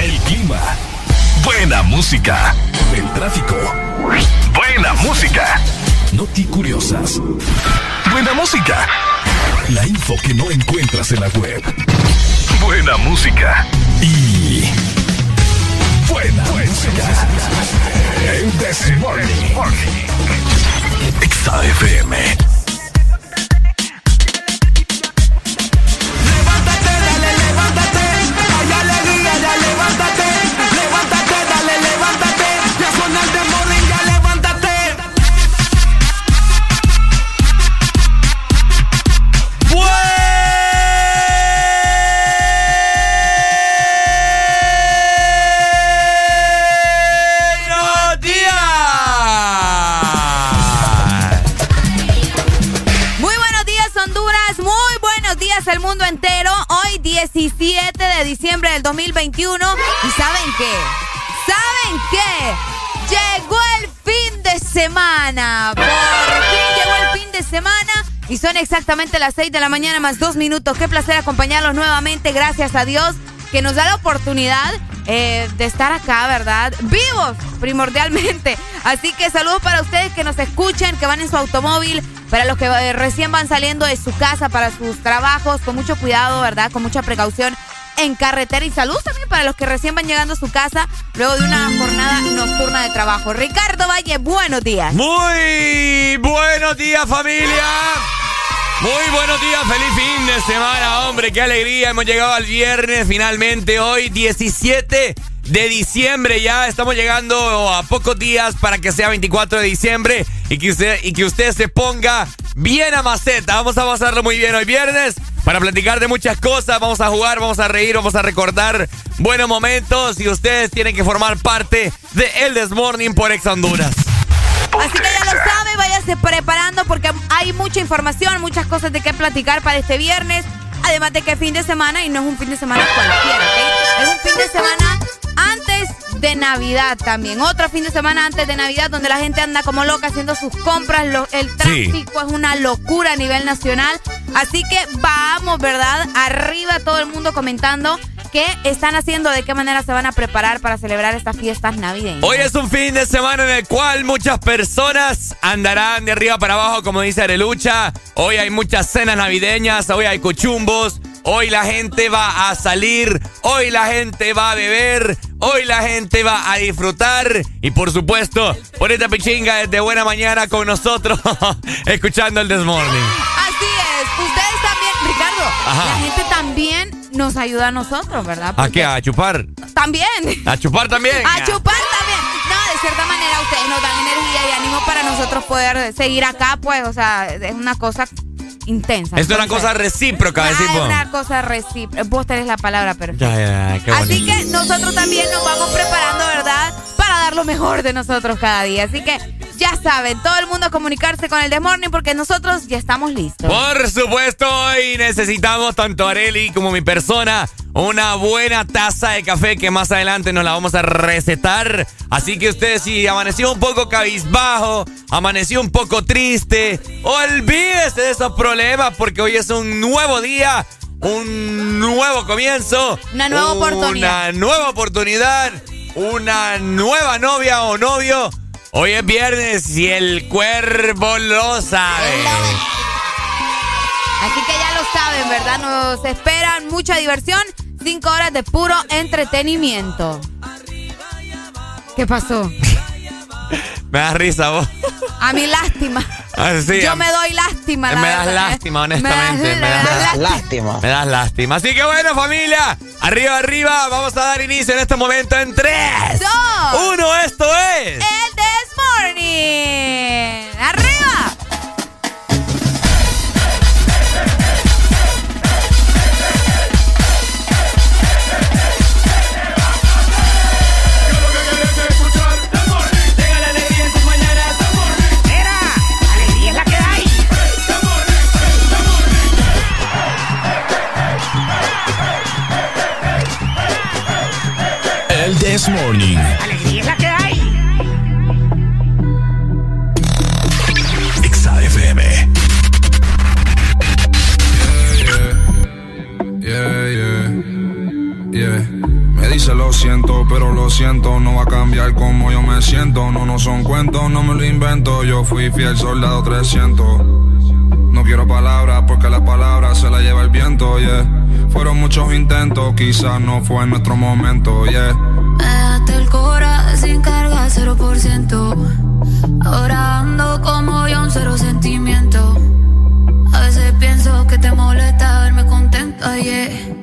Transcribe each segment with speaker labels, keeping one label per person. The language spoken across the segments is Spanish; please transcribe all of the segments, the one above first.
Speaker 1: El clima. Buena música. El tráfico. Buena música. Noti curiosas. Buena música. La info que no encuentras en la web. Buena música. Y. Buena, música. El Desmorning. XAFM.
Speaker 2: 2021. ¿Y saben qué? ¿Saben qué? Llegó el fin de semana. Por fin llegó el fin de semana. Y son exactamente las 6 de la mañana más dos minutos. Qué placer acompañarlos nuevamente. Gracias a Dios que nos da la oportunidad eh, de estar acá, ¿verdad? Vivos, primordialmente. Así que saludos para ustedes que nos escuchen, que van en su automóvil, para los que eh, recién van saliendo de su casa, para sus trabajos, con mucho cuidado, ¿verdad? Con mucha precaución en carretera. Y saludos para los que recién van llegando a su casa luego de una jornada nocturna de trabajo. Ricardo Valle, buenos días.
Speaker 3: Muy buenos días, familia. Muy buenos días, feliz fin de semana, hombre, qué alegría. Hemos llegado al viernes finalmente, hoy 17 de diciembre ya. Estamos llegando a pocos días para que sea 24 de diciembre y que usted, y que usted se ponga bien a maceta. Vamos a pasarlo muy bien hoy viernes para platicar de muchas cosas. Vamos a jugar, vamos a reír, vamos a recordar buenos momentos y ustedes tienen que formar parte de El Desmorning por Ex Honduras.
Speaker 2: Así que ya lo sabe, váyase preparando porque hay mucha información, muchas cosas de qué platicar para este viernes. Además de que es fin de semana y no es un fin de semana cualquiera, ¿ok? Es un fin de semana de Navidad también. Otro fin de semana antes de Navidad donde la gente anda como loca haciendo sus compras. Lo- el tráfico es una locura a nivel nacional. Así que vamos, ¿verdad? Arriba todo el mundo comentando qué están haciendo, de qué manera se van a preparar para celebrar estas fiestas navideñas.
Speaker 3: Hoy es un fin de semana en el cual muchas personas andarán de arriba para abajo, como dice Arelucha. Hoy hay muchas cenas navideñas, hoy hay cochumbos, hoy la gente va a salir, hoy la gente va a beber, hoy la gente va a disfrutar. Y por supuesto, por esta pichinga desde buena mañana con nosotros, escuchando el Desmorning.
Speaker 2: Así es, ustedes también, Ricardo,
Speaker 3: Ajá.
Speaker 2: la gente también nos ayuda a nosotros, ¿verdad?
Speaker 3: ¿A qué? ¿A chupar?
Speaker 2: También.
Speaker 3: ¿A chupar también?
Speaker 2: A chupar también. No, de cierta manera ustedes nos dan energía y ánimo para nosotros poder seguir acá, pues, o sea, es una cosa intensa.
Speaker 3: Es una cosa recíproca,
Speaker 2: ah,
Speaker 3: decimos.
Speaker 2: Es una cosa recíproca. Vos tenés la palabra perfecta.
Speaker 3: Ya, ya, ya, qué
Speaker 2: Así que nosotros también nos vamos preparando, ¿verdad? Para dar lo mejor de nosotros cada día. Así que ya saben, todo el mundo a comunicarse con el The Morning porque nosotros ya estamos listos.
Speaker 3: Por supuesto, hoy necesitamos tanto Areli como mi persona una buena taza de café que más adelante nos la vamos a recetar. Así que usted si amaneció un poco cabizbajo, amaneció un poco triste, olvídese de esos problemas porque hoy es un nuevo día, un nuevo comienzo,
Speaker 2: Una nueva oportunidad.
Speaker 3: una nueva oportunidad, una nueva novia o novio. Hoy es viernes y el cuervo lo sabe.
Speaker 2: Así que ya lo saben, ¿verdad? Nos esperan mucha diversión, cinco horas de puro entretenimiento. ¿Qué pasó?
Speaker 3: me das risa vos.
Speaker 2: A mí lástima.
Speaker 3: Ah,
Speaker 2: Yo me doy lástima.
Speaker 3: me das lástima, honestamente.
Speaker 4: Me das, lástima.
Speaker 3: Me das lástima. Así que bueno, familia. Arriba, arriba. Vamos a dar inicio en este momento en 3, 2, 1. Esto es.
Speaker 2: El This Morning. Arriba.
Speaker 5: This Morning.
Speaker 6: Dice lo siento, pero lo siento, no va a cambiar como yo me siento. No, no son cuentos, no me lo invento. Yo fui fiel soldado 300. No quiero palabras porque las palabras se las lleva el viento, yeah. Fueron muchos intentos, quizás no fue nuestro momento, yeah.
Speaker 7: Me el cora sin carga, 0%. Ahora ando como yo, un cero sentimiento. A veces pienso que te molesta verme contento, yeah.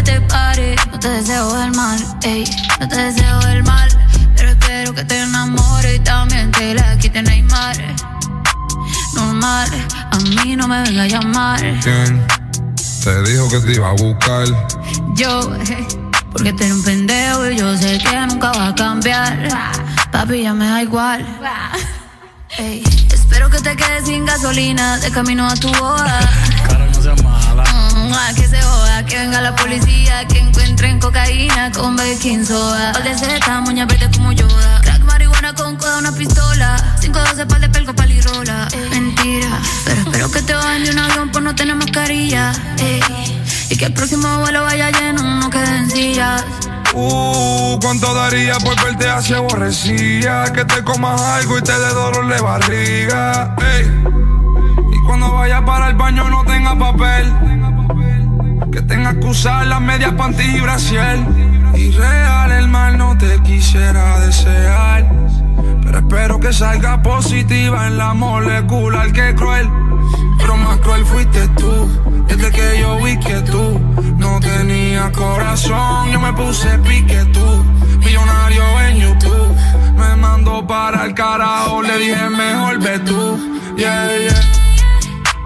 Speaker 7: se te pare. No te deseo el mal, ey, no te deseo el mal. Pero espero que te enamore y también te la quite Neymar. Normal, a mí no me venga a llamar.
Speaker 6: ¿Quién te dijo que te iba a buscar?
Speaker 7: Yo, porque te un pendejo y yo sé que nunca va a cambiar. Papi, ya me da igual. Ey. Espero que te quedes sin gasolina de camino a tu boda.
Speaker 8: Cara, no seas mala.
Speaker 7: Que se joda, que venga la policía, que encuentren cocaína con baking soda. Pal de seta, moña verde como Yoda. Crack, marihuana con coda, una pistola. 512 pal de pelco, palirola. Mentira, pero espero que te bajen de un avión por no tener mascarilla. Ey. Y que el próximo vuelo vaya lleno, no queden sillas.
Speaker 6: Uh, cuánto daría por verte así aborrecida. Que te comas algo y te dé dolor de barriga. Ey. Y cuando vayas para el baño no tenga papel. Que tengas que usar las medias panty y el mal no te quisiera desear. Pero espero que salga positiva en la molecular que cruel. Pero más cruel fuiste tú, desde que yo vi que tú no tenías corazón. Yo me puse pique tú, millonario en YouTube. Me mandó para el carajo, le dije mejor ve tú, yeah, yeah.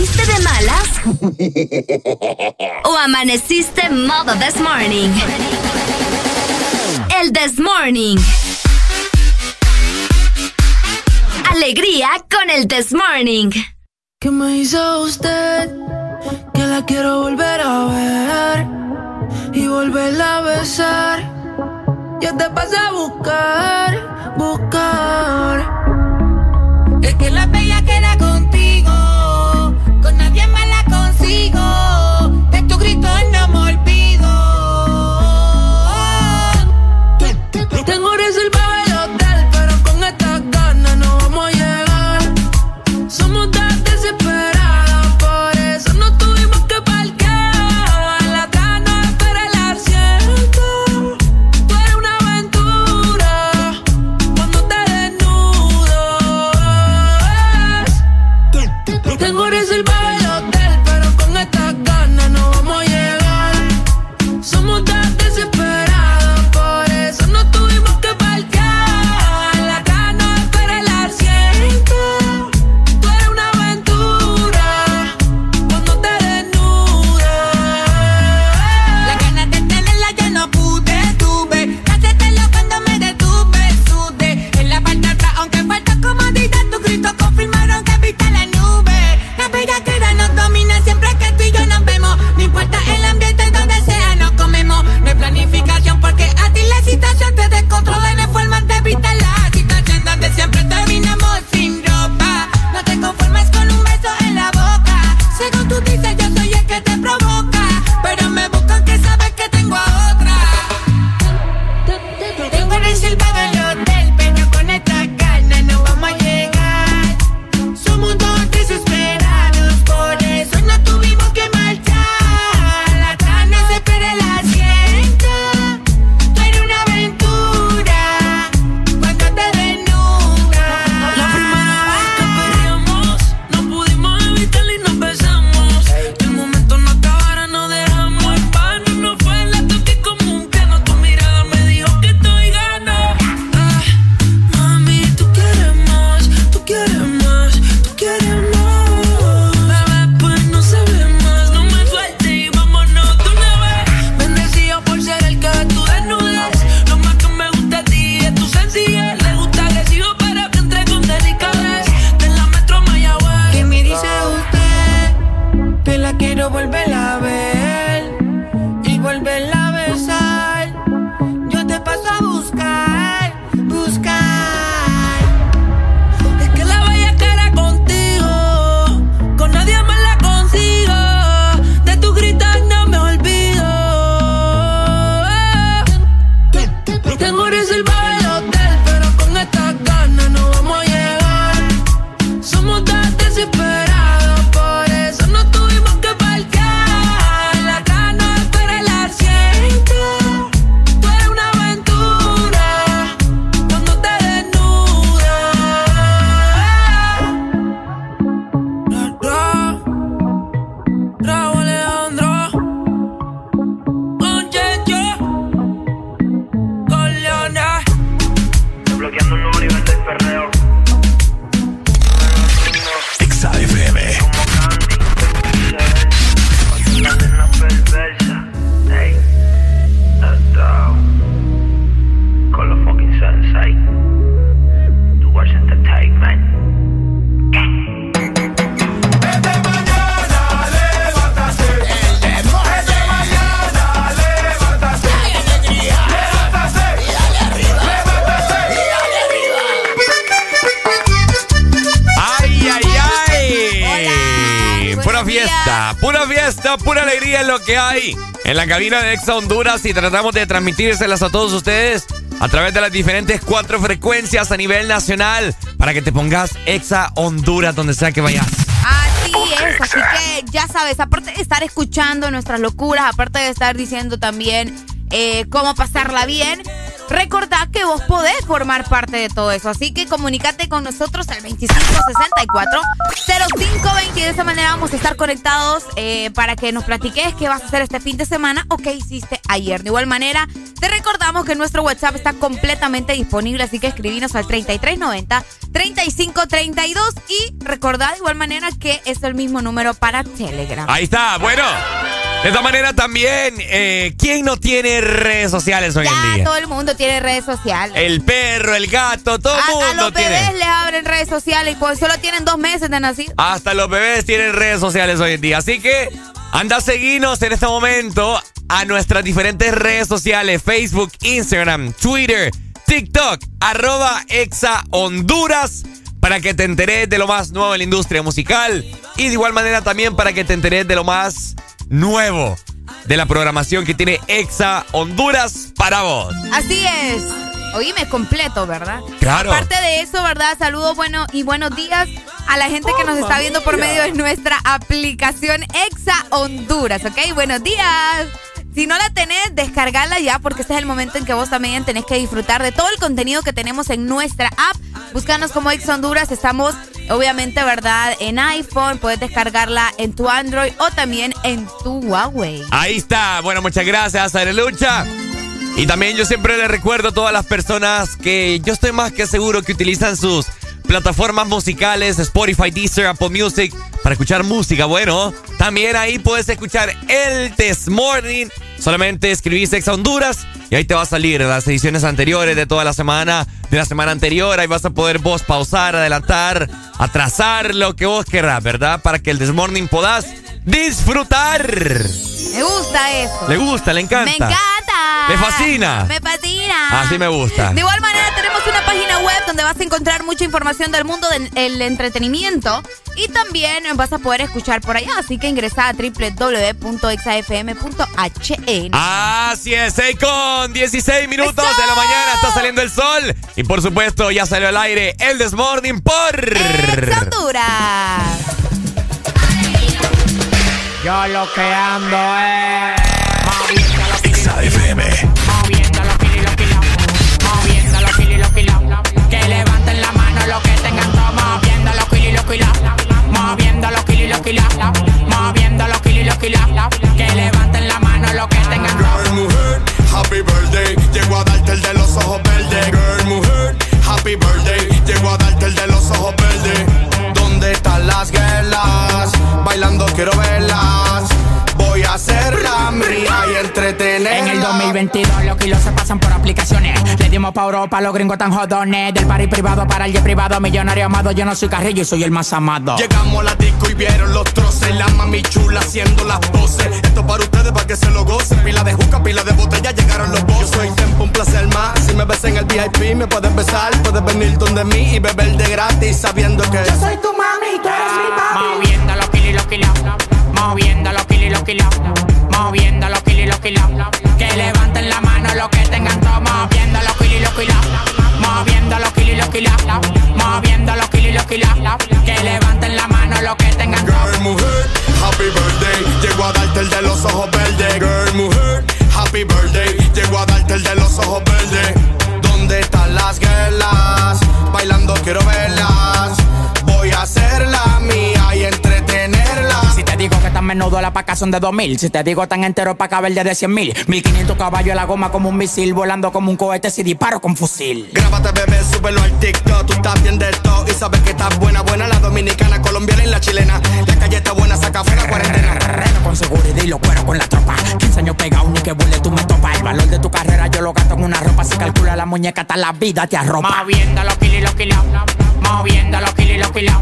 Speaker 9: ¿Amaneciste de malas? ¿O amaneciste modo this morning? El this morning. Alegría con el this morning.
Speaker 10: ¿Qué me hizo usted? Que la quiero volver a ver y volverla a besar. Ya te pasé a buscar, buscar. Es que la bella queda contigo,
Speaker 3: Exa Honduras y tratamos de transmitírselas a todos ustedes a través de las diferentes cuatro frecuencias a nivel nacional para que te pongas Exa Honduras donde sea que vayas.
Speaker 2: Así es, así que ya sabes, aparte de estar escuchando nuestras locuras, aparte de estar diciendo también eh, cómo pasarla bien, Recordad que vos podés formar parte de todo eso, así que comunícate con nosotros al 2564-0520. De esa manera vamos a estar conectados eh, para que nos platiques qué vas a hacer este fin de semana o qué hiciste ayer. De igual manera, te recordamos que nuestro WhatsApp está completamente disponible, así que escribinos al 3390-3532 y recordad de igual manera que es el mismo número para Telegram.
Speaker 3: Ahí está, bueno. De esta manera también, eh, ¿quién no tiene redes sociales hoy en día?
Speaker 2: todo el mundo tiene redes sociales.
Speaker 3: El perro, el gato, todo el mundo
Speaker 2: A los bebés les abren redes sociales y pues solo tienen dos meses de nacido.
Speaker 3: Hasta los bebés tienen redes sociales hoy en día. Así que anda a seguirnos en este momento a nuestras diferentes redes sociales. Facebook, Instagram, Twitter, TikTok, arroba Exa Honduras para que te enteres de lo más nuevo en la industria musical y de igual manera también para que te enteres de lo más nuevo de la programación que tiene Exa Honduras para vos.
Speaker 2: Así es. Oíme completo, ¿verdad?
Speaker 3: Claro.
Speaker 2: Aparte de eso, ¿verdad? Saludos bueno, y buenos días a la gente que nos está viendo por medio de nuestra aplicación Exa Honduras, ¿ok? Buenos días. Si no la tenés, descargala ya porque este es el momento en que vos también tenés que disfrutar de todo el contenido que tenemos en nuestra app. Búscanos como Exa Honduras, estamos obviamente, ¿verdad? En iPhone, puedes descargarla en tu Android o también en tu Huawei.
Speaker 3: Ahí está. Bueno, muchas gracias, Lucha. Y también yo siempre le recuerdo a todas las personas que yo estoy más que seguro que utilizan sus plataformas musicales, Spotify, Deezer, Apple Music, para escuchar música. Bueno, también ahí puedes escuchar el Test Morning. Solamente escribís Ex Honduras y ahí te va a salir las ediciones anteriores de toda la semana, de la semana anterior. Ahí vas a poder vos pausar, adelantar, atrasar lo que vos querrás, ¿verdad? Para que el This Morning podás disfrutar.
Speaker 2: Me gusta eso.
Speaker 3: Le gusta, le encanta.
Speaker 2: Me encanta.
Speaker 3: Le fascina.
Speaker 2: Me fascina.
Speaker 3: Así me gusta.
Speaker 2: De igual manera tenemos una página web donde vas a encontrar mucha información del mundo del entretenimiento y también vas a poder escuchar por allá. Así que ingresa a www.exafm.hn.
Speaker 3: Así es, 6 con 16 minutos de la mañana está saliendo el sol. Y por supuesto ya salió al aire el Desmorning por...
Speaker 2: Honduras.
Speaker 8: Yo lo que ando es...
Speaker 5: XAFM.
Speaker 8: Moviendo los kilos, los. Moviendo los kilos, los. Que levanten la mano los que tengan todo. Moviendo los kilos, los. Moviendo los kilos, los. Moviendo los kilos, los. Que levanten la mano los que tengan todo.
Speaker 4: Mujer, happy birthday. Llego a darte el de los ojos verdes. Girl, mujer, happy birthday. Llego a darte el de los ojos verdes. ¿Dónde están las guerras? Bailando quiero verlas. Voy a hacerla mía y entretener.
Speaker 8: En el 2022 los kilos se pasan por aplicaciones. Le dimos pa' Europa, los gringos tan jodones. Del party privado para el jet privado. Millonario amado, yo no soy carrillo y soy el más amado.
Speaker 4: Llegamos a la disco y vieron los troces. La mami chula haciendo las poses. Esto para ustedes, para que se lo gocen. Pila de juca, pila de botella, llegaron los bosses. Yo soy tempo, un placer más. Si me ves en el VIP, me puedes besar. Puedes venir donde mí y beber de gratis sabiendo que
Speaker 8: yo soy tu mami y tú eres mi papi. Moviendo los kilos y los kilos. Moviendo los kilos y los kilos. Moviendo los kilos y los kilos. Que levanten la mano los que tengan. Moviendo los kilos y los kilos. Moviendo los kilos y los kilos. Moviendo los kilos y los kilos. Que levanten la mano los que tengan la paca son de 2000 Si te digo tan entero pa' caber de 100 mil. 1500 caballos a la goma como un misil Volando como un cohete si disparo con fusil.
Speaker 4: Grábate bebé, súbelo al TikTok. Tú estás bien de todo y sabes que estás buena Buena. La dominicana, colombiana y la chilena. La calle está buena, saca fuera cuarentena.
Speaker 8: Reno con seguridad y lo cuero con la tropa. 15 años pegado, ni que vuele tú me topas. El valor de tu carrera yo lo gasto en una ropa. Si calcula la muñeca hasta la vida te arropa. Moviendo los kilos y los kilos. Moviendo los kilos y los kilos.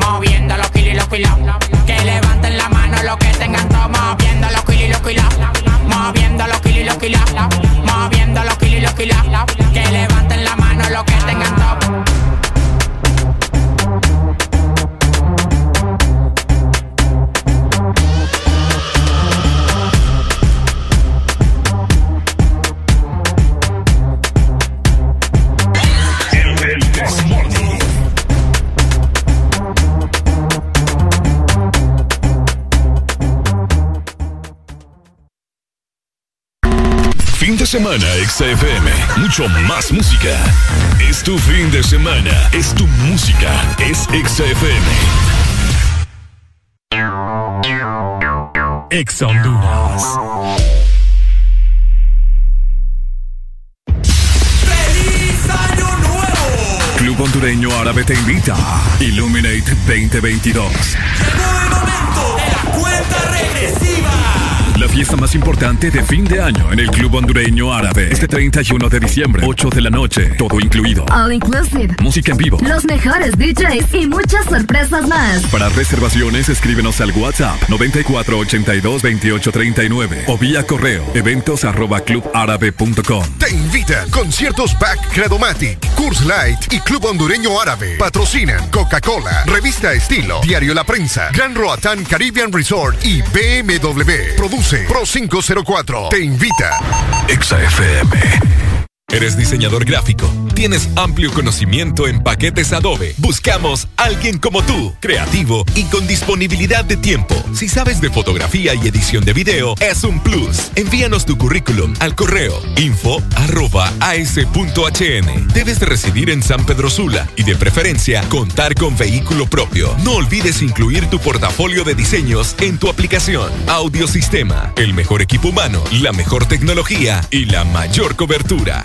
Speaker 8: Moviendo los kilos Que levanten la mano los que tengan todo Moviendo los y los kilos Moviendo los y los Moviendo los y los Que levanten la mano los que tengan
Speaker 5: de semana, XFM. Mucho más música. Es tu fin de semana. Es tu música. Es XFM. Ex Honduras.
Speaker 11: ¡Feliz Año Nuevo!
Speaker 5: Club Hondureño Árabe te invita. Illuminate 2022.
Speaker 11: Llegó el momento de la cuenta regresiva.
Speaker 5: La fiesta más importante de fin de año en el Club Hondureño Árabe. Este 31 de diciembre, 8 de la noche, todo incluido.
Speaker 9: All inclusive.
Speaker 5: Música en vivo.
Speaker 9: Los mejores DJs y muchas sorpresas más.
Speaker 5: Para reservaciones, escríbenos al WhatsApp 94822839 o vía correo eventos arroba clubárabe.com.
Speaker 12: Te invitan conciertos Back Credomatic, Curse Light y Club Hondureño Árabe. Patrocinan Coca-Cola, Revista Estilo, Diario La Prensa, Gran Roatán Caribbean Resort y BMW. Produce Pro 504. Te invita.
Speaker 5: XFM.
Speaker 1: ¿Eres diseñador gráfico? ¿Tienes amplio conocimiento en paquetes Adobe? Buscamos alguien como tú, creativo y con disponibilidad de tiempo. Si sabes de fotografía y edición de video, es un plus. Envíanos tu currículum al correo info.as.hn. Debes de residir en San Pedro Sula y de preferencia contar con vehículo propio. No olvides incluir tu portafolio de diseños en tu aplicación. Audiosistema, el mejor equipo humano, la mejor tecnología y la mayor cobertura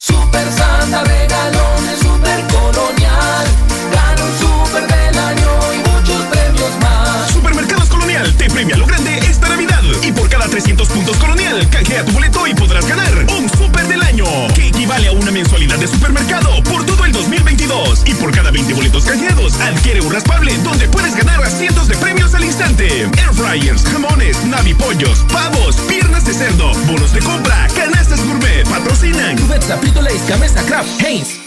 Speaker 13: Super Santa regalones, super colonial. Gana un super del año y muchos premios más.
Speaker 14: Supermercados Colonial te premia lo grande esta Navidad. Y por cada 300 puntos Colonial, canjea tu boleto y podrás ganar un super Que equivale a una mensualidad de supermercado por todo el 2022. Y por cada 20 boletos canjeados, adquiere un raspable donde puedes ganar cientos de premios al instante. Air fryers, jamones, navipollos, pavos, piernas de cerdo, bonos de compra, canastas gourmet, patrocinan.
Speaker 15: Cubeta, Frito Lays, Gamesa, Kraft, Heinz.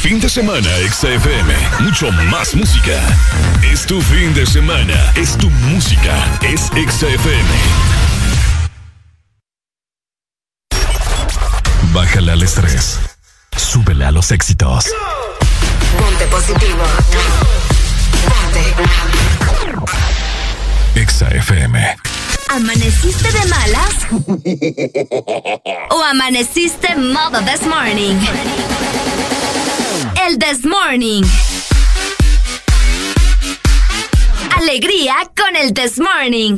Speaker 1: Fin de semana, XFM. Mucho más música. Es tu fin de semana. Es tu música. Es XFM. Bájale al estrés. Súbele a los éxitos.
Speaker 16: Ponte positivo. Ponte.
Speaker 1: XFM.
Speaker 16: ¿Amaneciste de malas? ¿O amaneciste modo this morning? El This Morning. Alegría con el This Morning.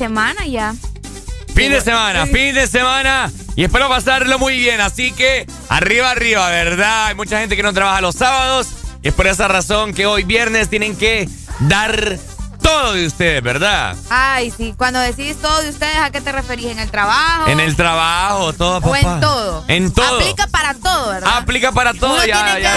Speaker 2: Semana ya?
Speaker 3: Fin de semana, fin de semana. Y espero pasarlo muy bien. Así que arriba, arriba, ¿verdad? Hay mucha gente que no trabaja los sábados. Y es por esa razón que hoy viernes tienen que dar todo de ustedes, ¿verdad?
Speaker 2: Ay, sí. Cuando decís todo de ustedes, ¿a qué te referís? ¿En el trabajo?
Speaker 3: En el trabajo, todo, papá.
Speaker 2: ¿O en todo?
Speaker 3: En todo.
Speaker 2: Aplica para todo, ¿verdad?
Speaker 3: Aplica para todo,
Speaker 2: Uno
Speaker 3: ya, ya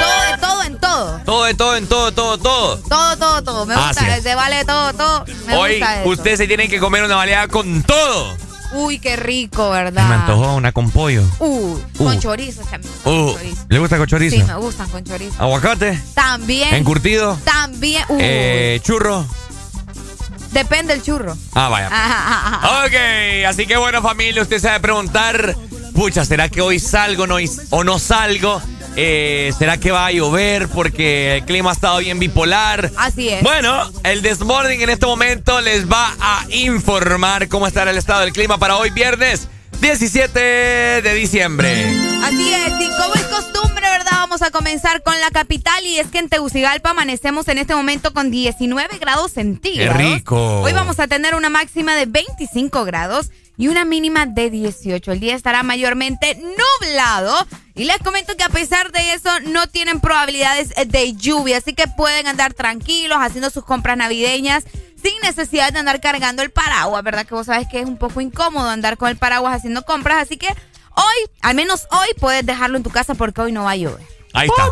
Speaker 2: todo, todo, en todo.
Speaker 3: Todo de todo, en todo, todo, todo.
Speaker 2: Todo, todo, todo. Me gusta. Se vale todo, todo. Me
Speaker 3: Hoy
Speaker 2: gusta eso.
Speaker 3: ustedes se tienen que comer una baleada con todo.
Speaker 2: Uy, qué rico, ¿verdad?
Speaker 3: Me antojó una con pollo. Uh.
Speaker 2: con chorizo también.
Speaker 3: Uh, ¿Le gusta con chorizo?
Speaker 2: Sí, me gustan con chorizo.
Speaker 3: Aguacate.
Speaker 2: También.
Speaker 3: Encurtido.
Speaker 2: También.
Speaker 3: Eh, churro.
Speaker 2: Depende del churro.
Speaker 3: Ah, vaya.
Speaker 2: Ajá, ajá, ajá.
Speaker 3: Ok, así que bueno familia, usted se va a preguntar, pucha, ¿será que hoy salgo no, o no salgo? Eh, ¿Será que va a llover porque el clima ha estado bien bipolar?
Speaker 2: Así es.
Speaker 3: Bueno, el Desmorning en este momento les va a informar cómo estará el estado del clima para hoy viernes 17 de diciembre.
Speaker 2: Así es, y como es costumbre, ¿verdad? Vamos a comenzar con la capital y es que en Tegucigalpa amanecemos en este momento con 19 grados centígrados.
Speaker 3: ¡Qué rico!
Speaker 2: Hoy vamos a tener una máxima de 25 grados y una mínima de 18. El día estará mayormente nublado y les comento que a pesar de eso no tienen probabilidades de lluvia, así que pueden andar tranquilos haciendo sus compras navideñas sin necesidad de andar cargando el paraguas, ¿verdad? Que vos sabes que es un poco incómodo andar con el paraguas haciendo compras, así que hoy, al menos hoy, puedes dejarlo en tu casa porque hoy no va a llover.
Speaker 3: Ahí está.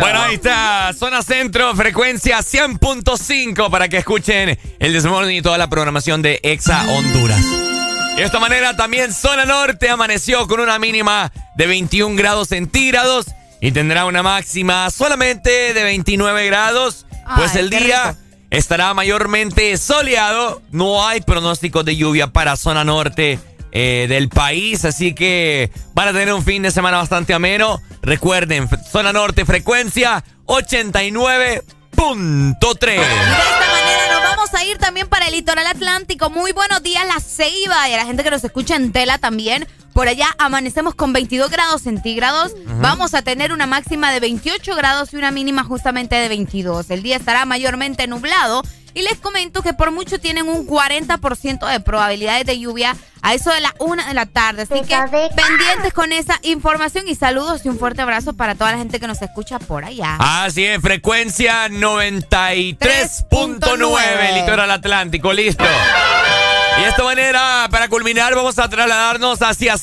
Speaker 3: Bueno, ahí está. Zona Centro, frecuencia 100.5 para que escuchen el Desmorning y toda la programación de Exa Honduras. De esta manera también Zona Norte amaneció con una mínima de 21 grados centígrados y tendrá una máxima solamente de 29 grados. Pues
Speaker 2: Ay,
Speaker 3: el día
Speaker 2: rico.
Speaker 3: Estará mayormente soleado. No hay pronósticos de lluvia para Zona Norte eh, del país, así que van a tener un fin de semana bastante ameno. Recuerden, Zona Norte, frecuencia 89.3.
Speaker 2: Vamos a ir también para el litoral atlántico. Muy buenos días, La Ceiba y a la gente que nos escucha en Tela también. Por allá amanecemos con 22 grados centígrados. Vamos a tener una máxima de 28 grados y una mínima justamente de 22. El día estará mayormente nublado. Y les comento que por mucho tienen un 40% de probabilidades de lluvia a eso de la una de la tarde. Así que pendientes con esa información y saludos y un fuerte abrazo para toda la gente que nos escucha por allá.
Speaker 3: Así es, frecuencia 93.9, litoral atlántico, listo. Y de esta manera, para culminar, vamos a trasladarnos hacia,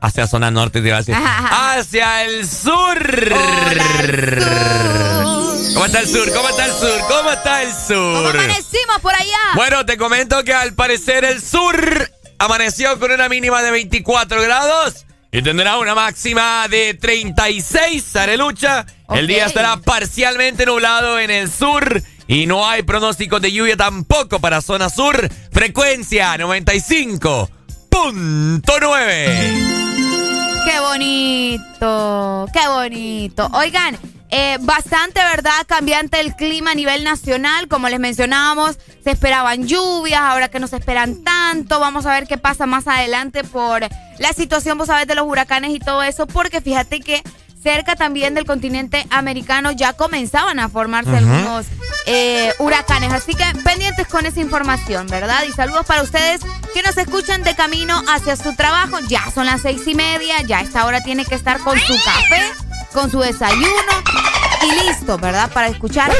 Speaker 3: hacia zona norte, te iba a decir. Hacia el sur. ¿Cómo está el sur? ¿Cómo está el sur? ¿Cómo está el sur?
Speaker 2: Amanecimos por allá.
Speaker 3: Bueno, te comento que al parecer el sur amaneció con una mínima de 24 grados y tendrá una máxima de 36, Arelucha. El día estará parcialmente nublado en el sur Y no hay pronósticos de lluvia tampoco para zona sur. Frecuencia 95.9.
Speaker 2: Qué bonito, qué bonito. Oigan, eh, bastante, ¿verdad? Cambiante el clima a nivel nacional. Como les mencionábamos, se esperaban lluvias, ahora que no se esperan tanto. Vamos a ver qué pasa más adelante por la situación, vos sabés, de los huracanes y todo eso. Porque fíjate que cerca también del continente americano ya comenzaban a formarse algunos eh, huracanes. Así que pendientes con esa información, ¿verdad? Y saludos para ustedes que nos escuchan de camino hacia su trabajo. Ya son las seis y media, ya a esta hora tiene que estar con su café, con su desayuno y listo, ¿verdad? Para escuchar.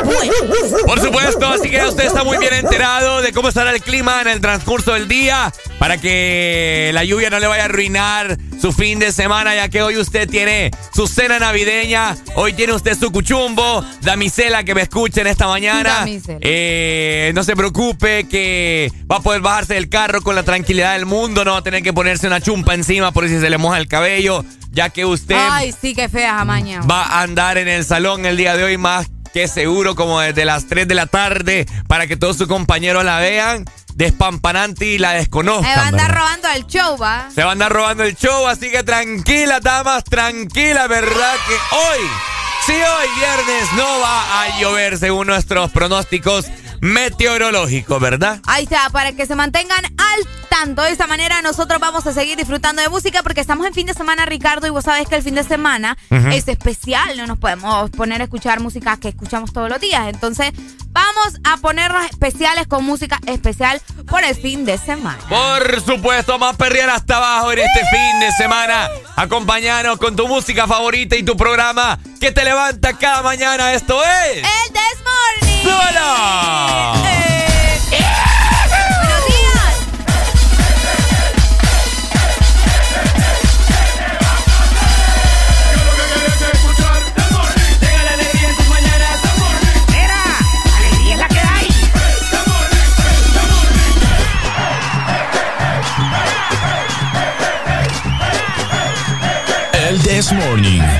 Speaker 3: Por supuesto, así que usted está muy bien enterado de cómo estará el clima en el transcurso del día para que la lluvia no le vaya a arruinar su fin de semana, ya que hoy usted tiene su cena navideña, hoy tiene usted su cuchumbo, damisela que me escuchen esta mañana. Eh, no se preocupe que va a poder bajarse del carro con la tranquilidad del mundo, no va a tener que ponerse una chumpa encima por si se le moja el cabello, ya que usted...
Speaker 2: Ay, sí, qué fea.
Speaker 3: Va a andar en el salón el día de hoy más que seguro como desde las 3 de la tarde para que todos sus compañeros la vean despampanante y la desconozcan.
Speaker 2: Se va a andar robando el show, ¿va?
Speaker 3: Se va a andar robando el show, así que tranquila, damas, tranquila, ¿verdad? Que hoy, sí, hoy viernes no va a llover según nuestros pronósticos meteorológicos, ¿verdad?
Speaker 2: Ahí está, para que se mantengan al tanto. De esta manera nosotros vamos a seguir disfrutando de música porque estamos en fin de semana, Ricardo, y vos sabés que el fin de semana es especial. No nos podemos poner a escuchar música que escuchamos todos los días. Entonces, vamos a ponernos especiales con música especial por el fin de semana.
Speaker 3: Por supuesto, más perrear hasta abajo en este fin de semana. Acompañanos con tu música favorita y tu programa que te levanta cada mañana. Esto es...
Speaker 2: El Desmorning.
Speaker 3: ¡Súbelo!
Speaker 2: Buenos
Speaker 5: Morning.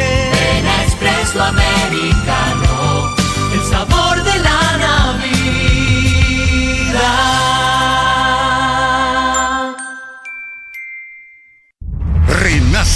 Speaker 17: espresso americano,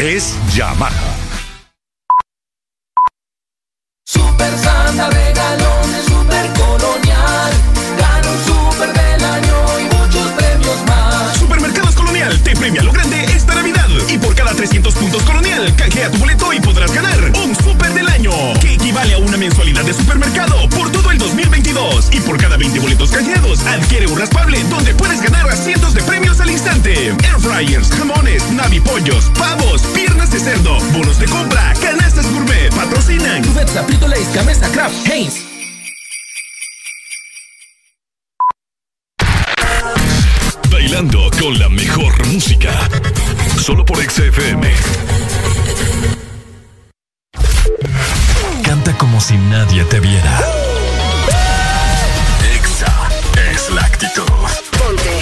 Speaker 18: es Yamaha.
Speaker 19: Super Santa regalones Super Colonial. Gana un super del año y muchos premios más.
Speaker 14: Supermercados Colonial te premia lo grande esta Navidad. Y por cada 300 puntos Colonial, canjea tu boleto y podrás ganar un super del año. Que equivale a una mensualidad de supermercado por todo el 2022. Y por cada 20 boletos canjeados, adquiere un raspable donde puedes ganar cientos de premios al instante. Air fryers, jamones, navipollos, pavos, piernas de cerdo, bonos de compra, canastas gourmet, patrocinan.
Speaker 5: Cubeta, Frito Lays, Gamesa, Kraft, Heinz.
Speaker 1: Bailando con la mejor música. Solo por XFM. Canta como si nadie te viera. Exa es la actitud.
Speaker 9: Ponte.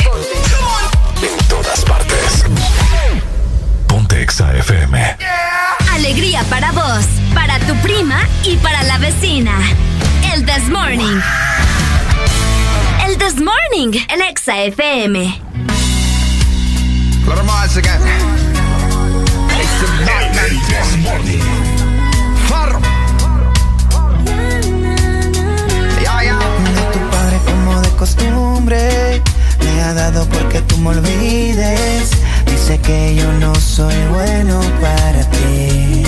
Speaker 1: En todas partes. Ponte Exa FM.
Speaker 9: Alegría para vos, para tu prima y para la vecina. El This Morning. El This Morning, el Exa FM.
Speaker 20: Let 'em rise again. It's the night, morning. Ya, ya.
Speaker 21: Tu padre como de costumbre Me ha dado porque tú me olvides Dice que yo no soy bueno para ti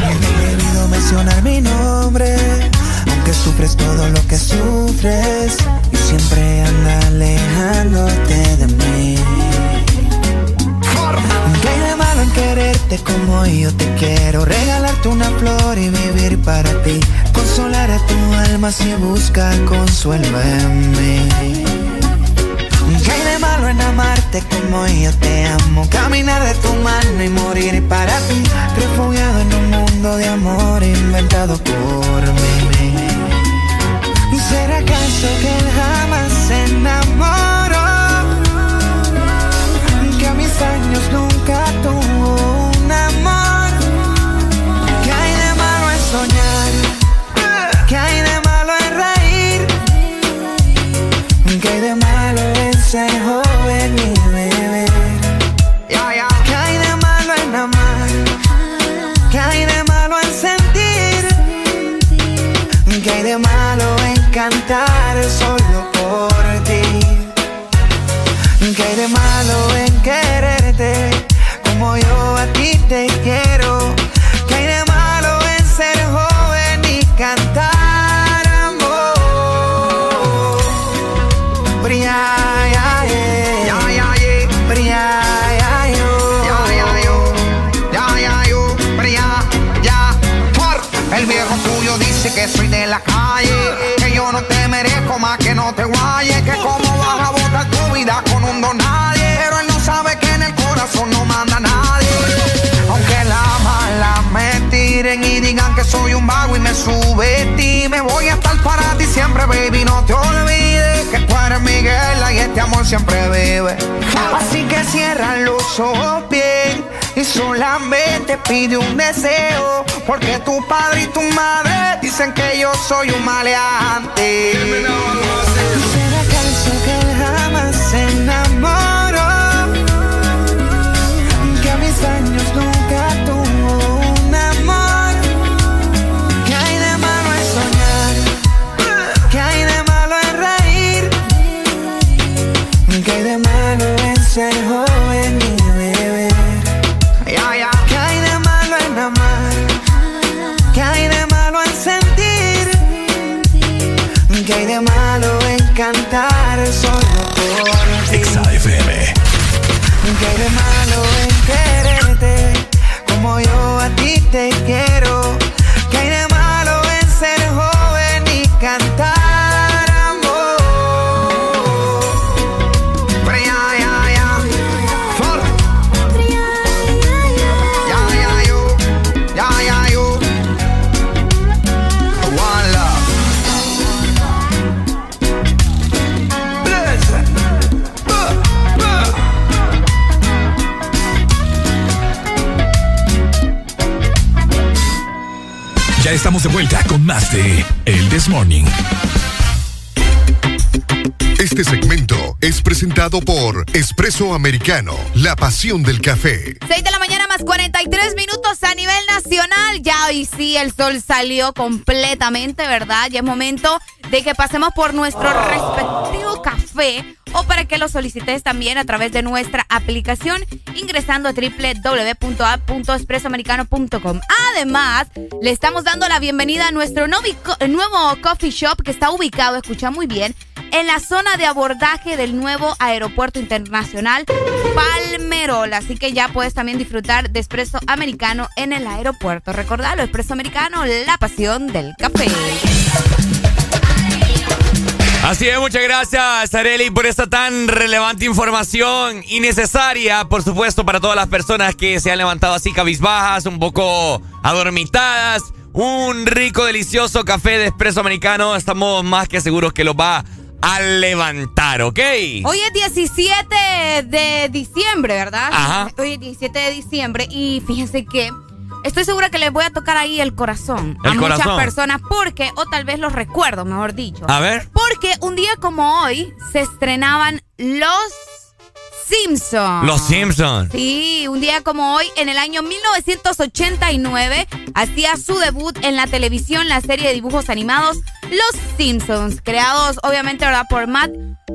Speaker 21: No he debido mencionar mi nombre Aunque sufres todo lo que sufres Y siempre anda alejándote de mí ¿Qué hay de malo en quererte como yo te quiero? Regalarte una flor y vivir para ti. Consolar a tu alma si busca consuelo en mí. ¿Qué hay de malo en amarte como yo te amo? Caminar de tu mano y morir para ti. Refugiado en un mundo de amor inventado por mí. ¿Será acaso que él jamás se enamoró? Que a mis años nunca cantar
Speaker 20: que soy un vago y me sube ti. Me voy a estar para ti siempre, baby. No te olvides que tú eres Miguel y este amor siempre vive.
Speaker 21: Así que cierra los ojos bien y solamente pide un deseo. Porque tu padre y tu madre dicen que yo soy un maleante. ¿Será que jamás se?
Speaker 5: Estamos de vuelta con más de El This Morning.
Speaker 12: Este segmento es presentado por Espresso Americano, la pasión del café.
Speaker 2: 6 de la mañana más 43 minutos a nivel nacional. Ya hoy sí el sol salió completamente, ¿verdad? Ya es momento de que pasemos por nuestro respectivo café o para que lo solicites también a través de nuestra aplicación ingresando a www.app.expresoamericano.com. Además, le estamos dando la bienvenida a nuestro nuevo coffee shop que está ubicado, escucha muy bien, en la zona de abordaje del nuevo aeropuerto internacional Palmerol. Así que ya puedes también disfrutar de espresso americano en el aeropuerto. Recordalo, espresso americano, la pasión del café.
Speaker 3: Así es, muchas gracias, Areli, por esta tan relevante información y necesaria, por supuesto, para todas las personas que se han levantado así cabizbajas, un poco adormitadas. Un rico, delicioso café de espresso americano. Estamos más que seguros que lo va a levantar, ¿ok?
Speaker 2: Hoy es 17 de diciembre, ¿verdad?
Speaker 3: Ajá.
Speaker 2: Hoy es 17 de diciembre y fíjense que estoy segura que les voy a tocar ahí el corazón a
Speaker 3: El
Speaker 2: muchas
Speaker 3: corazón.
Speaker 2: personas porque, o tal vez los recuerdo, mejor dicho.
Speaker 3: A ver.
Speaker 2: Porque un día como hoy se estrenaban Los Simpsons.
Speaker 3: Los Simpsons.
Speaker 2: Sí, un día como hoy, en el año 1989, hacía su debut en la televisión la serie de dibujos animados Los Simpsons, creados obviamente ¿verdad? por Matt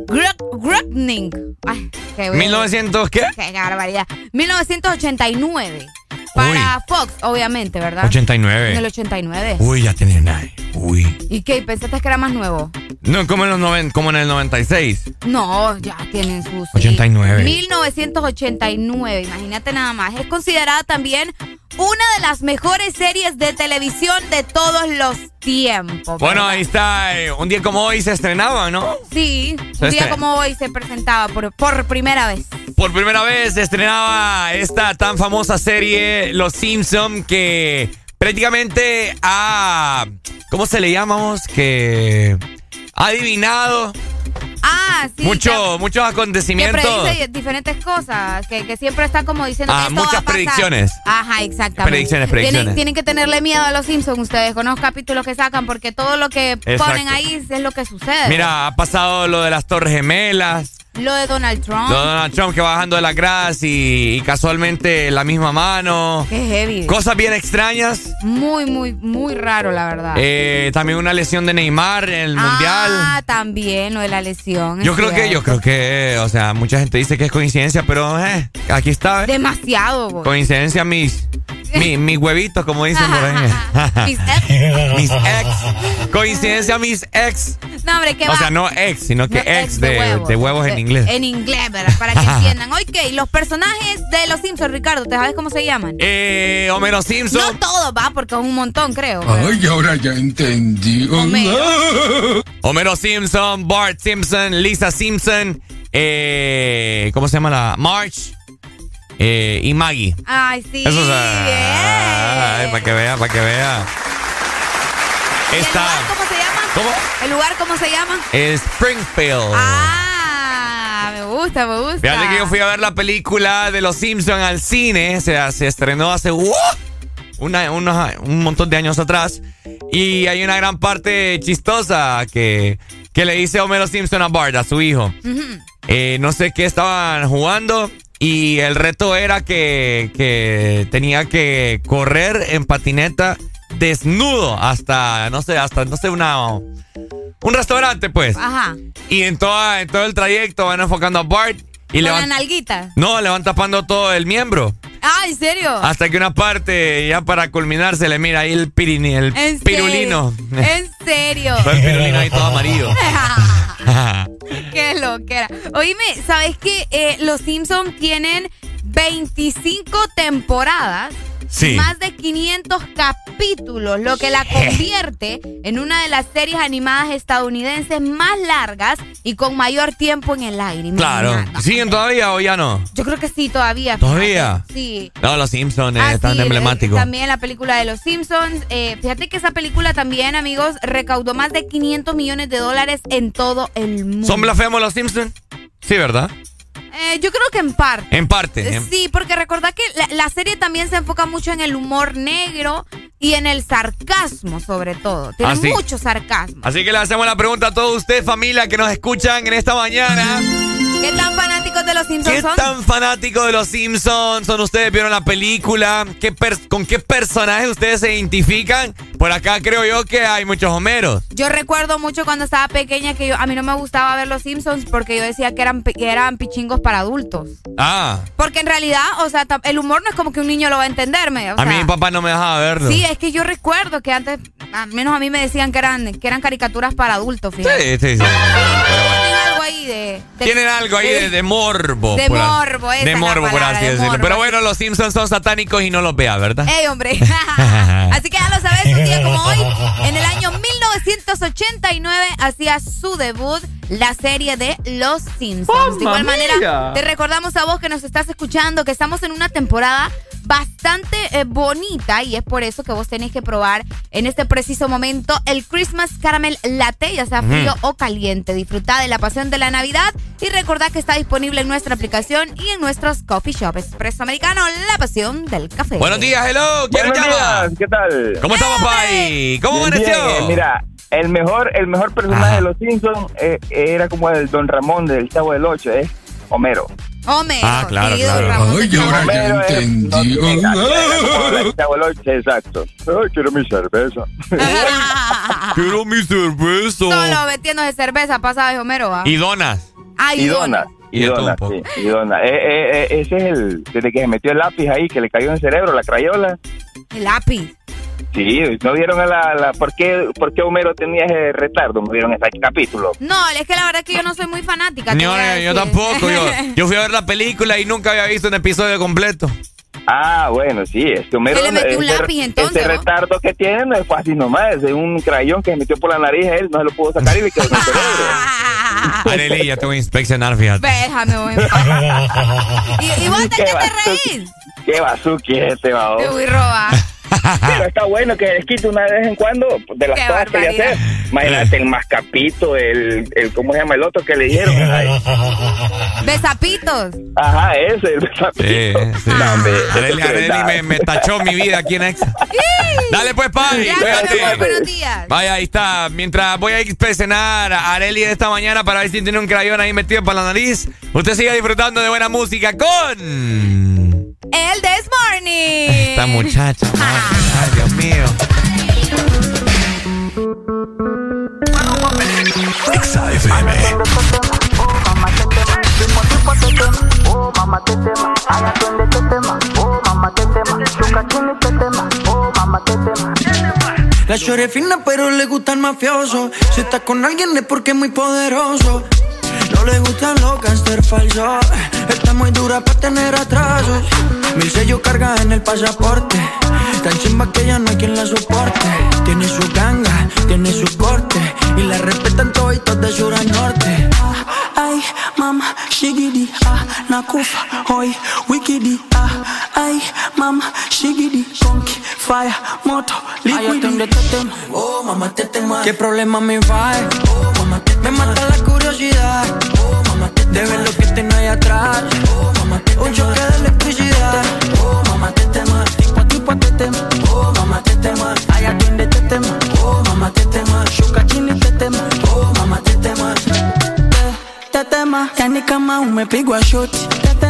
Speaker 2: Gro- Groening. Ay, qué bueno.
Speaker 3: 1900, ¿qué?
Speaker 2: Qué barbaridad. 1989. Para Fox, obviamente, ¿verdad?
Speaker 3: 89.
Speaker 2: En el 89.
Speaker 3: Uy, ya tiene nada. Uy.
Speaker 2: ¿Y qué? ¿Pensaste que era más nuevo?
Speaker 3: No, como en los noven, como en el 96.
Speaker 2: No, ya tienen sus.
Speaker 3: 89.
Speaker 2: 1989, imagínate nada más. Es considerada también una de las mejores series de televisión de todos los tiempos.
Speaker 3: Bueno,
Speaker 2: ¿verdad?
Speaker 3: ahí está. eh, Un día como hoy se estrenaba, ¿no?
Speaker 2: Sí,
Speaker 3: Se
Speaker 2: un día como hoy se presentaba por, por primera vez.
Speaker 3: Por primera vez se estrenaba esta tan famosa serie Los Simpson que prácticamente ha ¿cómo se le llamamos? que ha adivinado
Speaker 2: Ah, sí.
Speaker 3: mucho, muchos
Speaker 2: que, que
Speaker 3: acontecimientos.
Speaker 2: predice diferentes cosas, que, que siempre está como diciendo
Speaker 3: Ah,
Speaker 2: que esto va
Speaker 3: muchas
Speaker 2: a pasar.
Speaker 3: predicciones.
Speaker 2: Ajá, exactamente.
Speaker 3: Predicciones, predicciones.
Speaker 2: Tienen, tienen que tenerle miedo a los Simpsons ustedes con los capítulos que sacan porque todo lo que
Speaker 3: Exacto.
Speaker 2: ponen ahí es lo que sucede.
Speaker 3: Mira, ha pasado lo de las Torres Gemelas,
Speaker 2: Lo de Donald Trump.
Speaker 3: Lo de Donald Trump que va bajando de la gradas y, casualmente la misma mano.
Speaker 2: Qué heavy.
Speaker 3: Cosas bien extrañas.
Speaker 2: Muy, muy, muy raro, la verdad.
Speaker 3: Eh, también una lesión de Neymar en el Mundial.
Speaker 2: Ah, también lo de la lesión.
Speaker 3: Yo creo que, yo creo que, o sea, mucha gente dice que es coincidencia, pero eh, aquí está.
Speaker 2: ¿eh? Demasiado,
Speaker 3: Coincidencia mis, mis huevitos, como dicen por ahí. mis ex. mis ex. Coincidencia mis ex.
Speaker 2: No, hombre, ¿qué
Speaker 3: O sea, no ex, sino que ex, de, de, huevos, en inglés.
Speaker 2: En inglés, ¿verdad? Para que entiendan. Ok, los personajes de los Simpsons, Ricardo, ¿te sabes cómo se llaman?
Speaker 3: Eh, Homero Simpson.
Speaker 2: No todos, va, porque es un montón, creo.
Speaker 22: Ay, ahora ya entendí.
Speaker 3: Homero. Homero Simpson, Bart Simpson, Lisa Simpson, eh, ¿cómo se llama la? March. Eh, y Maggie.
Speaker 2: Ay, sí.
Speaker 3: Eso es. para que vea, para que vea.
Speaker 2: Está. ¿Cómo se llama?
Speaker 3: ¿Cómo?
Speaker 2: ¿El lugar cómo se llama?
Speaker 3: Springfield.
Speaker 2: Ah, me gusta, me gusta.
Speaker 3: Fíjate que yo fui a ver la película de Los Simpsons al cine. Se, se estrenó hace una, un montón de años atrás. Y hay una gran parte chistosa que, que le dice Homero Simpson a Bart, a su hijo. Eh, no sé qué estaban jugando. Y el reto era que, que tenía que correr en patineta desnudo hasta, no sé, hasta, no sé, una... Un restaurante, pues.
Speaker 2: Ajá.
Speaker 3: Y en, toda, en todo el trayecto van enfocando a Bart. Y
Speaker 2: ¿Con la nalguita?
Speaker 3: No, le van tapando todo el miembro.
Speaker 2: Ah, ¿en serio?
Speaker 3: Hasta que una parte, ya para culminar, se le mira ahí el pirini, el pirulino.
Speaker 2: ¿En serio?
Speaker 3: Todo el pirulino ahí todo amarillo.
Speaker 2: Qué loquera. Oíme, ¿sabes qué? Eh, los Simpsons tienen 25 temporadas más de 500 capítulos, lo que la convierte en una de las series animadas estadounidenses más largas y con mayor tiempo en el aire.
Speaker 3: Claro. ¿Siguen todavía o ya no?
Speaker 2: Yo creo que sí, todavía.
Speaker 3: ¿Todavía?
Speaker 2: Sí.
Speaker 3: No, Los Simpsons ah, están emblemáticos.
Speaker 2: También la película de Los Simpsons. Eh, fíjate que esa película también, amigos, recaudó más de 500 millones de dólares en todo el mundo.
Speaker 3: ¿Son blasfemos Los Simpsons? Sí, ¿verdad?
Speaker 2: Eh, yo creo que en parte.
Speaker 3: En parte.
Speaker 2: Eh, sí, porque recordad que la, serie también se enfoca mucho en el humor negro y en el sarcasmo, sobre todo. Tiene mucho sarcasmo.
Speaker 3: Así que le hacemos la pregunta a todos ustedes, familia, que nos escuchan en esta mañana.
Speaker 2: ¿Qué tan fanáticos de los Simpsons
Speaker 3: son? ¿Qué tan fanáticos de los Simpsons son ustedes? ¿Vieron la película? ¿Qué ¿Con qué personajes ustedes se identifican? Por acá creo yo que hay muchos Homeros.
Speaker 2: Yo recuerdo mucho cuando estaba pequeña que yo, a mí no me gustaba ver los Simpsons porque yo decía que eran, que eran pichingos para adultos.
Speaker 3: Ah.
Speaker 2: Porque en realidad, o sea, el humor no es como que un niño lo va a entenderme.
Speaker 3: a mí mi papá no me dejaba verlo.
Speaker 2: Sí, es que yo recuerdo que antes, al menos a mí me decían que eran, que eran caricaturas para adultos,
Speaker 3: fíjate. Sí, sí, sí. Tienen algo ahí de, morbo.
Speaker 2: De morbo, esa
Speaker 3: De morbo, por así decirlo. Pero bueno, los Simpsons son satánicos y no los vea, ¿verdad?
Speaker 2: ¡Ey, hombre! así que ya lo sabes, un día como hoy, en el año 1989, hacía su debut la serie de Los Simpsons. de igual manera, te recordamos a vos que nos estás escuchando que estamos en una temporada bastante eh, bonita y es por eso que vos tenés que probar en este preciso momento el Christmas Caramel Latte, ya sea frío o caliente. Disfruta de la pasión de la Navidad y recordad que está disponible en nuestra aplicación y en nuestros coffee shops. Expreso Americano, la pasión del café.
Speaker 3: Buenos días, hello. ¿Quién llama?
Speaker 23: ¿Qué tal?
Speaker 3: ¿Cómo estamos, Pai? ¿Cómo amaneció?
Speaker 23: Mira, el mejor, el mejor personaje de los Simpsons eh, era como el Don Ramón del Chavo del Ocho, ¿eh? Homero.
Speaker 2: Homero.
Speaker 3: Ah, claro, claro.
Speaker 22: Ay, ahora ya entendí.
Speaker 23: exacto. Ay, quiero mi cerveza.
Speaker 3: quiero mi cerveza.
Speaker 2: Solo metiéndose cerveza pasada de Homero, ¿va?
Speaker 3: Y donas.
Speaker 2: Ah, y, donas.
Speaker 23: Y sí, y donas. Eh, eh, eh, ese es el, desde que se metió el lápiz ahí, que le cayó en el cerebro, la crayola.
Speaker 2: El lápiz.
Speaker 23: Sí, ¿no vieron a la, la por, qué, por qué Homero tenía ese retardo? ¿No vieron ese capítulo?
Speaker 2: No, es que la verdad es que yo no soy muy fanática.
Speaker 3: No, yo, tampoco. Yo, yo, fui a ver la película y nunca había visto un episodio completo.
Speaker 23: Ah, bueno, sí, es que Homero...
Speaker 2: Se le metió un lápiz entonces,
Speaker 23: Ese retardo que tiene no es fácil nomás, es un crayón que se metió por la nariz él, no se lo pudo sacar y le quedó en el cerebro.
Speaker 3: Arely, ya te voy a inspeccionar, fíjate.
Speaker 2: Déjame, voy a ¿Y, y vos de qué te reís?
Speaker 23: Qué bazuki este, va.
Speaker 2: Te voy a robar.
Speaker 23: Pero está bueno que les quite una vez en cuando de las cosas que le hacer. Imagínate el mascapito, el, el, ¿cómo se llama el otro que le dijeron?
Speaker 2: Besapitos.
Speaker 23: Ajá, ese, el besapito.
Speaker 3: Sí, sí. Areli, Areli me, me, tachó mi vida aquí en Exa. Dale pues, Pai.
Speaker 2: Buenos días.
Speaker 3: Vaya, ahí está. Mientras voy a inspeccionar a Areli esta mañana para ver si tiene un crayón ahí metido para la nariz, usted siga disfrutando de buena música con...
Speaker 2: El This Morning.
Speaker 3: Esta muchacha. Ay, Dios mío.
Speaker 5: Exa FM.
Speaker 24: Oh, mamá te tema, ay, atiende este tema. Oh, mamá te tema, chuca chini te tema. Oh, mamá te tema.
Speaker 25: La chore fina, pero le gusta el mafioso. Si está con alguien es porque es muy poderoso. No le gustan los cáncer falsos. Está muy dura para tener atrasos. Mil sellos carga en el pasaporte. Tan chimba que ya no hay quien la soporte. Tiene su ganga, tiene su corte. Y la respetan todos de sur a norte. Ay, mama, shigidi, ah, nakufa, hoy, wikidi, ah, ay, mama, shigidi, conky, fire, moto, liquidi. Oh, mamá, te tema. ¿Qué problema me va? Oh, mamá, te Me mata la curiosidad. Oh, mamá, te De ver lo que tengo ahí atrás. Oh, mamá, te Un choque de electricidad. Oh, mamá, te tema. Tipo a tipo te tema. Oh, mamá, te tema. Ay, atiende te tema. Oh, mamá, te tema. Shuka chini te tema. Oh, mamá, te tema. Tetema, yani kama umepigwa shoti. Tetema,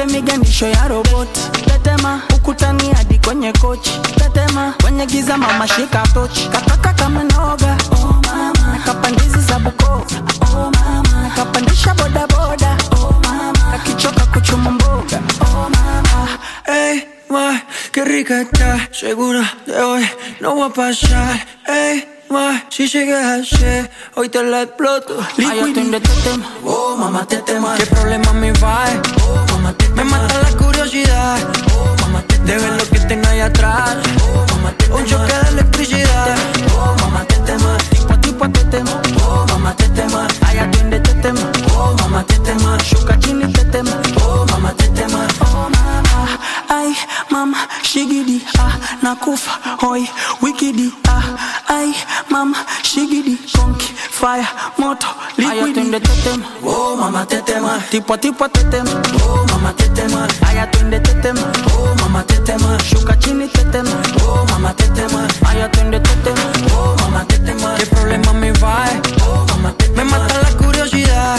Speaker 25: ipe miganisho ya roboti. Tetema, ukutani hadi kwenye kochi. Tetema, kwenye giza mama shika tochi. Kataka kama noga. Oh mama, nakapandizi za buko Oh mama, nakapandisha boda boda. Oh mama, akichoka kuchuma mboga. Oh mama, hey ma, qué rica está. Segura de hoy no va a pasar. hey ma, si llegas a ser, hoy te la exploto. Liquid de tema. Oh, mamá, te tema. ¿Qué problema me va? Oh, Me mata la curiosidad. Mamá, De ver lo que tengo ahí atrás. Mamá, Un choque de electricidad. Mamá. Tipo a tema. Oh, mamá, te tema. Ay, atiende te tema. Oh, mamá, te tema. Shuka chini te tema. Oh, mamá, te tema. Oh, mama. Ay, mama, shigidi, ah, nakufa, hoi, wikidi, ah, ay, mama, shigidi, konki, fire, moto, liquidi. Ay, te tema, oh, mama, te tema, tipo a tipo te tema, oh, mama, te tema, ay, atiende te tema, oh, mama, te tema, shuka chini te tema, oh, mama, te tema, ay, atiende te tema, oh, mama, te tema, qué problema me va, oh, mama, te tema, me mata la curiosidad,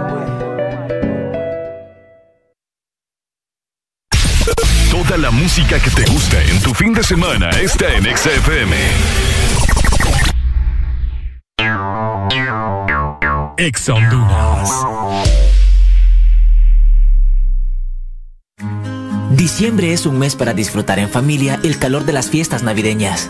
Speaker 5: Toda la música que te gusta en tu fin de semana está en XFM. Ex Honduras.
Speaker 26: Diciembre es un mes para disfrutar en familia el calor de las fiestas navideñas.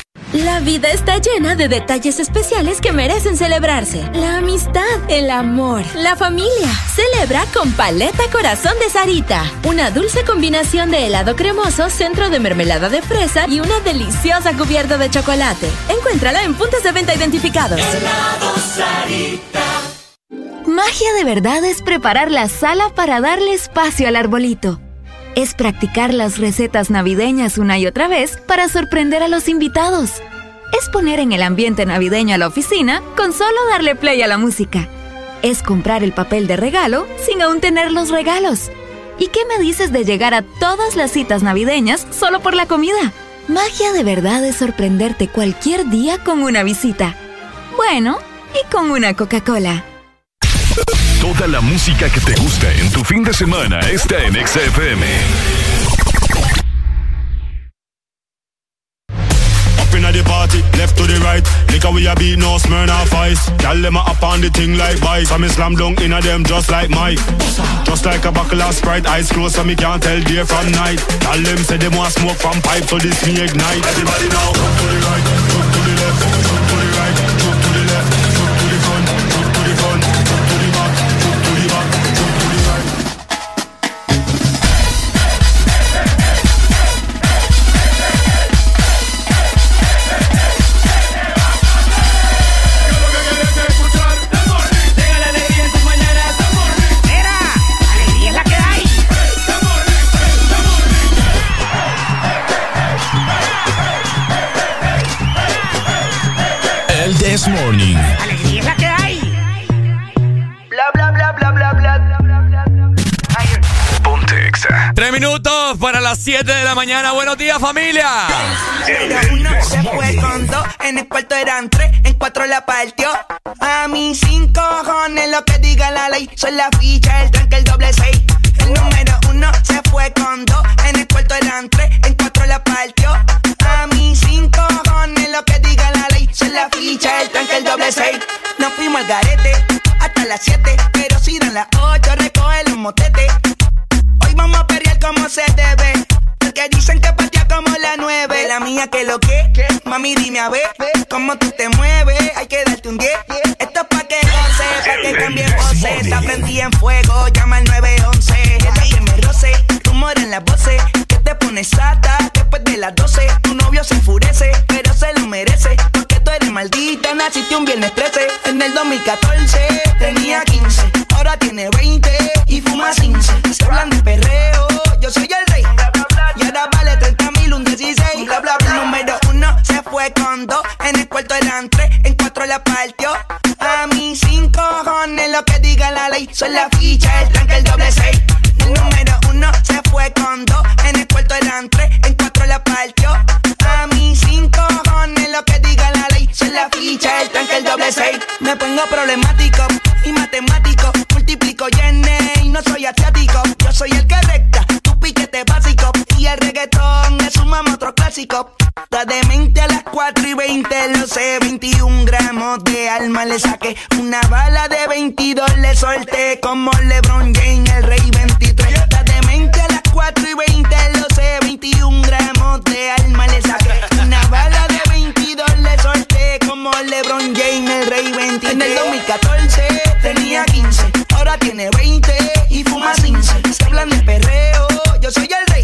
Speaker 27: La vida está llena de detalles especiales que merecen celebrarse. La amistad, el amor, la familia. Celebra con Paleta Corazón de Sarita. Una dulce combinación de helado cremoso, centro de mermelada de fresa y una deliciosa cubierta de chocolate. Encuéntrala en puntos de venta identificados.
Speaker 28: Helado Sarita.
Speaker 29: Magia de verdad es preparar la sala para darle espacio al arbolito es practicar las recetas navideñas una y otra vez para sorprender a los invitados. Es poner en el ambiente navideño a la oficina con solo darle play a la música. Es comprar el papel de regalo sin aún tener los regalos. ¿Y qué me dices de llegar a todas las citas navideñas solo por la comida? Magia de verdad es sorprenderte cualquier día con una visita. Bueno, y con una Coca-Cola.
Speaker 5: Toda la música que te gusta en tu fin de semana está en XFM.
Speaker 30: Up inna the party, left to the right. Liquor we a beat, no Smirnoff Ice. Gyal them a up on the thing like vice. So me slam dunk inna them just like Mike. Just like a buckle of Sprite, eyes closed so me can't tell day from night. Gyal them say them want smoke from pipe, so this me ignite. Everybody now, up to the right, up to the left,
Speaker 5: This Morning.
Speaker 26: Alegría es la que hay.
Speaker 31: Bla bla bla bla bla bla.
Speaker 5: Ponte Exa.
Speaker 3: Tres minutos para las 7 de la mañana. Buenos días, familia.
Speaker 32: Pero uno se fue con dos, en el cuarto eran tres, en cuatro la partió. A mí cinco cojones lo que diga la ley, soy la ficha, el tranque, el doble seis. El número uno se fue con dos, en el cuarto eran tres, en cuatro la partió. Diga la ley, soy la ficha, el tranque, el doble seis. Nos fuimos al garete hasta las siete, pero si dan las ocho, recoge los motetes. Hoy vamos a perrear como se debe. Porque dicen que patea como la nueve. La mía que lo que, mami dime a ver cómo tú te mueves. Hay que darte un 10. Esto es pa' que goce, pa' que cambie voces. Está prendida en fuego, llama al 911. Ella que me roce, rumor en las voces. Que te pones sata después de las 12. Tu novio se enfurece, pero se lo merece. Maldita, naciste un viernes 13. En el 2014 tenía 15, ahora tiene 20 y fuma 15. Se hablan de perreo, yo soy el rey. Y ahora vale 30 mil, un 16. Bla, bla, bla. Número uno se fue con dos. En el cuarto eran tres, en cuatro la partió. A mí cinco cojones lo que diga la ley. Soy la ficha, el tranque, el doble seis. El número uno se fue con dos. Seis. Me pongo problemático y matemático. Multiplico y y no soy asiático. Yo soy el que recta, tu piquete básico. Y el reggaetón es un mamo otro clásico. Está demente a las 4 y 20, lo sé. 21 gramos de alma le saqué. Una bala de 22 le solté. Como LeBron James, el rey 23. Está demente a las 4 y 20, lo sé. 21 gramos de alma le saqué. Una bala de 22 le solté. Como LeBron James, el rey 23. En el 2014 tenía 15, ahora tiene 20 y fuma 15. Se hablan de perreo, yo soy el rey.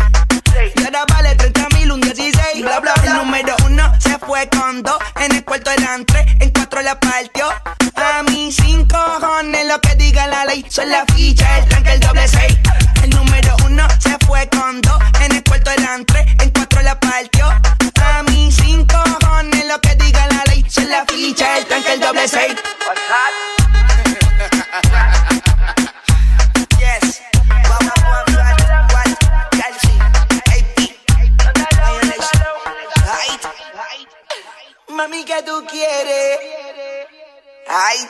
Speaker 32: Y ahora vale 30 mil, un 16. Bla, bla, bla. El número uno se fue con dos. En el cuarto eran tres, en cuatro la partió. A mí cinco cojones lo que diga la ley. Soy la ficha, el tranque, el doble seis. El número uno se fue con dos. En el Mami, ¿qué tú quieres? Ay,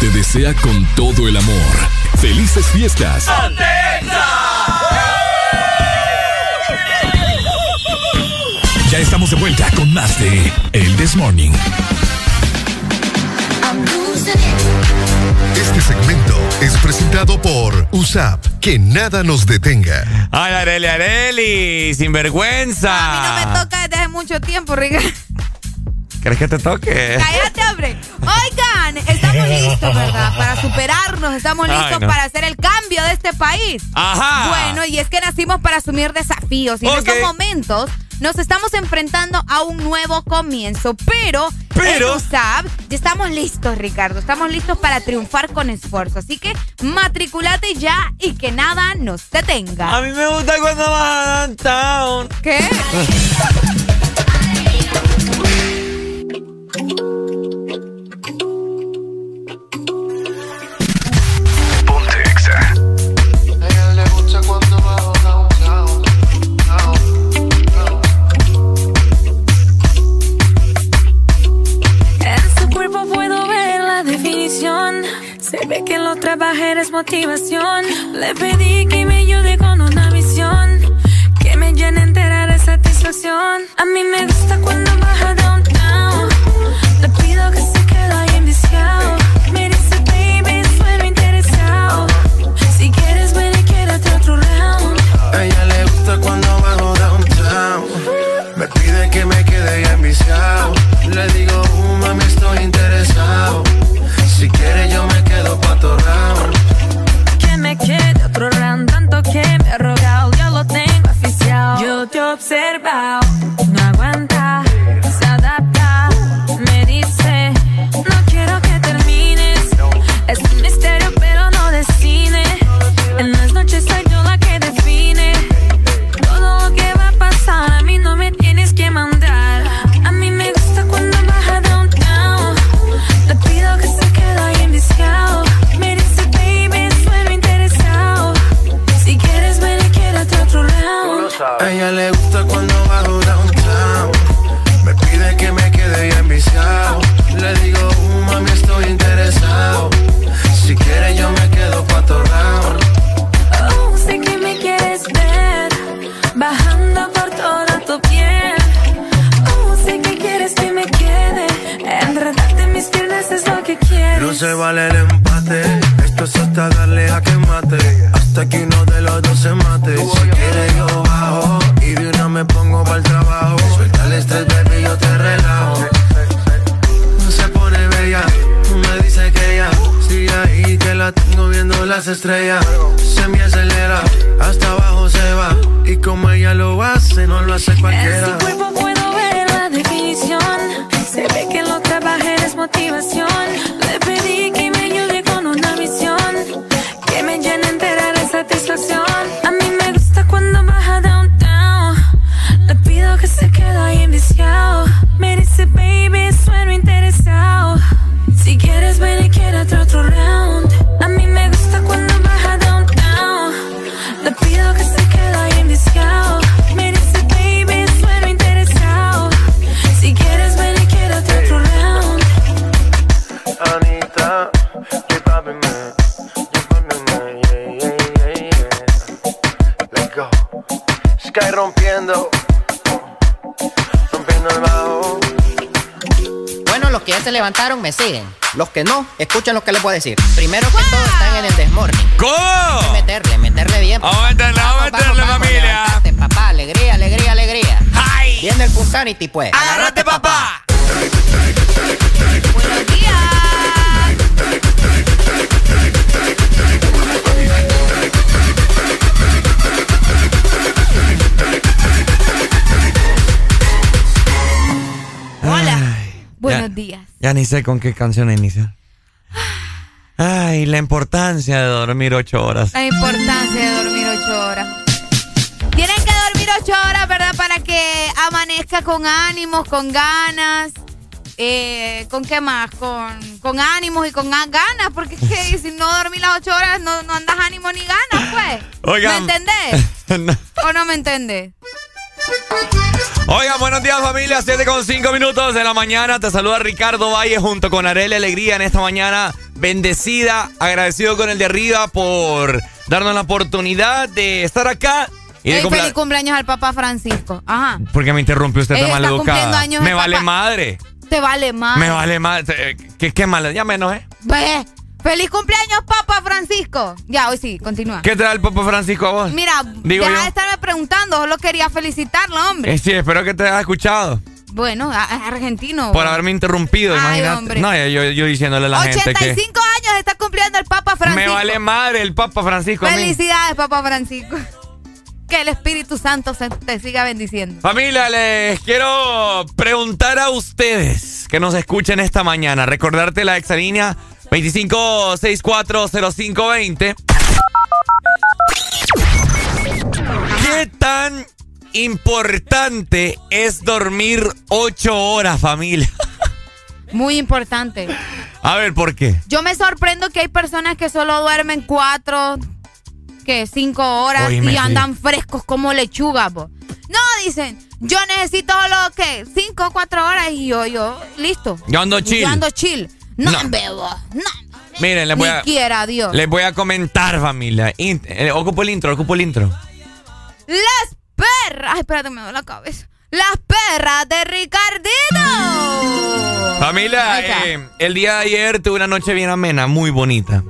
Speaker 5: te desea con todo el amor. ¡Felices fiestas! Ya estamos de vuelta con más de El This Morning.
Speaker 12: Este segmento es presentado por USAP. Que nada nos detenga.
Speaker 3: Ay, Areli, Areli, sin vergüenza.
Speaker 2: A mí no me toca desde hace mucho tiempo, Ricardo.
Speaker 3: ¿Crees que te toque?
Speaker 2: Cállate, hombre. Oigan, estamos listos, ¿verdad? Para superarnos, estamos listos
Speaker 3: Ay, no.
Speaker 2: para hacer el cambio de este país.
Speaker 3: Ajá.
Speaker 2: Bueno, y es que nacimos para asumir desafíos y en estos momentos nos estamos enfrentando a un nuevo comienzo, pero,
Speaker 3: Pero-
Speaker 2: en USAP ya estamos listos, Ricardo. Estamos listos para triunfar con esfuerzo. Así que matriculate ya y que nada nos detenga.
Speaker 3: A mí me gusta cuando vas a downtown.
Speaker 2: ¿Qué?
Speaker 33: Se ve que lo trabajar es motivación. Le pedí que me ayude con una visión. Que me llene entera de satisfacción. A mí me gusta cuando baja downtown. Le pido que se quede ahí enviciado. Me dice, baby, sueno interesado. Si quieres, ven y quédate otro round.
Speaker 34: A ella le gusta cuando bajo downtown. Me pide que me quede ya enviciado. Le digo, uh, mami, estoy interesado. Si quiere, yo me quedo pa' tu round.
Speaker 33: Que me quede otro round, tanto que me ha rogado, ya lo tengo oficial. Yo te he observado, se
Speaker 34: vale el empate. Esto es hasta darle a que mate. Hasta que uno de los dos se mate. Si quieres, yo bajo. Y de una me pongo para el trabajo. Suelta el estrés, baby, yo te relajo. Se pone bella. Me dice que ya. Sigue ahí que la tengo viendo las estrellas. Se me acelera. Hasta abajo se va. Y como ella lo hace, no lo hace
Speaker 33: En
Speaker 34: cualquiera.
Speaker 33: su cuerpo puedo ver la definición. Se ve que lo trabajar es motivación. Le pedí que me ayude con una visión. Que me llene entera de satisfacción.
Speaker 35: Bueno, los que ya se levantaron me siguen. Los que no, escuchen lo que les voy a decir. Primero que todo están en el desmorning.
Speaker 3: ¿Cómo?
Speaker 35: Hay que meterle, meterle bien.
Speaker 3: Vamos a meterle, vamos a meterle, familia.
Speaker 35: papá, alegría, alegría, alegría. Viene el Punsanity, pues.
Speaker 3: ¡Agárrate, papá!
Speaker 2: Buenos días. Buenos
Speaker 3: Ya-
Speaker 2: días.
Speaker 3: Ya ni sé con qué canción iniciar. Ay, la importancia de dormir ocho horas.
Speaker 2: La importancia de dormir ocho horas. Tienen que dormir ocho horas, ¿verdad? Para que amanezca con ánimos, con ganas. Eh, ¿Con qué más? Con, con ánimos y con ganas. Porque es que si no dormís las ocho horas, no, no andas ánimo ni ganas, pues.
Speaker 3: Oigan.
Speaker 2: ¿Me entendés? ¿O no me entendés?
Speaker 3: Oigan, buenos días familia, 7 con 5 minutos de la mañana. Te saluda Ricardo Valle junto con Arele Alegría en esta mañana bendecida. Agradecido con el de arriba por darnos la oportunidad de estar acá.
Speaker 2: Y de feliz cumpleaños al Papá Francisco. Ajá.
Speaker 3: ¿Por qué me interrumpió usted tan mal educada? Me vale madre.
Speaker 2: Te vale madre.
Speaker 3: Me vale madre. ¿Qué, qué mal? Ya menos, ¿eh?
Speaker 2: Ve. ¡Feliz cumpleaños, Papa Francisco! Ya, hoy sí, continúa.
Speaker 3: ¿Qué trae el Papa Francisco a vos?
Speaker 2: Mira, Digo deja de estarme preguntando, solo quería felicitarlo, hombre.
Speaker 3: Eh, sí, espero que te haya escuchado.
Speaker 2: Bueno, argentino.
Speaker 3: Por haberme interrumpido, Ay, imagínate. Hombre. No, yo, yo, diciéndole a la gente que...
Speaker 2: 85 años está cumpliendo el Papa Francisco.
Speaker 3: Me vale madre el Papa Francisco
Speaker 2: Felicidades, Papa Francisco. Que el Espíritu Santo se te siga bendiciendo.
Speaker 3: Familia, les quiero preguntar a ustedes que nos escuchen esta mañana. Recordarte la exalínea 25640520. ¿Qué tan importante es dormir ocho horas, familia?
Speaker 2: Muy importante.
Speaker 3: A ver, ¿por qué?
Speaker 2: Yo me sorprendo que hay personas que solo duermen cuatro, que cinco horas y andan frescos como lechuga, No, dicen, yo necesito solo que cinco o cuatro horas y yo, yo, listo.
Speaker 3: Yo ando chill.
Speaker 2: Yo ando chill. No, bebo. No.
Speaker 3: Miren, les voy a.
Speaker 2: quiera, Dios.
Speaker 3: Les voy a comentar, familia. Eh, ocupo el intro, ocupo el intro.
Speaker 2: Las perras. Ay, espérate, me da la cabeza. Las perras de Ricardito.
Speaker 3: Familia, eh, el día de ayer tuve una noche bien amena, muy bonita.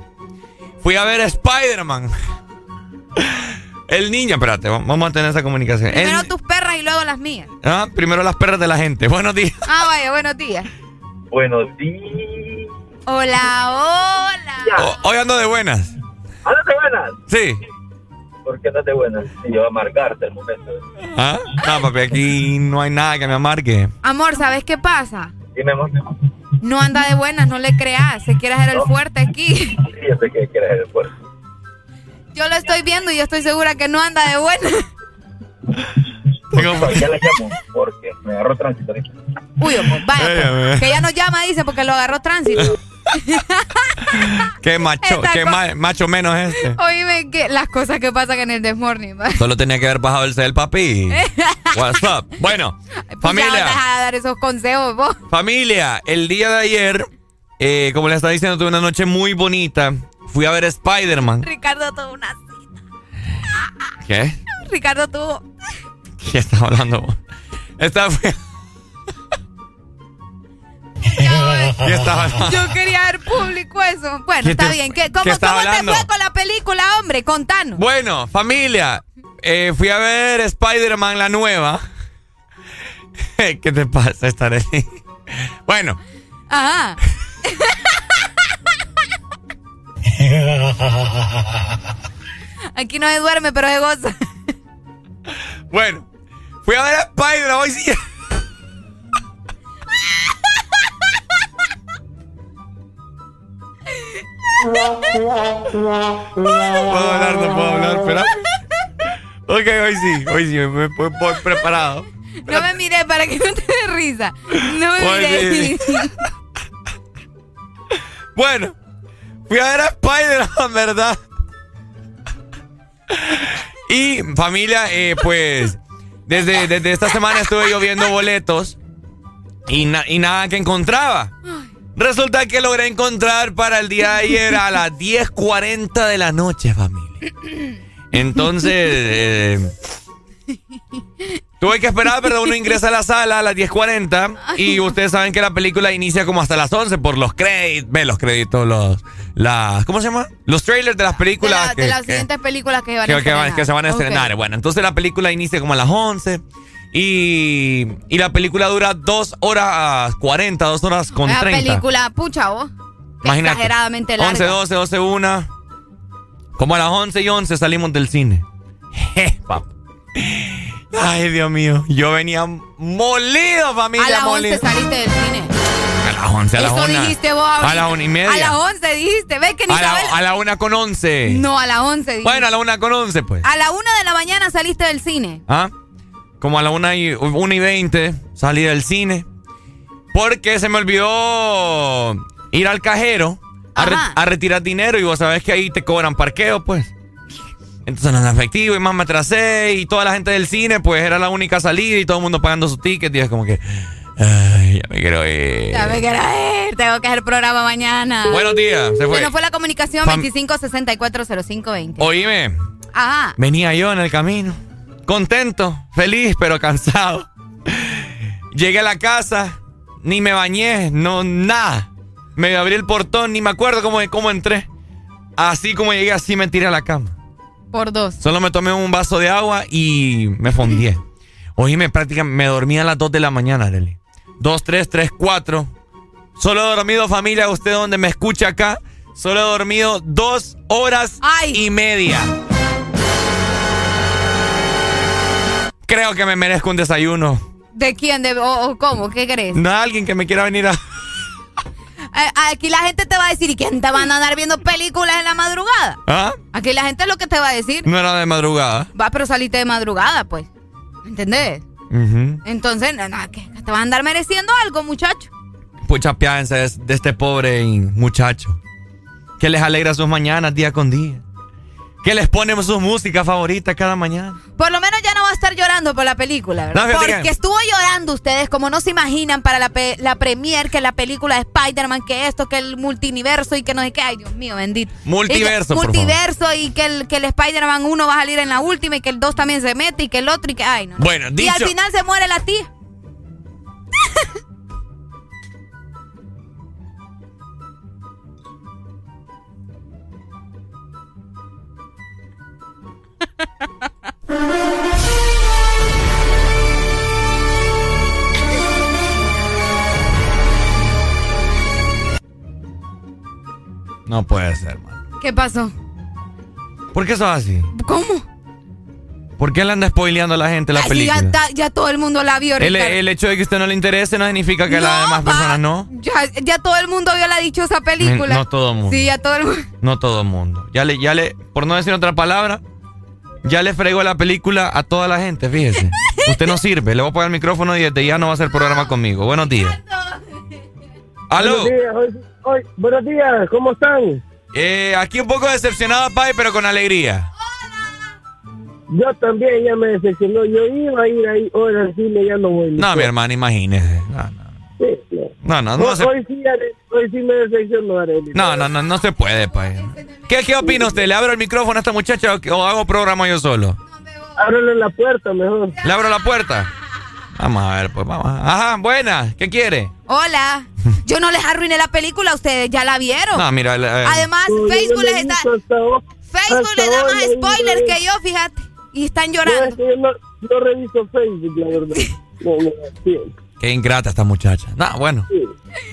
Speaker 3: Fui a ver a Spider-Man. El niño, espérate, vamos a tener esa comunicación.
Speaker 2: Primero tus perras y luego las mías.
Speaker 3: Ah, primero las perras de la gente. Buenos días.
Speaker 2: Ah, vaya, buenos días.
Speaker 23: Buenos días.
Speaker 2: Hola, hola.
Speaker 3: hoy ando de buenas.
Speaker 23: ¿Andas de buenas?
Speaker 3: Sí.
Speaker 23: ¿Por qué andas de buenas? Si yo a amargarte el momento.
Speaker 3: ¿Ah? No, papi, aquí no hay nada que me amargue.
Speaker 2: Amor, ¿sabes qué pasa?
Speaker 23: Dime, amor.
Speaker 2: No anda de buenas, no le creas. Se quiere hacer el fuerte aquí.
Speaker 23: Sí, yo sé que quiere hacer el fuerte.
Speaker 2: Yo lo estoy viendo y yo estoy segura que no anda de buenas.
Speaker 23: ¿Por qué le llamo? Porque me agarró tránsito.
Speaker 2: Uy, vaya, que ya no llama, dice, porque lo agarró tránsito.
Speaker 3: qué macho, qué macho menos este.
Speaker 2: Oíme que las cosas que pasan en el Desmorning.
Speaker 3: Solo tenía que haber bajado el cel, papi. What's up? Bueno, familia.
Speaker 2: Deja de dar esos consejos, vos.
Speaker 3: Familia, el día de ayer, eh, como le estaba diciendo, tuve una noche muy bonita. Fui a ver Spider-Man.
Speaker 2: Ricardo tuvo una cita.
Speaker 3: ¿Qué?
Speaker 2: Ricardo tuvo.
Speaker 3: ¿Qué estás hablando? Esta fue.
Speaker 2: Yo quería ver público eso. Bueno, está bien. ¿Cómo, ¿cómo te fue con la película, hombre? Contanos.
Speaker 3: Bueno, familia, eh, fui a ver Spider-Man la nueva. ¿Qué te pasa, estaré? bueno.
Speaker 2: Ajá. Aquí no se duerme, pero se goza.
Speaker 3: bueno, fui a ver Spider-Man hoy sí. puedo hablar, no puedo hablar, espera. Ok, hoy sí, hoy sí, me, voy preparado.
Speaker 2: No me miré para que no te dé risa. No me miré.
Speaker 3: bueno, fui a ver a Spider-Man, ¿verdad? Y familia, eh, pues desde, desde esta semana estuve yo viendo boletos y, y nada que encontraba. Resulta que logré encontrar para el día de ayer a las 10.40 de la noche, familia. Entonces, eh, tuve que esperar, pero uno ingresa a la sala a las 10.40 y ustedes saben que la película inicia como hasta las 11 por los créditos, ve los créditos, los, las, ¿cómo se llama? Los trailers de las películas.
Speaker 2: De, las siguientes películas que, van a estrenar.
Speaker 3: que, se van a estrenar. Bueno, entonces la película inicia como a las 11. Y, y la película dura 2 horas 40, 2 horas con 30. La
Speaker 2: película, pucha vos. Imagínate, exageradamente larga.
Speaker 3: 11, 12, 12, 1. Como a las 11 y 11 salimos del cine. Ay, Dios mío. Yo venía molido, familia.
Speaker 2: A las 11 saliste del cine.
Speaker 3: A las 11, a las
Speaker 2: Eso
Speaker 3: 1.
Speaker 2: dijiste vos
Speaker 3: A las 1 y media.
Speaker 2: A las 11 dijiste. ¿Ves que ni
Speaker 3: a la, a la 1 con 11.
Speaker 2: No, a las 11 dijiste.
Speaker 3: Bueno, a la 1 con 11, pues.
Speaker 2: A la 1 de la mañana saliste del cine.
Speaker 3: ¿Ah? Como a la 1 y, 1 y 20 salí del cine. Porque se me olvidó ir al cajero a, re-
Speaker 2: Ajá.
Speaker 3: a retirar dinero y vos sabés que ahí te cobran parqueo, pues. Entonces no es efectivo y más me atrasé y toda la gente del cine pues era la única salida y todo el mundo pagando su ticket y es como que... Ay, ya me quiero ir.
Speaker 2: Ya me quiero ir. Tengo que hacer programa mañana.
Speaker 3: Buenos días, se fue.
Speaker 2: Bueno, fue la comunicación
Speaker 3: Fam-
Speaker 2: 25640520.
Speaker 3: Oíme,
Speaker 2: Ajá.
Speaker 3: venía yo en el camino, contento, feliz, pero cansado. Llegué a la casa, ni me bañé, no, nada. Me abrí el portón, ni me acuerdo cómo, cómo entré. Así como llegué, así me tiré a la cama.
Speaker 2: Por dos.
Speaker 3: Solo me tomé un vaso de agua y me fondié. Oíme, prácticamente me dormí a las 2 de la mañana, Arely. 2, 3, 3, 4. Solo he dormido, familia, usted donde me escucha acá. Solo he dormido dos horas y media. Creo que me merezco un desayuno.
Speaker 2: ¿De quién? De, o, o cómo? ¿Qué crees?
Speaker 3: No alguien que me quiera venir a...
Speaker 2: Eh, aquí la gente te va a decir, ¿y quién te van a andar viendo películas en la madrugada?
Speaker 3: ¿Ah?
Speaker 2: Aquí la gente es lo que te va a decir.
Speaker 3: No era de madrugada.
Speaker 2: Va, pero saliste de madrugada, pues. ¿Entendés? Entonces, no, no, que te van a andar mereciendo algo, muchacho.
Speaker 3: Pucha piensa de este pobre muchacho. Que les alegra sus mañanas día con día. Que les pone sus músicas favoritas cada mañana.
Speaker 2: Por lo menos ya no va a estar llorando por la película, ¿verdad?
Speaker 3: No,
Speaker 2: Porque
Speaker 3: que-
Speaker 2: estuvo llorando ustedes, como no se imaginan, para la, pe- la premier, que la película de Spider-Man, que esto, que el multiverso y que no sé qué. Ay, Dios mío, bendito.
Speaker 3: Multiverso,
Speaker 2: Y que-
Speaker 3: por favor.
Speaker 2: Multiverso y que el, que el Spider-Man 1 va a salir en la última y que el 2 también se mete y que el otro y que. Ay, no. no.
Speaker 3: Bueno,
Speaker 2: Y
Speaker 3: dicho-
Speaker 2: al final se muere la tía.
Speaker 3: No puede ser, man.
Speaker 2: ¿Qué pasó?
Speaker 3: ¿Por qué sos así?
Speaker 2: ¿Cómo?
Speaker 3: ¿Por qué le anda spoileando a la gente la
Speaker 2: Ay,
Speaker 3: película?
Speaker 2: ya, ta- ya todo el mundo la vio,
Speaker 3: el, el hecho de que usted no le interese no significa que a las
Speaker 2: No,
Speaker 3: demás
Speaker 2: pa.
Speaker 3: personas no.
Speaker 2: Ya, ya todo el mundo vio la dichosa película.
Speaker 3: No todo el mundo.
Speaker 2: Sí, ya todo el mundo.
Speaker 3: No todo el mundo. Ya le, ya le, por no decir otra palabra, ya le fregó la película a toda la gente, fíjese. Usted no sirve. Le voy a poner el micrófono y desde ya no va a hacer programa conmigo. Buenos días. ¿Aló?
Speaker 36: Buenos días, hoy- hoy- buenos días, ¿cómo están?
Speaker 3: Eh, aquí un poco decepcionado, Pai, pero con alegría.
Speaker 36: Yo también ya me decepcionó. Yo iba a ir ahí al cine, ya no voy.
Speaker 3: No, mi hermano, imagínese. No, no.
Speaker 36: No.
Speaker 3: No, no, no
Speaker 36: hoy,
Speaker 3: se,
Speaker 36: hoy sí, hoy sí me decepcionó, Arely.
Speaker 3: no, no, no, no se puede, Pai. ¿Qué, ¿Qué opina usted? ¿Le abro el micrófono a esta muchacha o, o hago programa yo solo?
Speaker 36: Ábrele la puerta mejor.
Speaker 3: ¿Le abro la puerta? Vamos a ver, pues vamos. Ajá, buena. ¿Qué quiere?
Speaker 2: Hola. Yo no les arruiné la película, ustedes ya la vieron.
Speaker 3: No, mira. eh,
Speaker 2: Además,
Speaker 36: No,
Speaker 2: Facebook
Speaker 36: no
Speaker 2: les está. Facebook
Speaker 36: hasta
Speaker 2: les da
Speaker 36: hoy
Speaker 2: más spoilers que yo, fíjate. Y están
Speaker 36: No, es
Speaker 2: llorando.
Speaker 36: que yo no, no reviso Facebook, la verdad. No, no, sí.
Speaker 3: Qué ingrata esta muchacha. No, bueno.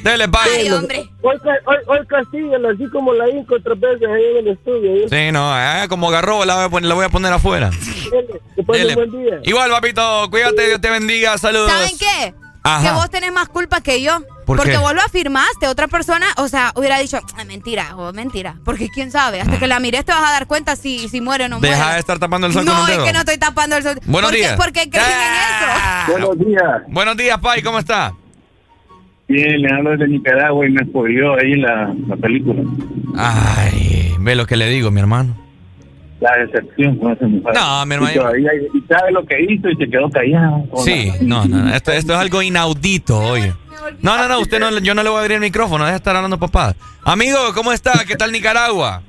Speaker 3: Dele, Pai.
Speaker 2: Ay, hombre.
Speaker 36: Hoy, ca- hoy, hoy castíguenla, así como la Inco otras veces ahí en el estudio. ¿eh?
Speaker 3: Sí, no, eh, como agarró, la voy a poner, la voy a poner afuera.
Speaker 36: Dele,
Speaker 3: Dele.
Speaker 36: buen día.
Speaker 3: Igual, papito, cuídate, Dios te bendiga, saludos.
Speaker 2: ¿Saben qué?
Speaker 3: Ajá.
Speaker 2: Que vos tenés más culpa que yo.
Speaker 3: ¿Por
Speaker 2: porque
Speaker 3: qué?
Speaker 2: vos lo afirmaste. Otra persona, o sea, hubiera dicho, "Ay, mentira, o mentira. Porque quién sabe, hasta que la mires te vas a dar cuenta si, si muere o no muere.
Speaker 3: Deja de estar tapando el sol con
Speaker 2: No, es que no estoy tapando el sol.
Speaker 3: Buenos
Speaker 2: ¿Por qué-
Speaker 3: días.
Speaker 2: ¿Por qué creen en eso?
Speaker 36: Buenos días.
Speaker 3: Buenos días, Pai, ¿cómo está?
Speaker 37: Bien, le hablo desde Nicaragua y me spoileó ahí la, la película.
Speaker 3: Ay, ve lo que le digo, mi hermano.
Speaker 37: La decepción con esa mujer.
Speaker 3: No, mi hermano.
Speaker 37: Y, todavía- y sabe lo que hizo y se quedó callado.
Speaker 3: Sí, no, no, esto, esto es algo inaudito, oye. No, no, no, usted no, yo no le voy a abrir el micrófono, deja de estar hablando papá. Amigo, ¿cómo está? ¿Qué tal Nicaragua?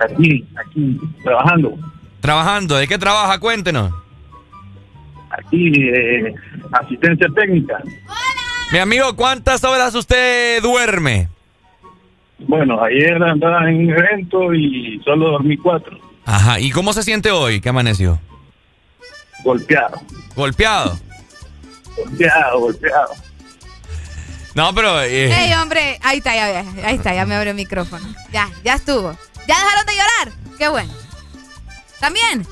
Speaker 37: Aquí, aquí, trabajando.
Speaker 3: Trabajando, ¿de qué trabaja? Cuéntenos.
Speaker 37: Aquí, eh, asistencia técnica.
Speaker 3: Mi amigo, ¿cuántas horas usted duerme?
Speaker 37: Bueno, ayer andaba en un evento y solo dormí cuatro.
Speaker 3: Ajá, ¿y cómo se siente hoy? ¿Qué amaneció?
Speaker 37: Golpeado.
Speaker 3: ¿Golpeado?
Speaker 37: Golpeado, golpeado.
Speaker 3: No, pero... eh,
Speaker 2: Ey, hombre, ahí está, ya, ahí está, ya me abrió el micrófono. Ya, ya estuvo. ¿Ya dejaron de llorar? Qué bueno. ¿También?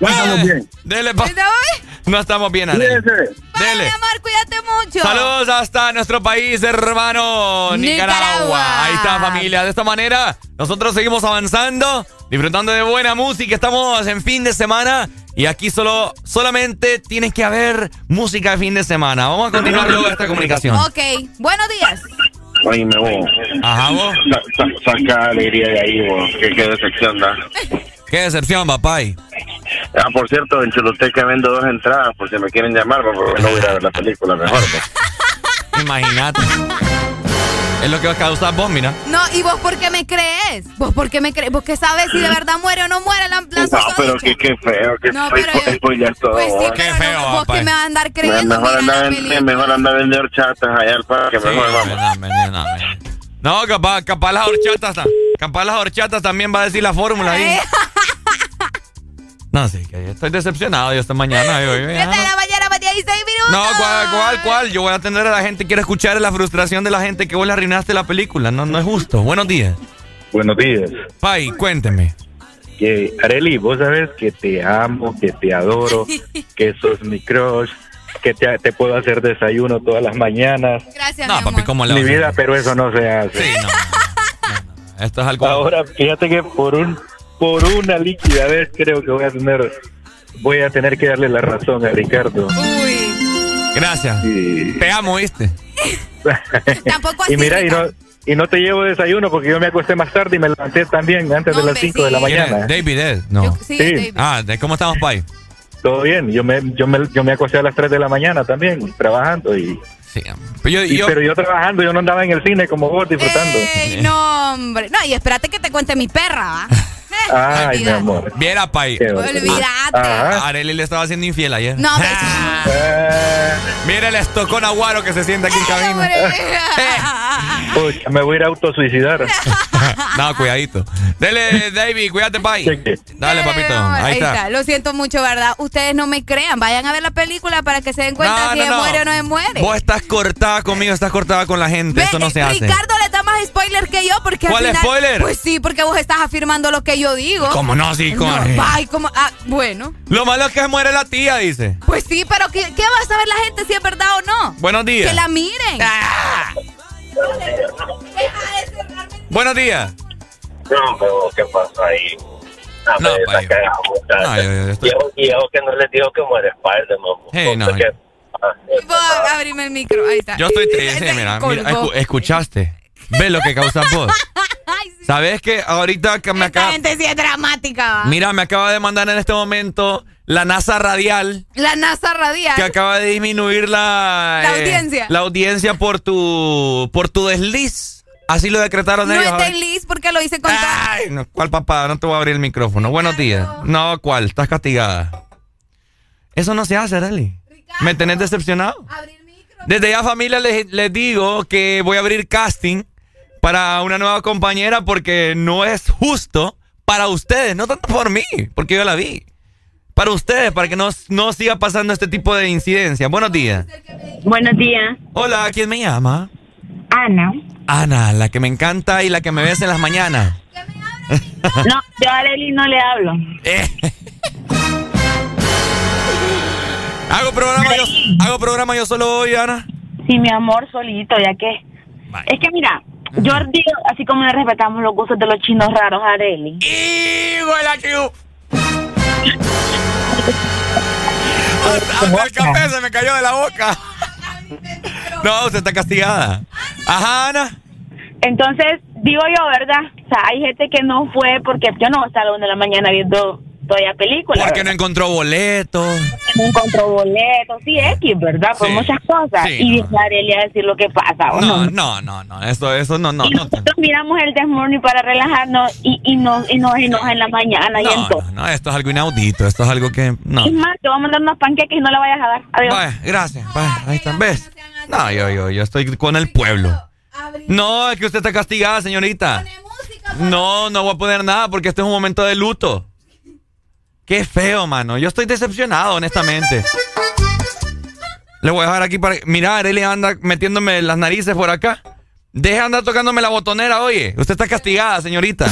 Speaker 37: Ya estamos bien.
Speaker 3: Dele, pa-. No estamos bien, Ale. Dele.
Speaker 2: mi amor, cuídate mucho.
Speaker 3: Saludos hasta nuestro país, hermano Nicaragua.
Speaker 2: Nicaragua.
Speaker 3: Ahí está, familia. De esta manera, nosotros seguimos avanzando, disfrutando de buena música. Estamos en fin de semana y aquí solo, solamente tienes que haber música de fin de semana. Vamos a continuar luego esta comunicación.
Speaker 2: Ok, buenos días.
Speaker 37: Oíme vos.
Speaker 3: Ajá, vos.
Speaker 37: Sa- sa- saca alegría de ahí, vos. Qué, qué decepción da.
Speaker 3: Qué decepción, papá.
Speaker 37: Ah, por cierto, en Choluteca vendo dos entradas por si me quieren llamar, porque no voy a ir a ver la película mejor. pues.
Speaker 3: Imagínate. Es lo que va a causar vos, mira.
Speaker 2: No, ¿y vos por qué me crees? ¿Vos por qué me crees? ¿Vos qué sabes si de verdad muere o no muere la, la
Speaker 37: No, pero qué, qué feo, qué
Speaker 2: No,
Speaker 37: feo. todo.
Speaker 2: Pues sí,
Speaker 37: vos.
Speaker 2: pero no, vos que me vas a andar creyendo.
Speaker 37: mejor andar
Speaker 2: película.
Speaker 37: en, mejor andar a vender chatas allá al parque, mejor vamos.
Speaker 3: No, capaz, capaz las horchatas, ta- capaz las horchatas también va a decir la fórmula ahí. No, sí, que estoy decepcionado yo esta mañana. yo- yo-
Speaker 2: de la mañana, para 16 minutos.
Speaker 3: No, ¿cuál, cuál, cuál? Yo voy a atender a la gente. Quiero escuchar la frustración de la gente que vos le arruinaste la película. No, no es justo. Buenos días.
Speaker 37: Buenos días.
Speaker 3: Pai, cuénteme.
Speaker 37: Que, Areli, vos sabes que te amo, que te adoro, que sos mi crush, que te, te puedo hacer desayuno todas las mañanas.
Speaker 2: Gracias,
Speaker 3: No, papi, ¿cómo le
Speaker 37: Mi
Speaker 3: vas a
Speaker 37: vida, pero eso no se hace.
Speaker 3: Esto es algo.
Speaker 37: Ahora, fíjate que por un por una líquida vez creo que voy a tener voy a tener que darle la razón a Ricardo.
Speaker 3: Gracias. Te amo, ¿viste?
Speaker 2: Tampoco así.
Speaker 37: y mira, y no, y no te llevo desayuno porque yo me acosté más tarde y me levanté también antes de las 5 de la mañana.
Speaker 3: David Ed. No.
Speaker 2: sí,
Speaker 37: Sí.
Speaker 2: David.
Speaker 3: Ah, ¿de ¿cómo estamos, Pai?
Speaker 37: Todo bien, yo me, yo me, yo me acosté a las 3 de la mañana también, trabajando y...
Speaker 3: Pero yo,
Speaker 37: y-
Speaker 3: yo-
Speaker 37: pero yo trabajando, yo no andaba en el cine como vos disfrutando.
Speaker 2: Ey, no, hombre. No, y espérate que te cuente mi perra, ¿va?
Speaker 37: Ay, mi amor.
Speaker 3: Viera, Pai.
Speaker 2: Olvídate.
Speaker 3: A Arely le estaba haciendo infiel ayer.
Speaker 2: No, hombre.
Speaker 3: Mira el estocón aguaro que se siente aquí en cabina.
Speaker 37: Uy, me voy a ir a autosuicidar.
Speaker 3: no, cuidadito. Dele, David, cuídate, Pai. Dale, papito. Ahí está.
Speaker 2: Lo siento mucho, ¿verdad? Ustedes no me crean. Vayan a ver la película para que se den cuenta
Speaker 3: No,
Speaker 2: si
Speaker 3: no,
Speaker 2: se
Speaker 3: no.
Speaker 2: muere o no se muere.
Speaker 3: Vos estás cortada conmigo, estás cortada con la gente. Eso no se hace.
Speaker 2: Ricardo le da más spoiler que yo porque al
Speaker 3: ¿Cuál
Speaker 2: final-
Speaker 3: spoiler?
Speaker 2: Pues sí, porque vos estás afirmando lo que yo digo.
Speaker 3: ¿Cómo no? Sí,
Speaker 2: No, ay, como, ah, bueno.
Speaker 3: Lo malo es que se muere la tía, dice.
Speaker 2: Pues sí, pero ¿qué, qué va a saber la gente si es verdad o no?
Speaker 3: Buenos días.
Speaker 2: Que la miren.
Speaker 3: Buenos días.
Speaker 37: No, pero ¿qué pasa ahí? Ah,
Speaker 3: No, pa,
Speaker 37: la puta.
Speaker 3: No, yo- yo estoy-
Speaker 37: Y ojo- Y ojo que no les digo que muere Spider-Man.
Speaker 3: Hey, no,
Speaker 37: Porque-
Speaker 2: Vos abrime el micro. Ahí está.
Speaker 3: Yo estoy triste, mira, mira, escu- escuchaste. Ve lo que causa vos. ¿Sabes que ahorita que me
Speaker 2: Esta
Speaker 3: acaba...
Speaker 2: gente sí es dramática. ¿va?
Speaker 3: Mira, me acaba de mandar en este momento la NASA radial
Speaker 2: La NASA radial.
Speaker 3: que acaba de disminuir la...
Speaker 2: La audiencia.
Speaker 3: La audiencia por tu... por tu desliz. Así lo decretaron
Speaker 2: no
Speaker 3: ellos.
Speaker 2: es
Speaker 3: ahora.
Speaker 2: desliz porque lo hice con.
Speaker 3: Ay, no, ¿Cuál papá? No te voy a abrir el micrófono. Buenos días. No, ¿cuál? Estás castigada. Eso no se hace, Arely. ¿Me tenés decepcionado? Desde ya, familia, les, les digo que voy a abrir casting para una nueva compañera porque no es justo para ustedes, no tanto por mí, porque yo la vi. Para ustedes, para que no, no siga pasando este tipo de incidencias. Buenos días.
Speaker 38: Buenos días.
Speaker 3: Hola, ¿quién me llama?
Speaker 38: Ana.
Speaker 3: Ana, la que me encanta y la que me ves en las mañanas.
Speaker 38: No, yo a Arely no le hablo.
Speaker 3: Hago programa, yo, hago programa yo solo hoy, Ana.
Speaker 38: Sí, mi amor, solito, ya que. Es que mira, yo digo, así como le respetamos los gustos de los chinos raros a Arely.
Speaker 3: Hasta el café se me cayó de la boca. No, usted está castigada. Ajá, Ana.
Speaker 38: Entonces, digo yo, ¿verdad? O sea, hay gente que no fue porque yo no voy a estar a la una de la mañana viendo todavía películas.
Speaker 3: Porque no encontró boletos.
Speaker 38: No encontró boletos, sí, X, ¿verdad? Por
Speaker 3: Sí.
Speaker 38: muchas cosas.
Speaker 3: Sí,
Speaker 38: y Arely a decir lo que pasa, ¿o
Speaker 3: No,
Speaker 38: no?
Speaker 3: no, no, no. Eso, eso no, no.
Speaker 38: y
Speaker 3: no.
Speaker 38: nosotros miramos el Desmorning para relajarnos y, y, nos, y nos enoja en la mañana y
Speaker 3: No,
Speaker 38: entonces.
Speaker 3: no, esto es algo inaudito. Esto es algo que. No.
Speaker 38: Es más, te voy a mandar unos panqueques y no le vayas a dar. Adiós.
Speaker 3: Vaya, gracias. Vaya, ahí están, ¿ves? No, yo, yo, yo estoy con el pueblo. No, es que usted está castigada, señorita. No, no voy a poner nada porque este es un momento de luto. Qué feo, mano. Yo estoy decepcionado, honestamente. Le voy a dejar aquí para. Mira, Arely anda metiéndome las narices por acá. Deja andar tocándome la botonera, oye. Usted está castigada, señorita.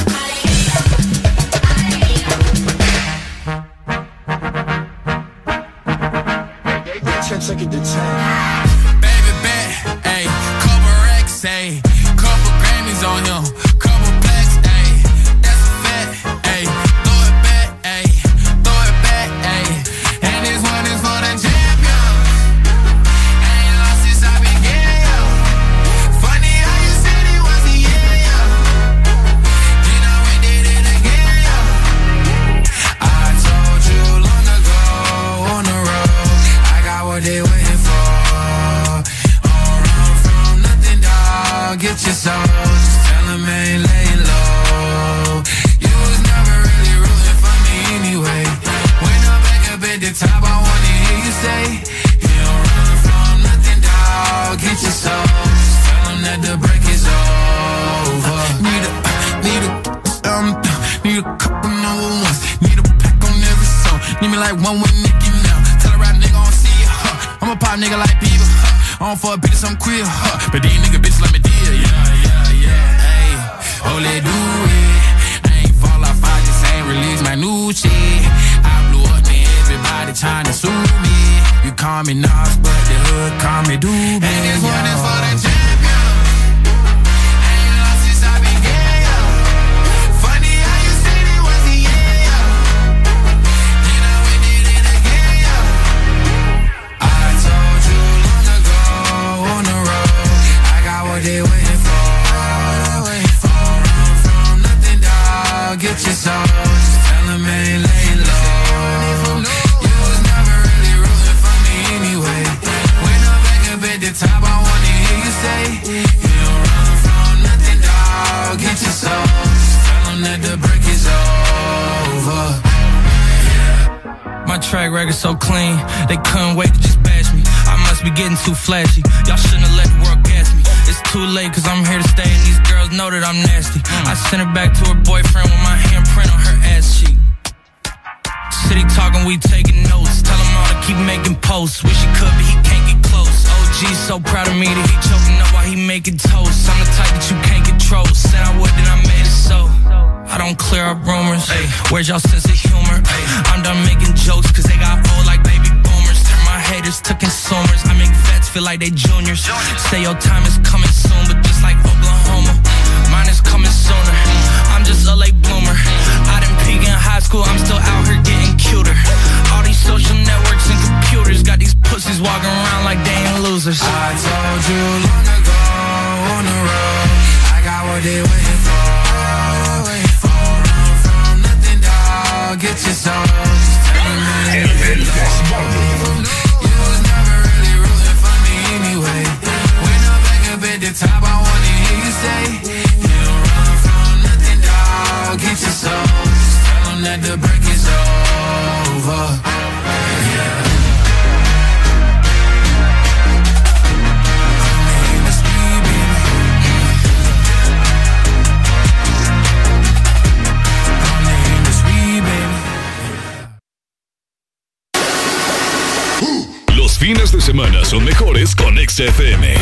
Speaker 1: semanas son mejores con XFM.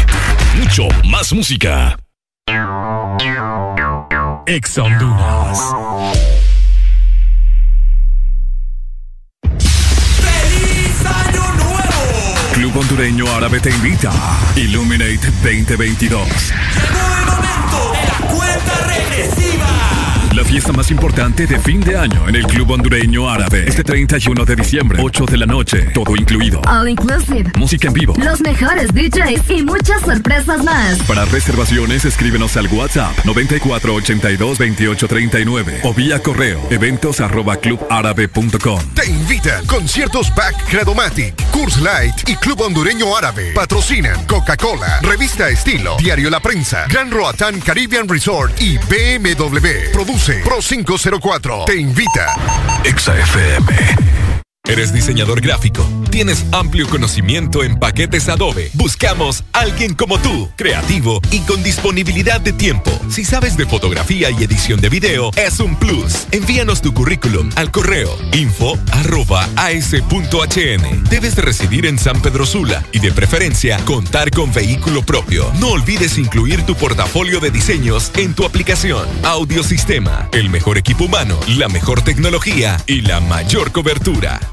Speaker 1: Mucho más música. Ex Honduras.
Speaker 39: ¡Feliz Año Nuevo!
Speaker 1: Club Hondureño Árabe te invita. Illuminate 2022.
Speaker 39: Llegó el momento de la cuenta regresiva
Speaker 1: la fiesta más importante de fin de año en el Club Hondureño Árabe. Este 31 de diciembre, 8 de la noche, todo incluido.
Speaker 9: All inclusive.
Speaker 1: Música en vivo.
Speaker 9: Los mejores DJs y muchas sorpresas más.
Speaker 1: Para reservaciones, escríbenos al WhatsApp 94822839 o vía correo eventos arroba
Speaker 12: Te invita conciertos Back Gradomatic, Curse Light y Club Hondureño Árabe. Patrocinan Coca-Cola, Revista Estilo, Diario La Prensa, Gran Roatán Caribbean Resort y BMW. Produce Pro 504. Te invita.
Speaker 1: Exa FM. Eres diseñador gráfico. Tienes amplio conocimiento en paquetes Adobe. Buscamos alguien como tú, creativo y con disponibilidad de tiempo. Si sabes de fotografía y edición de video, es un plus. Envíanos tu currículum al correo info.as.hn. Debes residir en San Pedro Sula y de preferencia contar con vehículo propio. No olvides incluir tu portafolio de diseños en tu aplicación. Audiosistema, el mejor equipo humano, la mejor tecnología y la mayor cobertura.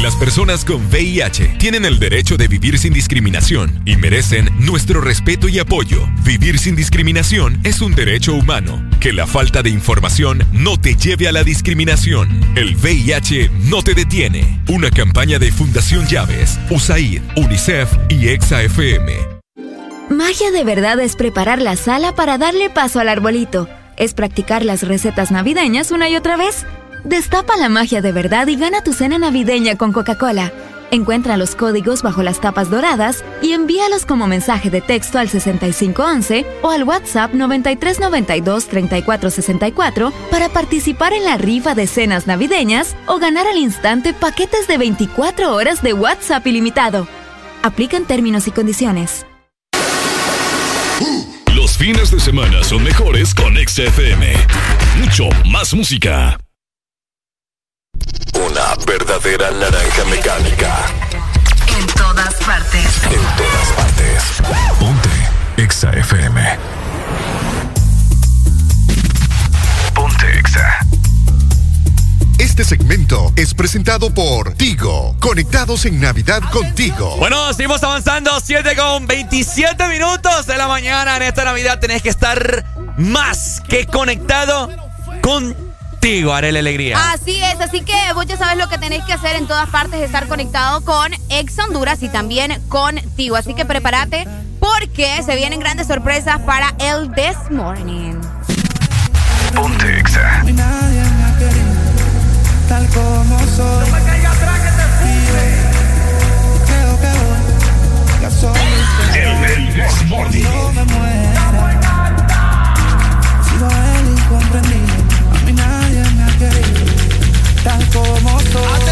Speaker 1: Las personas con VIH tienen el derecho de vivir sin discriminación y merecen nuestro respeto y apoyo. Vivir sin discriminación es un derecho humano. Que la falta de información no te lleve a la discriminación. El VIH no te detiene. Una campaña de Fundación Llaves, USAID, UNICEF y EXA-FM.
Speaker 40: Magia de verdad es preparar la sala para darle paso al arbolito. Es practicar las recetas navideñas una y otra vez Destapa la magia de verdad y gana tu cena navideña con Coca-Cola. Encuentra los códigos bajo las tapas doradas y envíalos como mensaje de texto al 6511 o al WhatsApp 9392-3464 para participar en la rifa de cenas navideñas o ganar al instante paquetes de 24 horas de WhatsApp ilimitado. Aplican términos y condiciones.
Speaker 1: Los fines de semana son mejores con XFM. Mucho más música. Una verdadera naranja mecánica.
Speaker 5: En todas partes.
Speaker 1: En todas partes. Ponte Exa FM.
Speaker 12: Ponte Exa. Este segmento es presentado por Tigo, conectados en Navidad contigo.
Speaker 3: Bueno, seguimos avanzando, 7 con 27 minutos de la mañana. En esta Navidad tenés que estar más que conectado con contigo, haré la alegría.
Speaker 2: Así es, así que vos ya sabes lo que tenéis que hacer en todas partes, estar conectado con Ex Honduras y también contigo. Así que prepárate porque se vienen grandes sorpresas para el This Morning.
Speaker 12: Ponte Exa.
Speaker 20: Tal como soy. No me caigas atrás que te fume. Creo que voy. Ya soy.
Speaker 12: El, el This Morning.
Speaker 20: No me muera. Tal como soy.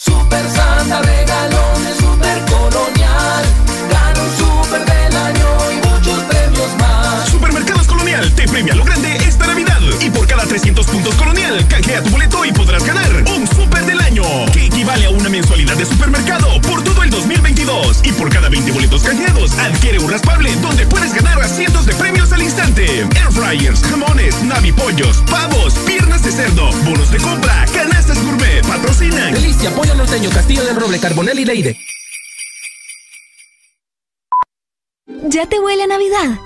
Speaker 41: Super Santa regalones, super colonial. Gana un super del año y muchos premios más.
Speaker 42: Supermercados Colonial te premia lo grande esta Navidad. Y por cada 300 puntos Colonial, canjea tu boleto y podrás ganar un que equivale a una mensualidad de supermercado por todo el 2022. Y por cada 20 boletos canjeados, adquiere un raspable donde puedes ganar a cientos de premios al instante. Air fryers, jamones, navipollos, pavos, piernas de cerdo, bonos de compra, canastas gourmet, patrocinan.
Speaker 43: Delicia, pollo norteño, Castillo del Roble, Carbonel y Leire.
Speaker 40: ¿Ya te huele a Navidad?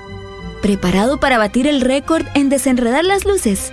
Speaker 40: ¿Preparado para batir el récord en desenredar las luces?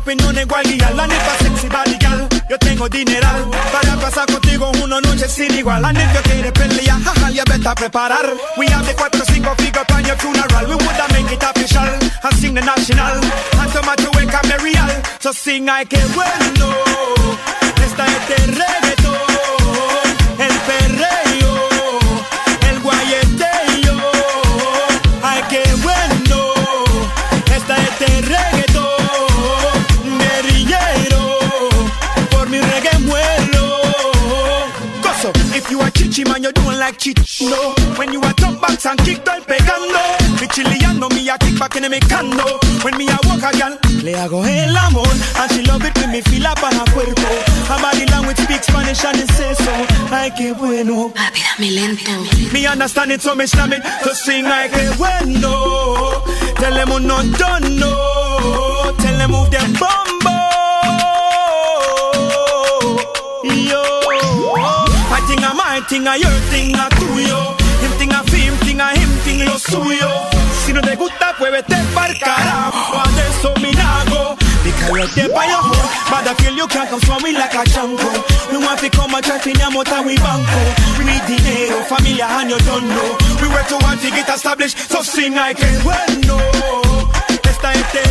Speaker 41: Opinión igual guía, la neta sexy body gal. Yo tengo dineral para pasar contigo una noche sin igual. La neta quiere pelear, jaja, ya vete a preparar. We have the 4-5 figure on your funeral. We woulda make it official and sing the national. And tomorrow to wake real. So sing ay que bueno. Está este reggaetón, chichi man, you don't like chichi. No, when you are top box and kick down pegando. Mi chileando, me a kick back in mi cando. When me a walk again, le hago el amor. And she love it when me feel up para cuerpo. Her body language speaks Spanish and it says so. Ay, qué bueno. Papi, dame lento. Me understand it, so me slam it. So sing ay, qué bueno. Tell them I'm not done, no. Tell them move them bumbo. Thing, I your thing, I tuyo. Him thing, I him thing, I him thing, lo suyo. Si no te gusta, pues vete pa'l carajo. De eso me hago. Because you're by your home. But I feel you can't come from me like a chango. We want to come and to name out and we banco. We need dinero, familia, and you don't know. We work to want to get established. So sing I can well know. Esta este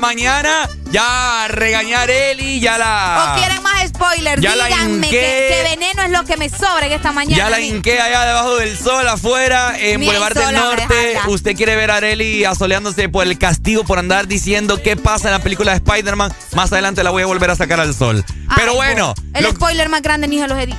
Speaker 3: mañana. Ya regañar Eli, ya la.
Speaker 2: ¿O quieren más spoilers?
Speaker 3: Ya
Speaker 2: Díganme que, que, veneno es lo que me sobra en esta mañana.
Speaker 3: Ya la hinqué allá debajo del sol, afuera, en Boulevard del Norte. Usted quiere ver a Areli asoleándose por el castigo por andar diciendo qué pasa en la película de Spider-Man. Más adelante la voy a volver a sacar al sol. Pero bueno.
Speaker 2: el spoiler más grande, ni se los he dicho.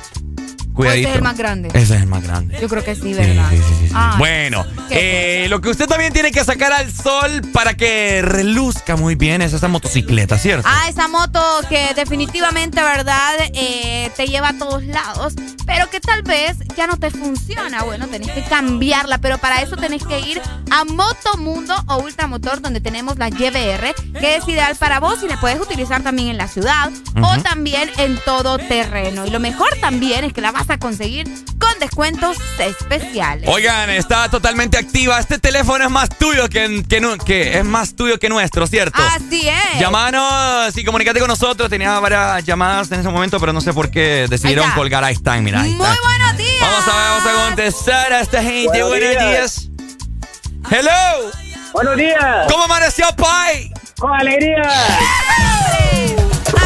Speaker 3: Cuidadito.
Speaker 2: Ese es el más grande.
Speaker 3: Ese es el más grande.
Speaker 2: Yo creo que sí, ¿verdad? Sí, sí, sí, ah.
Speaker 3: Bueno, eh, lo que usted también tiene que sacar al sol para que reluzca muy bien es esa motocicleta, ¿cierto?
Speaker 2: Ah, esa moto que definitivamente, ¿verdad? Eh, te lleva a todos lados, pero que tal vez ya no te funciona. Bueno, tenés que cambiarla, pero para eso tenés que ir a Motomundo o Ultramotor, donde tenemos la YBR, que es ideal para vos y la puedes utilizar también en la ciudad o también en todo terreno. Y lo mejor también es que la vas a conseguir descuentos especiales.
Speaker 3: Oigan, está totalmente activa. Este teléfono es más tuyo que, que, es más tuyo que nuestro, ¿cierto?
Speaker 2: Así es.
Speaker 3: Llamanos y comunicate con nosotros. Tenía varias llamadas en ese momento, pero no sé por qué decidieron colgar. Ahí están, mira.
Speaker 2: Muy buenos días.
Speaker 3: Vamos a ver, vamos a contestar a esta gente.
Speaker 44: Buenos, días.
Speaker 3: Hello.
Speaker 44: Buenos días.
Speaker 3: ¿Cómo amaneció, Pai?
Speaker 44: Con alegría.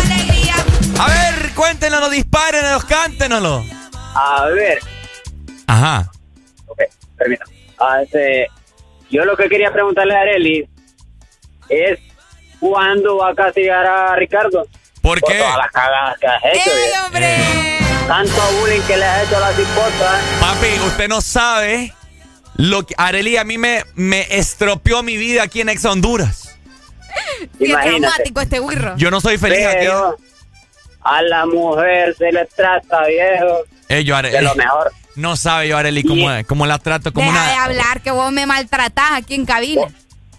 Speaker 2: ¡Alegría!
Speaker 3: A ver, cuéntenos, disparenos, cántenoslo.
Speaker 44: A ver,
Speaker 3: Ajá.
Speaker 44: ok, permítame. Ah, este, yo lo que quería preguntarle a Areli es cuándo va a castigar a Ricardo.
Speaker 3: ¿Por
Speaker 44: Por
Speaker 3: qué?
Speaker 44: todas las cagadas que has hecho.
Speaker 2: ¡Ey,
Speaker 44: viejo.
Speaker 2: hombre!
Speaker 44: Tanto bullying que le has hecho a las esposas.
Speaker 3: Papi, usted no sabe lo que Arely a mí me, me estropeó mi vida aquí en Ex Honduras.
Speaker 2: Qué
Speaker 44: Imagínate.
Speaker 2: traumático este wirro.
Speaker 3: Yo no soy feliz aquí.
Speaker 44: Pero a la mujer se le trata, viejo,
Speaker 3: yo, Arely,
Speaker 44: de lo mejor.
Speaker 3: No sabe yo, Arely, cómo, cómo la trato como
Speaker 2: Deja de
Speaker 3: una...
Speaker 2: hablar que vos me maltratás aquí en cabina.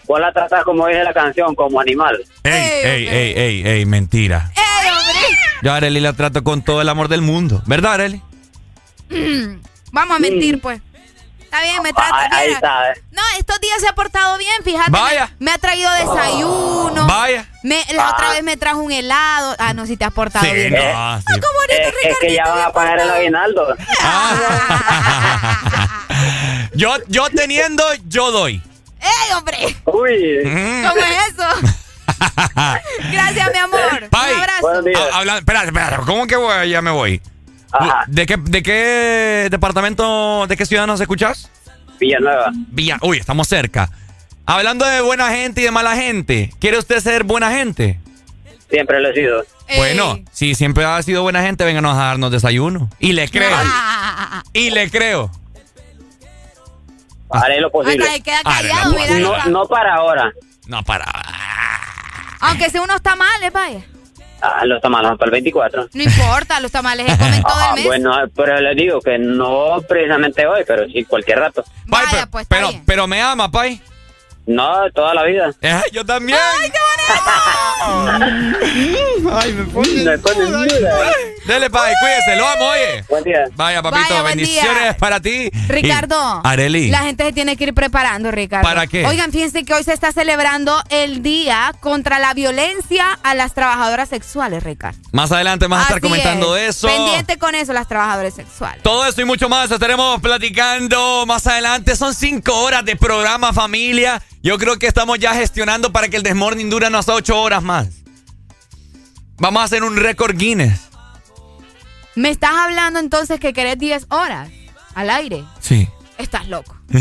Speaker 44: Vos la tratás como dice la canción, como animal.
Speaker 3: Ey, ey, ey, ey, ey, mentira.
Speaker 2: ¡Ey, hombre!
Speaker 3: Yo a Arely la trato con todo el amor del mundo. ¿Verdad, Arely?
Speaker 2: Mm, Vamos a mentir, pues. Está bien, me trata
Speaker 44: Ah, ahí está, eh.
Speaker 2: No, estos días se ha portado bien, fíjate.
Speaker 3: Vaya.
Speaker 2: Me, me ha traído desayuno.
Speaker 3: Vaya.
Speaker 2: Me, la
Speaker 44: Ah.
Speaker 2: otra vez me trajo un helado. Ah, no, si te has portado
Speaker 3: Sí,
Speaker 2: bien.
Speaker 3: no,
Speaker 44: Eh,
Speaker 3: sí.
Speaker 2: Qué bonito,
Speaker 44: Es, es que ya van a pagar el aguinaldo.
Speaker 3: yo, yo teniendo, yo doy.
Speaker 2: ¡Ey, hombre!
Speaker 44: Uy.
Speaker 2: ¿Cómo es eso? Gracias, mi amor.
Speaker 3: Pai.
Speaker 2: Un abrazo.
Speaker 44: Buenos días.
Speaker 3: Ah, habla- espera, espera, ¿cómo que voy? Ya me voy.
Speaker 44: Ajá.
Speaker 3: ¿De qué, ¿De qué departamento, de qué ciudad nos escuchás?
Speaker 44: Villanueva.
Speaker 3: Villa. Uy, estamos cerca. Hablando de buena gente y de mala gente, ¿quiere usted ser buena gente?
Speaker 44: Siempre lo he sido.
Speaker 2: Ey.
Speaker 3: Bueno, si siempre ha sido buena gente, vénganos a darnos desayuno. Y le creo.
Speaker 2: Ah,
Speaker 3: Y le creo.
Speaker 44: Haré lo posible.
Speaker 2: Se queda callado,
Speaker 3: no.
Speaker 44: No, para ahora.
Speaker 3: No, para.
Speaker 2: Aunque si uno está mal, eh, vaya.
Speaker 44: Ah, los tamales van para el 24.
Speaker 2: No importa, los tamales se comen todo
Speaker 44: Ah,
Speaker 2: el mes.
Speaker 44: bueno, pero les digo que no precisamente hoy, pero sí cualquier rato.
Speaker 3: Pai,
Speaker 2: Vaya,
Speaker 3: pe-
Speaker 2: pues,
Speaker 3: pero, pero me ama, Pai.
Speaker 44: No, toda la vida.
Speaker 3: Eh, yo también.
Speaker 2: ¡Ay, qué
Speaker 3: Ay, me pone.
Speaker 44: Me duda.
Speaker 3: Dele, Pai, cuídese, lo amo, oye.
Speaker 44: Buen día.
Speaker 3: Vaya, papito,
Speaker 2: Vaya,
Speaker 3: bendiciones
Speaker 2: día.
Speaker 3: para ti.
Speaker 2: Ricardo,
Speaker 3: Y- Areli.
Speaker 2: la gente se tiene que ir preparando, Ricardo.
Speaker 3: ¿Para qué?
Speaker 2: Oigan, fíjense que hoy se está celebrando el Día contra la Violencia a las Trabajadoras Sexuales, Ricardo.
Speaker 3: Más adelante vamos a estar comentando
Speaker 2: es.
Speaker 3: eso.
Speaker 2: Pendiente con eso, las trabajadoras sexuales.
Speaker 3: Todo eso y mucho más estaremos platicando más adelante. Son cinco horas de programa familia. Yo creo que estamos ya gestionando para que el Desmorning dure unas ocho horas más. Vamos a hacer un récord Guinness.
Speaker 2: ¿Me estás hablando entonces que querés 10 horas al aire?
Speaker 3: Sí.
Speaker 2: Estás loco.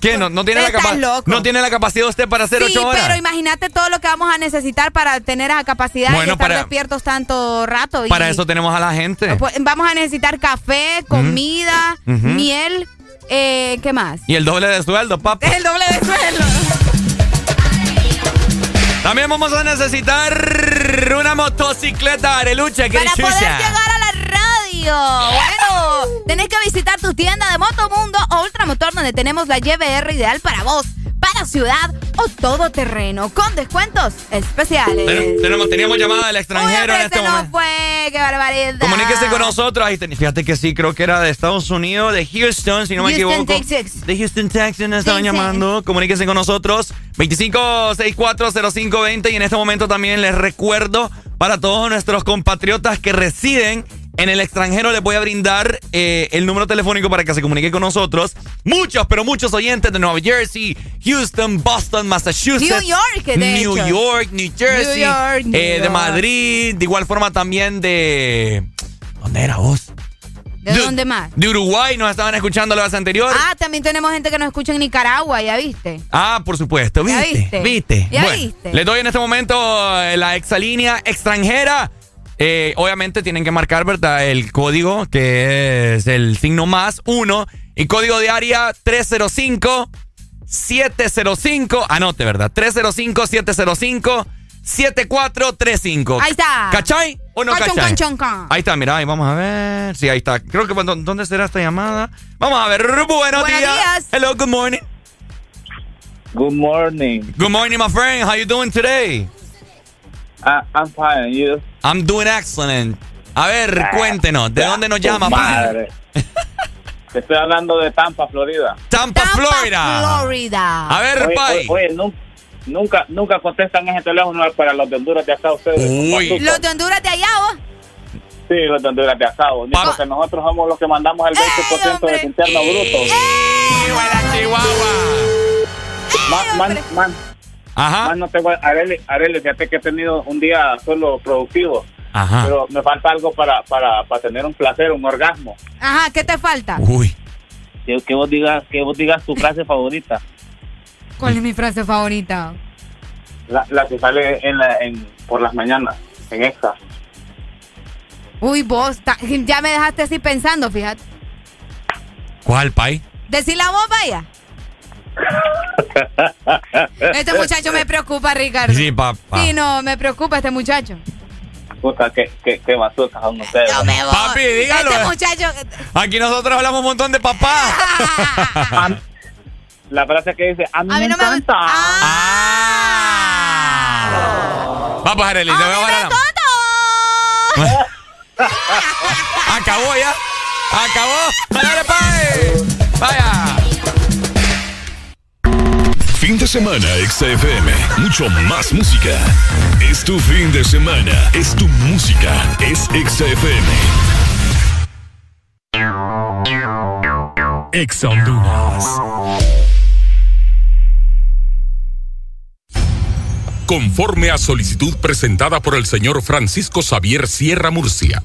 Speaker 3: ¿Qué? ¿No, no, tiene, la capa-
Speaker 2: loco.
Speaker 3: ¿No tiene la capacidad usted para hacer
Speaker 2: Sí,
Speaker 3: ocho horas?
Speaker 2: pero imagínate todo lo que vamos a necesitar para tener esa capacidad
Speaker 3: Bueno,
Speaker 2: de estar
Speaker 3: para-
Speaker 2: despiertos tanto rato. y-
Speaker 3: Para eso tenemos a la gente.
Speaker 2: Pues, vamos a necesitar café, comida, miel, eh, ¿qué más?
Speaker 3: Y el doble de sueldo, papá.
Speaker 2: El doble de sueldo.
Speaker 3: También vamos a necesitar una motocicleta arelucha que
Speaker 2: Para
Speaker 3: chucha.
Speaker 2: poder llegar a la radio. Bueno, tenés que visitar tu tienda de Motomundo o Ultramotor donde tenemos la YBR ideal para vos, para ciudad o todo terreno con descuentos especiales.
Speaker 3: Ten- tenemos, teníamos llamada del extranjero en este
Speaker 2: ese no
Speaker 3: momento.
Speaker 2: fue, qué barbaridad.
Speaker 3: Comuníquese con nosotros. Ahí ten- fíjate que sí, creo que era de Estados Unidos, de Houston, si no me
Speaker 2: Houston,
Speaker 3: equivoco.
Speaker 2: Texas.
Speaker 3: De Houston, Texas, nos estaban
Speaker 2: Texas.
Speaker 3: llamando. Comuníquese con nosotros. 25640520. Y en este momento también les recuerdo para todos nuestros compatriotas que residen en el extranjero, les voy a brindar eh, el número telefónico para que se comuniquen con nosotros. Muchos, pero muchos oyentes de Nueva Jersey, Houston, Boston, Massachusetts,
Speaker 2: New York, de
Speaker 3: New
Speaker 2: hecho.
Speaker 3: York, New Jersey,
Speaker 2: New York, New
Speaker 3: eh, de
Speaker 2: York.
Speaker 3: Madrid, de igual forma también de. ¿Dónde era vos?
Speaker 2: ¿De dónde más?
Speaker 3: De Uruguay nos estaban escuchando la vez anterior.
Speaker 2: Ah, también tenemos gente que nos escucha en Nicaragua, ¿ya viste?
Speaker 3: Ah, por supuesto,
Speaker 2: Ya
Speaker 3: viste,
Speaker 2: viste.
Speaker 3: viste.
Speaker 2: Ya
Speaker 3: Bueno,
Speaker 2: viste.
Speaker 3: Les doy en este momento eh, la exalínea extranjera. Eh, obviamente tienen que marcar, ¿verdad? El código que es el signo más uno y código de área 305 705. Anote, ¿verdad? 305 705 7435.
Speaker 2: Ahí está.
Speaker 3: ¿Cachai o no
Speaker 2: Conchon,
Speaker 3: cachai?
Speaker 2: conchon.
Speaker 3: Ahí está, mira, ahí vamos a ver. Sí, ahí está. Creo que ¿dónde será esta llamada? Vamos a ver. Buenos,
Speaker 2: Buenos
Speaker 3: días.
Speaker 2: días.
Speaker 3: Hello, good morning.
Speaker 34: Good morning.
Speaker 3: Good morning, my friend. How you doing today?
Speaker 34: I, I'm fine. and You?
Speaker 3: I'm doing excellent. A ver,
Speaker 34: Ah,
Speaker 3: cuéntenos, ¿de dónde nos llama,
Speaker 34: madre. Te estoy hablando de Tampa, Florida.
Speaker 3: Tampa, Florida.
Speaker 2: Florida.
Speaker 3: A ver,
Speaker 34: Oye,
Speaker 3: pai.
Speaker 34: oye, oye, nu- nunca, nunca contestan ese teléfono para los de Honduras de acá ustedes.
Speaker 3: Uy.
Speaker 2: Los de Honduras de allá, vos.
Speaker 34: Sí, los de Honduras de asado. Ni porque nosotros somos los que mandamos el 20% de interno bruto.
Speaker 3: Chihuahua!
Speaker 34: Man, man, man.
Speaker 3: Ajá.
Speaker 34: Man, no tengo, Arely, Arely, fíjate que he tenido un día solo productivo.
Speaker 3: Ajá.
Speaker 34: Pero me falta algo para, para, para tener un placer, un orgasmo.
Speaker 2: Ajá, ¿qué te falta?
Speaker 3: Uy.
Speaker 34: Que, que vos digas, que vos digas tu frase favorita.
Speaker 2: ¿Cuál es mi frase favorita?
Speaker 34: La, la que sale en la, en, por las mañanas, en esta.
Speaker 2: Uy, vos, ta- ya me dejaste así pensando, fíjate.
Speaker 3: ¿Cuál, Pai?
Speaker 2: Decí la voz, vaya. Este muchacho me preocupa, Ricardo.
Speaker 3: Sí, papá.
Speaker 2: Sí, no, me preocupa este muchacho.
Speaker 34: Puta, que, que, que bazookas son ustedes.
Speaker 2: Yo me voy.
Speaker 3: Papi, dígalo.
Speaker 2: Este
Speaker 3: eh.
Speaker 2: muchacho.
Speaker 3: Aquí nosotros hablamos un montón de papá.
Speaker 34: La frase que dice, a mí,
Speaker 2: A mí
Speaker 34: me
Speaker 2: no me
Speaker 34: encanta.
Speaker 3: Ah. Vamos, Arely, a bajar la- Acabó ya. Acabó. Dale, Pai. Vaya.
Speaker 45: Fin de semana, XFM. Mucho más música. Es tu fin de semana. Es tu música. Es XFM. Ex Honduras. Conforme a solicitud presentada por el señor Francisco Xavier Sierra Murcia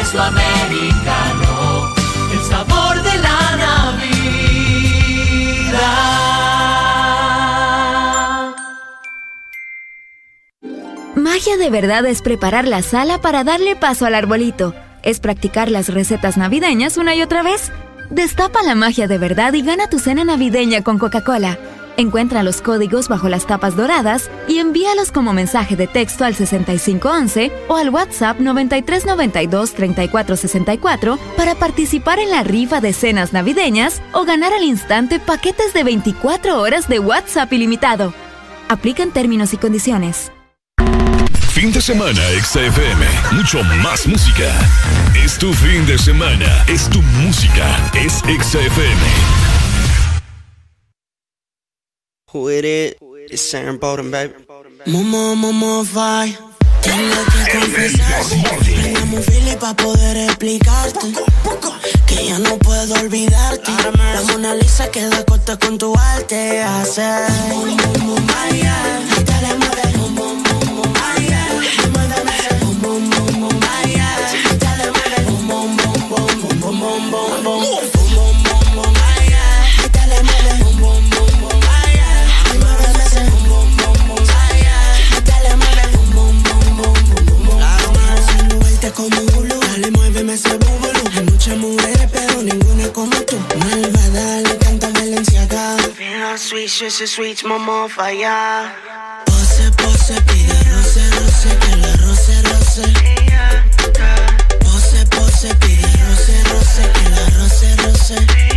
Speaker 46: Espresso Americano, el sabor de la Navidad.
Speaker 47: Magia de verdad es preparar la sala para darle paso al arbolito. Es practicar las recetas navideñas una y otra vez. Destapa la magia de verdad y gana tu cena navideña con Coca-Cola. Encuentra los códigos bajo las tapas doradas y envíalos como mensaje de texto al 6511 o al WhatsApp 9392-3464 para participar en la rifa de cenas navideñas o ganar al instante paquetes de 24 horas de WhatsApp ilimitado. Aplican términos y condiciones.
Speaker 45: Fin de semana, XFM. Mucho más música. Es tu fin de semana. Es tu música. Es XFM.
Speaker 5: Who it is? It's Sharon Bowden, baby. Momo, momo, fire. Tengo que confesar. Prendamos un fili pa' poder explicarte. Que ya no puedo olvidarte. La Mona Lisa queda corta con tu arte. Hace. Mom, mom, mom, Maya. Mueve. Mom, mom, mom, Maya. Muéveme.
Speaker 48: Sweet, sweet, sweet, mamá falla. Pose, pose, pide roce, roce, que la roce, roce. Pose, pose, pide roce, roce, que la roce, roce.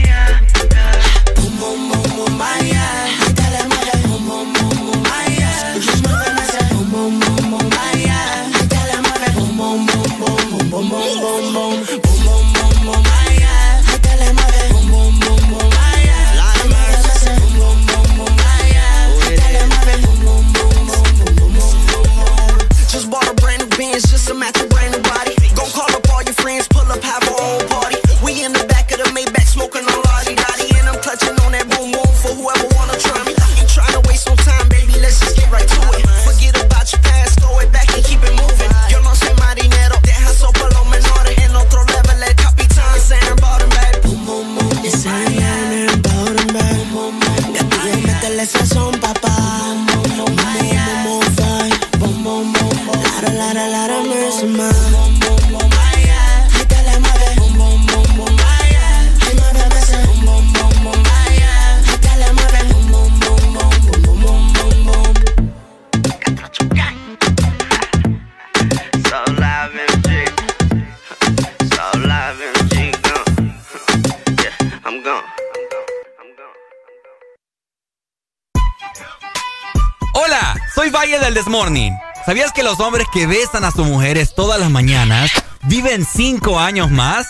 Speaker 3: Hombres que besan a sus mujeres todas las mañanas viven cinco años más?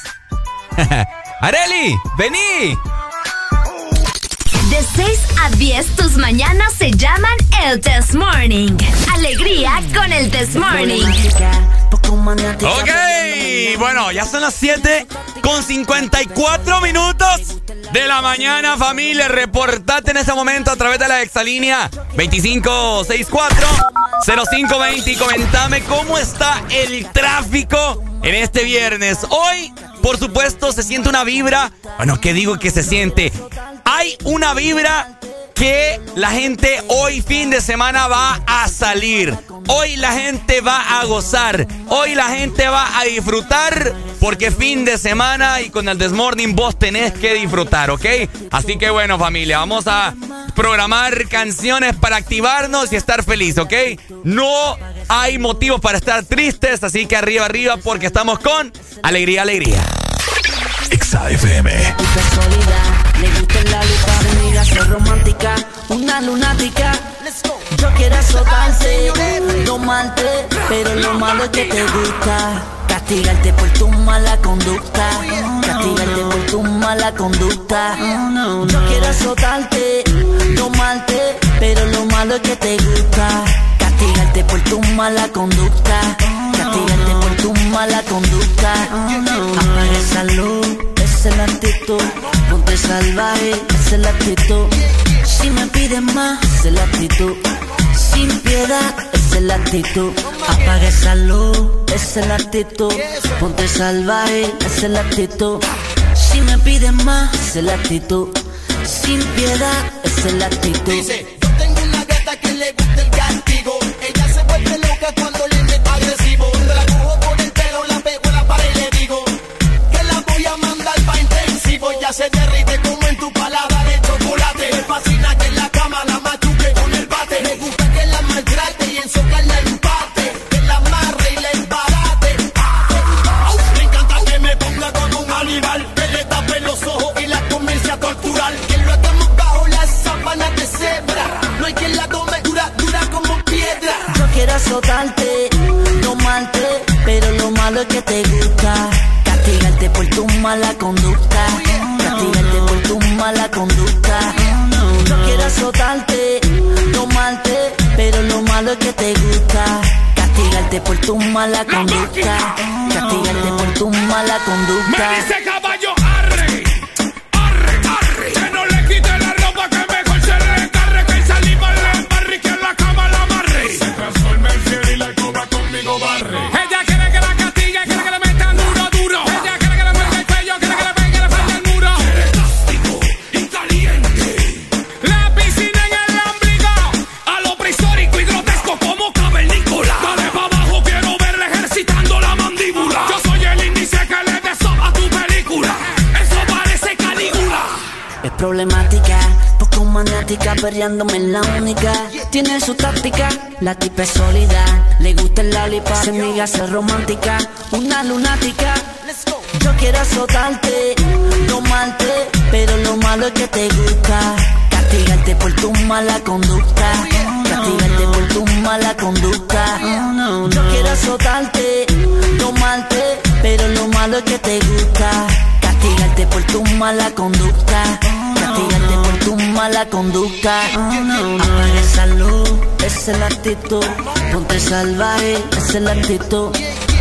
Speaker 3: ¡Areli! ¡Vení!
Speaker 47: De 6 a 10 tus mañanas se llaman el Test Morning. Alegría con el Test Morning.
Speaker 3: Ok, bueno, ya son las 7 con 54 minutos de la mañana, familia. Reportate en ese momento a través de la exalínea 2564-0520 y comentame cómo está el tráfico en este viernes. Hoy, por supuesto, se siente una vibra. Bueno, ¿qué digo que se siente? Hay una vibra que la gente hoy fin de semana va a salir. Hoy la gente va a gozar. Hoy la gente va a disfrutar porque fin de semana y con el Desmorning vos tenés que disfrutar, ¿ok? Así que bueno familia, vamos a programar canciones para activarnos y estar feliz, ¿ok? No hay motivos para estar tristes, así que arriba, arriba porque estamos con alegría, alegría.
Speaker 5: XAFM.
Speaker 48: Soy romántica, una lunática. Yo quiero azotarte, domarte, pero lo malo es que te gusta. Castigarte por tu mala conducta, castigarte por tu mala conducta. Yo quiero azotarte, domarte, pero lo malo es que te gusta. Castigarte por tu mala conducta, castigarte por tu mala conducta. Apaga esa luz, es la actitud. Ponte salvaje, es la actitud. Si me pides más, es la actitud. Sin piedad, es la actitud. Apaga esa luz, es la actitud. Ponte salvaje, es la actitud. Si me pides más, es la actitud. Sin piedad, es la actitud.
Speaker 49: Dice, yo tengo una gata que le gusta el castigo. Ella se vuelve loca cuando se derrite como en tu palabra de chocolate. Me fascina que en la cama la machuque con el bate. Me gusta que la maltrate y en socar la empate. Que la amarre y la embarate. Me encanta que me ponga con un animal. Que le tape los ojos y la comience a. Que lo hagamos bajo las sábanas de cebra. No hay quien la tome dura, dura como piedra.
Speaker 48: Yo quiero azotarte, domarte, pero lo malo es que te gusta. Castigarte por tu mala conducta. Tu mala conducta. Yo quiero azotarte, domarte, pero lo malo es que te gusta. Castigarte por tu mala conducta. Castigarte por tu mala conducta. Poco maniática, perreándome en la única. Tiene su táctica, la tipa es sólida. Le gusta el lollipop, se niega a ser romántica. Una lunática. Yo quiero azotarte, domarte, pero lo malo es que te gusta. Castigarte por tu mala conducta. Castigarte por tu mala conducta. Yo quiero azotarte, domarte, pero lo malo es que te gusta. Castigarte por tu mala conducta. Castigarte por tu mala conducta. Apaga esa luz, es la actitud. Ponte salvaje, es la actitud.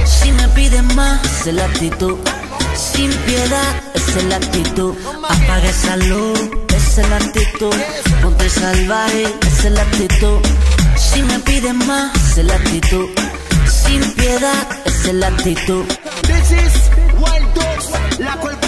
Speaker 48: Si me pides más, es la actitud. Sin piedad, es la actitud. Apaga esa luz, es la actitud. Ponte salvaje, es la actitud. Si me pides más, es la actitud. Sin piedad, es la actitud.
Speaker 50: This is Wild Dogs, la corporación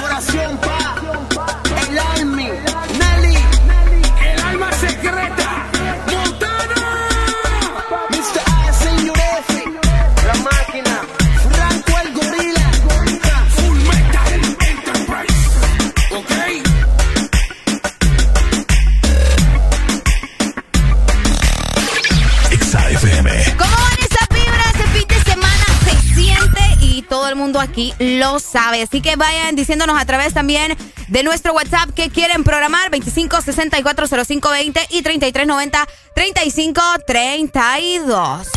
Speaker 2: mundo aquí lo sabe. Así que vayan diciéndonos a través también de nuestro WhatsApp que quieren programar 25 64 05 20 y 33 90 35 32.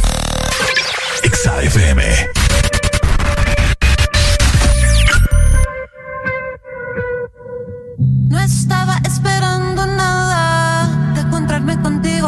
Speaker 5: XAFM.
Speaker 51: No estaba esperando nada de encontrarme contigo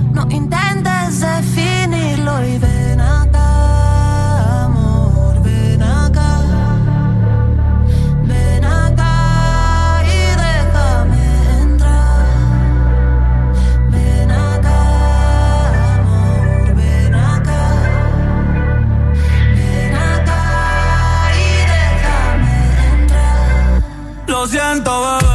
Speaker 51: no intentes definirlo y ven acá, amor, ven acá, ven acá y déjame entrar, ven acá, amor, ven acá, ven acá y déjame entrar.
Speaker 50: Lo siento, bebé.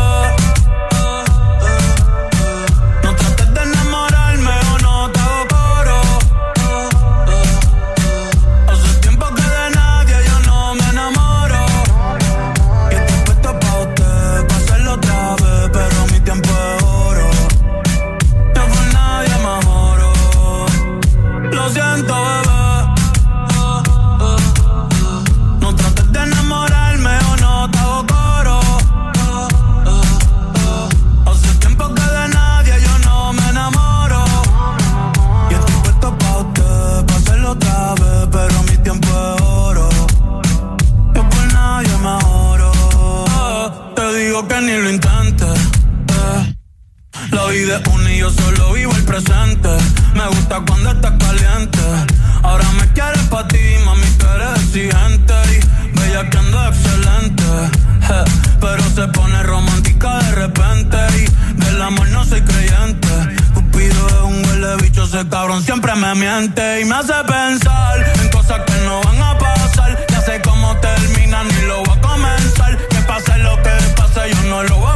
Speaker 50: Me gusta cuando estás caliente. Ahora me quieres pa' ti, mami, tú eres exigente. Y bella que ando excelente. Pero se pone romántica de repente. Y del amor no soy creyente. Cupido es un huele bicho, ese cabrón siempre me miente. Y me hace pensar en cosas que no van a pasar. Ya sé cómo termina, ni lo voy a comenzar. Que pase lo que pase, yo no lo voy a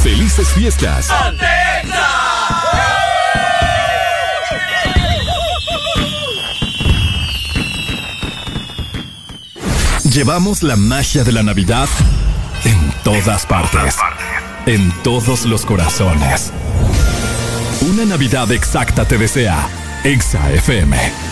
Speaker 5: ¡Felices fiestas! Llevamos la magia de la Navidad en todas partes. En todos los corazones. Una Navidad exacta te desea. Exa FM.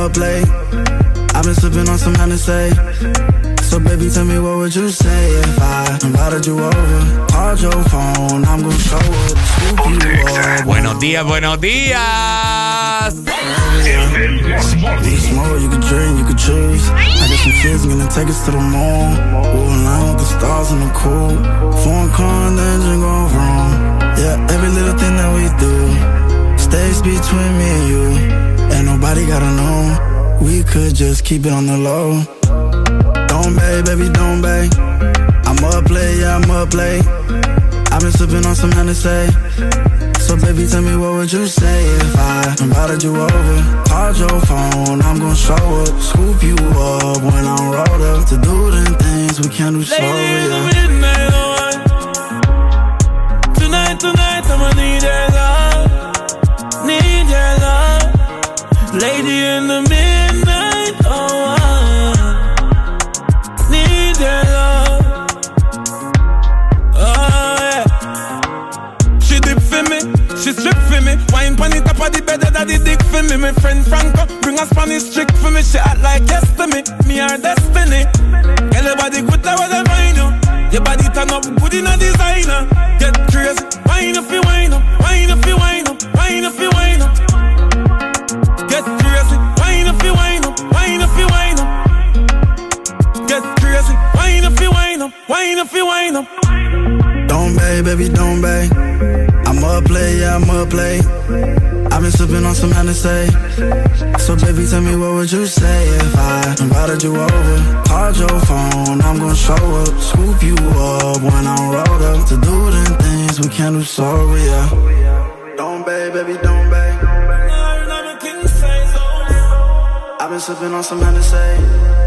Speaker 52: Up play. I've been sipping on some Hennessy. So baby, tell me what would you say if I invited you over? Called your phone, I'm gonna show up, scoop.
Speaker 3: Buenos días, buenos días.
Speaker 52: Smoke, you can drink, you can choose. I got some kids, gonna take us to the moon. We'll align with the stars in the cool. Foreign car and the engine go wrong. Yeah, every little thing that we do stays between me and you. Ain't nobody gotta know. We could just keep it on the low. Don't bay, baby, don't bay. I'm up late, yeah, I'm up late. I've been sipping on some Hennessy. So baby, tell me what would you say if I invited you over? Called your phone, I'm gonna show up, scoop you up when I'm rolled up to do them things we can't do slow.
Speaker 51: Lady in the
Speaker 52: Yeah.
Speaker 51: midnight hour. Tonight, tonight, I'ma need your love. Need your love. Lady in the midnight oh, hour. Need your love. Oh, yeah. She dip for me, she strip for me. Wine pon the top of the bed, that the dick for me. My friend Franco bring a Spanish chick for me. She act like yes to me, me her destiny.
Speaker 52: Baby, don't bay. I'm up play, yeah, I'm up play. I've been sipping on some Hennessy. So baby, tell me what would you say if I invited you over? Called your phone, I'm gonna show up, scoop you up when I'm rolled up to do them things we can't do so yeah. Don't bay, baby, don't bay. I've been sipping on some Hennessy.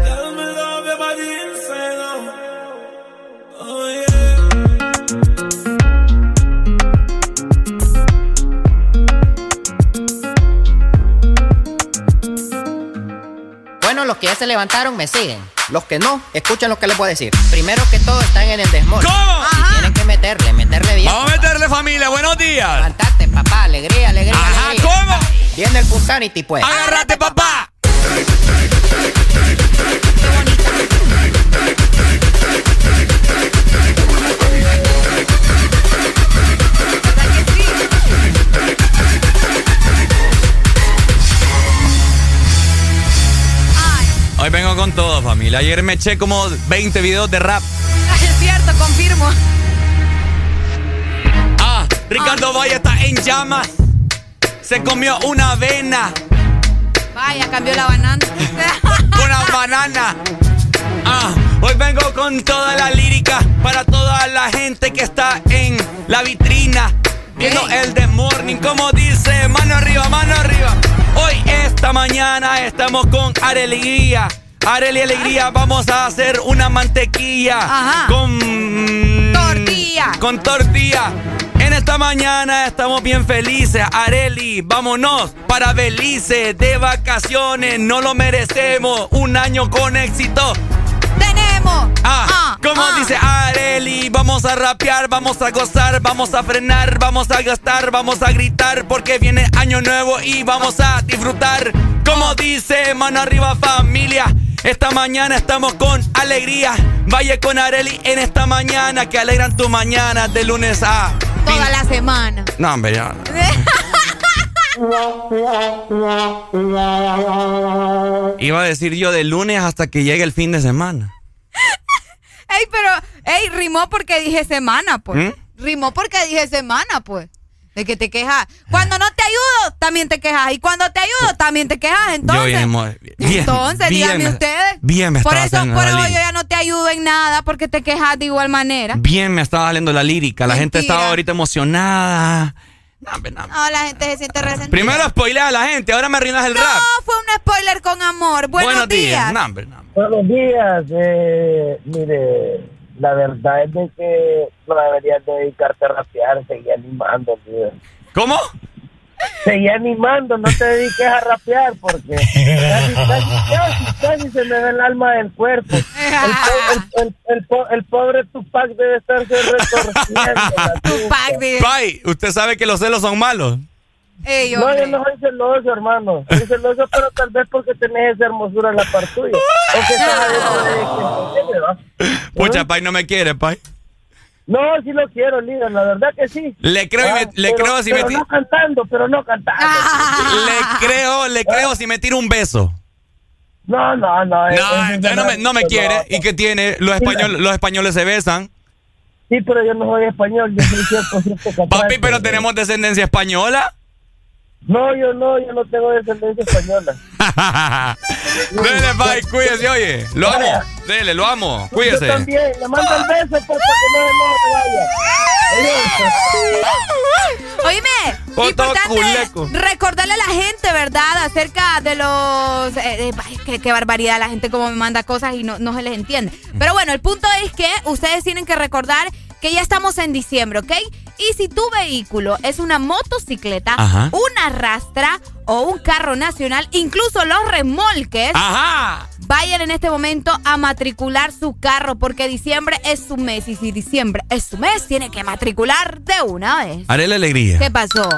Speaker 53: Ya se levantaron me siguen. Los que no, escuchen lo que les voy a decir. Primero que todo, están en el desmor.
Speaker 3: ¿Cómo?
Speaker 53: Y tienen que meterle, meterle bien.
Speaker 3: Vamos a meterle familia, buenos días.
Speaker 53: Levantate, papá, alegría, alegría.
Speaker 3: Ajá,
Speaker 53: alegría.
Speaker 3: ¿cómo?
Speaker 53: Viene el Punsanity, pues.
Speaker 3: Agárrate, papá. Familia. Ayer me eché como 20 videos de rap.
Speaker 2: Es cierto, confirmo.
Speaker 3: Ah, Ricardo Valle está en llamas. Se comió una avena,
Speaker 2: Vaya, cambió la banana.
Speaker 3: una banana. Ah, hoy vengo con toda la lírica para toda la gente que está en la vitrina. Viendo el The Morning, como dice, mano arriba, mano arriba. Hoy, esta mañana, estamos con Alegría. Areli Alegría, vamos a hacer una mantequilla
Speaker 2: Ajá.
Speaker 3: con
Speaker 2: Tortilla.
Speaker 3: con tortilla. En esta mañana estamos bien felices. Areli, vámonos para Belice de vacaciones. No lo merecemos. Un año con éxito.
Speaker 2: Tenemos.
Speaker 3: Ah, como
Speaker 2: ah.
Speaker 3: dice Areli, vamos a rapear, vamos a gozar, vamos a frenar, vamos a gastar, vamos a gritar, porque viene año nuevo y vamos a disfrutar. Como dice, mano arriba familia, Esta mañana estamos con alegría. Vaya con Areli en esta mañana que alegran tu mañana de lunes a.
Speaker 2: Toda la semana.
Speaker 3: No, hombre, ya. Iba a decir yo de lunes hasta que llegue el fin de semana.
Speaker 2: Ey, pero, ey, rimó porque dije semana, pues.
Speaker 3: ¿Mm?
Speaker 2: Rimó porque dije semana, pues. De que te quejas. Cuando no te ayudo, también te quejas. Y cuando te ayudo, también te quejas. Entonces,
Speaker 3: yo bien, mo- bien,
Speaker 2: entonces
Speaker 3: bien
Speaker 2: díganme
Speaker 3: me-
Speaker 2: ustedes.
Speaker 3: Bien me
Speaker 2: por eso, por eso yo ya no te ayudo en nada porque te quejas de igual manera.
Speaker 3: Bien me estaba saliendo la lírica. La gente estaba ahorita emocionada.
Speaker 2: No, la gente se siente resentida.
Speaker 3: Primero spoilea a la gente, ahora me arruinas el
Speaker 2: No,
Speaker 3: rap.
Speaker 2: fue un spoiler con amor. Buenos, días.
Speaker 3: No, hombre, no.
Speaker 54: Buenos días. Eh, mire, la verdad es de que no deberías de dedicarte a rapear, seguí animando. tío.
Speaker 3: ¿Cómo?
Speaker 54: Seguí animando, no te dediques a rapear porque casi, casi, casi, casi se me ve el alma del cuerpo. El, po- el- el- el po- el pobre Tupac debe estarse retorciendo.
Speaker 2: Tupac,
Speaker 3: Pai, usted sabe que los celos son malos.
Speaker 2: Ey,
Speaker 54: no, yo no soy celoso, hermano. Soy celoso, pero tal vez porque tenés esa hermosura en la par tuya.
Speaker 3: Pucha, Pai no me quiere, Pai.
Speaker 54: No, sí lo quiero, líder, la verdad que sí.
Speaker 3: Le creo, y me-
Speaker 54: Ah,
Speaker 3: le
Speaker 54: pero-
Speaker 3: creo si me
Speaker 54: pero
Speaker 3: ti-
Speaker 54: no cantando, pero no cantando.
Speaker 3: Le creo, le creo si me tira un beso.
Speaker 54: No, no, no.
Speaker 3: No, entonces no me, no me
Speaker 54: no.
Speaker 3: quiere. ¿Y qué tiene? Los españoles, los españoles se besan.
Speaker 54: Sí, pero yo no soy español, yo soy 100% catalán.
Speaker 3: Papi, pero tenemos descendencia española.
Speaker 54: No, yo no, yo no tengo descendencia española.
Speaker 3: Dele, Pai, cuídese, oye. Lo amo. Dele, lo amo. Cuídese.
Speaker 54: Yo también, le mando el beso pues, para que no, no vaya.
Speaker 2: Oíme, importante
Speaker 3: culeco.
Speaker 2: recordarle a la gente, ¿verdad? Acerca de los... eh, eh, ay, qué, qué barbaridad, la gente como me manda cosas y no, no se les entiende. Pero bueno, el punto es que ustedes tienen que recordar que ya estamos en diciembre, ¿ok? Y si tu vehículo es una motocicleta,
Speaker 3: Ajá.
Speaker 2: una rastra o un carro nacional, incluso los remolques,
Speaker 3: Ajá.
Speaker 2: vayan en este momento a matricular su carro porque diciembre es su mes y si diciembre es su mes, tiene que matricular de una vez.
Speaker 3: Haré la alegría.
Speaker 2: ¿Qué pasó?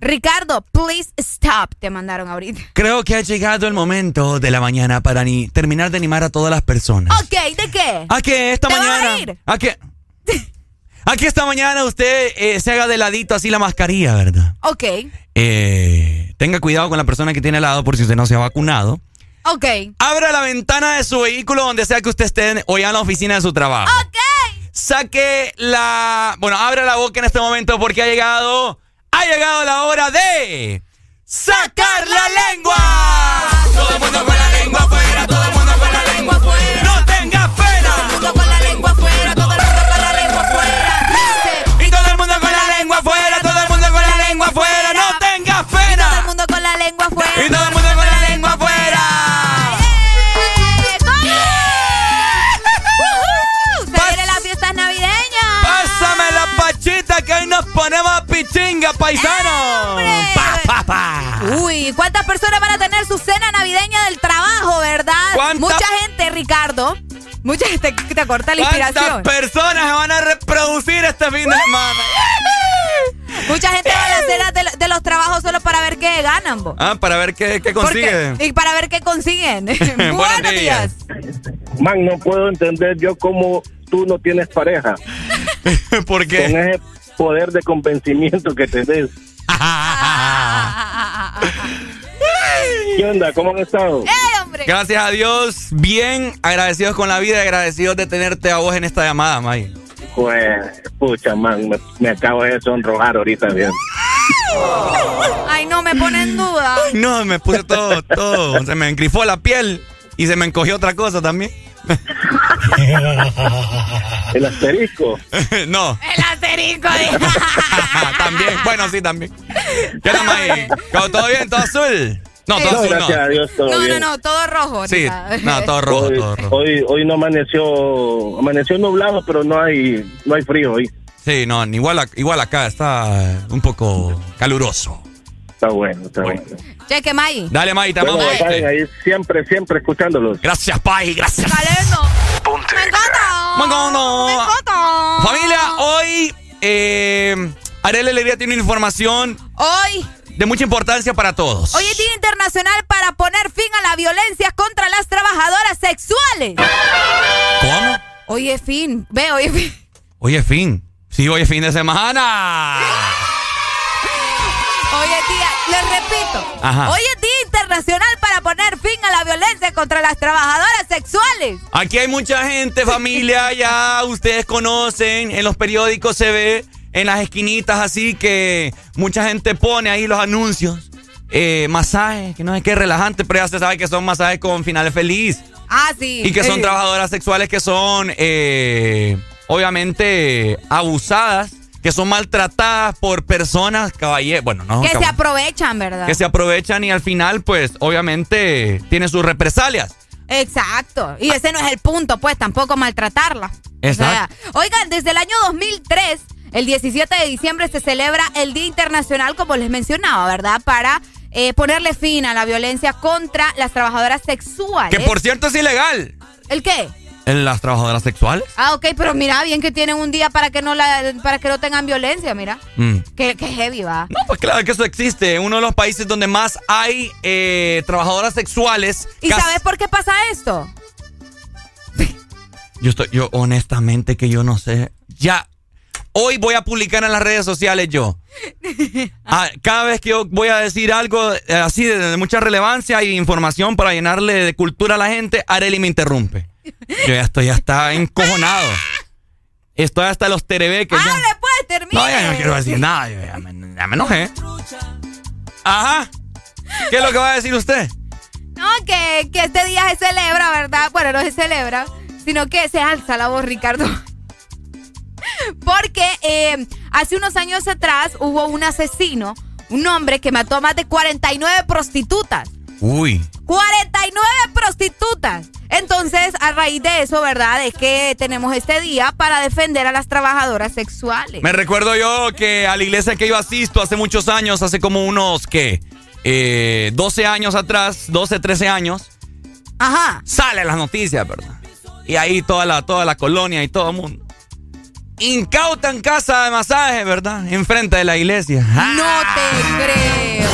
Speaker 2: Ricardo, please stop. Te mandaron ahorita.
Speaker 3: Creo que ha llegado el momento de la mañana para ni terminar de animar a todas las personas.
Speaker 2: Ok, ¿de qué?
Speaker 3: A que esta
Speaker 2: ¿Te vas a
Speaker 3: mañana.
Speaker 2: ir?
Speaker 3: A que. A que esta mañana usted eh, se haga de ladito así la mascarilla, ¿verdad?
Speaker 2: Ok,
Speaker 3: Eh, tenga cuidado con la persona que tiene al lado por si usted no se ha vacunado.
Speaker 2: ok.
Speaker 3: Abra la ventana de su vehículo donde sea que usted esté o ya en la oficina de su trabajo.
Speaker 2: Ok.
Speaker 3: Saque la. Bueno, abra la boca en este momento porque ha llegado. Ha llegado la hora de. ¡Sacar la lengua! Todo el mundo con la lengua afuera, todo el mundo pichinga, paisano. Pa, pa, pa.
Speaker 2: Uy, ¿cuántas personas van a tener su cena navideña del trabajo, verdad?
Speaker 3: ¿Cuánta-
Speaker 2: Mucha gente, Ricardo. Mucha gente que te corta la
Speaker 3: ¿Cuántas
Speaker 2: inspiración.
Speaker 3: personas se van a reproducir este fin de semana?
Speaker 2: Mucha gente va a la cena de, de los trabajos solo para ver qué ganan.
Speaker 3: Ah, para ver qué, qué
Speaker 2: Porque-
Speaker 3: consigue.
Speaker 2: y para ver qué consiguen.
Speaker 3: Buenos
Speaker 2: Buenos días.
Speaker 54: Man, no puedo entender yo cómo tú no tienes pareja.
Speaker 3: ¿Por qué?
Speaker 54: Con ese poder de convencimiento que tenés. ¿Qué onda? ¿Cómo han estado?
Speaker 3: Gracias a Dios, bien agradecidos con la vida y agradecidos de tenerte a vos en esta llamada, May.
Speaker 54: Pues, pucha, man, me, me acabo de sonrojar ahorita bien.
Speaker 2: Ay, no me pone en duda.
Speaker 3: No, me puse todo, todo, se me engrifó la piel y se me encogió otra cosa también.
Speaker 54: El asterisco.
Speaker 3: no,
Speaker 2: El asterisco.
Speaker 3: también, bueno, sí, también. ¿Qué onda, May? ¿Todo bien? ¿Todo azul? No, todo
Speaker 54: No,
Speaker 3: azul,
Speaker 54: gracias a
Speaker 3: no.
Speaker 54: Dios, todo
Speaker 2: No, no,
Speaker 54: bien.
Speaker 2: no, todo rojo.
Speaker 3: Sí, no, todo rojo,
Speaker 54: hoy,
Speaker 3: todo rojo.
Speaker 54: Hoy, hoy no amaneció, amaneció nublado, pero no hay, no hay frío hoy.
Speaker 3: Sí, no, igual, a- igual acá está un poco caluroso.
Speaker 54: Está bueno, está bueno.
Speaker 2: Cheque, May.
Speaker 3: Dale, May, te
Speaker 54: Bueno,
Speaker 3: amamos.
Speaker 54: ahí siempre, siempre escuchándolos.
Speaker 3: Gracias, Pai, gracias.
Speaker 2: Galeno. Me encanta. Me encanta.
Speaker 3: Familia, hoy eh, Arely Alegría tiene una información
Speaker 2: Hoy.
Speaker 3: de mucha importancia para todos.
Speaker 2: Hoy es Día Internacional para poner fin a la violencia contra las trabajadoras sexuales.
Speaker 3: ¿Cómo?
Speaker 2: Hoy es fin. Ve, hoy es fin.
Speaker 3: Hoy es fin. Sí, hoy es fin de semana.
Speaker 2: Hoy es día, les repito,
Speaker 3: Ajá.
Speaker 2: hoy es Día Internacional para poner fin a la violencia contra las trabajadoras sexuales.
Speaker 3: Aquí hay mucha gente, familia, ya ustedes conocen, en los periódicos se ve, en las esquinitas así que mucha gente pone ahí los anuncios. Eh, masajes, que no es que relajante, pero ya se sabe que son masajes con finales feliz.
Speaker 2: Ah, sí.
Speaker 3: Y que son
Speaker 2: Eh,
Speaker 3: trabajadoras sexuales que son, eh, obviamente, abusadas, que son maltratadas por personas, caballeros, bueno, no.
Speaker 2: Que se aprovechan, ¿verdad?
Speaker 3: que se aprovechan y al final, pues, obviamente, tiene sus represalias.
Speaker 2: Exacto. Y ese no es el punto, pues, tampoco maltratarla.
Speaker 3: Exacto.
Speaker 2: O sea, oigan, desde el año 2003, el 17 de diciembre se celebra el Día Internacional, como les mencionaba, ¿verdad? Para eh, ponerle fin a la violencia contra las trabajadoras sexuales.
Speaker 3: Que por cierto es ilegal.
Speaker 2: ¿El qué?
Speaker 3: ¿En las trabajadoras sexuales?
Speaker 2: Ah, ok, pero mira, bien que tienen un día para que no la, para que no tengan violencia, mira.
Speaker 3: Mm.
Speaker 2: Que, que heavy va.
Speaker 3: No, pues claro que eso existe. Uno de los países donde más hay eh, trabajadoras sexuales.
Speaker 2: ¿Y sabes por qué pasa esto?
Speaker 3: Yo estoy, yo honestamente que yo no sé. Ya, hoy voy a publicar en las redes sociales yo. Ah, cada vez que yo voy a decir algo eh, así de, de mucha relevancia y información para llenarle de cultura a la gente, Areli me interrumpe. Yo ya estoy hasta encojonado. Estoy hasta los terebeques que ya.
Speaker 2: ¡Hable pues, termine!
Speaker 3: No, ya no quiero decir nada. yo ya, me, ya me enojé. Ajá. ¿Qué es lo que va a decir usted?
Speaker 2: No, que, que este día se celebra, ¿verdad? Bueno, no se celebra, sino que se alza la voz, Ricardo. Porque eh, hace unos años atrás hubo un asesino, un hombre que mató a más de 49 prostitutas.
Speaker 3: Uy.
Speaker 2: 49 prostitutas. Entonces, a raíz de eso, ¿verdad? Es que tenemos este día para defender a las trabajadoras sexuales.
Speaker 3: Me recuerdo yo que a la iglesia que yo asisto hace muchos años, hace como unos, ¿qué? Eh, 12 años atrás, 12, 13 años,
Speaker 2: Ajá.
Speaker 3: sale las noticias, ¿verdad? Y ahí toda la, toda la colonia y todo el mundo. Incautan casa de masaje, ¿verdad? Enfrente de la iglesia. ¡Ah!
Speaker 2: No te creo.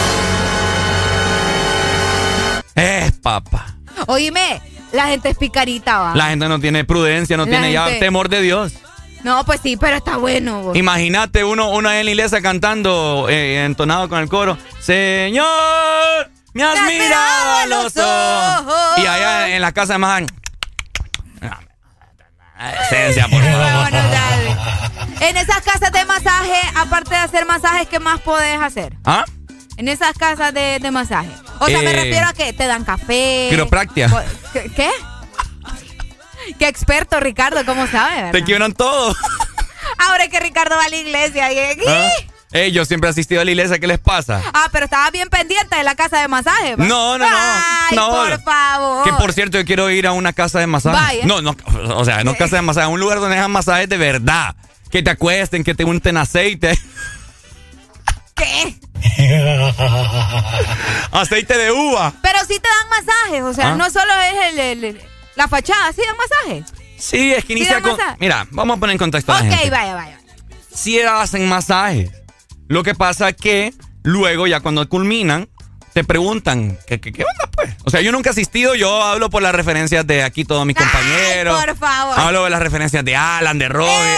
Speaker 3: Es papa.
Speaker 2: Oíme, la gente es picarita, va.
Speaker 3: La gente no tiene prudencia, no
Speaker 2: La
Speaker 3: tiene ya temor de Dios.
Speaker 2: No, pues sí, pero está bueno.
Speaker 3: Imagínate uno, uno en la iglesia cantando, eh, entonado con el coro, Señor, me has mirado a los ojos. Y allá en la casa de más Esencia, por favor.
Speaker 2: En esas casas de masaje, aparte de hacer masajes, ¿qué más podés hacer?
Speaker 3: ¿Ah?
Speaker 2: En esas casas de, de masaje. O sea, me
Speaker 3: Eh,
Speaker 2: refiero a que te dan café.
Speaker 3: Quiropractia.
Speaker 2: ¿Qué? ¿Qué? Qué experto, Ricardo, ¿cómo sabe, verdad?
Speaker 3: Te quiebran todo.
Speaker 2: Ahora es que Ricardo va a la iglesia. y-
Speaker 3: ¿Ah? Yo siempre he asistido a la iglesia, ¿qué les pasa?
Speaker 2: Ah, pero estaba bien pendiente de la casa de masaje. ¿va?
Speaker 3: No, no, no.
Speaker 2: Ay,
Speaker 3: no.
Speaker 2: por favor.
Speaker 3: Que por cierto, yo quiero ir a una casa de masaje.
Speaker 2: Vaya.
Speaker 3: No, no, o sea, no casa de masaje, un lugar donde hagan masajes de verdad. Que te acuesten, que te unten aceite.
Speaker 2: ¿Qué?
Speaker 3: aceite de uva.
Speaker 2: Pero sí te dan masajes, o sea,
Speaker 3: ¿Ah?
Speaker 2: no solo es el, el- el- la fachada, sí dan masajes.
Speaker 3: Sí, es que
Speaker 2: ¿Sí
Speaker 3: inicia con.
Speaker 2: masaje?
Speaker 3: Mira, vamos a poner en contexto a
Speaker 2: Ok,
Speaker 3: la gente.
Speaker 2: vaya, vaya.
Speaker 3: Sí hacen masajes. Lo que pasa es que luego, ya cuando culminan, te preguntan, ¿qué, qué, qué onda, pues? O sea, yo nunca he asistido, yo hablo por las referencias de aquí todos mis compañeros.
Speaker 2: por favor.
Speaker 3: Hablo de las referencias de Alan, de Robbie.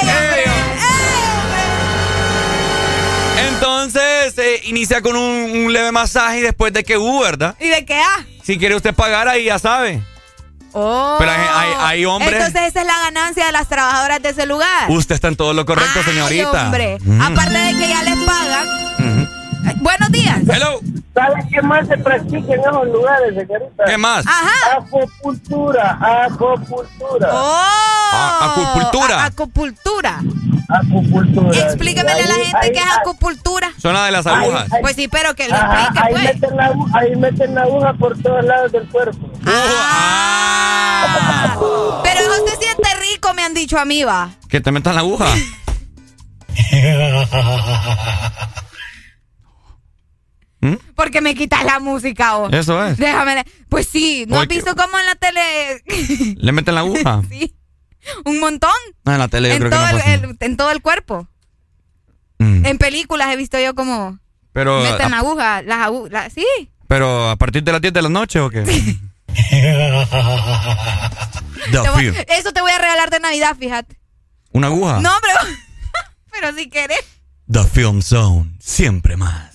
Speaker 3: Entonces, eh, inicia con un, un leve masaje y después de que hubo, ¿verdad?
Speaker 2: ¿Y de qué? Ah.
Speaker 3: Si quiere usted pagar, ahí ya sabe.
Speaker 2: Oh.
Speaker 3: Pero hay, hay- hay hombres.
Speaker 2: Entonces esa es la ganancia de las trabajadoras de ese lugar.
Speaker 3: Usted está en todo lo correcto,
Speaker 2: Ay,
Speaker 3: señorita.
Speaker 2: hombre.
Speaker 3: Mm.
Speaker 2: Aparte de que ya les pagan. Buenos días.
Speaker 3: Hello.
Speaker 54: ¿Sabes qué más se practica en esos lugares, señorita?
Speaker 3: ¿Qué más?
Speaker 2: Ajá.
Speaker 54: Acupuntura, acupuntura.
Speaker 2: Oh.
Speaker 3: Ah, acupuntura.
Speaker 2: Acupuntura.
Speaker 54: Acupuntura.
Speaker 2: Explíquemele a la gente
Speaker 54: ahí-
Speaker 2: qué es acupuntura.
Speaker 3: Son las de las agujas.
Speaker 2: Pues sí, pero que lo
Speaker 54: Ajá,
Speaker 2: explique,
Speaker 54: ahí,
Speaker 2: pues.
Speaker 54: meten la, ahí meten la aguja por todos lados del cuerpo.
Speaker 2: Ah. Pero no se siente rico, me han dicho a mí, va.
Speaker 3: Que te metan la aguja.
Speaker 2: Porque me quitas la música, vos.
Speaker 3: Eso es.
Speaker 2: Déjame. Pues sí, ¿no
Speaker 3: Oye,
Speaker 2: has visto cómo en la tele
Speaker 3: ¿Le meten la aguja?
Speaker 2: sí. un montón?
Speaker 3: No, en la tele yo
Speaker 2: En
Speaker 3: creo que
Speaker 2: todo,
Speaker 3: no
Speaker 2: el, en todo el cuerpo.
Speaker 3: Mm.
Speaker 2: En películas he visto yo como...
Speaker 3: Pero,
Speaker 2: Meten
Speaker 3: a,
Speaker 2: agujas, las agujas, sí.
Speaker 3: pero a partir de las 10 de la noche o qué?
Speaker 2: Te voy- eso te voy a regalar de Navidad, fíjate.
Speaker 3: ¿Una aguja?
Speaker 2: No, pero, pero si quieres.
Speaker 3: The Film Zone. Siempre más.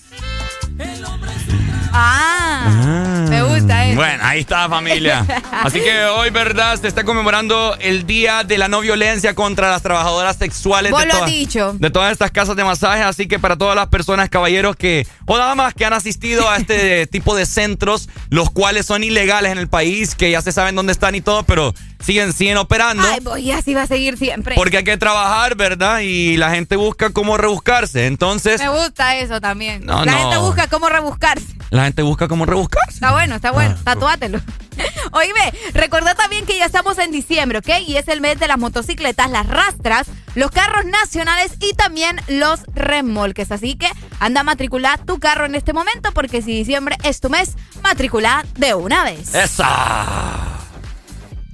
Speaker 2: Ah, me gusta eso.
Speaker 3: Bueno, ahí está familia. Así que hoy, ¿verdad? Se está conmemorando el Día de la No Violencia contra las Trabajadoras Sexuales
Speaker 2: Vos
Speaker 3: de,
Speaker 2: lo
Speaker 3: todas-
Speaker 2: dicho.
Speaker 3: de todas estas casas de masaje. Así que para todas las personas, caballeros que o damas que han asistido a este tipo de centros, los cuales son ilegales en el país, que ya se saben dónde están y todo, pero siguen, siguen operando.
Speaker 2: Ay, pues y así va a seguir siempre.
Speaker 3: Porque hay que trabajar, ¿verdad? Y la gente busca cómo rebuscarse. Entonces,
Speaker 2: Me gusta eso también.
Speaker 3: No,
Speaker 2: La
Speaker 3: no.
Speaker 2: gente busca cómo rebuscarse.
Speaker 3: La gente busca cómo rebuscarse.
Speaker 2: Está bueno, está bueno.
Speaker 3: Ah,
Speaker 2: Tatúatelo. Oíme, recordá también que ya estamos en diciembre, ¿ok? Y es el mes de las motocicletas, las rastras, los carros nacionales y también los remolques. Así que anda a matricular tu carro en este momento porque si diciembre es tu mes, matricula de una vez.
Speaker 3: ¡Esa!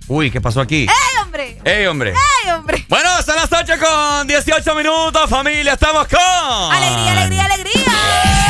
Speaker 3: Uy, ¿qué pasó aquí?
Speaker 2: ¡Ey, hombre!
Speaker 3: ¡Ey, hombre!
Speaker 2: ¡Ey, hombre!
Speaker 3: Bueno, son las 8 con 18 minutos, familia. Estamos con.
Speaker 2: ¡Alegría, alegría, alegría!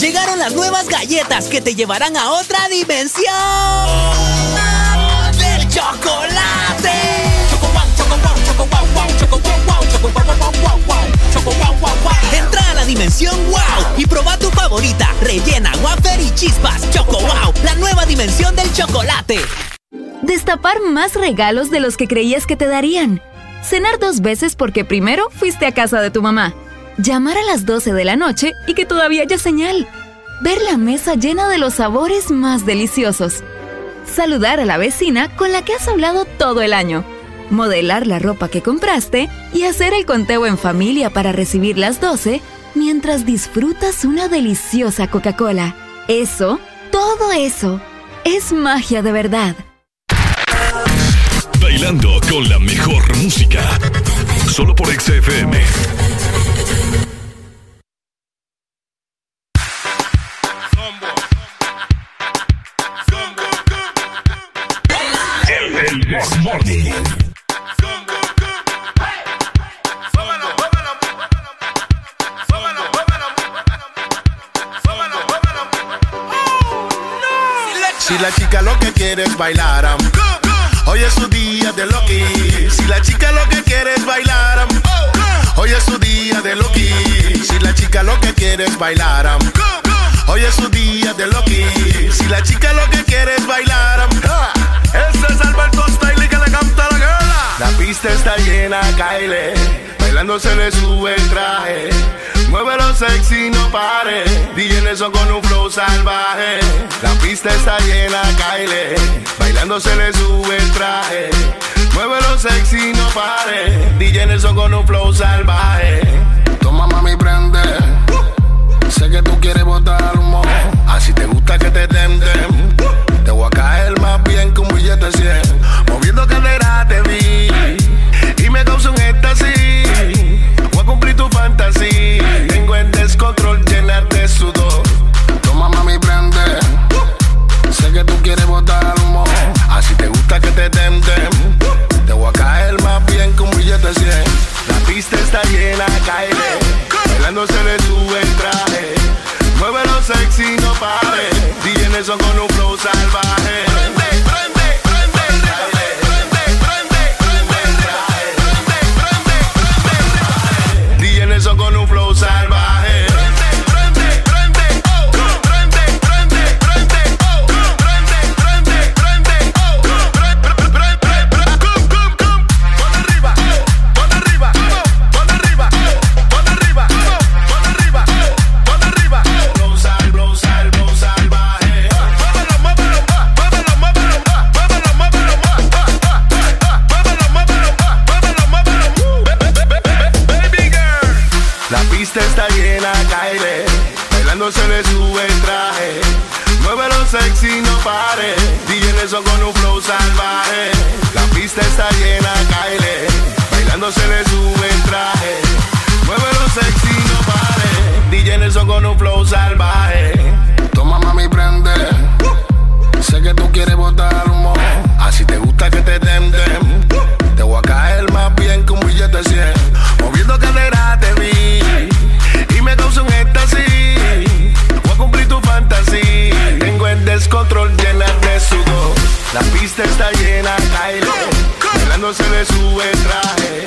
Speaker 55: Llegaron las nuevas galletas que te llevarán a otra dimensión del chocolate. Choco wow, choco wow, choco wow, wow, choco wow, wow, choco wow, wow, wow, wow, choco wow, wow, wow. Entra a la dimensión wow y proba tu favorita, rellena, wafer y chispas. Choco wow, la nueva dimensión del chocolate.
Speaker 56: Destapar más regalos de los que creías que te darían. Cenar dos veces porque primero fuiste a casa de tu mamá. Llamar a las 12 de la noche y que todavía haya señal. Ver la mesa llena de los sabores más deliciosos. Saludar a la vecina con la que has hablado todo el año. Modelar la ropa que compraste y hacer el conteo en familia para recibir las 12 mientras disfrutas una deliciosa Coca-Cola. Eso, todo eso, es magia de verdad.
Speaker 5: Bailando con la mejor música. Solo por XFM.
Speaker 57: Si la chica lo que quiere es bailar, hoy es su día de Loki. Si la chica lo que quiere es bailar, hoy es su día de Loki. Si la chica lo que quiere es bailar, hoy es su día de Loki. Si la chica lo que quiere es bailar, la pista está llena, Kyle. Bailando se le sube el traje. Muévelo sexy, no pare. DJ Nelson con un flow salvaje. La pista está llena, Kyle. Bailando se le sube el traje. Muévelo sexy, no pare. DJ Nelson con un flow salvaje. Toma mami, prende. Sé que tú quieres botar humo. Así te gusta que te den dem. Voy a caer más bien que un billete 100. Moviendo cadera te vi. Y me causa un éxtasis. Voy a cumplir tu fantasía. Tengo el descontrol, llenarte de sudor. Toma mami, prende. Sé que tú quieres botar humo. Así te gusta que te den dem. Te voy a caer más bien que un billete 100. La pista está llena, caile. Bailando se le sube el traje. Muévelo sexy, no pare. DJ Nelson con un flow salvaje. Con un flow salvaje. Toma mami, prende. Sé que tú quieres botar humo. Así te gusta que te tenten. Te voy a caer más bien que un billete 100. Moviendo cadera te vi. Y me causa un éxtasis. Voy a cumplir tu fantasía. Tengo el descontrol llena de sudor. La pista está llena, caile. Bailando se le sube el traje.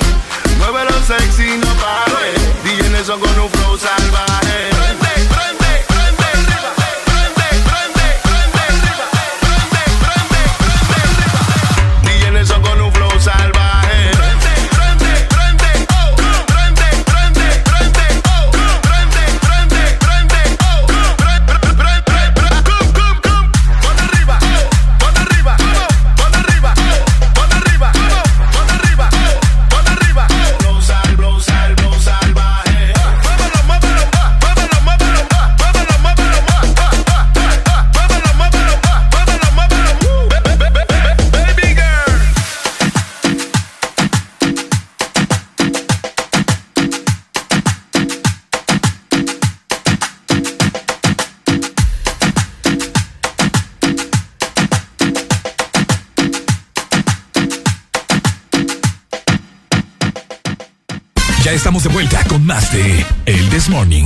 Speaker 57: Muévelo sexy, no pare. DJ con un flow salvaje.
Speaker 5: Estamos de vuelta con más de El This Morning.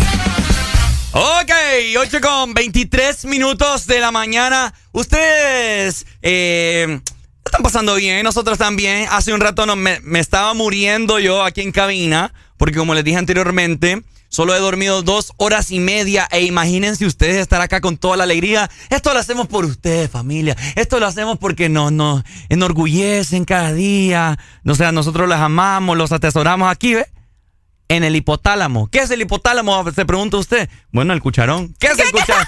Speaker 3: Ok, 8 con 23 minutos de la mañana. Ustedes eh, están pasando bien, nosotros también. Hace un rato no, me, me estaba muriendo yo aquí en cabina, porque como les dije anteriormente, solo he dormido dos horas y media. E imagínense ustedes estar acá con toda la alegría. Esto lo hacemos por ustedes, familia. Esto lo hacemos porque nos, nos enorgullecen cada día. O sea, nosotros los amamos, los atesoramos aquí, ¿ve? En el hipotálamo. ¿Qué es el hipotálamo? Se pregunta usted. Bueno, el cucharón. ¿Qué es el cucharón?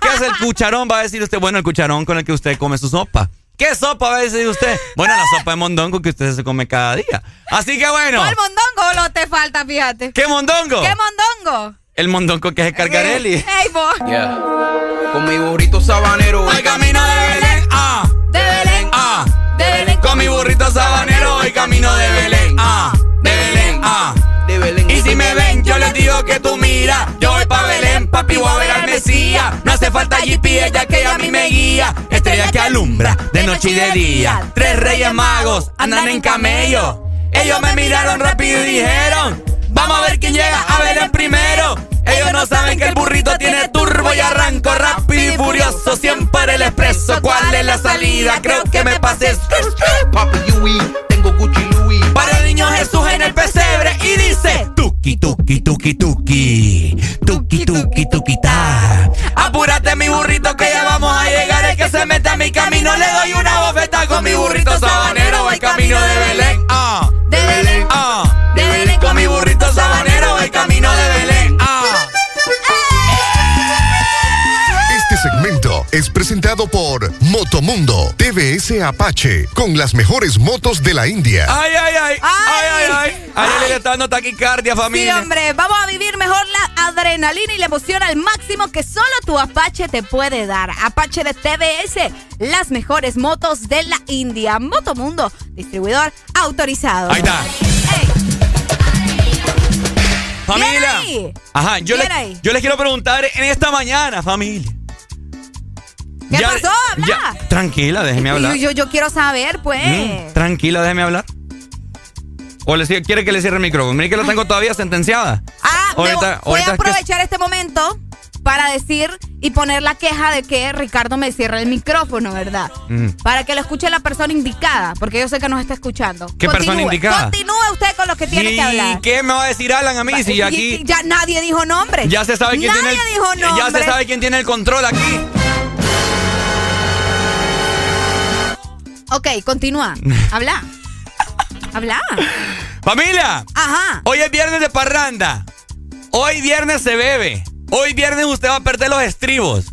Speaker 3: ¿Qué es el cucharón? Va a decir usted, bueno, el cucharón con el que usted come su sopa. ¿Qué sopa va a decir usted? Bueno, la sopa de mondongo que usted se come cada día. Así que bueno.
Speaker 2: ¿Cuál mondongo lo te falta, fíjate?
Speaker 3: ¿Qué mondongo?
Speaker 2: ¿Qué mondongo?
Speaker 3: El mondongo que es el cargarelli.
Speaker 2: Ey, vos.
Speaker 58: Con mi burrito sabanero.
Speaker 3: Voy camino de Belén, ah.
Speaker 2: De Belén.
Speaker 3: Ah.
Speaker 2: De Belén.
Speaker 3: Con mi burrito sabanero voy camino de Belén, ah. Yo les digo que tú mira. Yo voy pa' Belén, papi, voy a ver al Mesías. No hace falta jippy, ella que a mí me guía. Estrella que alumbra de noche y de día. Tres reyes magos andan en camello. Ellos me miraron rápido y dijeron: Vamos a ver quién llega a Belén primero. Ellos no saben que el burrito tiene turbo y arranco rápido y furioso. Siempre el expreso. ¿Cuál es la salida? Creo que me pasé.
Speaker 58: Papi Yui, tengo Gucci Louis.
Speaker 3: Para el niño Jesús en el pesebre y dice Tuki, tuki, tuki, tuki Tuki, tuki, tuki, ta Apúrate mi burrito que ya vamos a llegar. El que se mete a mi camino. Le doy una bofeta Con mi burrito sabanero. Voy camino de Belén. Ah,
Speaker 12: es presentado por Motomundo TVS Apache con las mejores motos de la India.
Speaker 3: Ay, ay, ay Ay, ay, ay Ay,
Speaker 2: Ay.
Speaker 3: le está dando taquicardia,
Speaker 2: Sí,
Speaker 3: familia
Speaker 2: hombre, vamos a vivir mejor la adrenalina y la emoción al máximo que solo tu Apache te puede dar. Apache de TBS, las mejores motos de la India. Motomundo, distribuidor autorizado.
Speaker 3: Ahí está Familia.
Speaker 2: ahí.
Speaker 3: Ajá, yo, yo les quiero preguntar en esta mañana, familia.
Speaker 2: ¿Qué pasó? Habla.
Speaker 3: ya- tranquila, déjeme hablar.
Speaker 2: Yo, yo, yo quiero saber, pues.
Speaker 3: Mm, tranquila, déjeme hablar. ¿O le, quiere que le cierre el micrófono? Mire que lo tengo todavía sentenciada.
Speaker 2: Ah,
Speaker 3: Ahorita-
Speaker 2: voy-
Speaker 3: ahorita
Speaker 2: a
Speaker 3: es que-
Speaker 2: aprovechar este momento para decir y poner la queja de que Ricardo me cierre el micrófono, ¿verdad?
Speaker 3: Mm.
Speaker 2: Para que lo escuche la persona indicada, porque yo sé que nos está escuchando.
Speaker 3: ¿Qué persona indicada?
Speaker 2: Continúe usted con lo que tiene que
Speaker 3: ¿Y
Speaker 2: hablar.
Speaker 3: qué me va a decir Alan a mí si
Speaker 2: Y-
Speaker 3: aquí
Speaker 2: y- ya nadie dijo nombre.
Speaker 3: ya se sabe quién
Speaker 2: nadie
Speaker 3: tiene el,
Speaker 2: dijo nombre.
Speaker 3: ya se sabe quién tiene el control aquí?
Speaker 2: Ok, continúa. Habla. Habla.
Speaker 3: Familia,
Speaker 2: Ajá.
Speaker 3: hoy es viernes de parranda. Hoy viernes se bebe. Hoy viernes usted va a perder los estribos.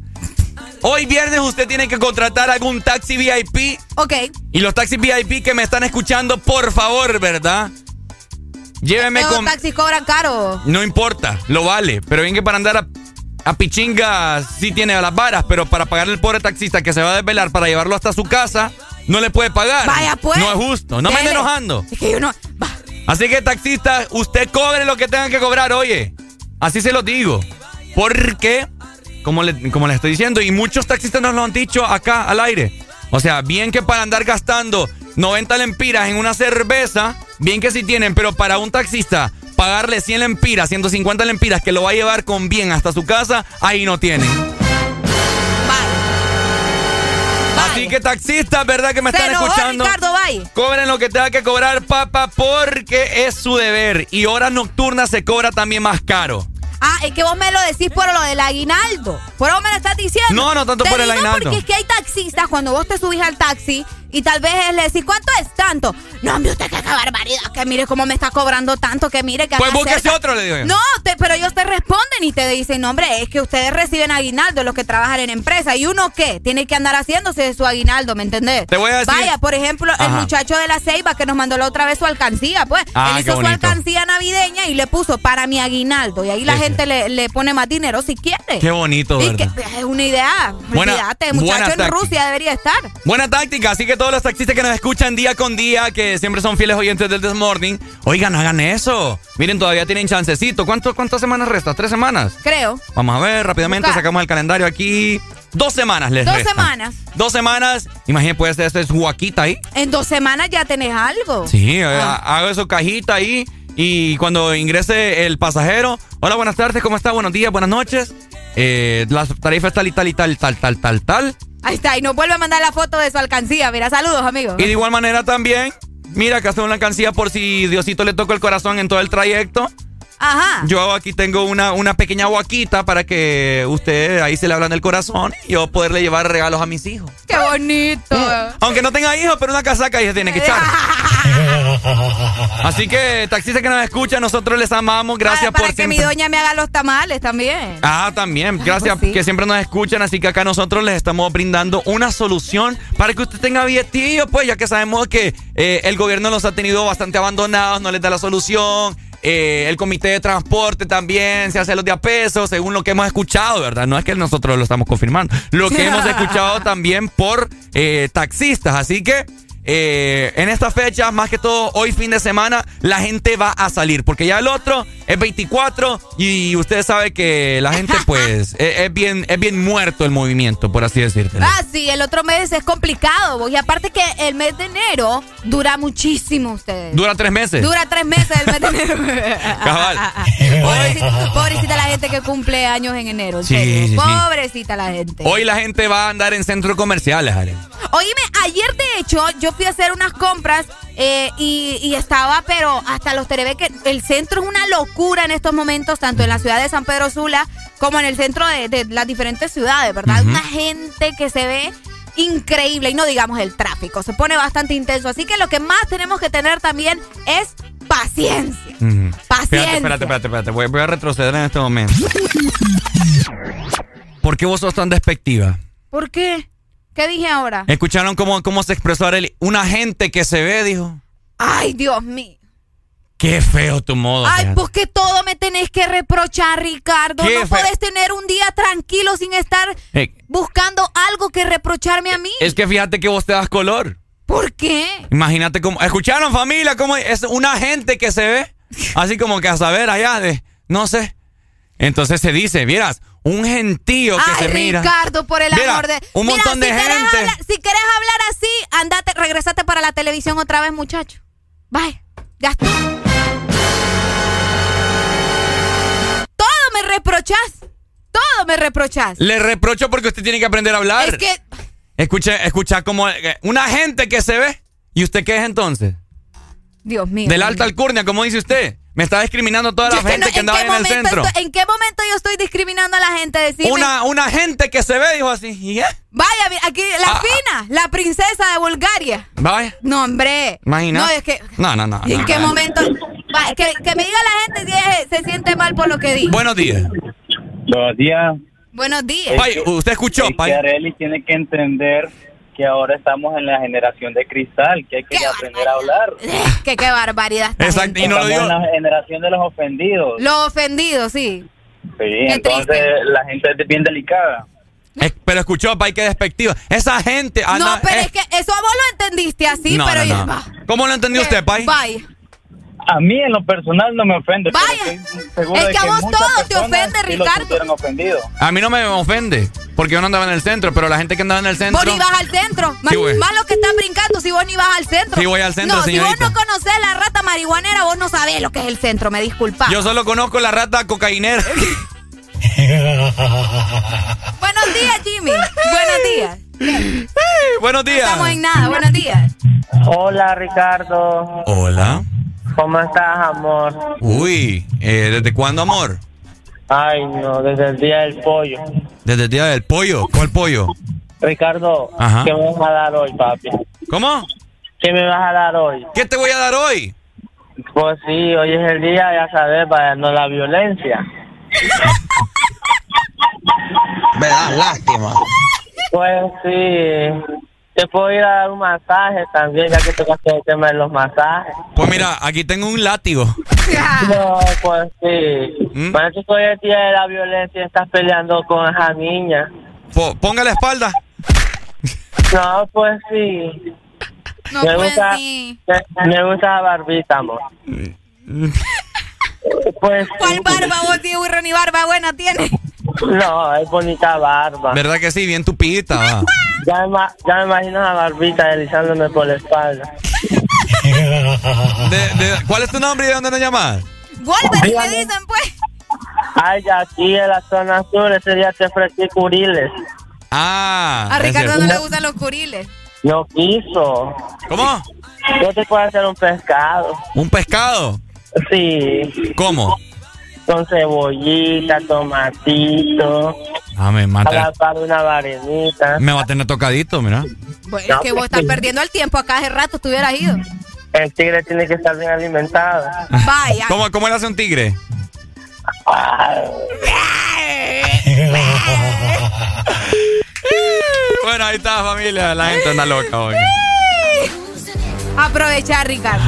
Speaker 3: Hoy viernes usted tiene que contratar algún taxi VIP.
Speaker 2: Ok.
Speaker 3: Y los taxis VIP que me están escuchando, por favor, ¿verdad? Lléveme
Speaker 2: Esos
Speaker 3: con...
Speaker 2: taxis cobran caro.
Speaker 3: No importa, lo vale. Pero bien que para andar a a Pichinga sí tiene las varas, pero para pagarle al pobre taxista que se va a desvelar para llevarlo hasta su casa, no le puede pagar.
Speaker 2: Vaya, pues.
Speaker 3: No es justo. No me ande enojando.
Speaker 2: Es que yo no.
Speaker 3: Así que taxista, usted cobre lo que tenga que cobrar, oye. Así se lo digo. Porque, como le, como le estoy diciendo, y muchos taxistas nos lo han dicho acá al aire. O sea, bien que para andar gastando 90 lempiras en una cerveza, bien que sí tienen, pero para un taxista pagarle 100 lempiras, 150 lempiras que lo va a llevar con bien hasta su casa, ahí no tienen. Así que taxistas, ¿verdad que me están escuchando?
Speaker 2: Ricardo, bye.
Speaker 3: Cobren lo que tenga que cobrar, papá, porque es su deber. Y horas nocturnas se cobra también más caro.
Speaker 2: Ah, es que vos me lo decís por lo del aguinaldo. Por eso me lo estás diciendo.
Speaker 3: No, no tanto
Speaker 2: Te
Speaker 3: por el aguinaldo.
Speaker 2: Porque es que hay taxistas, cuando vos te subís al taxi y tal vez le decís, ¿cuánto es tanto? No, hombre, usted qué barbaridad, que mire cómo me está cobrando tanto, que mire que
Speaker 3: Pues búsquese
Speaker 2: cerca".
Speaker 3: otro, le digo yo.
Speaker 2: No, te- pero ellos te responden y te dicen, no, hombre, es que ustedes reciben aguinaldo, los que trabajan en empresa. ¿Y uno qué? Tiene que andar haciéndose de su aguinaldo, ¿me entendés?
Speaker 3: Te voy a decir-
Speaker 2: Vaya, por ejemplo, el muchacho de la Ceiba que nos mandó la otra vez su alcancía, pues.
Speaker 3: Ah,
Speaker 2: Él hizo su alcancía navideña y le puso para mi aguinaldo. Y ahí la gente le, le pone más dinero si quiere.
Speaker 3: Qué bonito,
Speaker 2: Y que-
Speaker 3: ¿verdad?
Speaker 2: es una idea.
Speaker 3: Buena-
Speaker 2: Olvídate, muchacho en
Speaker 3: táctica.
Speaker 2: Rusia debería estar.
Speaker 3: Buena táctica, así que todos los taxistas que nos escuchan día con día, que siempre son fieles oyentes del This Morning, oigan, hagan eso. Miren, todavía tienen chancecito. ¿Cuánto, ¿Cuántas semanas resta? ¿Tres semanas?
Speaker 2: Creo.
Speaker 3: Vamos a ver, rápidamente
Speaker 2: Busca.
Speaker 3: sacamos el calendario aquí. Dos semanas les
Speaker 2: Dos semanas.
Speaker 3: Dos semanas. Imagínate, puede ser, esto es guaquita ahí.
Speaker 2: En dos semanas ya tenés algo.
Speaker 3: Sí, eh,
Speaker 2: Ah.
Speaker 3: hago su cajita ahí y cuando ingrese el pasajero, hola, buenas tardes, ¿cómo está? Buenos días, buenas noches. Eh, la tarifa es tal y tal y tal, tal, tal, tal, tal.
Speaker 2: Ahí está, y nos vuelve a mandar la foto de su alcancía. Mira, saludos, amigos.
Speaker 3: Y de igual manera también, mira, acá está una alcancía por si Diosito le toca el corazón en todo el trayecto.
Speaker 2: Ajá.
Speaker 3: Yo aquí tengo una, una pequeña guaquita para que usted ahí se le hablan del corazón y yo poderle llevar regalos a mis hijos.
Speaker 2: Qué bonito.
Speaker 3: Aunque no tenga hijos, pero una casaca ahí se tiene que echar. Así que, taxistas que nos escuchan, nosotros les amamos. Gracias
Speaker 2: Ah, para
Speaker 3: por
Speaker 2: que mi doña me haga los tamales también.
Speaker 3: Ah, también. Gracias que siempre nos escuchan. Así que acá nosotros les estamos brindando una solución para que usted tenga billetillo, pues ya que sabemos que eh, el gobierno los ha tenido bastante abandonados, no les da la solución. Eh, el comité de transporte también se hace los de a peso, según lo que hemos escuchado, ¿verdad? No es que nosotros lo estamos confirmando. Lo que hemos escuchado también por eh, taxistas. Así que eh, en esta fecha, más que todo hoy fin de semana, la gente va a salir. Porque ya el otro es 24 y usted sabe que la gente pues es, es bien, es bien muerto el movimiento, por así decirte.
Speaker 2: Ah, sí, el otro mes es complicado. vos. Y aparte que el mes de enero dura muchísimo ustedes.
Speaker 3: Dura tres meses.
Speaker 2: Dura tres meses el mes de enero.
Speaker 3: Cabal.
Speaker 2: pobrecita, pobrecita la gente que cumple años en enero. en
Speaker 3: Sí,
Speaker 2: serio.
Speaker 3: sí, sí.
Speaker 2: Pobrecita la gente.
Speaker 3: Hoy la gente va a andar en centros comerciales, Ale.
Speaker 2: Oíme, ayer de hecho yo fui a hacer unas compras eh, y, y estaba, pero hasta los terebe que el centro es una locura en estos momentos, tanto en la ciudad de San Pedro Sula como en el centro de, de las diferentes ciudades, ¿verdad? Una gente que se ve increíble y no digamos el tráfico, se pone bastante intenso. Así que lo que más tenemos que tener también es paciencia. Paciencia.
Speaker 3: Espérate, espérate, espérate, espérate. Voy, voy a retroceder en este momento. ¿Por qué vos sos tan despectiva?
Speaker 2: ¿Por qué? ¿Qué dije ahora?
Speaker 3: ¿Escucharon cómo, cómo se expresó Arely? Una gente que se ve, dijo.
Speaker 2: Ay, Dios mío.
Speaker 3: Qué feo tu modo.
Speaker 2: Ay,
Speaker 3: fíjate.
Speaker 2: pues que todo me tenés que reprochar, Ricardo.
Speaker 3: Qué
Speaker 2: No podés tener un día tranquilo sin estar
Speaker 3: Eh,
Speaker 2: buscando algo que reprocharme a mí.
Speaker 3: es que fíjate que vos te das color.
Speaker 2: ¿Por qué?
Speaker 3: Imagínate cómo. ¿Escucharon, familia? ¿Cómo es una gente que se ve? Así como que a saber allá de. No sé. Entonces se dice, vieras, un gentío que
Speaker 2: Ay,
Speaker 3: se mira.
Speaker 2: Ricardo, por el
Speaker 3: Mira,
Speaker 2: amor de.
Speaker 3: un
Speaker 2: Mira,
Speaker 3: montón de
Speaker 2: si querés
Speaker 3: gente.
Speaker 2: hablar- si querés hablar así, andate, regresate para la televisión otra vez, muchacho. Bye. Ya está. Todo me reprochás. Todo me reprochás.
Speaker 3: Le reprocho porque usted tiene que aprender a hablar.
Speaker 2: Es que.
Speaker 3: Escucha, escucha como eh, una gente que se ve. ¿Y usted qué es entonces?
Speaker 2: Dios mío.
Speaker 3: De la alta alcurnia, como dice usted. Me está discriminando toda la
Speaker 2: Yo es que
Speaker 3: gente
Speaker 2: no-
Speaker 3: que andaba en el centro.
Speaker 2: estoy- ¿En qué momento yo estoy discriminando a la gente? Decime.
Speaker 3: Una, una gente que se ve, dijo así. ¿Y qué?
Speaker 2: Vaya, aquí la
Speaker 3: Ah,
Speaker 2: fina, la princesa de Bulgaria.
Speaker 3: Vaya.
Speaker 2: No, hombre.
Speaker 3: Imagina.
Speaker 2: No, es que.
Speaker 3: No, no, no.
Speaker 2: ¿En
Speaker 3: no,
Speaker 2: qué
Speaker 3: no.
Speaker 2: momento? Va, que, que me diga la gente si es- se siente mal por lo que digo.
Speaker 3: Buenos días.
Speaker 59: Buenos días.
Speaker 2: Buenos días.
Speaker 3: Pai, usted escuchó,
Speaker 59: Es
Speaker 3: Pai.
Speaker 59: que Arely tiene que entender que ahora estamos en la generación de cristal, que hay que aprender a hablar.
Speaker 2: Que qué barbaridad.
Speaker 3: Exacto, y no lo
Speaker 59: Estamos
Speaker 3: digo.
Speaker 59: en la generación de los ofendidos.
Speaker 2: Lo ofendido, sí.
Speaker 59: Sí, entonces la gente es bien delicada.
Speaker 3: Pero escuchó, pa, que despectiva. Esa gente.
Speaker 2: no, pero es que eso a vos lo entendiste así,
Speaker 3: no,
Speaker 2: pero
Speaker 3: no. ¿Cómo lo entendió usted, Pai?
Speaker 2: Bye.
Speaker 59: A mí en lo personal no me ofende.
Speaker 2: Vaya. Es que a vos todo te ofende, Ricardo.
Speaker 3: A mí no me ofende, porque yo no andaba en el centro, pero la gente que andaba en el centro.
Speaker 2: Vos ni vas al centro. Más,
Speaker 3: Sí,
Speaker 2: más los que están brincando si vos ni vas al centro.
Speaker 3: Sí, voy al centro,
Speaker 2: No, si vos no conocés la rata marihuanera, vos no sabés lo que es el centro, me disculpa.
Speaker 3: Yo solo conozco la rata cocainera.
Speaker 2: Buenos días, Jimmy. Buenos días.
Speaker 3: Buenos días.
Speaker 2: No estamos en nada. Buenos días.
Speaker 60: Hola, Ricardo.
Speaker 3: Hola.
Speaker 60: ¿Cómo estás, amor?
Speaker 3: Uy, eh, ¿desde cuándo, amor?
Speaker 60: Ay, no, desde el día del pollo.
Speaker 3: Desde el día del pollo. ¿Cuál pollo?
Speaker 60: Ricardo,
Speaker 3: Ajá.
Speaker 60: ¿qué me vas a dar hoy, papi?
Speaker 3: ¿Cómo?
Speaker 60: ¿Qué me vas a dar hoy?
Speaker 3: ¿Qué te voy a dar hoy?
Speaker 60: Pues sí, hoy es el día, ya sabes, para no la violencia.
Speaker 61: Me da lástima.
Speaker 60: Pues sí. Te puedo ir a dar un masaje también, ya que tocaste el tema de los masajes.
Speaker 3: Pues mira, aquí tengo un látigo.
Speaker 60: No, pues sí.
Speaker 3: ¿Mm?
Speaker 60: Bueno, que hoy el día de la violencia y estás peleando con esa niña.
Speaker 3: Po- ponga la espalda.
Speaker 60: No, pues sí.
Speaker 2: No,
Speaker 60: me
Speaker 2: pues
Speaker 60: gusta,
Speaker 2: sí.
Speaker 60: me, me gusta la barbita, amor. Pues
Speaker 2: ¿Cuál barba vos, tío burro, ni barba buena tiene?
Speaker 60: no, es bonita barba.
Speaker 3: ¿Verdad que sí? Bien tupidita. va.
Speaker 60: Ya me, ya me imagino a la barbita deslizándome por la espalda.
Speaker 3: De- de- ¿Cuál es tu nombre y de dónde nos llamas?
Speaker 2: Wolverine, me dicen, pues.
Speaker 60: Ay, ya aquí en la zona sur ese día te ofrecí curiles.
Speaker 3: Ah.
Speaker 2: A Ricardo no le gustan los curiles.
Speaker 60: No quiso.
Speaker 3: ¿Cómo?
Speaker 60: Yo te puedo hacer un pescado.
Speaker 3: ¿Un pescado?
Speaker 60: Sí.
Speaker 3: ¿Cómo?
Speaker 60: Con cebollita, tomatito.
Speaker 3: Ah, me
Speaker 60: A
Speaker 3: mata.
Speaker 60: la par una varenita.
Speaker 3: Me va a tener tocadito, mira.
Speaker 2: Bueno, es que vos estás perdiendo el tiempo acá hace rato, estuvieras ido.
Speaker 60: El tigre tiene que estar bien alimentado.
Speaker 2: Vaya.
Speaker 3: ¿Cómo, cómo le hace un tigre? bueno, ahí está, familia. La gente anda loca hoy.
Speaker 2: Aprovecha, Ricardo.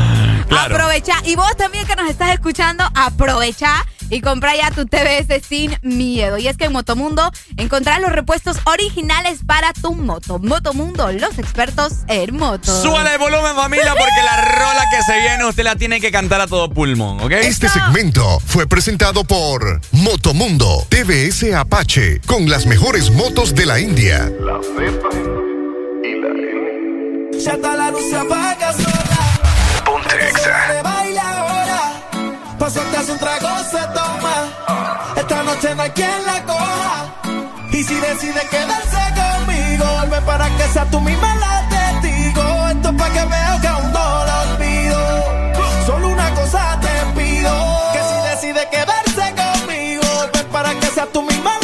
Speaker 3: Claro.
Speaker 2: Aprovecha. Y vos también que nos estás escuchando, aprovecha y compra ya tu TBS sin miedo. Y es que en Motomundo encontrarás los repuestos originales para tu moto. Motomundo, los expertos en moto.
Speaker 3: Súbale el volumen, familia, porque la rola que se viene usted la tiene que cantar a todo pulmón, ¿ok?
Speaker 12: Este segmento fue presentado por Motomundo TVS Apache con las mejores motos de la India.
Speaker 49: Ya está la luz se apaga Se baila ahora. Pa' soltarse un trago se toma. Esta noche no hay quien la coja. Y si decide quedarse conmigo, vuelve para que sea tú misma la testigo. Esto es pa' que veas que aún no la olvido. Solo una cosa te pido. Que si decide quedarse conmigo, vuelve para que sea tú misma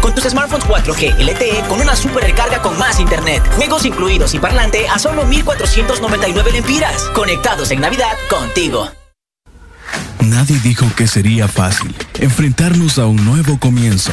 Speaker 62: Con
Speaker 26: tus smartphones 4G LTE con una super recarga con más internet. Juegos incluidos y parlante a solo 1499 lempiras. Conectados en Navidad contigo.
Speaker 5: Nadie dijo que sería fácil enfrentarnos a un nuevo comienzo,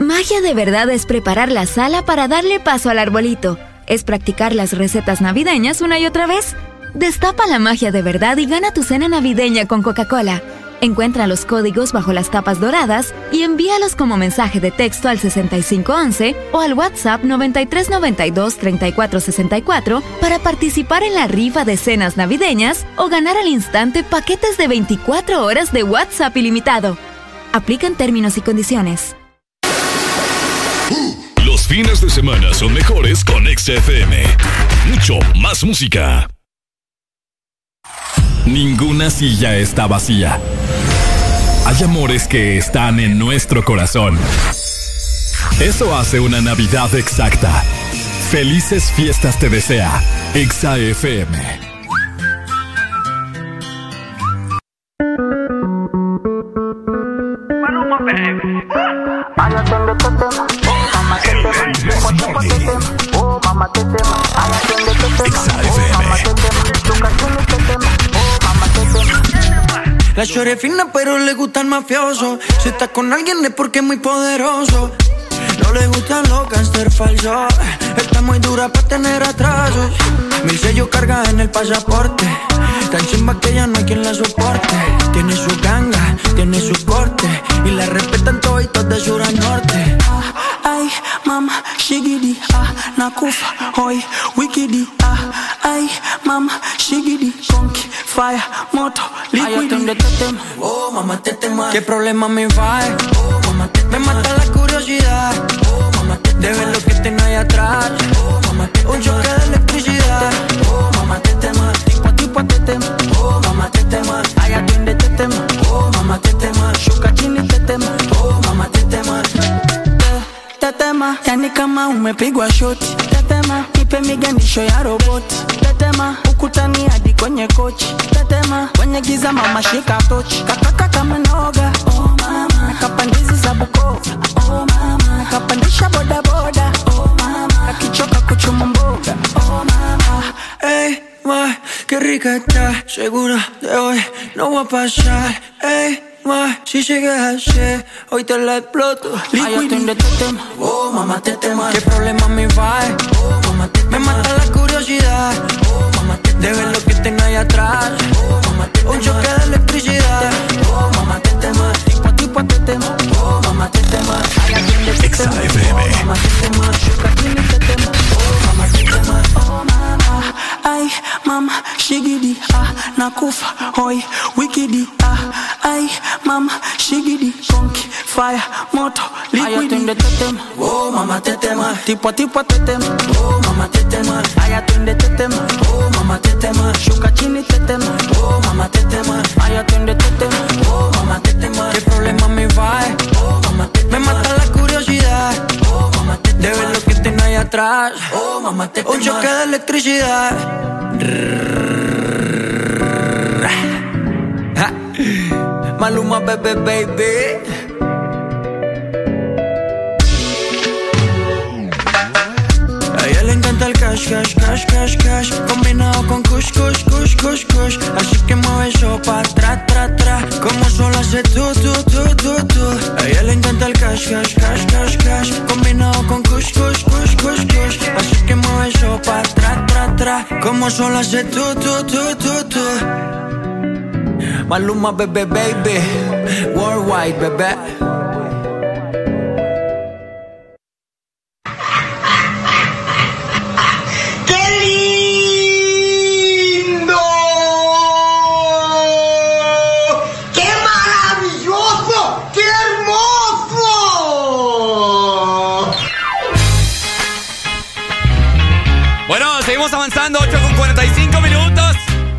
Speaker 29: Magia de verdad es preparar la sala para darle paso al arbolito. Es practicar las recetas navideñas una y otra vez. Destapa la magia de verdad y gana tu cena navideña con Coca-Cola. Encuentra los códigos bajo las tapas doradas y envíalos como mensaje de texto al 6511 o al WhatsApp 9392-3464 para participar en la rifa de cenas navideñas o ganar al instante paquetes de 24 horas de WhatsApp ilimitado. Aplican términos y condiciones.
Speaker 62: Fines de semana son mejores con XFM. Mucho más música. Ninguna silla está vacía. Hay amores que están en nuestro corazón. Eso hace una Navidad exacta. Felices fiestas te desea. XFM.
Speaker 25: La chore es fina, pero le gusta el mafioso. Si está con alguien es porque es muy poderoso. No le gustan los gangster falsos. Está muy dura para tener atrasos. Mil sellos carga en el pasaporte. Tan chimba que ya no hay quien la soporte. Tiene su ganga, tiene su corte. Y la respetan todos de sur a norte.
Speaker 63: Ay, mama, shigidi, ah, nakufa, hoy, wikidi, ah, ay, mama, shigidi, conky, fire, moto, liquidi.
Speaker 25: Oh, mamá, te tema. ¿Qué problema me va? Oh, mamá, te Me mata la curiosidad. Oh, mamá, te De ver lo que tengo ahí atrás. Oh, mamá, te Un choque de electricidad. Oh, mamá, te tema. Tipo a tipo te tema. Oh, mamá, te tema. Ay, atiende te tema. Oh, mamá, te tema. Shuka chini te tema. Oh, mamá, te tema.
Speaker 63: Tetema, yani kama umepigwa shoti. Tetema nipe miganisho ya roboti. Tetema ukutani hadi kwenye kochi. Tetema kwenye giza mama shika tochi. Kakaka kama noga oh mama. Nakapandizi za bukova oh mama. Nakapandisha bodaboda oh mama. Nakichoka kuchuma mboga. Oh mama.
Speaker 25: Hey, ma, qué rica está, segura de hoy no va a pasar. Ey, ma, si llegas a ser, hoy te la exploto.
Speaker 63: Liquid de tetema
Speaker 25: Oh, mamá, te tema. ¿Qué problema me va? Oh, mamá, te Me mata la curiosidad. Oh, mamá, te De ver lo que tengo ahí atrás. Oh, mamá, te Un choque de electricidad. Oh, mamá, te tema.
Speaker 63: tipo tipo tetema
Speaker 25: Oh, mamá, te tema.
Speaker 63: Ay, atiende tetema
Speaker 25: Oh, mamá, te tema.
Speaker 63: Shuka chini tetema
Speaker 25: Oh, mamá, te tema.
Speaker 63: Oh mama, ay mama, shigidi ah nakufa hoi wikidi ah. Ay mama, shigidi konki fire moto liquidi. twende tetema
Speaker 25: Oh, mamá, te tema.
Speaker 63: tipo tipo tetema
Speaker 25: Oh, mamá, te tema.
Speaker 63: aya twende tetema
Speaker 25: Oh, mamá, te tema.
Speaker 63: shuka chini tetema
Speaker 25: Oh, mamá, te tema.
Speaker 63: aya twende tetema
Speaker 25: Oh, mamá, te tema.
Speaker 63: qué problema me va
Speaker 25: Oh, mamá, te
Speaker 63: me mata la curiosidad.
Speaker 25: Oh, mamá, te
Speaker 63: de ver lo que tengo atrás.
Speaker 25: Oh, mamá, te
Speaker 63: un choque de electricidad.
Speaker 25: Maluma, bebé, baby. Le encanta el cash, cash, cash, cash, cash. Combinado con kush, kush, kush, kush, kush. Así que mueve eso pa' tra, tra, tra. Como solo hace tú, tú, tú, tú, tú A ella le encanta el cash, cash, cash, cash, cash. Combinado con kush, kush, kush, kush, kush Así que mueve eso pa' tra, tra, tra. Como solo hace tú, tú, tú, tú, tú Maluma, bebé, baby. Worldwide, bebé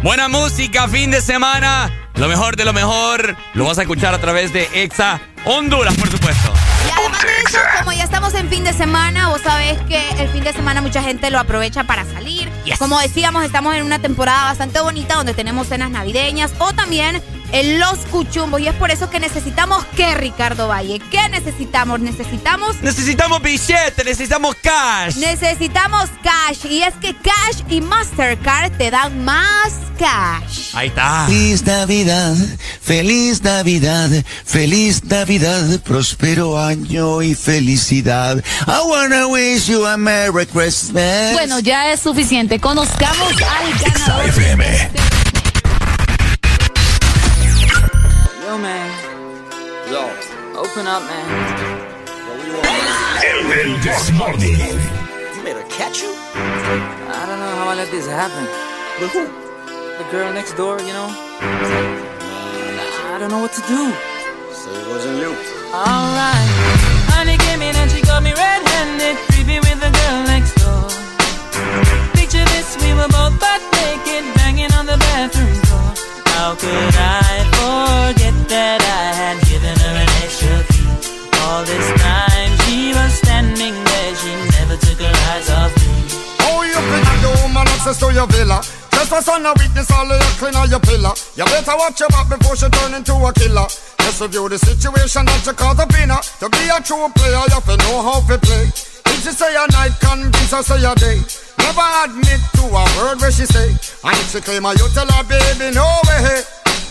Speaker 3: Buena música, fin de semana. Lo mejor de lo mejor lo vas a escuchar a través de Exa Honduras, por supuesto.
Speaker 2: Y además de eso, como ya estamos en fin de semana, vos sabés que el fin de semana mucha gente lo aprovecha para salir. Como decíamos, estamos en una temporada bastante bonita donde tenemos cenas navideñas o también en los cuchumbos. Y es por eso que necesitamos que Ricardo Valle. ¿Qué necesitamos? Necesitamos
Speaker 3: Necesitamos billete, necesitamos cash.
Speaker 2: Necesitamos cash y es que Cash y Mastercard te dan más cash.
Speaker 3: Ahí está.
Speaker 25: Feliz Navidad, feliz Navidad, feliz Navidad, próspero año y felicidad. I wanna wish you a Merry Christmas.
Speaker 46: Bueno, ya es suficiente. Conozcamos al ganador.
Speaker 63: Yo man Yo Open up man
Speaker 5: El This Morning.
Speaker 63: You made her catch you? I don't know how I let this happen. But who? The girl next door, you know? I don't know what to do.
Speaker 64: So it wasn't you.
Speaker 63: Alright. Honey came in and she got me red-handed, creepy with the girl next door. Picture this, we were both butt naked, banging on the bathroom door. How could I forget that I had given her an extra key? All this time she was standing there, she never took her eyes off me.
Speaker 65: Oh, you think the woman access to your villa? Just a son of weakness, all of your clean on your pillar. You better watch your back before she turn into a killer. Just review the situation that you call the winner. To be a true player, you have to know how to play. If she say a night, convince her say a day. Never admit to a word where she say. And if she claim her, you tell her, baby, no way.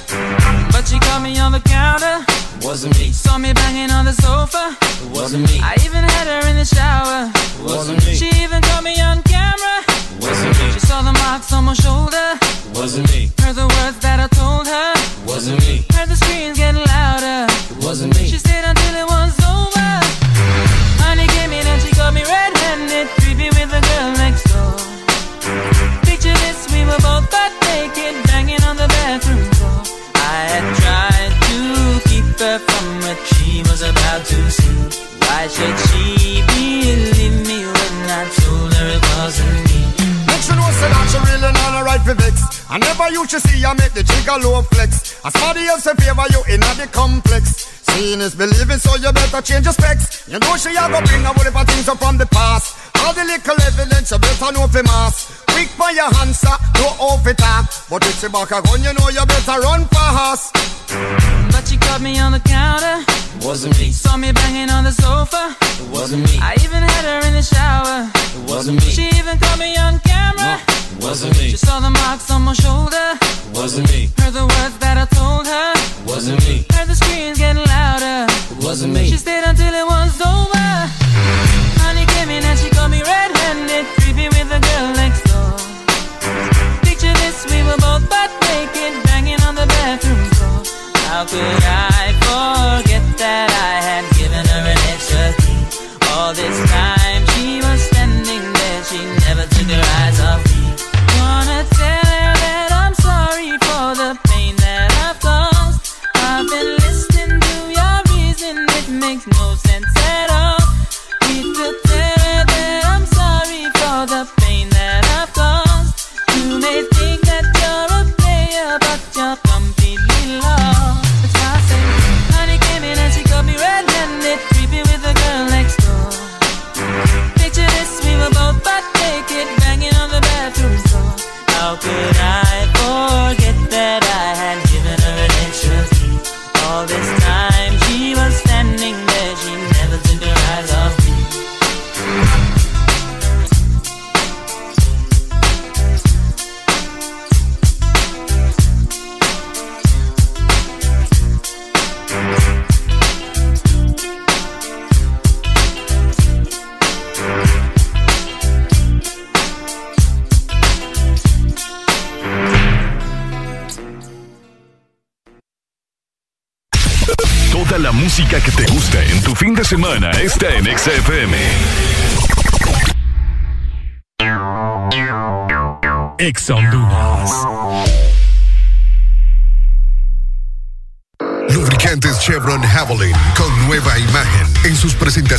Speaker 63: But she caught me on the counter.
Speaker 64: Wasn't me.
Speaker 63: Saw me banging on the sofa.
Speaker 64: It wasn't me.
Speaker 63: I even had her in the shower.
Speaker 64: Wasn't me.
Speaker 63: She even caught me on camera.
Speaker 64: Wasn't me.
Speaker 63: She saw the marks on my shoulder.
Speaker 64: It wasn't me.
Speaker 63: Heard the words that I told her.
Speaker 64: Wasn't me.
Speaker 63: Heard the screams getting louder.
Speaker 64: It wasn't me.
Speaker 63: She stayed until it was over. Honey came in and she got me red-handed, was about to see. Why should she believe me when I told her it wasn't me?
Speaker 65: She know say that she really not a right for vex. I never used to see her make the jigger low flex. As somebody else in favor you in the complex.
Speaker 66: Seeing is believing, so you better change your specs. You know she a go bring a of things up from the past. All the little evidence you better know for mass. Quick for your answer, no off it. But if she back a gun, you know you better run fast.
Speaker 63: But she caught me on the counter.
Speaker 67: It wasn't me.
Speaker 63: Saw me banging on the sofa.
Speaker 67: It wasn't me.
Speaker 63: I even had her in the shower.
Speaker 67: It wasn't me.
Speaker 63: She even caught me on camera.
Speaker 67: It wasn't me.
Speaker 63: She saw the marks on my shoulder.
Speaker 67: It wasn't me.
Speaker 63: Heard the words that I told her.
Speaker 67: It wasn't me.
Speaker 63: Heard the screams getting louder.
Speaker 67: It wasn't me.
Speaker 63: She stayed until it was over. Honey came in and she caught me red-handed, creepy with the girl next How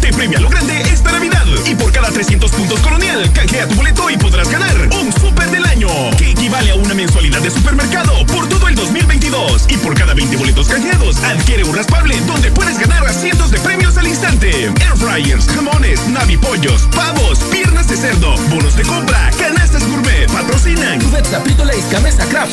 Speaker 14: Te premia lo grande esta Navidad. Y por cada 300 puntos Colonial, canjea tu boleto y podrás ganar un super del año, que equivale a una mensualidad de supermercado por todo el 2022. Y por cada 20 boletos canjeados, adquiere un raspable donde puedes ganar a cientos de premios al instante. Air fryers, jamones, navipollos, pavos, piernas de cerdo, bonos de compra, canastas gourmet, patrocinan.
Speaker 68: Cubeta, Frito Lays, Gamesa, Kraft,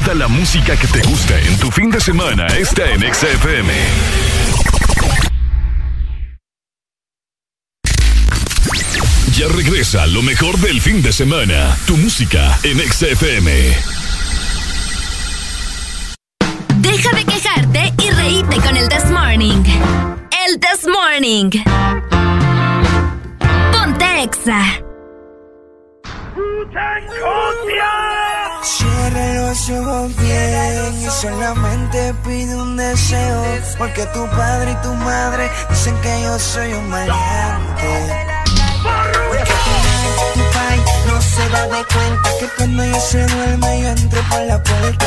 Speaker 5: Toda la música que te gusta en tu fin de semana está en XFM. Ya regresa lo mejor del fin de semana. Tu música en XFM.
Speaker 40: Deja de quejarte y reíte con el This Morning. El This Morning. Ponte Exa.
Speaker 49: Cierra los ojos bien y solamente pide un deseo Porque tu padre y tu madre dicen que yo soy un maleante. No se da de cuenta que cuando yo se duerme yo entro por la puerta.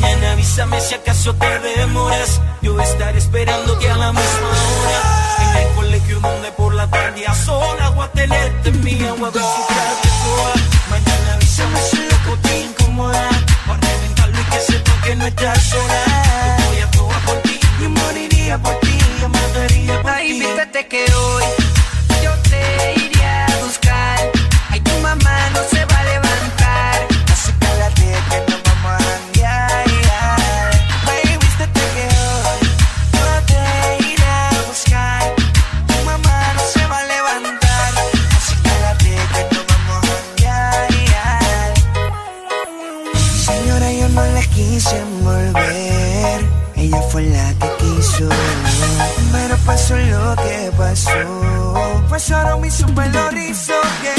Speaker 69: mañana avísame si acaso te demoras. Yo estaré esperándote a la misma hora. En el colegio donde por la tarde a sola voy mía, voy a visitarte toda. Mañana avísame si loco te incomoda. Para reventarlo y que sepa que no estás sola. Yo voy a probar por ti, yo moriría por ti, yo mataría por ti. Ay,
Speaker 49: que hoy. beso. Pasaron mi super yeah.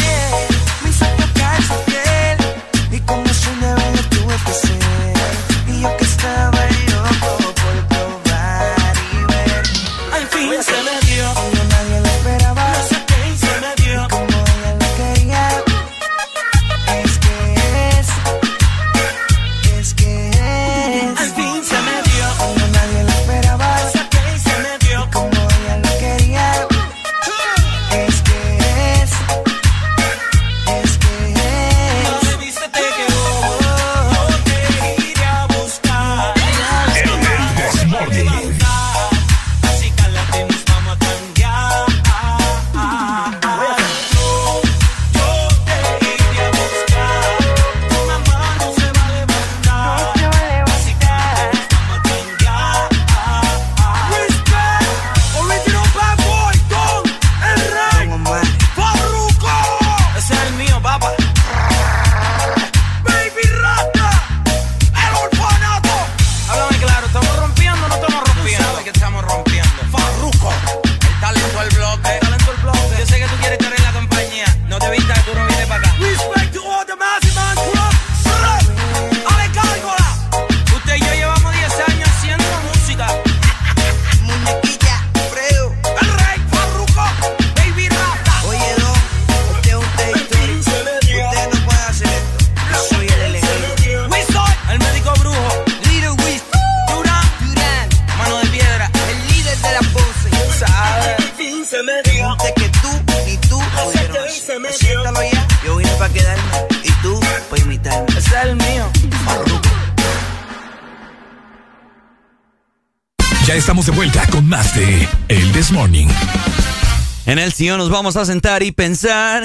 Speaker 69: reflexión nos vamos a
Speaker 3: sentar y pensar,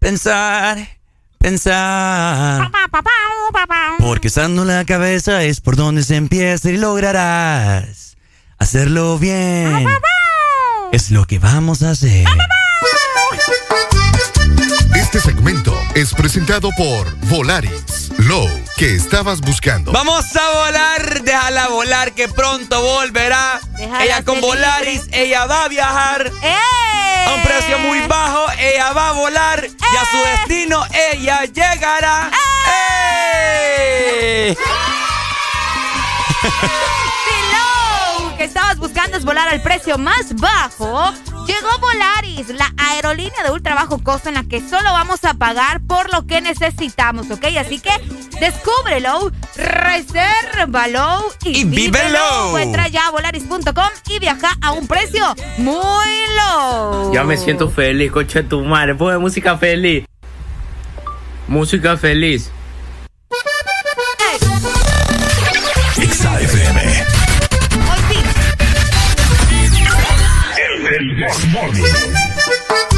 Speaker 3: pensar, pensar. Porque estando la cabeza es por donde se empieza y lograrás hacerlo bien. Es lo que vamos a hacer.
Speaker 12: Este segmento es presentado por Volaris, Low, que estabas buscando.
Speaker 3: Vamos a volar, déjala volar, que pronto volverá. Ella con Volaris, ella va a viajar.
Speaker 2: ¡Eh!
Speaker 3: A un precio muy bajo, ella va a volar y a su ¡Eh! destino ella llegará. ¡Eh! ¡Eh!
Speaker 2: Si Low, que estabas buscando es volar al precio más bajo llegó Volaris, la aerolínea de ultra bajo costo en la que solo vamos a pagar por lo que necesitamos, ¿ok? Así que descúbrelo, resérvalo y,
Speaker 3: Y vívelo.
Speaker 2: Entra ya a volaris.com y viaja a un precio muy low.
Speaker 70: Ya me siento feliz, coche de tu madre. Pone música feliz. Música feliz.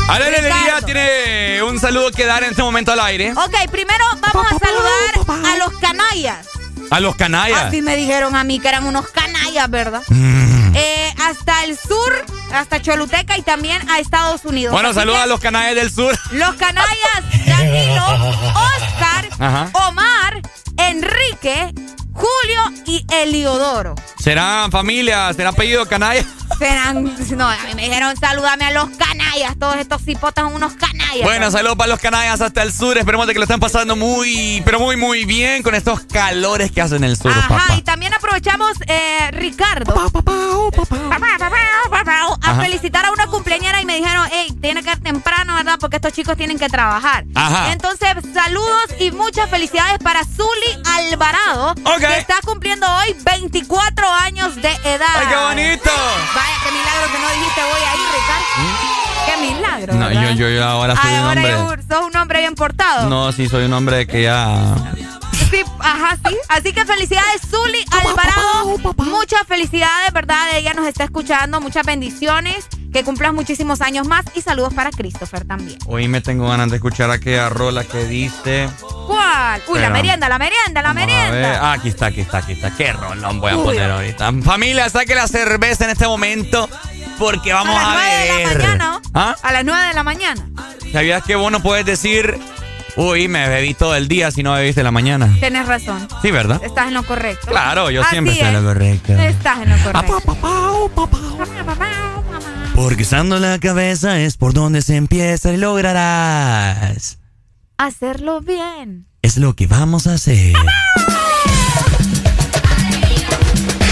Speaker 3: Ale Alegría tiene un saludo que dar en este momento al aire.
Speaker 2: Ok, primero vamos a saludar a los canallas.
Speaker 3: A los canallas.
Speaker 2: Así me dijeron a mí que eran unos canallas, ¿verdad?
Speaker 3: Mm.
Speaker 2: Eh, hasta el sur, hasta Choluteca y también a Estados Unidos.
Speaker 3: Bueno,
Speaker 2: que
Speaker 3: a los canallas del sur.
Speaker 2: Los canallas, Danilo, Oscar,
Speaker 3: Ajá.
Speaker 2: Omar, Enrique, Julio y Eliodoro.
Speaker 3: ¿Serán familia? ¿Será apellido canalla?
Speaker 2: Serán, no, a mí me dijeron salúdame a los canallas. Todos estos cipotas son unos canallas.
Speaker 3: Bueno, saludos para los canallas hasta el sur. Esperemos de que lo estén pasando muy, pero muy, muy bien con estos calores que hacen en el sur,
Speaker 2: Ajá,
Speaker 3: papá.
Speaker 2: y también aprovechamos, eh, Ricardo, a felicitar a una cumpleañera y me dijeron, hey, tiene que ir temprano, ¿verdad? Porque estos chicos tienen que trabajar.
Speaker 3: Ajá.
Speaker 2: Entonces, saludos y muchas felicidades para Zuli Alvarado, que está cumpliendo hoy 24 años de edad.
Speaker 3: ¡Ay, qué bonito!
Speaker 2: Vaya, qué milagro que no dijiste voy a ir, Ricardo. Qué milagro.
Speaker 3: No, yo, yo, yo ahora soy
Speaker 2: Ay,
Speaker 3: un
Speaker 2: ahora
Speaker 3: hombre.
Speaker 2: sos un hombre bien portado.
Speaker 3: No, sí, soy un hombre que ya.
Speaker 2: Sí, ajá, sí. Así que felicidades, Zuli Alvarado. Muchas felicidades, ¿verdad? Ella nos está escuchando. Muchas bendiciones. Que cumplas muchísimos años más. Y saludos para Christopher también.
Speaker 3: Hoy me tengo ganas de escuchar aquella rola que dice.
Speaker 2: ¿Cuál? Uy, la merienda, la merienda, la
Speaker 3: ver,
Speaker 2: merienda.
Speaker 3: ah, aquí está, aquí está, aquí está. Qué rolón voy a
Speaker 2: Uy.
Speaker 3: poner ahorita. Familia, saque la cerveza en este momento porque vamos
Speaker 2: a
Speaker 3: a,
Speaker 2: las nueve de la
Speaker 3: ver.
Speaker 2: mañana.
Speaker 3: ¿Ah?
Speaker 2: A las 9 de la mañana.
Speaker 3: ¿Sabías que vos no puedes decir, uy, me bebí todo el día si no bebiste la mañana?
Speaker 2: Tienes razón.
Speaker 3: Sí, ¿verdad?
Speaker 2: Estás en lo correcto.
Speaker 3: Claro, yo
Speaker 2: Así
Speaker 3: siempre estoy en lo correcto.
Speaker 2: Estás en lo correcto.
Speaker 3: Porque usando la cabeza es por donde se empieza y lograrás.
Speaker 2: Hacerlo bien.
Speaker 3: Es lo que vamos a hacer.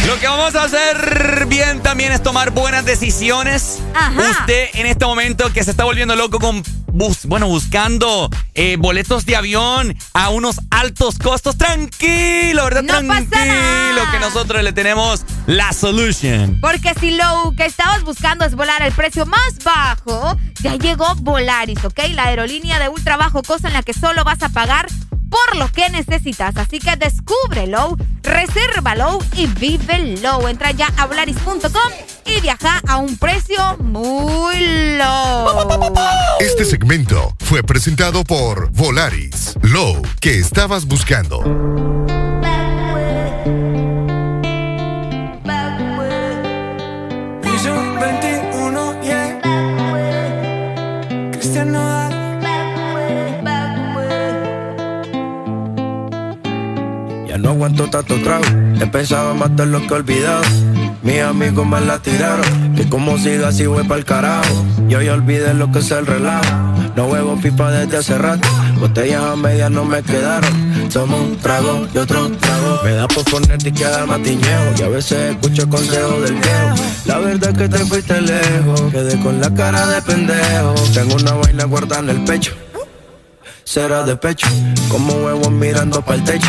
Speaker 3: Lo que vamos a hacer bien también es tomar buenas decisiones.
Speaker 2: Ajá.
Speaker 3: Usted en este momento que se está volviendo loco con bus, bueno, buscando eh, boletos de avión a unos altos costos, tranquilo, ¿verdad?
Speaker 2: No pasa
Speaker 3: tranquilo, que nosotros le tenemos la solution.
Speaker 2: Porque si lo que estabas buscando es volar al precio más bajo, ya llegó Volaris, ¿ok? La aerolínea de ultra bajo costo en la que solo vas a pagar por lo que necesitas. Así que descúbrelo, resérvalo y vívelo. Entra ya a volaris.com y viaja a un precio muy low.
Speaker 12: Este segmento fue presentado por Volaris. Low que estabas buscando.
Speaker 52: No aguanto tanto trago. He pensado en matar lo que he olvidado. Mis amigos me la tiraron. Que como siga así voy pa'l carajo. Yo ya olvidé lo que es el relajo. No huevo pipa desde hace rato. Botellas a medias no me quedaron. Tomo un trago y otro trago. Me da por ponerte y quedar matiñeo. Y a veces escucho consejos del viejo. La verdad es que te fuiste lejos. Quedé con la cara de pendejo. Tengo una vaina guardada en el pecho. Será de pecho. Como huevos mirando para el techo.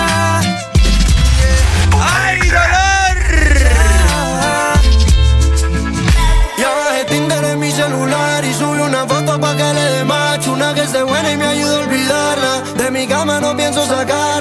Speaker 71: Que esté buena y me ayude a olvidarla. De mi cama no pienso sacarla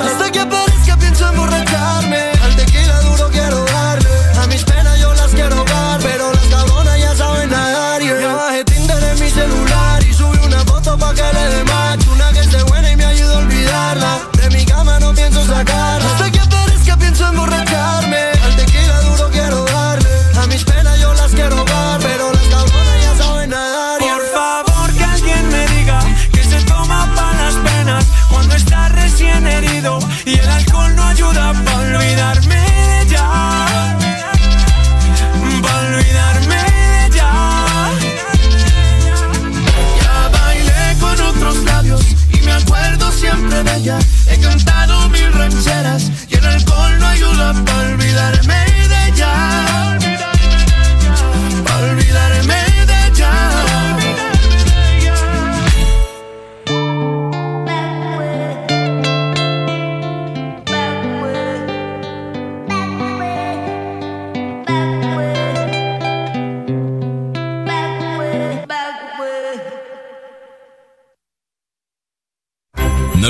Speaker 71: siempre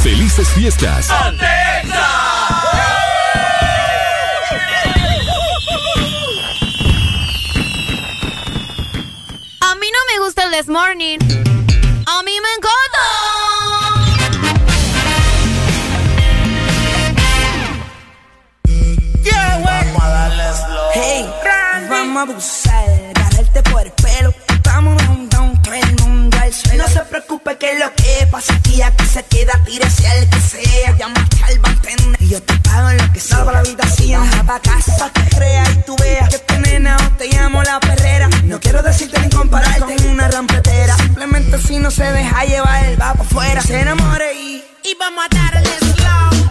Speaker 5: ¡Felices fiestas!
Speaker 2: A mí no me gusta el This Morning. A mí me encanta.
Speaker 63: Vamos a darle slow.
Speaker 32: Hey, vamos a abusar, agarrarte por el pelo. El. No se preocupe que lo que pasa aquí, aquí se queda, tírese al que sea. Llama al bartender y yo te pago lo que sea. Para la habitación, pa' casa, pa' que creas y tú veas que tu nena o te llamo la perrera. No quiero decirte ni compararte con una rampetera. Simplemente si no se deja llevar, va pa' afuera, se enamore y...
Speaker 72: Y vamos a darle slow.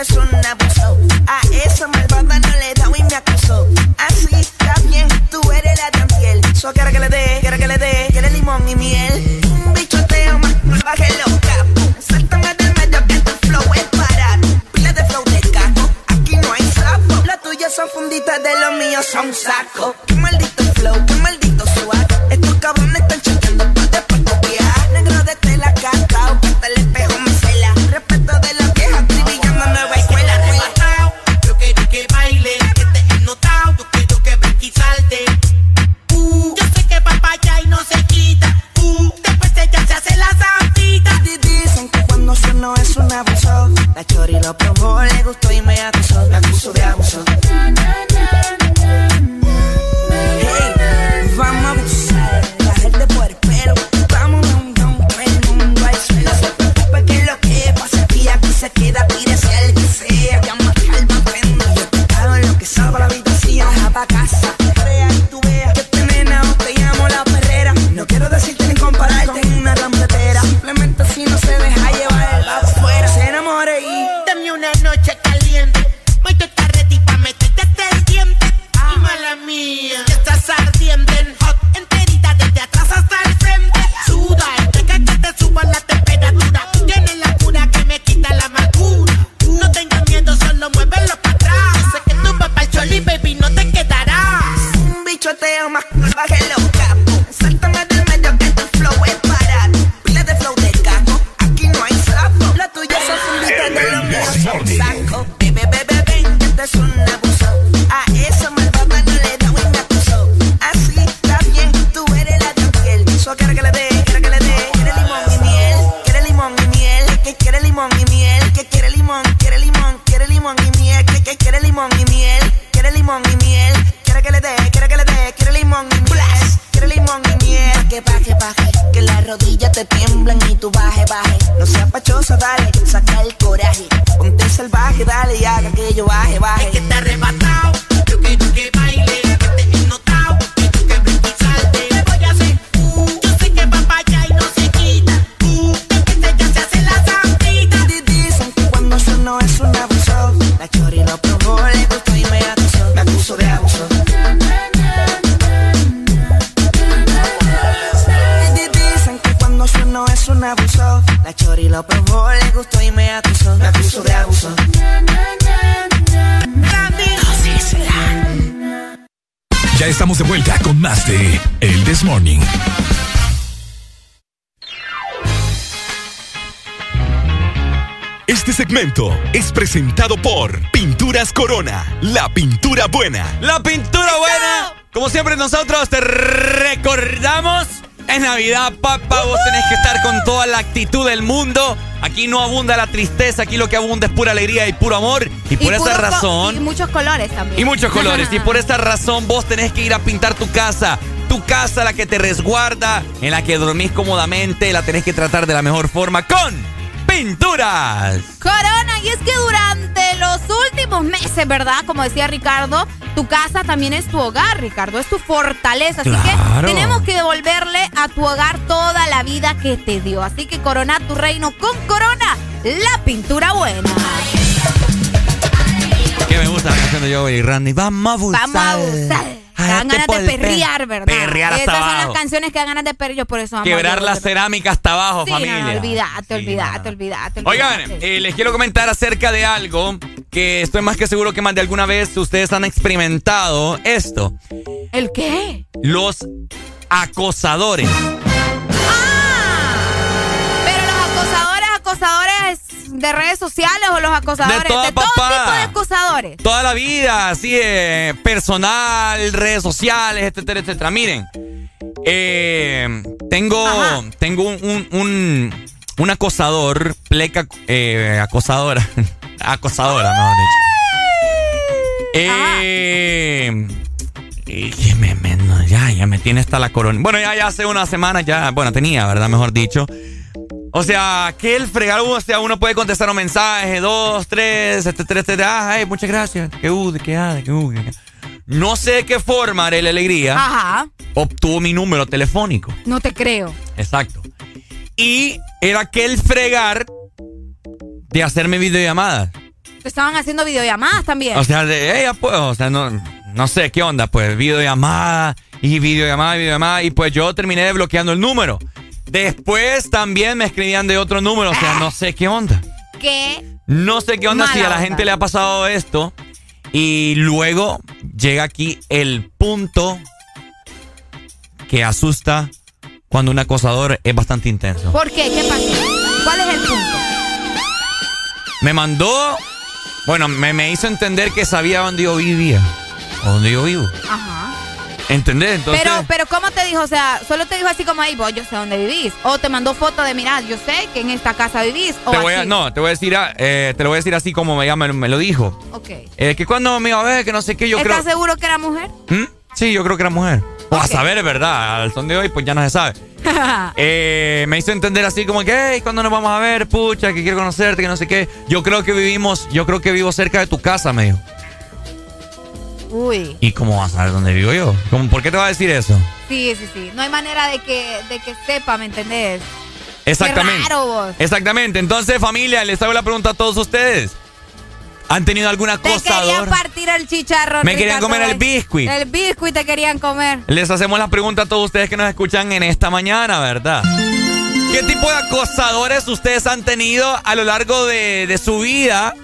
Speaker 32: Es un abuso. A esa malvada no le da y me acusó. Así está bien, tú eres la de antiel. So quiere que le dé, quiere que le dé, quiere limón y miel. Un bichoteo más, baje los capos. Sáltame del medio que tu flow es barato. Pila de flow de caco, aquí no hay sapo. Las tuyas son funditas de los míos son saco. Qué maldito flow, qué maldito
Speaker 73: presentado por Pinturas Corona, la pintura buena.
Speaker 3: La pintura buena. Como siempre nosotros te recordamos. Es Navidad, papá. Vos tenés que estar con toda la actitud del mundo. Aquí no abunda la tristeza. Aquí lo que abunda es pura alegría y puro amor. Y por esa
Speaker 2: puro co-
Speaker 3: razón.
Speaker 2: Y muchos colores también.
Speaker 3: Y muchos colores. y por esta razón vos tenés que ir a pintar tu casa. Tu casa, la que te resguarda, en la que dormís cómodamente, la tenés que tratar de la mejor forma con pinturas.
Speaker 2: Corona, y es que durante meses, ¿verdad? Como decía Ricardo, tu casa también es tu hogar, Ricardo, es tu fortaleza. Así
Speaker 3: Claro.
Speaker 2: que tenemos que devolverle a tu hogar toda la vida que te dio. Así que corona tu reino con Corona, la pintura buena.
Speaker 3: Que me gusta la canción de Joey y Randy. Vamos a abusar.
Speaker 2: Vamos a abusar. Te dan
Speaker 3: Hágate
Speaker 2: ganas de perrear, ¿verdad?
Speaker 3: perrear hasta
Speaker 2: Esas son
Speaker 3: abajo.
Speaker 2: las canciones que dan ganas de perrear, yo por eso amo
Speaker 3: Quebrar la cerámica hasta abajo,
Speaker 2: Sí, no,
Speaker 3: familia.
Speaker 2: no, olvídate, olvídate, olvídate,
Speaker 3: Oigan,
Speaker 2: olvídate.
Speaker 3: eh, les quiero comentar acerca de algo que estoy más que seguro que más de alguna vez ustedes han experimentado esto.
Speaker 2: ¿El qué?
Speaker 3: Los acosadores.
Speaker 2: Pero los acosadores, acosadores de redes sociales o los acosadores
Speaker 3: De todo,
Speaker 2: tipo de acosadores.
Speaker 3: Toda la vida, así eh, personal, redes sociales, etcétera, etcétera. Miren, eh, tengo, tengo un, un, un- un acosador, pleca, eh, acosadora, acosadora, mejor dicho. Eh, y que me- me- no, ya, ya me tiene hasta la corona. Bueno, ya, ya hace una semana ya, bueno, tenía, ¿verdad? Mejor dicho. O sea, que el fregar, o sea, uno puede contestar un mensaje, dos, tres, etcétera, etcétera. Ah, ay, muchas gracias. Que uh, que ah, que que- No sé de qué forma, Arely Alegría,
Speaker 2: Ajá,
Speaker 3: obtuvo mi número telefónico.
Speaker 2: no te creo.
Speaker 3: Exacto. Y era aquel fregar de hacerme videollamadas.
Speaker 2: Estaban haciendo videollamadas también.
Speaker 3: O sea, de ella, pues, o sea, no, no sé qué onda, pues, videollamada y videollamada y videollamada. Y pues yo terminé desbloqueando el número. Después también me escribían de otro número, o sea, no sé qué onda.
Speaker 2: ¿Qué?
Speaker 3: No sé qué onda si a la
Speaker 2: onda.
Speaker 3: gente le ha pasado esto. Y luego llega aquí el punto que asusta cuando un acosador es bastante intenso.
Speaker 2: ¿Por qué? ¿Qué pasó? ¿Cuál es el punto?
Speaker 3: Me mandó, bueno, me, me hizo entender que sabía dónde yo vivía. O dónde yo vivo.
Speaker 2: Ajá.
Speaker 3: ¿Entendés? Entonces,
Speaker 2: pero, pero ¿cómo te dijo? O sea, solo te dijo así como, ahí, vos, yo sé dónde vivís. O te mandó foto de, mirad, yo sé que en esta casa vivís. O
Speaker 3: te voy a, no, te voy a decir, a- eh, te lo voy a decir así como me, me, me lo dijo.
Speaker 2: Ok.
Speaker 3: Eh, que cuando me iba a ver, que no sé qué, yo creo...
Speaker 2: ¿Estás seguro que era mujer?
Speaker 3: ¿Mm? Sí, yo creo que era mujer. O a saber, es verdad. Al son de hoy, pues ya no se sabe. Eh, me hizo entender así como que, hey, ¿cuándo nos vamos a ver? Pucha, que quiero conocerte, que no sé qué. Yo creo que vivimos, yo creo que vivo cerca de tu casa, me dijo.
Speaker 2: Uy.
Speaker 3: ¿Y cómo vas a saber dónde vivo yo? ¿Cómo, ¿Por qué te va a decir eso?
Speaker 2: Sí, sí, sí. No hay manera de que, de que sepa, ¿me entendés?
Speaker 3: Exactamente.
Speaker 2: Qué raro vos.
Speaker 3: Exactamente. Entonces, familia, les hago la pregunta a todos ustedes. ¿Han tenido algún
Speaker 2: Te querían partir el chicharrón.
Speaker 3: Me querían comer el biscuit.
Speaker 2: El biscuit te querían comer.
Speaker 3: Les hacemos la pregunta a todos ustedes que nos escuchan en esta mañana, ¿verdad? ¿Qué tipo de acosadores ustedes han tenido a lo largo de, de su vida?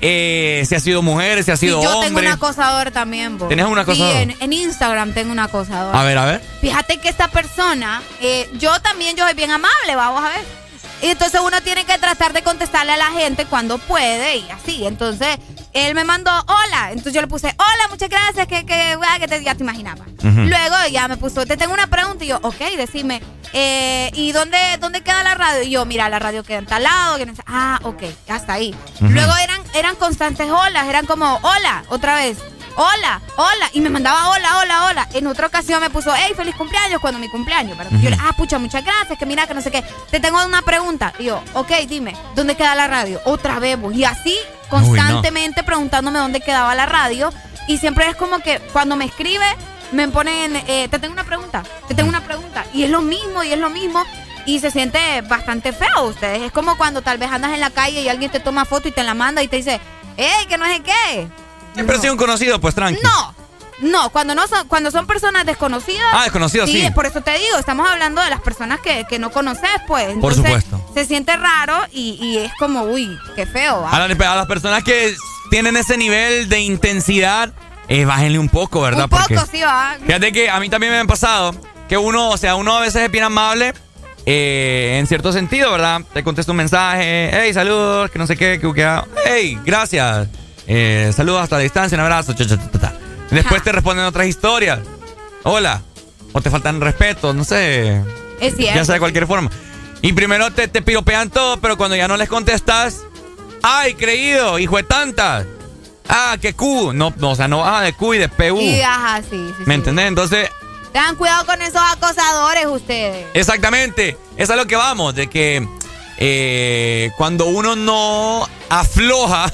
Speaker 3: Eh, si ha sido mujeres, si ha
Speaker 2: Sí,
Speaker 3: sido
Speaker 2: yo tengo
Speaker 3: hombre.
Speaker 2: un acosador también, vos.
Speaker 3: ¿Tenés un acosador?
Speaker 2: Sí, en, en Instagram tengo un acosador.
Speaker 3: A ver, a ver.
Speaker 2: Fíjate que esta persona, eh, yo también, yo soy bien amable, vamos a ver. Y entonces uno tiene que tratar de contestarle a la gente cuando puede y así. Entonces, él me mandó hola. Entonces yo le puse, hola, muchas gracias, que, que, ah, que te, ya te imaginaba. Luego ya me puso, te tengo una pregunta. Y yo, ok, decime, eh, ¿y dónde, dónde queda la radio? Y yo, mira, la radio queda en tal lado. que no sé- Ah, ok, hasta ahí. Luego eran, eran constantes olas, eran como, hola, otra vez. Hola, hola, y me mandaba hola, hola, hola. En otra ocasión me puso, hey, feliz cumpleaños, cuando mi cumpleaños. ¿verdad? Yo le, ah, pucha, muchas gracias, que mira, que no sé qué. Te tengo una pregunta. Y yo, ok, dime, ¿dónde queda la radio? Otra vez, vos. Y así, constantemente preguntándome dónde quedaba la radio. Y siempre es como que cuando me escribe, me ponen, eh, te tengo una pregunta, te tengo una pregunta. Y es lo mismo, y es lo mismo. Y se siente bastante feo ustedes. Es como cuando tal vez andas en la calle y alguien te toma foto y te la manda y te dice, hey, que no sé qué.
Speaker 3: Ha sido un conocido, pues tranqui.
Speaker 2: No, no, cuando no son, cuando son personas desconocidas.
Speaker 3: Ah, desconocidas, sí.
Speaker 2: por eso te digo, estamos hablando de las personas que, que no conoces, pues.
Speaker 3: Por supuesto.
Speaker 2: Se siente raro y, y es como, uy, qué feo.
Speaker 3: A, la- a las personas que tienen ese nivel de intensidad, eh, bájenle un poco, ¿verdad?
Speaker 2: Un poco,
Speaker 3: Porque
Speaker 2: sí, va.
Speaker 3: fíjate que a mí también me ha pasado que uno, o sea, uno a veces es bien amable. eh, en cierto sentido, ¿verdad? Te contesto un mensaje, hey, saludos, que no sé qué, que, que hey, gracias, eh, saludos hasta la distancia, un abrazo. Después te responden otras historias, hola, o te faltan respeto, no sé,
Speaker 2: Es cierto.
Speaker 3: ya sea de cualquier forma. Y primero te, te piropean todo, pero cuando ya no les contestas, ¡ay, creído, hijo de tantas! Ah, que Q. No, no, o sea, no baja de Q y de PU.
Speaker 2: Y ajá, sí, sí,
Speaker 3: ¿Me
Speaker 2: sí.
Speaker 3: entendés? Entonces,
Speaker 2: Tengan cuidado con esos acosadores ustedes.
Speaker 3: exactamente, es a lo que vamos, de que eh, cuando uno no afloja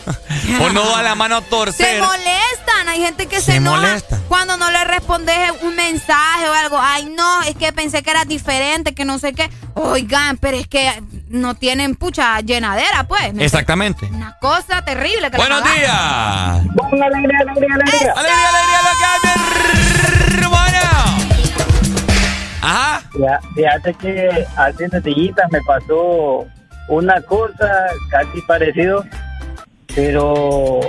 Speaker 3: o no da la mano a
Speaker 2: Se
Speaker 3: torcer,
Speaker 2: molestan, hay gente que se,
Speaker 3: Se
Speaker 2: enoja
Speaker 3: molesta.
Speaker 2: cuando no le respondes un mensaje o algo. Ay, no, es que pensé que era diferente, que no sé qué. Oigan, pero es que no tienen pucha llenadera, pues. ¿me
Speaker 3: exactamente.
Speaker 2: Una cosa terrible. Que
Speaker 3: Buenos días.
Speaker 2: alegría, alegría, alegría.
Speaker 3: Ajá.
Speaker 74: Ya, fíjate que hace días me pasó una cosa casi parecido, pero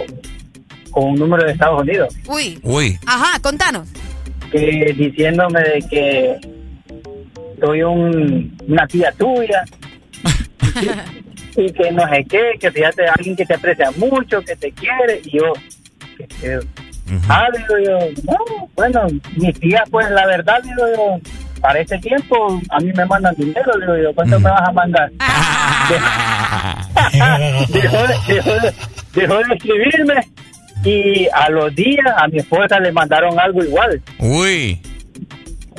Speaker 74: con un número de Estados Unidos,
Speaker 2: Uy.
Speaker 3: Uy.
Speaker 2: Ajá, contanos.
Speaker 74: que diciéndome de que soy un, una tía tuya y que no sé qué, que fíjate alguien que te aprecia mucho, que te quiere, y yo, que, que- ah, digo yo, no, bueno, mi tía, pues la verdad, digo yo, para este tiempo a mí me mandan dinero, digo yo, ¿cuánto me vas a mandar? dejó, de- dejó de- dejó de escribirme y a los días a mi esposa le mandaron algo igual.
Speaker 3: Uy.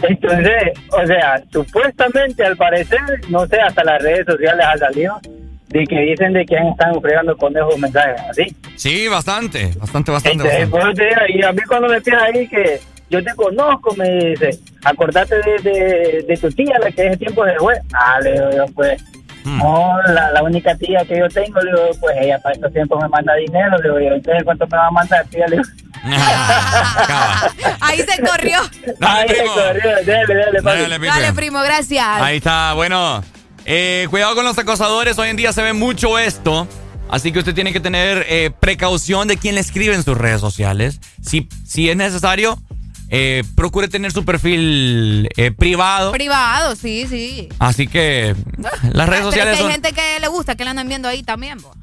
Speaker 74: Entonces, o sea, supuestamente al parecer, no sé, hasta las redes sociales ha salido de que dicen de que están fregando con esos mensajes así.
Speaker 3: Sí, bastante, bastante, bastante.
Speaker 74: Entonces,
Speaker 3: bastante.
Speaker 74: y a mí cuando me piden ahí que yo te conozco, me dice, acordate de, de, de tu tía, la que ese tiempo se fue. Ah, le digo yo, pues, no, la, la única tía que yo tengo, le digo, pues ella para estos tiempos me manda dinero, le digo yo, entonces ¿cuánto me va a mandar, tía? Le digo,
Speaker 2: Ahí se corrió.
Speaker 74: Ahí se corrió, dale, dale.
Speaker 3: Dale, Pipe.
Speaker 2: Dale, primo, gracias.
Speaker 3: Ahí está, bueno. eh, cuidado con los acosadores, hoy en día se ve mucho esto. Así que usted tiene que tener eh, precaución de quién le escribe en sus redes sociales. Si, si es necesario, eh, procure tener su perfil eh, privado.
Speaker 2: Privado, sí, sí.
Speaker 3: Así que las redes
Speaker 2: Pero es
Speaker 3: sociales
Speaker 2: que hay
Speaker 3: son...
Speaker 2: gente que le gusta, que la andan viendo ahí también. vos.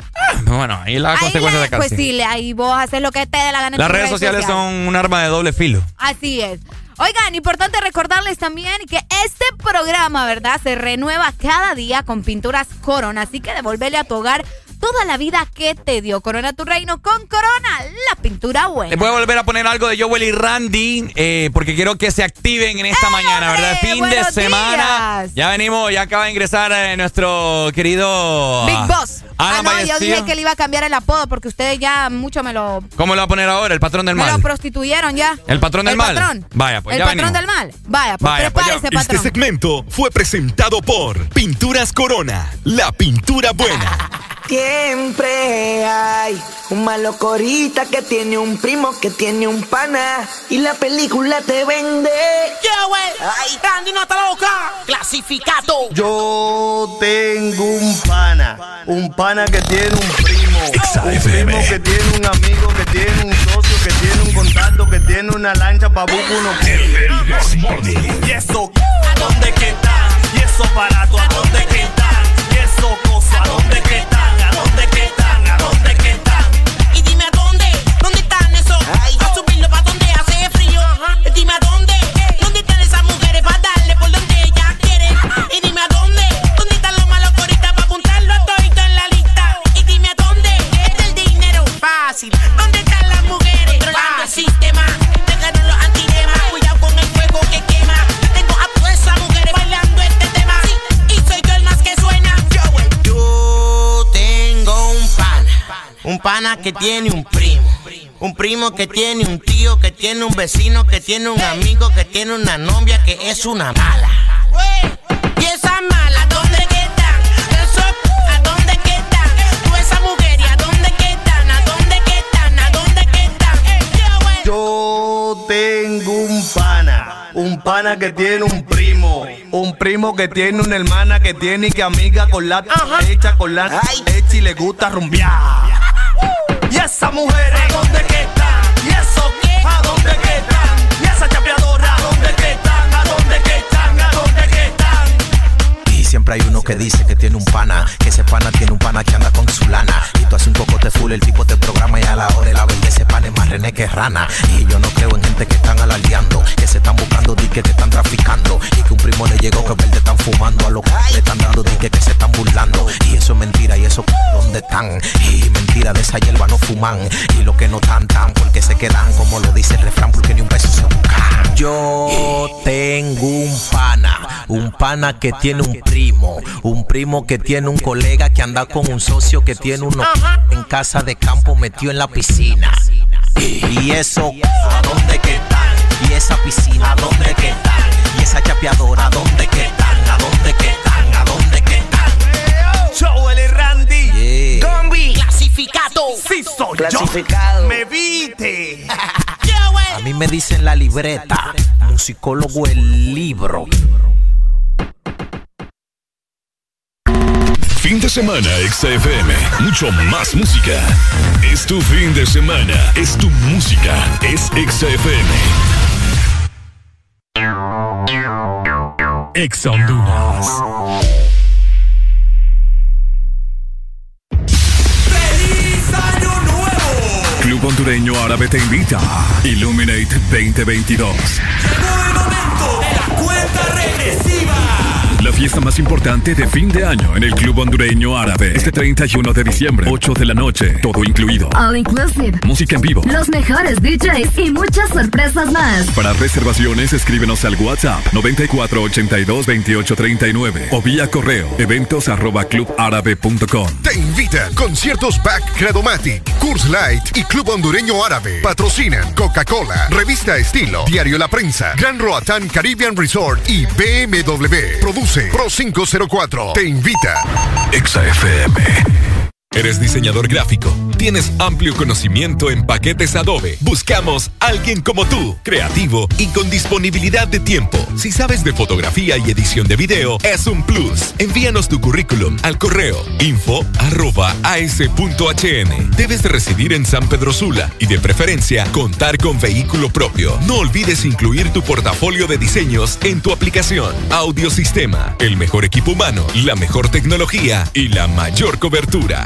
Speaker 3: Bueno, ahí la
Speaker 2: Ahí
Speaker 3: consecuencia
Speaker 2: le-
Speaker 3: de
Speaker 2: Pues sí, ahí vos haces lo que te dé la gana.
Speaker 3: Las redes sociales son un arma de doble filo.
Speaker 2: Así es. Oigan, importante recordarles también que este programa, ¿verdad? Se renueva cada día con pinturas Corona. Así que devolverle a tu hogar toda la vida que te dio. Corona tu reino con Corona, la pintura buena.
Speaker 3: Les voy a volver a poner algo de Joel y Randy eh, porque quiero que se activen en esta mañana, ¿verdad? Fin de semana.
Speaker 2: días.
Speaker 3: Ya venimos, ya acaba de ingresar eh, nuestro querido
Speaker 2: Big
Speaker 3: ah,
Speaker 2: Boss. Ah, no, yo dije que le iba a cambiar el apodo porque ustedes ya mucho me lo,
Speaker 3: ¿Cómo lo va a poner ahora? El patrón del
Speaker 2: me lo
Speaker 3: mal.
Speaker 2: prostituyeron ya.
Speaker 3: ¿El patrón del
Speaker 2: el
Speaker 3: mal?
Speaker 2: Patrón.
Speaker 3: Vaya, pues
Speaker 2: el
Speaker 3: ya
Speaker 2: patrón
Speaker 3: venimos.
Speaker 2: del mal. Vaya, pues
Speaker 3: Vaya, pues ya.
Speaker 2: prepárese, patrón.
Speaker 12: Este segmento fue presentado por Pinturas Corona, la pintura buena.
Speaker 32: Siempre hay un malo corita que tiene un primo que tiene un pana y la película te vende.
Speaker 75: Yeah, wey. Ay, Randy no está loca. Clasificado.
Speaker 4: Yo tengo un pana, un pana que tiene un primo, un primo que tiene un amigo, que tiene un socio, que tiene un contacto, que tiene una lancha pa' buscar uno.
Speaker 49: Y eso, ¿a dónde que están? Y eso barato, ¿a dónde que están? Y eso cosa, ¿a dónde que están?
Speaker 4: Un pana que tiene un primo. Un primo que tiene un tío, que tiene un vecino, que tiene un amigo, que tiene una novia que es una mala.
Speaker 75: Y esas malas, ¿dónde que están? Eso, ¿a dónde que están? Tú esa mujer, ¿y a dónde que están? ¿A dónde que están? ¿A dónde que están?
Speaker 4: Yo tengo un pana, un pana que tiene un primo, un primo que tiene una hermana que tiene que amiga con la hecha con la hecha y le gusta rumbear.
Speaker 49: Y esa mujer, ¿a dónde que están? Y eso, ¿a dónde que están? Y esa chapeadora, ¿a dónde que están? ¿A dónde que están? ¿A dónde que están?
Speaker 76: Hay uno que dice que tiene un pana, que ese pana tiene un pana que anda con su lana. Y tú haces un cocote full, el tipo te programa y a la hora la verde ese pan es más rené que rana. Y yo no creo en gente que están alardeando, que se están buscando diques que están traficando. Y que un primo le llegó que verde están fumando, a los le están dando diques que se están burlando. Y eso es mentira, y eso ¿dónde están? Y mentira, de esa hierba no fuman. Y lo que no tan tan, porque se quedan, como lo dice el refrán, porque ni un peso se buscan. Yo tengo un pana, un pana que tiene un primo, un primo que tiene un colega que anda con un socio que tiene uno en casa de campo metido en la piscina. Y eso, ¿a dónde que están? Y esa piscina, ¿a dónde que están? Y esa chapeadora, ¿a dónde que están? ¿A dónde que están? ¿A dónde que están?
Speaker 49: Joel y Randy,
Speaker 75: Gombi, clasificado.
Speaker 49: Sí soy
Speaker 32: Clasificado.
Speaker 49: yo. Me viste.
Speaker 76: A mí me dicen la libreta, musicólogo el libro.
Speaker 1: Fin de semana, XFM. Mucho más música. Es tu fin de semana. Es tu música. Es XFM. Ex Honduras.
Speaker 49: ¡Feliz Año Nuevo!
Speaker 1: Club Hondureño Árabe te invita. Illuminate 2022.
Speaker 49: Llegó el momento de la cuenta regresiva.
Speaker 1: La fiesta más importante de fin de año en el Club Hondureño Árabe. Este 31 de diciembre, 8 de la noche, todo incluido.
Speaker 5: All inclusive.
Speaker 1: Música en vivo.
Speaker 5: Los mejores DJs y muchas sorpresas más.
Speaker 1: Para reservaciones, escríbenos al WhatsApp 94822839 o vía correo eventos arroba clubárabe.com.
Speaker 12: Te invita Conciertos Back Credomatic, Curse Light y Club Hondureño Árabe. Patrocinan Coca-Cola, Revista Estilo, Diario La Prensa, Gran Roatán Caribbean Resort y BMW. Produce Pro 504. Te invita.
Speaker 1: ¿Eres diseñador gráfico? ¿Tienes amplio conocimiento en paquetes Adobe? Buscamos alguien como tú, creativo y con disponibilidad de tiempo. Si sabes de fotografía y edición de video, es un plus. Envíanos tu currículum al correo info arroba as.hn. Debes de residir en San Pedro Sula y de preferencia contar con vehículo propio. No olvides incluir tu portafolio de diseños en tu aplicación. Audiosistema, el mejor equipo humano, la mejor tecnología y la mayor cobertura.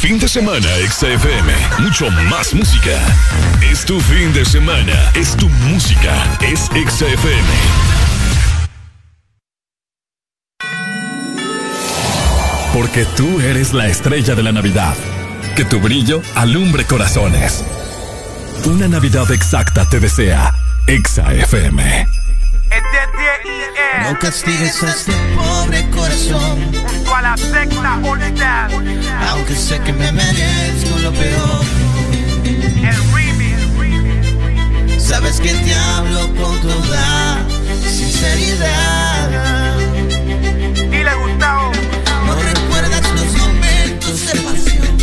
Speaker 5: Fin de semana, XFM. Mucho más música. Es tu fin de semana. Es tu música. Es XFM. Porque tú eres la estrella de la Navidad. Que tu brillo alumbre corazones. Una Navidad exacta te desea. XFM.
Speaker 49: No castigues a este pobre corazón.
Speaker 69: Junto a la secta All-Star.
Speaker 49: Aunque sé que me merezco lo peor.
Speaker 69: El remix.
Speaker 49: Sabes que te hablo con toda sinceridad.
Speaker 69: Dile Gustavo.
Speaker 49: No recuerdas los momentos de pasión.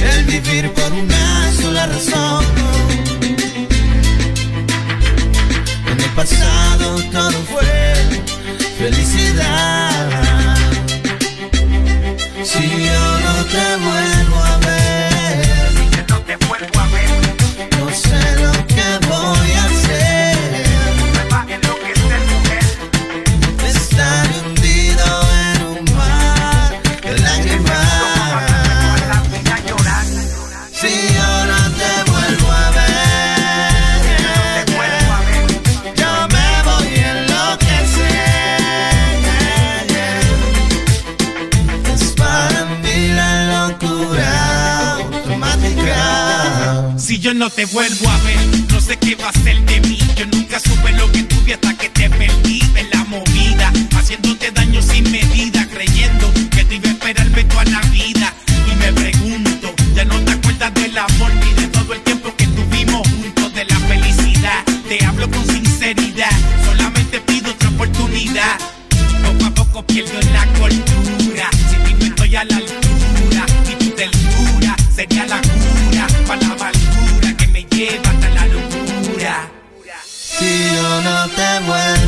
Speaker 49: El vivir por una sola razón. Pasado todo fue felicidad. Si yo no te vuelvo
Speaker 69: no te vuelvo a ver,
Speaker 49: no sé
Speaker 69: qué va a ser de mí. Yo nunca supe lo que tuve hasta que te perdí en la movida, haciéndote daño sin medida, creyendo que te iba a esperarme toda la vida. Y me pregunto, ya no te acuerdas del amor ni no
Speaker 49: te vuelvo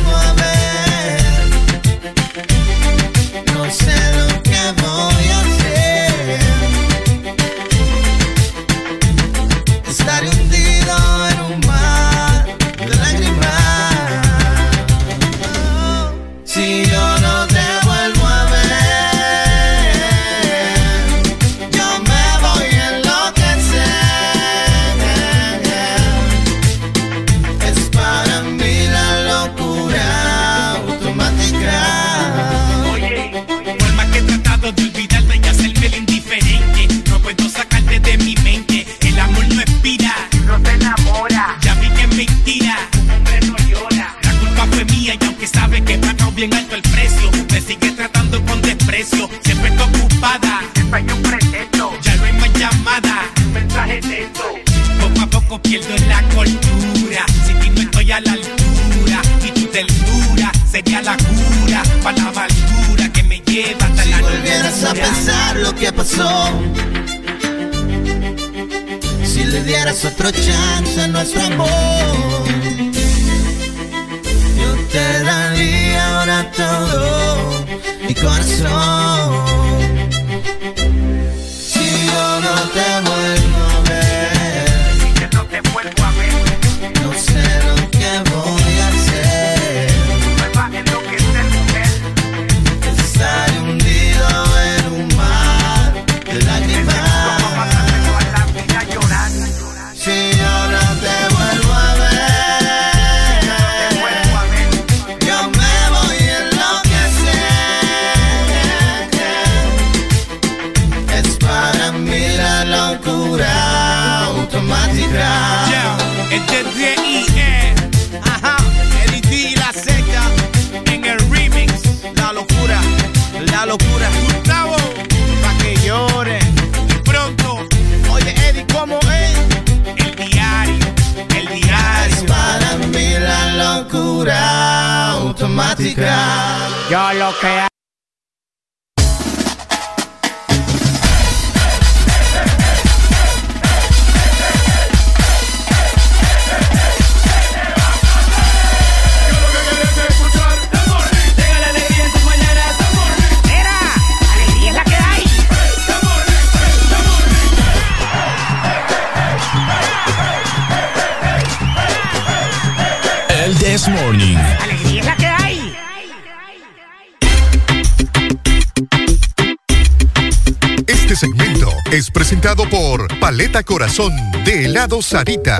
Speaker 12: Paleta Corazón de helado Sarita.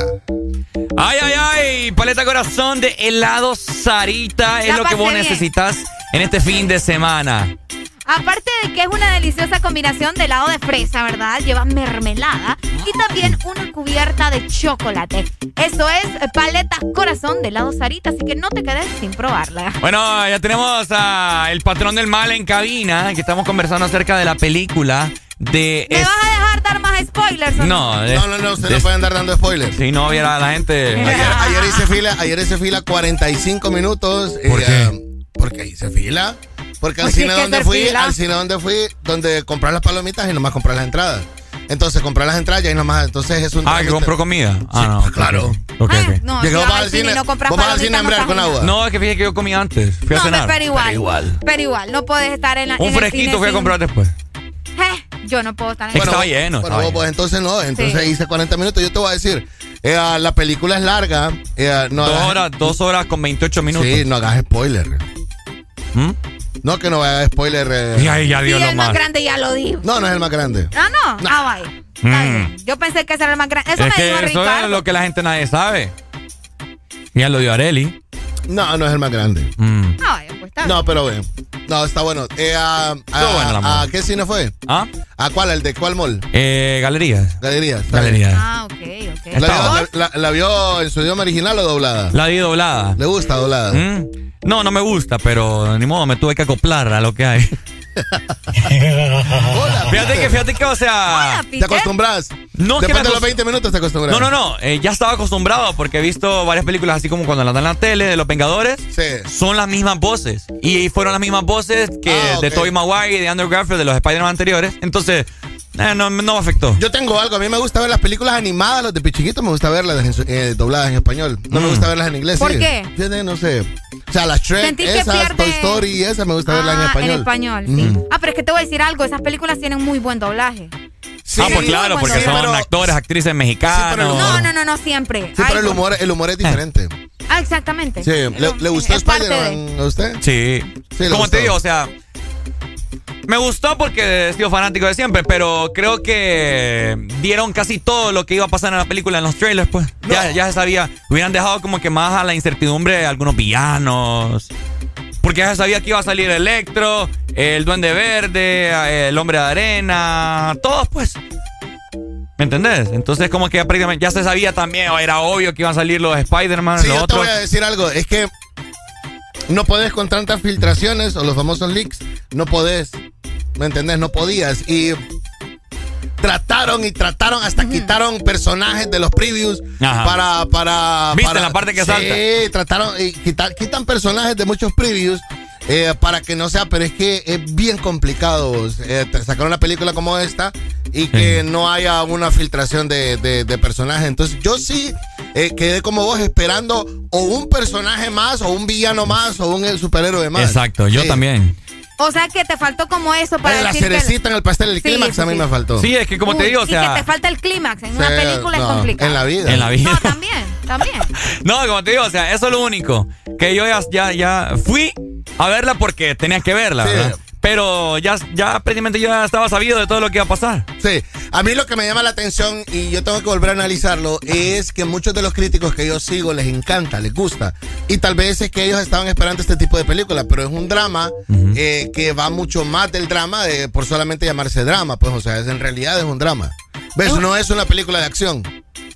Speaker 3: Ay, ay, ay, paleta corazón de helado Sarita es lo que vos
Speaker 2: bien.
Speaker 3: necesitas en este fin de semana.
Speaker 2: Aparte de que es una deliciosa combinación de helado de fresa, ¿verdad? Lleva mermelada y también una cubierta de chocolate. Eso es paleta corazón de helado Sarita, así que no te quedes sin probarla.
Speaker 3: Bueno, ya tenemos a el patrón del mal en cabina, que estamos conversando acerca de la película de...
Speaker 2: ¿Me
Speaker 3: es-
Speaker 2: vas
Speaker 3: No, de-
Speaker 77: No, no, no, ustedes
Speaker 3: de-
Speaker 77: no pueden andar dando spoilers.
Speaker 3: Si no viera la gente...
Speaker 77: Ayer, ayer hice fila, ayer hice fila 45 minutos.
Speaker 3: ¿Por
Speaker 77: eh,
Speaker 3: qué?
Speaker 77: porque hice fila. Porque al
Speaker 2: Pues
Speaker 77: cine donde fui,
Speaker 2: fila.
Speaker 77: al cine donde fui, donde comprar las palomitas y nomás comprar las entradas. Entonces comprar las entradas y ahí nomás, entonces es un
Speaker 3: Ah, que compró comida. Ah, no.
Speaker 77: claro.
Speaker 3: Ok,
Speaker 2: Ah,
Speaker 3: ok.
Speaker 2: no,
Speaker 77: Llegó
Speaker 2: si al cine y no
Speaker 77: vos vas al cine a
Speaker 2: no
Speaker 77: hembrar con agua.
Speaker 3: No, es que fíjate que yo comí antes. Fui a
Speaker 2: No,
Speaker 3: cenar.
Speaker 2: pero igual.
Speaker 3: Pero igual.
Speaker 2: Pero igual, no puedes estar en la.
Speaker 3: Un
Speaker 2: en el
Speaker 3: fresquito
Speaker 2: cine
Speaker 3: fui a comprar después.
Speaker 2: Eh, yo no puedo estar en
Speaker 3: Es que
Speaker 2: el
Speaker 3: estaba lleno.
Speaker 77: Bueno,
Speaker 3: estaba
Speaker 77: vos,
Speaker 3: lleno.
Speaker 77: pues entonces no, entonces
Speaker 2: Sí.
Speaker 77: hice 40 minutos. Yo te voy a decir, eh, ah, la película es larga. eh, no
Speaker 3: Dos
Speaker 77: hagas-
Speaker 3: horas, dos horas con 28 minutos.
Speaker 77: Sí, no hagas spoiler.
Speaker 3: ¿Mm?
Speaker 77: No, que no hagas spoiler. eh.
Speaker 3: Y ahí ya
Speaker 2: Sí,
Speaker 3: dio lo
Speaker 2: el más
Speaker 3: más.
Speaker 2: grande ya lo dijo.
Speaker 77: No, no es el más grande.
Speaker 2: Ah, no. Ah, vaya.
Speaker 3: Mm.
Speaker 2: Yo pensé que ese era el más grande. Eso
Speaker 3: Es
Speaker 2: me dijo
Speaker 3: que eso
Speaker 2: Ricardo.
Speaker 3: es lo que la gente nadie sabe. Ya lo dio Areli.
Speaker 77: No, no es el más grande.
Speaker 3: Mm.
Speaker 2: Ah,
Speaker 77: No, pero bueno. No, está bueno. Eh, a, a-
Speaker 3: Estuvo buena la
Speaker 77: a-
Speaker 3: moda.
Speaker 77: ¿A qué cine fue?
Speaker 3: ¿Ah?
Speaker 77: ¿A cuál? ¿El de cuál mall?
Speaker 3: Eh, galerías.
Speaker 77: Galerías.
Speaker 3: Galerías.
Speaker 2: Ah, ok, ok.
Speaker 77: ¿La, vio, la- la- la vio en su idioma original o doblada?
Speaker 3: La di doblada.
Speaker 77: ¿Le gusta doblada?
Speaker 3: ¿Mm? No, no me gusta, pero ni modo, me tuve que acoplar a lo que hay.
Speaker 77: Hola,
Speaker 3: Fíjate que, fíjate que, o sea.
Speaker 77: ¿Te acostumbras?
Speaker 3: No,
Speaker 77: Después de los
Speaker 3: acos-
Speaker 77: 20 minutos te acostumbras.
Speaker 3: No, no, no. eh, ya estaba acostumbrado porque he visto varias películas así como cuando las dan en la tele de los Vengadores.
Speaker 77: Sí.
Speaker 3: Son las mismas voces. Y fueron las mismas voces que
Speaker 77: Ah,
Speaker 3: de
Speaker 77: ok.
Speaker 3: Tobey Maguire y de Andrew Garfield de los Spider-Man anteriores. Entonces, eh, no, no me afectó.
Speaker 77: Yo tengo algo. A mí me gusta ver las películas animadas, los de Pichiquito, me gusta verlas en eh, dobladas en español. No me
Speaker 3: Mm.
Speaker 77: gusta verlas en inglés.
Speaker 2: ¿Por
Speaker 77: sí.
Speaker 2: qué?
Speaker 77: Fíjate, No sé. O sea, las Shrek,
Speaker 2: Sentí que
Speaker 77: esas,
Speaker 2: pierde-
Speaker 77: Toy Story y esas me gusta verlas en
Speaker 2: Ah,
Speaker 77: español.
Speaker 2: En español, sí.
Speaker 77: Mm.
Speaker 2: Ah, pero es que te voy a decir algo. Esas películas tienen muy buen doblaje.
Speaker 77: Sí,
Speaker 3: ah, pues claro, porque son
Speaker 77: pero-
Speaker 3: actores, actrices mexicanos.
Speaker 2: No, no, no, no siempre.
Speaker 77: Sí,
Speaker 2: Ay,
Speaker 77: pero el humor, el humor es diferente.
Speaker 2: Ah, exactamente.
Speaker 77: Sí. ¿Le, le gustó Spider-Man a usted?
Speaker 3: Sí.
Speaker 77: Sí,
Speaker 3: Como te digo, o sea. Me gustó porque he sido fanático de siempre, pero creo que dieron casi todo lo que iba a pasar en la película en los trailers, pues. Ya, ya se sabía. Hubieran dejado como que más a la incertidumbre de algunos villanos. Porque ya se sabía que iba a salir Electro, el Duende Verde, el Hombre de Arena, todos, pues. ¿Me entendés? Entonces, como que ya prácticamente ya se sabía también, o era obvio que iban a salir los Spider-Man,
Speaker 77: Sí,
Speaker 3: los
Speaker 77: yo te
Speaker 3: otros.
Speaker 77: voy a decir algo. Es que no podés con tantas filtraciones o los famosos leaks. No podés. ¿Me entendés? No podías. Y trataron y trataron, hasta quitaron personajes de los previews
Speaker 3: Ajá.
Speaker 77: para, para.
Speaker 3: ¿Viste
Speaker 77: para-
Speaker 3: la parte que
Speaker 77: sí,
Speaker 3: salta?
Speaker 77: trataron y quitar, quitan personajes de muchos previews. eh, para que no sea, pero es que es bien complicado eh, sacar una película como esta y que no haya una filtración de, de, de personajes. Entonces, yo sí eh, quedé como vos esperando o un personaje más, o un villano más, o un superhéroe más.
Speaker 3: Exacto, yo
Speaker 77: Sí.
Speaker 3: también.
Speaker 2: O sea que te faltó como eso para
Speaker 77: la
Speaker 2: decir que-
Speaker 77: cerecita en el pastel, el
Speaker 2: Sí,
Speaker 77: clímax
Speaker 2: sí,
Speaker 77: a mí
Speaker 2: sí.
Speaker 77: me faltó.
Speaker 3: Sí, es que como te digo, o
Speaker 2: y
Speaker 3: sea.
Speaker 2: que te falta el clímax. En una película
Speaker 77: no,
Speaker 2: es complicado.
Speaker 77: En la vida.
Speaker 3: En la vida.
Speaker 2: No, también, también.
Speaker 3: No, como te digo, o sea, eso es lo único. Que yo ya, ya, ya fui a verla porque tenía que verla,
Speaker 77: Sí.
Speaker 3: ¿verdad? Pero ya, ya prácticamente yo ya estaba sabido de todo lo que iba a pasar.
Speaker 77: Sí, a mí lo que me llama la atención y yo tengo que volver a analizarlo es que muchos de los críticos que yo sigo les encanta, les gusta. Y tal vez es que ellos estaban esperando este tipo de película, pero es un drama eh, que va mucho más del drama de, por solamente llamarse drama. Pues, o sea, es, en realidad es un drama. ¿Ves? No es una película de acción.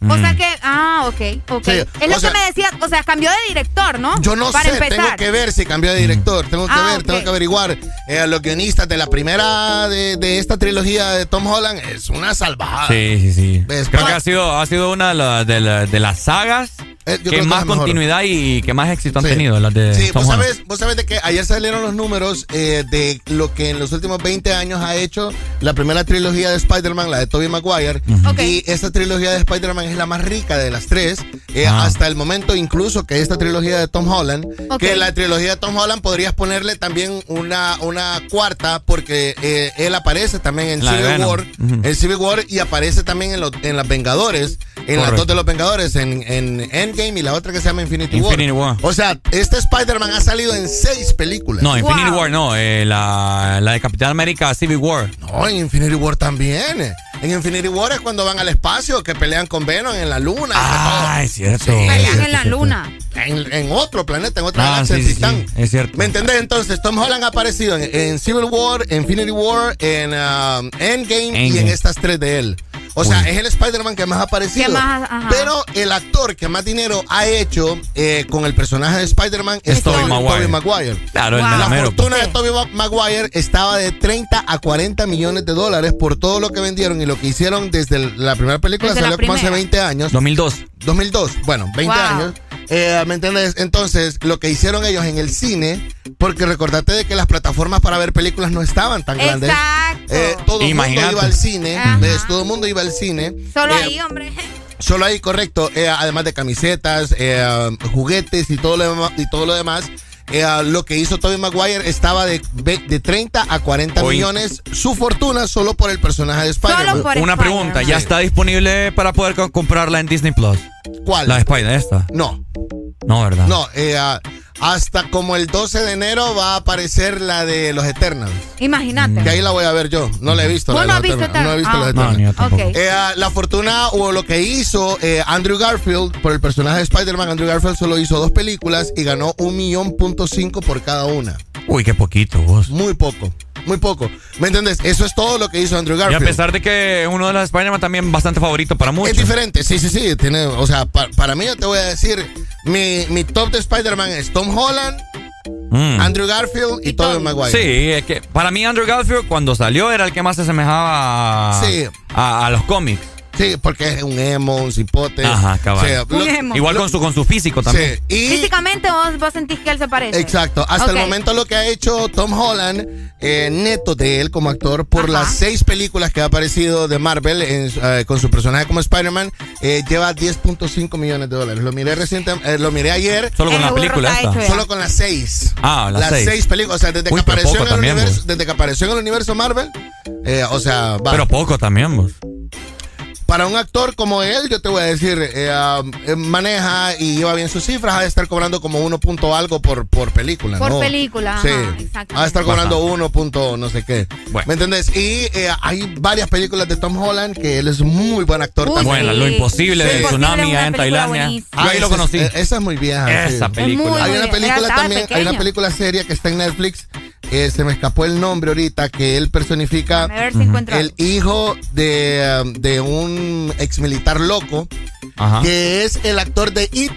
Speaker 2: O
Speaker 3: Mm.
Speaker 2: sea que, ah, ok, ok.
Speaker 77: Sí,
Speaker 2: es lo
Speaker 77: sea-
Speaker 2: que me decía, o sea, cambió de director, ¿no?
Speaker 77: Yo no
Speaker 2: Para
Speaker 77: sé, tengo
Speaker 2: empezar.
Speaker 77: que ver si cambió de director, tengo que
Speaker 2: Ah,
Speaker 77: ver, tengo
Speaker 2: ok.
Speaker 77: que averiguar. Eh, los guionistas de la primera de, de esta trilogía de Tom Holland es una salvajada.
Speaker 3: Sí, sí, sí.
Speaker 77: ¿Ves?
Speaker 3: Creo que ha sido, ha sido una de, la- de la- de las sagas
Speaker 77: Eh,
Speaker 3: que
Speaker 77: que
Speaker 3: más
Speaker 77: mejor.
Speaker 3: continuidad y que más éxito han
Speaker 77: Sí.
Speaker 3: tenido, las de
Speaker 77: Sí,
Speaker 3: Tom
Speaker 77: vos sabés, vos sabés de que ayer salieron los números eh, de lo que en los últimos 20 años ha hecho la primera trilogía de Spider-Man, la de Tobey Maguire.
Speaker 2: Ok.
Speaker 77: Y esta trilogía de Spider-Man es la más rica de las tres. eh,
Speaker 3: Ah.
Speaker 77: Hasta el momento, incluso que esta trilogía de Tom Holland,
Speaker 2: Ok.
Speaker 77: que la trilogía de Tom Holland podrías ponerle también una, una cuarta, porque eh, él aparece también en
Speaker 3: La
Speaker 77: Civil. War.
Speaker 3: Ujú.
Speaker 77: En Civil War y aparece también en, los en las Vengadores, en las
Speaker 3: Correcto.
Speaker 77: dos de los Vengadores, en, en Endgame y la otra que se llama Infinity,
Speaker 3: Infinity War.
Speaker 77: O sea, este Spider-Man ha salido en seis películas.
Speaker 3: No, Infinity
Speaker 2: Wow.
Speaker 3: War no, eh, la, la de Capitán América Civil War.
Speaker 77: No, en Infinity War también. En Infinity War es cuando van al espacio, que pelean con Venom en la luna.
Speaker 3: Ah, es cierto.
Speaker 77: Sí.
Speaker 2: Pelean en la luna.
Speaker 77: En, en otro planeta, en otra
Speaker 3: Ah,
Speaker 77: galaxia,
Speaker 3: sí,
Speaker 77: Titán.
Speaker 3: sí, es cierto.
Speaker 77: ¿Me entendés? Entonces, Tom Holland ha aparecido en, en Civil War, Infinity War, en um, Endgame, y
Speaker 3: Endgame.
Speaker 77: en estas tres de él. O sea, es el Spider-Man que más ha aparecido.
Speaker 2: Más.
Speaker 77: Pero el actor que más dinero ha hecho eh, con el personaje de Spider-Man es,
Speaker 3: Es Tobey Maguire.
Speaker 77: Maguire.
Speaker 3: Claro, el
Speaker 2: Wow.
Speaker 77: La fortuna de
Speaker 2: Sí.
Speaker 77: Tobey Ma- Maguire estaba de 30 a 40 millones de dólares por todo lo que vendieron y lo que hicieron desde el- la primera película,
Speaker 2: Desde
Speaker 77: salió como hace
Speaker 2: primera.
Speaker 77: 20 años.
Speaker 3: 2002.
Speaker 77: 2002, bueno, 20
Speaker 2: Wow.
Speaker 77: años. Eh, ¿Me entiendes? Entonces, lo que hicieron ellos en el cine, porque recordate de que las plataformas para ver películas no estaban tan grandes.
Speaker 2: Exacto.
Speaker 77: Eh, todo el mundo iba al cine. Todo el mundo iba al cine.
Speaker 2: Solo
Speaker 77: Eh,
Speaker 2: ahí, hombre.
Speaker 77: Solo ahí, correcto. Eh, además de camisetas, eh, juguetes y todo lo demás. Y todo lo, demás eh, lo que hizo Tobey Maguire estaba de, de 30 a 40
Speaker 3: Oye.
Speaker 77: millones su fortuna solo por el personaje de Spider-Man.
Speaker 3: Una pregunta, ¿ya
Speaker 77: Sí.
Speaker 3: está disponible para poder co- comprarla en Disney Plus?
Speaker 77: ¿Cuál?
Speaker 3: La de Spider, esta.
Speaker 77: No,
Speaker 3: No, ¿verdad?
Speaker 77: no. eh, ah, hasta como el 12 de enero va a aparecer la de los Eternals.
Speaker 2: Imagínate.
Speaker 77: Que ahí la voy a ver yo. No la he visto.
Speaker 2: ¿Vos
Speaker 77: la de
Speaker 2: no
Speaker 77: los
Speaker 2: has visto.
Speaker 77: No he visto los
Speaker 2: Ah.
Speaker 3: No,
Speaker 77: Eternals. Eh, la fortuna o lo que hizo eh, Andrew Garfield por el personaje de Spider-Man, Andrew Garfield solo hizo dos películas y ganó un millón punto cinco por cada una.
Speaker 3: Uy, qué poquito vos.
Speaker 77: Muy poco, muy poco. ¿Me entiendes? Eso es todo lo que hizo Andrew
Speaker 3: Y a
Speaker 77: Garfield.
Speaker 3: pesar de que uno de los Spider-Man también bastante favorito para muchos.
Speaker 77: es diferente, sí, sí, sí. Tiene, o sea, pa- para mí yo te voy a decir, mi, mi top de Spider-Man es Tom Holland,
Speaker 3: Mm.
Speaker 77: Andrew Garfield y,
Speaker 2: Y
Speaker 77: Tobey
Speaker 2: Tobey.
Speaker 77: Maguire.
Speaker 3: Sí, es que para mí Andrew Garfield cuando salió era el que más se asemejaba a,
Speaker 77: Sí.
Speaker 3: a, a los cómics.
Speaker 77: Sí, porque es un emo, un cipote.
Speaker 3: Ajá, cabal.
Speaker 77: O sea,
Speaker 2: Un emo.
Speaker 3: Igual con su con su físico también.
Speaker 77: Sí, y
Speaker 2: Físicamente vos, vos sentís que él se parece.
Speaker 77: Exacto. Hasta el momento lo que ha hecho Tom Holland, eh, neto de él como actor, por
Speaker 2: Ajá.
Speaker 77: las seis películas que ha aparecido de Marvel en eh, con su personaje como Spider-Man, eh, lleva 10.5 millones de dólares. Lo miré reciente, eh, lo miré ayer.
Speaker 3: Solo con la película esta.
Speaker 2: hecho.
Speaker 77: Solo con las seis.
Speaker 3: Ah, las seis.
Speaker 77: películas. O sea, desde,
Speaker 3: Uy,
Speaker 77: que apareció en el
Speaker 3: también,
Speaker 77: universo,
Speaker 3: vos.
Speaker 77: desde que apareció en el universo Marvel, eh, o sea, va.
Speaker 3: Pero poco también vos.
Speaker 77: Para un actor como él, yo te voy a decir, eh, um, eh, maneja y lleva bien sus cifras, ha de estar cobrando como uno punto algo por, por película,
Speaker 2: Por
Speaker 77: ¿no?
Speaker 2: película,
Speaker 77: Sí.
Speaker 2: ajá, exacto.
Speaker 77: Ha de estar cobrando uno punto no sé qué.
Speaker 3: Bueno.
Speaker 77: ¿Me entendés? Y eh, hay varias películas de Tom Holland que él es muy buen actor
Speaker 2: Uy,
Speaker 77: también.
Speaker 3: Bueno, lo imposible
Speaker 2: Sí, Imposible
Speaker 3: tsunami en Tailandia. Yo ahí lo
Speaker 77: esa es-
Speaker 3: conocí.
Speaker 77: eh, esa es muy vieja.
Speaker 3: Esa
Speaker 77: sí.
Speaker 3: película.
Speaker 77: Hay una película también, hay una película seria que está en Netflix. eh, se me escapó el nombre ahorita, que él personifica
Speaker 2: A ver si encuentro
Speaker 77: el hijo de, um, de un ex militar loco,
Speaker 3: Ajá.
Speaker 77: que es el actor de It,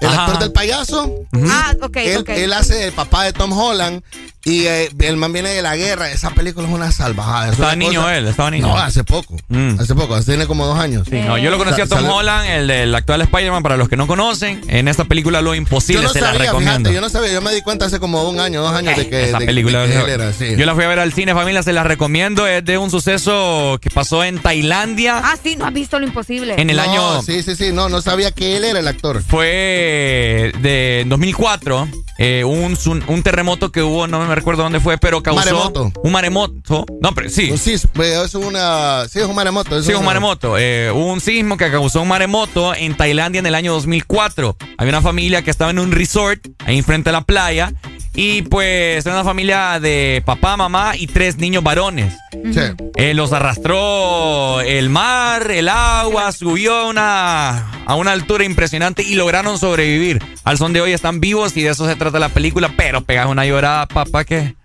Speaker 77: el
Speaker 3: Ajá.
Speaker 77: actor del payaso.
Speaker 2: Ah, ok,
Speaker 77: Él,
Speaker 2: ok.
Speaker 77: él hace el papá de Tom Holland y eh, el man viene de la guerra. Esa película es una salvajada. es
Speaker 3: Estaba
Speaker 77: una
Speaker 3: niño
Speaker 77: cosa-
Speaker 3: él, estaba niño.
Speaker 77: No, hace poco.
Speaker 3: Mm.
Speaker 77: Hace poco, tiene como dos años.
Speaker 3: Sí, no, yo lo conocí a Tom
Speaker 77: sale-
Speaker 3: Holland, el del actual Spider-Man, para los que no conocen. En esta película Lo Imposible,
Speaker 77: Yo no
Speaker 3: se la
Speaker 77: sabía,
Speaker 3: recomiendo.
Speaker 77: fíjate, yo no sabía, yo me di cuenta hace como un año, dos años de que,
Speaker 3: Esa
Speaker 77: de-
Speaker 3: película,
Speaker 77: de que él era, sí.
Speaker 3: yo la fui a ver al cine, familia, se la recomiendo. Es de un suceso que pasó en Tailandia
Speaker 2: Ah, sí, no has visto lo imposible.
Speaker 3: en el
Speaker 77: No,
Speaker 3: año.
Speaker 77: Sí, sí, sí, no, no sabía que él era el actor.
Speaker 3: Fue de 2004, eh, un, un terremoto que hubo, no me recuerdo dónde fue, pero causó
Speaker 77: Maremoto.
Speaker 3: un maremoto. No, pero sí.
Speaker 77: Sí, es es una, sí, es un maremoto. es
Speaker 3: Sí, un maremoto. Eh, hubo un sismo que causó un maremoto en Tailandia en el año 2004. Había una familia que estaba en un resort ahí enfrente de la playa. Y pues era una familia de papá, mamá y tres niños varones.
Speaker 77: Sí.
Speaker 3: Eh, los arrastró el mar, el agua, subió a una, a una altura impresionante y lograron sobrevivir. Al son de hoy están vivos y de eso se trata la película, pero pegas una llorada, papá, que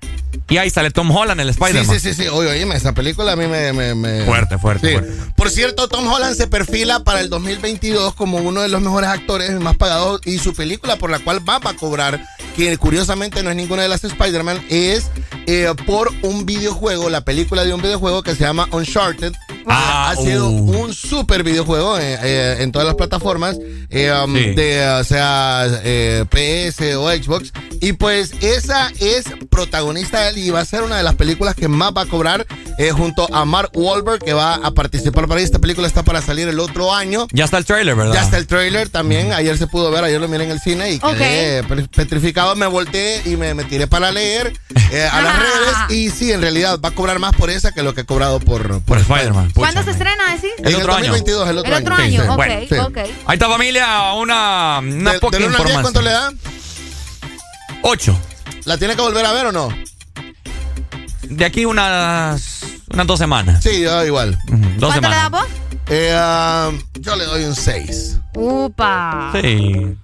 Speaker 3: Y ahí sale Tom Holland, el
Speaker 77: Sí,
Speaker 3: Spider-Man.
Speaker 77: sí, sí, sí. Oye, oíme, esa película a mí me... me- me-
Speaker 3: Fuerte, fuerte,
Speaker 77: Sí.
Speaker 3: fuerte.
Speaker 77: Por cierto, Tom Holland se perfila para el 2022 como uno de los mejores actores más pagados y su película por la cual va a cobrar, que curiosamente no es ninguna de las Spider-Man, es eh, por un videojuego, la película de un videojuego que se llama Uncharted.
Speaker 3: Ah,
Speaker 77: ha sido
Speaker 3: uh.
Speaker 77: un super videojuego eh, eh, en todas las plataformas, eh, um,
Speaker 3: Sí.
Speaker 77: de, o sea, eh, PS o Xbox. Y pues esa es protagonista de él y va a ser una de las películas que más va a cobrar eh, junto a Mark Wahlberg que va a participar para. Esta película está para salir el otro año.
Speaker 3: Ya está el trailer, ¿verdad?
Speaker 77: Ya está el trailer también. Ayer se pudo ver, ayer lo miré en el cine y quedé pe- petrificado. Me volteé y me, me tiré para leer eh, a las redes. Y sí, en realidad va a cobrar más por esa que lo que he cobrado por, por
Speaker 3: Spider-Man.
Speaker 2: ¿Cuándo se estrena, decís?
Speaker 77: En el 2022, el otro
Speaker 2: El otro
Speaker 77: año.
Speaker 2: año, ok,
Speaker 77: Bueno, sí.
Speaker 2: ok.
Speaker 3: Ahí está familia, una, una
Speaker 77: ¿De-
Speaker 3: poca.
Speaker 77: ¿Cuánto le da?
Speaker 3: Ocho.
Speaker 77: ¿La tiene que volver a ver o no?
Speaker 3: De aquí unas, unas dos semanas.
Speaker 77: Sí, yo igual.
Speaker 3: Dos
Speaker 2: ¿Cuánto le
Speaker 3: semanas.
Speaker 2: das vos?
Speaker 77: Eh, ah, yo le doy un 6.
Speaker 2: Upa.
Speaker 3: Sí.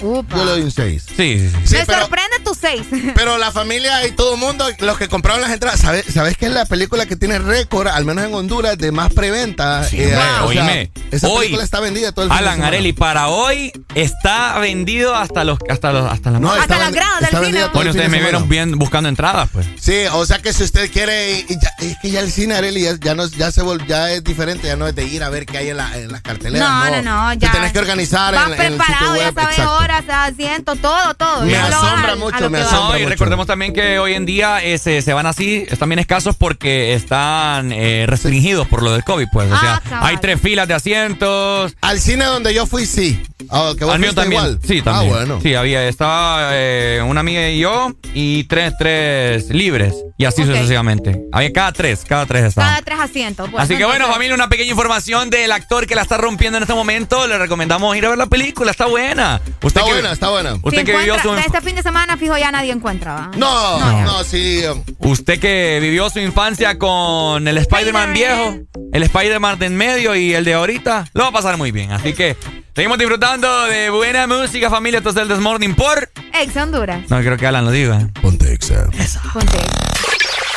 Speaker 2: Upa.
Speaker 77: Yo le doy un 6.
Speaker 3: Sí, sí,
Speaker 2: Me sorprende tu seis.
Speaker 77: Pero la familia y todo el mundo, los que compraron las entradas, ¿sabes, ¿sabes que es la película que tiene récord, al menos en Honduras, de más preventa? Eh,
Speaker 3: Wow.
Speaker 77: o sea,
Speaker 3: Oíme,
Speaker 77: esa
Speaker 3: hoy,
Speaker 77: película está vendida todo el
Speaker 3: Alan. Areli, para hoy está vendido hasta los hasta los hasta la
Speaker 77: No, Hasta las gradas del cine.
Speaker 3: Bueno, ustedes
Speaker 77: de
Speaker 3: me vieron bien buscando entradas, pues.
Speaker 77: Sí, o sea que si usted quiere, y ya- es que ya el cine Areli ya, ya no, ya se vol- ya es diferente, ya no es de ir a ver qué hay en, la- en las carteleras.
Speaker 2: No, no, no, ya.
Speaker 77: Que organizar
Speaker 2: Vas
Speaker 77: en, en el sitio
Speaker 2: preparado, ya sabes horas, asientos, todo, todo.
Speaker 77: Me asombra
Speaker 2: al-
Speaker 77: mucho, me asombra
Speaker 3: No, y recordemos también que hoy en día eh, se, se van así, están bien escasos porque están eh, restringidos por lo del COVID, pues. O
Speaker 77: Ah,
Speaker 3: sea, hay tres filas de asientos.
Speaker 77: Al cine donde yo fui, sí. Ah, que vos
Speaker 3: Al mío también.
Speaker 77: igual.
Speaker 3: Sí, también.
Speaker 77: Ah, bueno.
Speaker 3: Sí, había, estaba eh, una amiga y yo y tres, tres libres. Y así sucesivamente. Había cada tres, cada tres estaban.
Speaker 2: Cada tres asientos. pues,
Speaker 3: Así que bueno, familia, una pequeña información del actor que la está rompiendo en este momento. Le recomendamos ir a ver la película, está buena. Usted
Speaker 77: Está
Speaker 3: que-
Speaker 77: buena, está buena.
Speaker 3: Usted
Speaker 2: Si
Speaker 3: que vivió su
Speaker 2: Este fin de semana, fijo, ya nadie encuentra, ¿va?
Speaker 77: No,
Speaker 2: ya.
Speaker 77: no, sí.
Speaker 3: Usted que vivió su infancia con el Spider-Man viejo, el Spider-Man de en medio y el de ahorita, lo va a pasar muy bien. Así que seguimos disfrutando de buena música, familia. Esto es el Desmorning por.
Speaker 2: Ex Honduras.
Speaker 3: No creo que Alan lo diga.
Speaker 77: Ponte Exa.
Speaker 2: Ponte.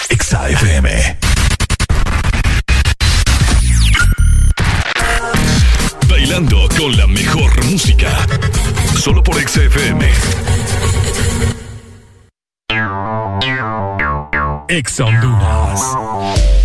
Speaker 1: Exa FM. Bailando con la mejor música. Solo por Exa FM. Exa Honduras.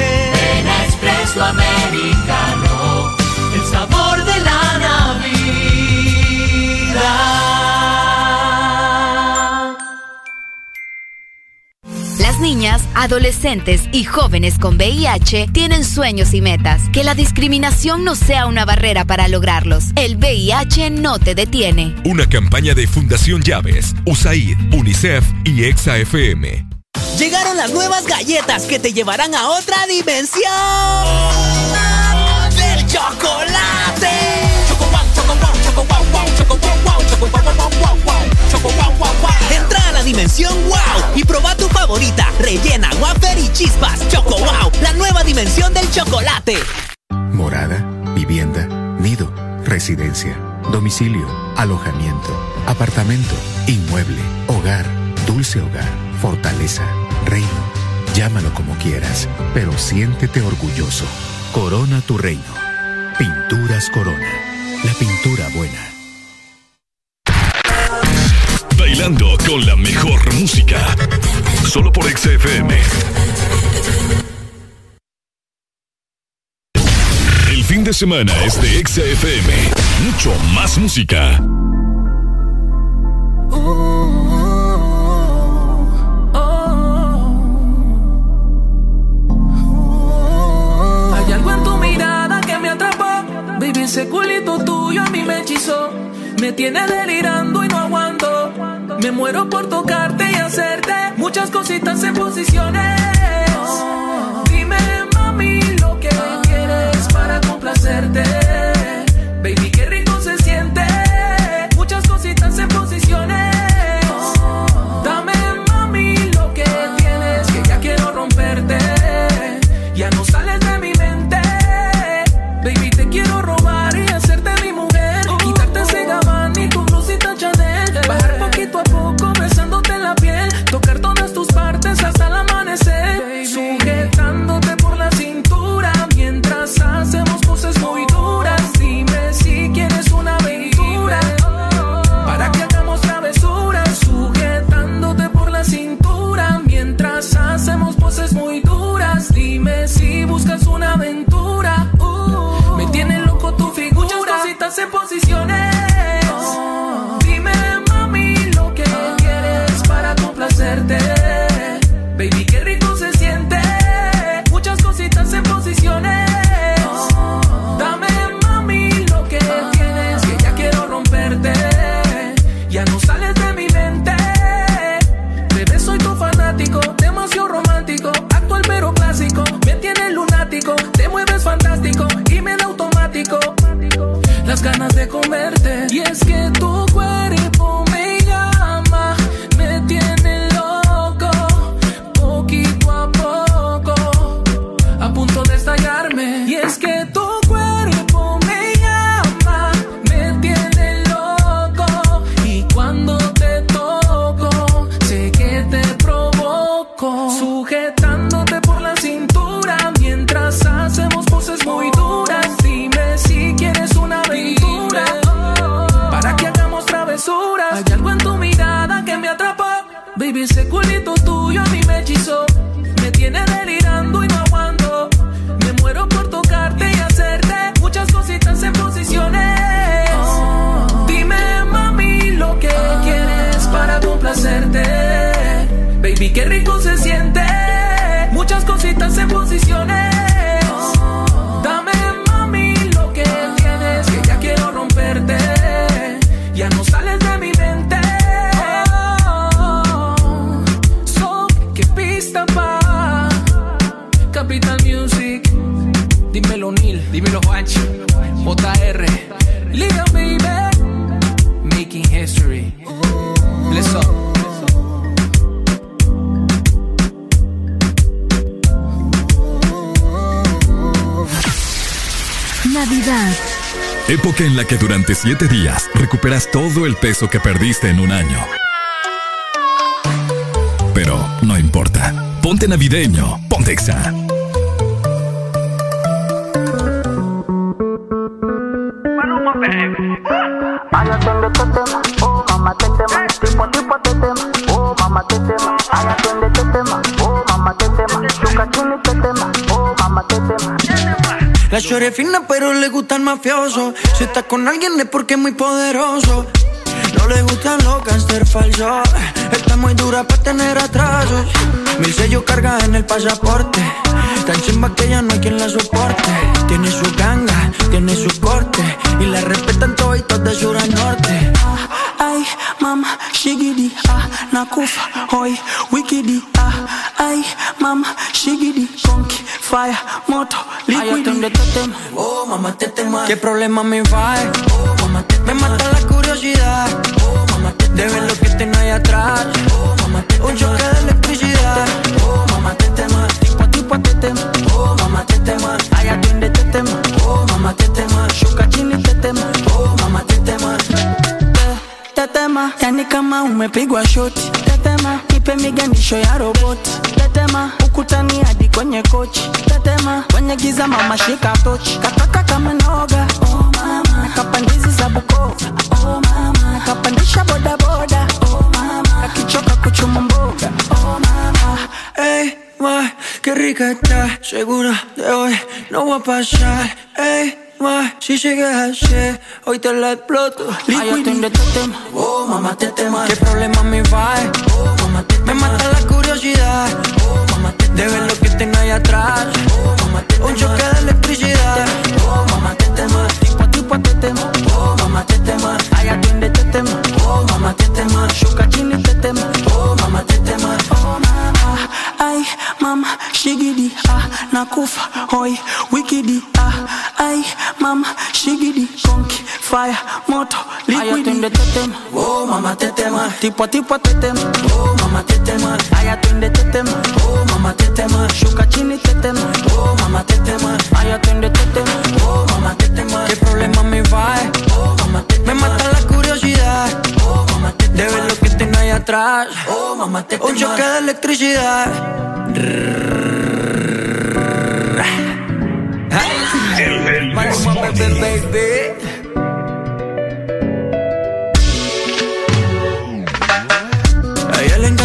Speaker 46: Espresso Americano,
Speaker 78: El sabor de la Navidad.
Speaker 79: Las niñas, adolescentes y jóvenes con VIH tienen sueños y metas. Que la discriminación no sea una barrera para lograrlos. El VIH no te detiene.
Speaker 1: Una campaña de Fundación Llaves, USAID, UNICEF y EXA FM.
Speaker 55: Llegaron las nuevas galletas que te llevarán a otra dimensión del chocolate. Entra a la dimensión wow y proba tu favorita, rellena, wafer y chispas. Choco wow, la nueva dimensión del chocolate.
Speaker 80: Morada, vivienda, nido, residencia, domicilio, alojamiento, apartamento, inmueble, hogar, dulce hogar, fortaleza, reino. Llámalo como quieras, pero siéntete orgulloso. Corona tu reino. Pinturas Corona. La pintura buena.
Speaker 5: bailando con la mejor música. Solo por XFM. El fin de semana es de XFM. Mucho más música.
Speaker 81: Hay Baby, ese culito tuyo a mí me hechizó. Me tiene delirando y no aguanto. Me muero por tocarte y hacerte muchas cositas en posiciones. Ganas de comerte. Que
Speaker 5: durante siete días recuperas todo el peso que perdiste en un año. Pero no importa. Ponte navideño. Ponte Exa.
Speaker 25: Es fina pero le gusta el mafioso. Si está con alguien es porque es muy poderoso. No le gustan los cáncer falsos. Está muy dura para tener atrasos. Mil sellos carga en el pasaporte. Tan chimba que ya no hay quien la soporte. Tiene su ganga, tiene su corte. Y la respetan toditos de sur a norte.
Speaker 23: Ay, mama, shigidi, ah, nakufa, hoy, wikidi, ah, ay, mama, shigidi, fire, moto,
Speaker 25: Aya
Speaker 23: liquidi.
Speaker 25: twende tetema, oh mamá tetema. ¿Qué problema me va? Oh mamá Me mata la curiosidad. Oh mamá De ver lo que tengo ahí atrás. Oh mamá Un choque de electricidad. Oh mamá tetema. Tipo tipo tetema. Oh mamá tetema. Aya twende tetema. Oh mamá tetema. Shuka chini tetema. Oh mamá tetema.
Speaker 23: Tetema, yani kama umepigwa shoti. Tetema, nipe miganisho ya roboti. Tetema, ukutani hadi kwenye kochi tetema kwenye giza mama shika tochi kataka kamenoga oh mama. Akapandizi za Bukoba oh mama. Akapandisha bodaboda oh mama. Akichoka kuchuma mboga oh mama.
Speaker 25: Hey, ma, qué rica está. Segura de hoy no va a pasar. Hey, ma, si llegas ayer, hoy te la exploto. Ay, yo de tetema, este oh mamá tetema. Este qué problema mi vibe, oh mamá tetema. Me mata la curiosidad, de ver lo que tengo ahí atrás, oh, mamá, te Un choque de electricidad, oh, mamá, te tema. Tipo a tipo te tema, oh, mamá, te tema. Ay, atiende este tema, oh, mamá, te tema. Shuka chini te oh, mamá, te tema. Oh, mama, ay, mama, shigidi, ah, nakufa, hoi, wikidi, ah, ay, mama, shigidi, konki, fire, moto, liquidi. Ay, atiende este tema, oh, mama, te tema. Tipo a tipo te tema, oh, mama, te tema. Ay, atiende este tema, oh, mama, te tema. Shuka chini te tema, oh, mama, te tema. Ay, atiende este tema, oh, mama, te tema. ¿Qué problema me va? Oh, mama, te tema. Me mata la curiosidad, oh, mama, te tema. De ver lo que tengo ahí atrás, oh, mama, te tema. Un choque de electricidad. Maluma, baby, baby.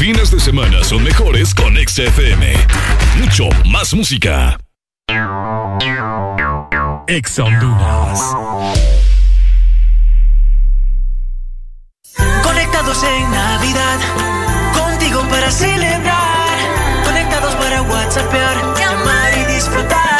Speaker 5: fines de semana son mejores con XFM. Mucho más música. Ex Honduras.
Speaker 81: Conectados en Navidad, contigo para celebrar. Conectados para WhatsAppear, llamar y disfrutar.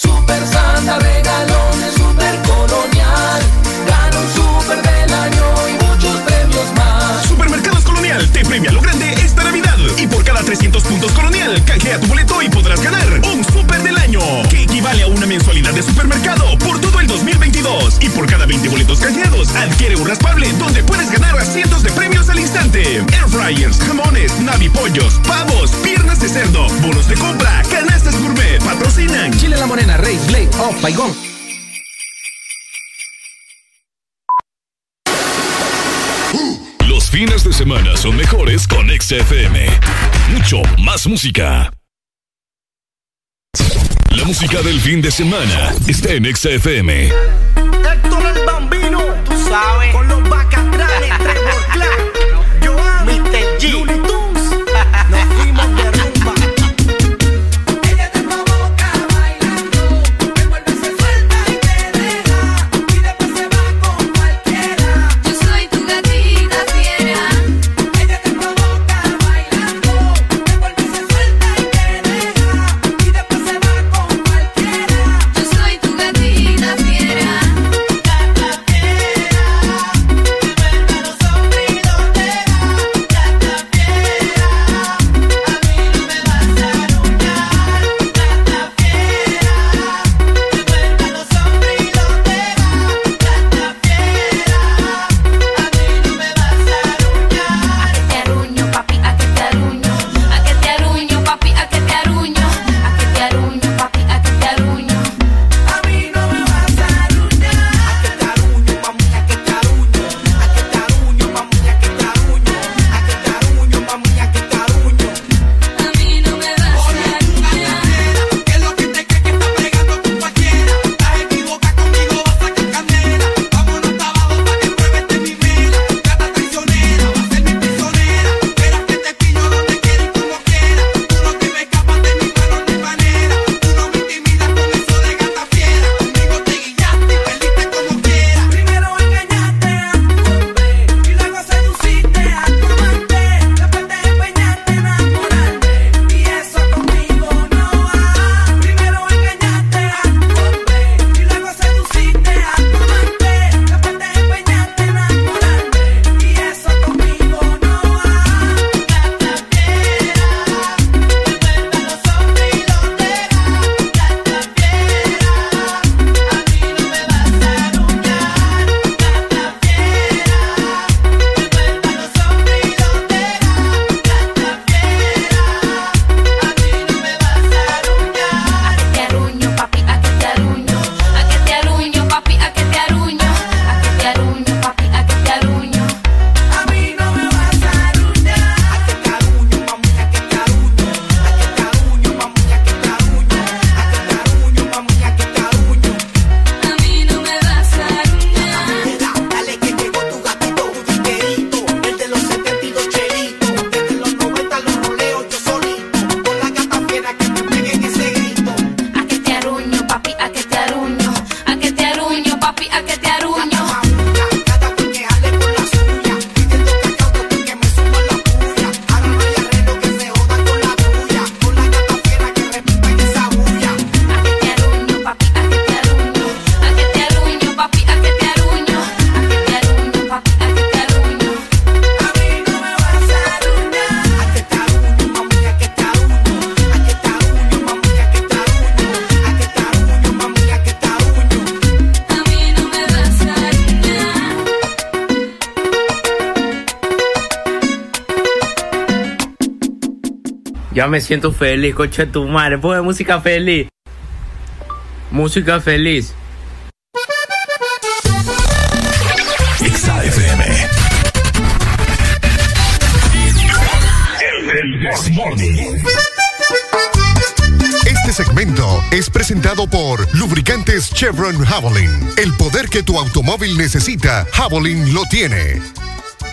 Speaker 49: Super Santa regalones, super colonial. Gana un super del año y muchos premios más.
Speaker 14: Supermercados Colonial te premia lo grande esta Navidad. Y por cada 300 puntos Colonial, canjea tu boleto y podrás ganar un super del año, que equivale a una mensualidad de supermercado por todo el 2022. Y por cada 20 boletos canjeados, adquiere un raspable donde puedes ganar a cientos de premios al instante. Air fryers, jamones, navipollos, pavos, piernas de cerdo, bonos de compra, canastas gourmet, patrocinan.
Speaker 82: Chile La Morena, Rey, Blade, Off, Paigón.
Speaker 5: Los fines de semana son mejores con XFM. Mucho más música. La música del fin de semana está en XFM.
Speaker 49: Héctor el Bambino, tú sabes. Con los bacatranes, Trevor Clark, Joan, Mr. G, Looney Tunes.
Speaker 83: Ya me siento feliz, coche tu madre. Pone música feliz. Música feliz.
Speaker 5: XAFM. El.
Speaker 12: Este segmento es presentado por Lubricantes Chevron Javelin. El poder que tu automóvil necesita, Javelin lo tiene.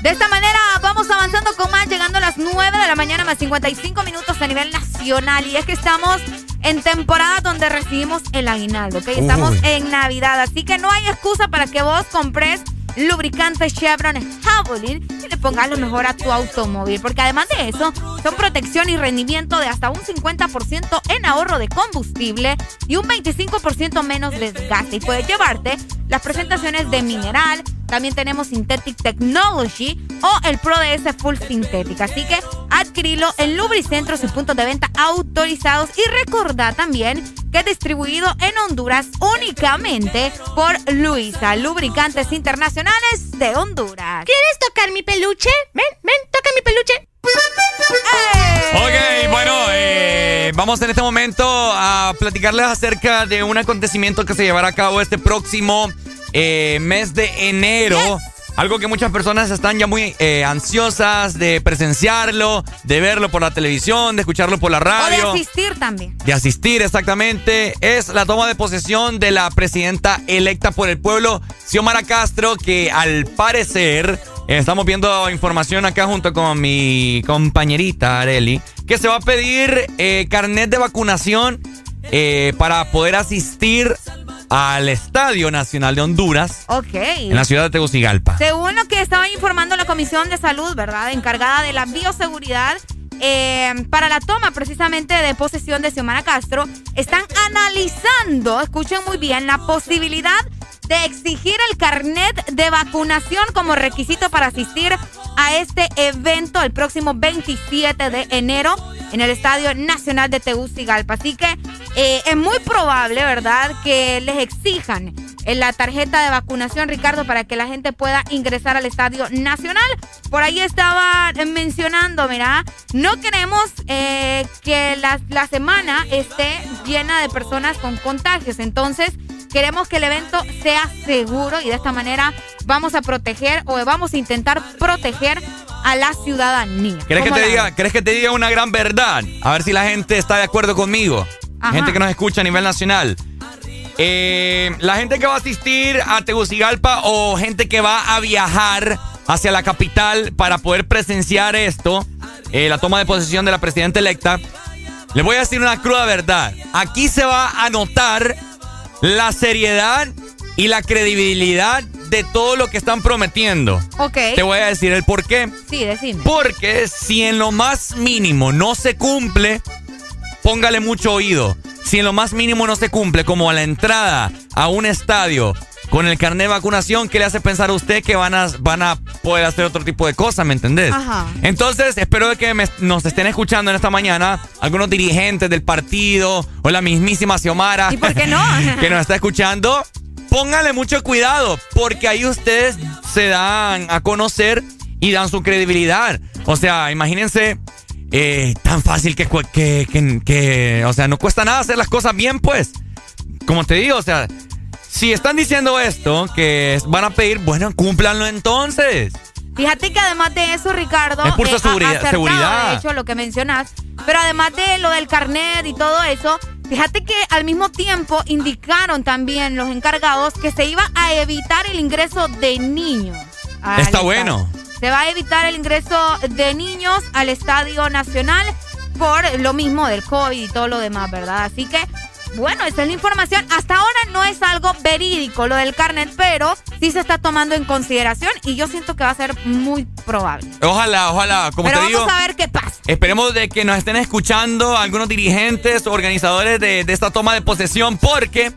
Speaker 2: De esta manera vamos avanzando con más, las 9 de la mañana más 55 minutos a nivel nacional. Y es que estamos en temporada donde recibimos el aguinaldo, ¿ok? Estamos
Speaker 84: Uy.
Speaker 2: en Navidad, así que no hay excusa para que vos compres lubricante Chevron Javelin y le pongas lo mejor a tu automóvil. Porque además de eso, son protección y rendimiento de hasta un 50% en ahorro de combustible y un 25% menos desgaste. Y puedes llevarte las presentaciones de mineral, también tenemos Synthetic Technology o el Pro DS Full Synthetic. Así que adquirilo en lubricentros y puntos de venta autorizados. Y recordá también que es distribuido en Honduras únicamente por Luisa, Lubricantes Internacionales de Honduras.
Speaker 85: ¿Quieres tocar mi peluche? Ven, ven, toca mi peluche.
Speaker 3: Ok, bueno, eh, vamos en este momento a platicarles acerca de un acontecimiento que se llevará a cabo este próximo eh, mes de enero. Algo que muchas personas están ya muy eh, ansiosas de presenciarlo, de verlo por la televisión, de escucharlo por la
Speaker 2: O de
Speaker 3: radio.
Speaker 2: asistir también.
Speaker 3: De asistir exactamente. Es la toma de posesión de la presidenta electa por el pueblo, Xiomara Castro, que al parecer, estamos viendo información acá junto con mi compañerita Areli, que se va a pedir eh, carnet de vacunación eh, para poder asistir al Estadio Nacional de Honduras
Speaker 2: Ok.
Speaker 3: en la ciudad de Tegucigalpa.
Speaker 2: Según lo que estaba informando la Comisión de Salud, ¿verdad? Encargada de la bioseguridad, eh, para la toma precisamente de posesión de Xiomara Castro, están analizando, escuchen muy bien, la posibilidad de exigir el carnet de vacunación como requisito para asistir a este evento el próximo 27 de enero en el Estadio Nacional de Tegucigalpa. Así que eh, es muy probable, ¿verdad?, que les exijan en la tarjeta de vacunación, Ricardo, para que la gente pueda ingresar al Estadio Nacional. Por ahí estaba mencionando, mira, no queremos eh, que la, la semana esté llena de personas con contagios. Entonces, queremos que el evento sea seguro y de esta manera vamos a proteger o vamos a intentar proteger a la ciudadanía.
Speaker 3: ¿Crees que,
Speaker 2: ¿Cómo
Speaker 3: te
Speaker 2: la
Speaker 3: diga, ¿Crees que te diga una gran verdad? A ver si la gente está de acuerdo conmigo.
Speaker 2: Ajá.
Speaker 3: Gente que nos escucha a nivel nacional. Eh, la gente que va a asistir a Tegucigalpa o gente que va a viajar hacia la capital para poder presenciar esto, eh, la toma de posesión de la presidenta electa, les voy a decir una cruda verdad. Aquí se va a notar la seriedad y la credibilidad de todo lo que están prometiendo.
Speaker 2: Ok.
Speaker 3: Te voy a decir el por qué.
Speaker 2: Sí, decime.
Speaker 3: Porque si en lo más mínimo no se cumple, póngale mucho oído. Si en lo más mínimo no se cumple, como a la entrada a un estadio con el carnet de vacunación, ¿qué le hace pensar a usted que van a, van a poder hacer otro tipo de cosas, ¿me entendés?
Speaker 2: Ajá.
Speaker 3: Entonces, espero de que me- nos estén escuchando en esta mañana algunos dirigentes del partido o la mismísima Xiomara.
Speaker 2: ¿Y por qué no?
Speaker 3: que nos está escuchando. Póngale mucho cuidado, porque ahí ustedes se dan a conocer y dan su credibilidad. O sea, imagínense, eh, tan fácil que, que, que, que, o sea, no cuesta nada hacer las cosas bien, pues. Como te digo, o sea, si están diciendo esto, que van a pedir, bueno, cúmplanlo entonces.
Speaker 2: Fíjate que además de eso, Ricardo,
Speaker 3: Es pura
Speaker 2: a-
Speaker 3: seguridad-
Speaker 2: acertado,
Speaker 3: seguridad.
Speaker 2: de hecho, lo que mencionas, pero además de lo del carnet y todo eso, fíjate que al mismo tiempo indicaron también los encargados que se iba a evitar el ingreso de niños.
Speaker 3: Está bueno.
Speaker 2: Se va a evitar el ingreso de niños al Estadio Nacional por lo mismo del COVID y todo lo demás, ¿verdad? Así que, bueno, esa es la información. Hasta ahora no es algo verídico lo del carnet, pero sí se está tomando en consideración y yo siento que va a ser muy probable.
Speaker 3: Ojalá, ojalá, como
Speaker 2: pero
Speaker 3: te
Speaker 2: vamos
Speaker 3: digo.
Speaker 2: a ver qué pasa.
Speaker 3: Esperemos de que nos estén escuchando algunos dirigentes o organizadores de, de esta toma de posesión porque,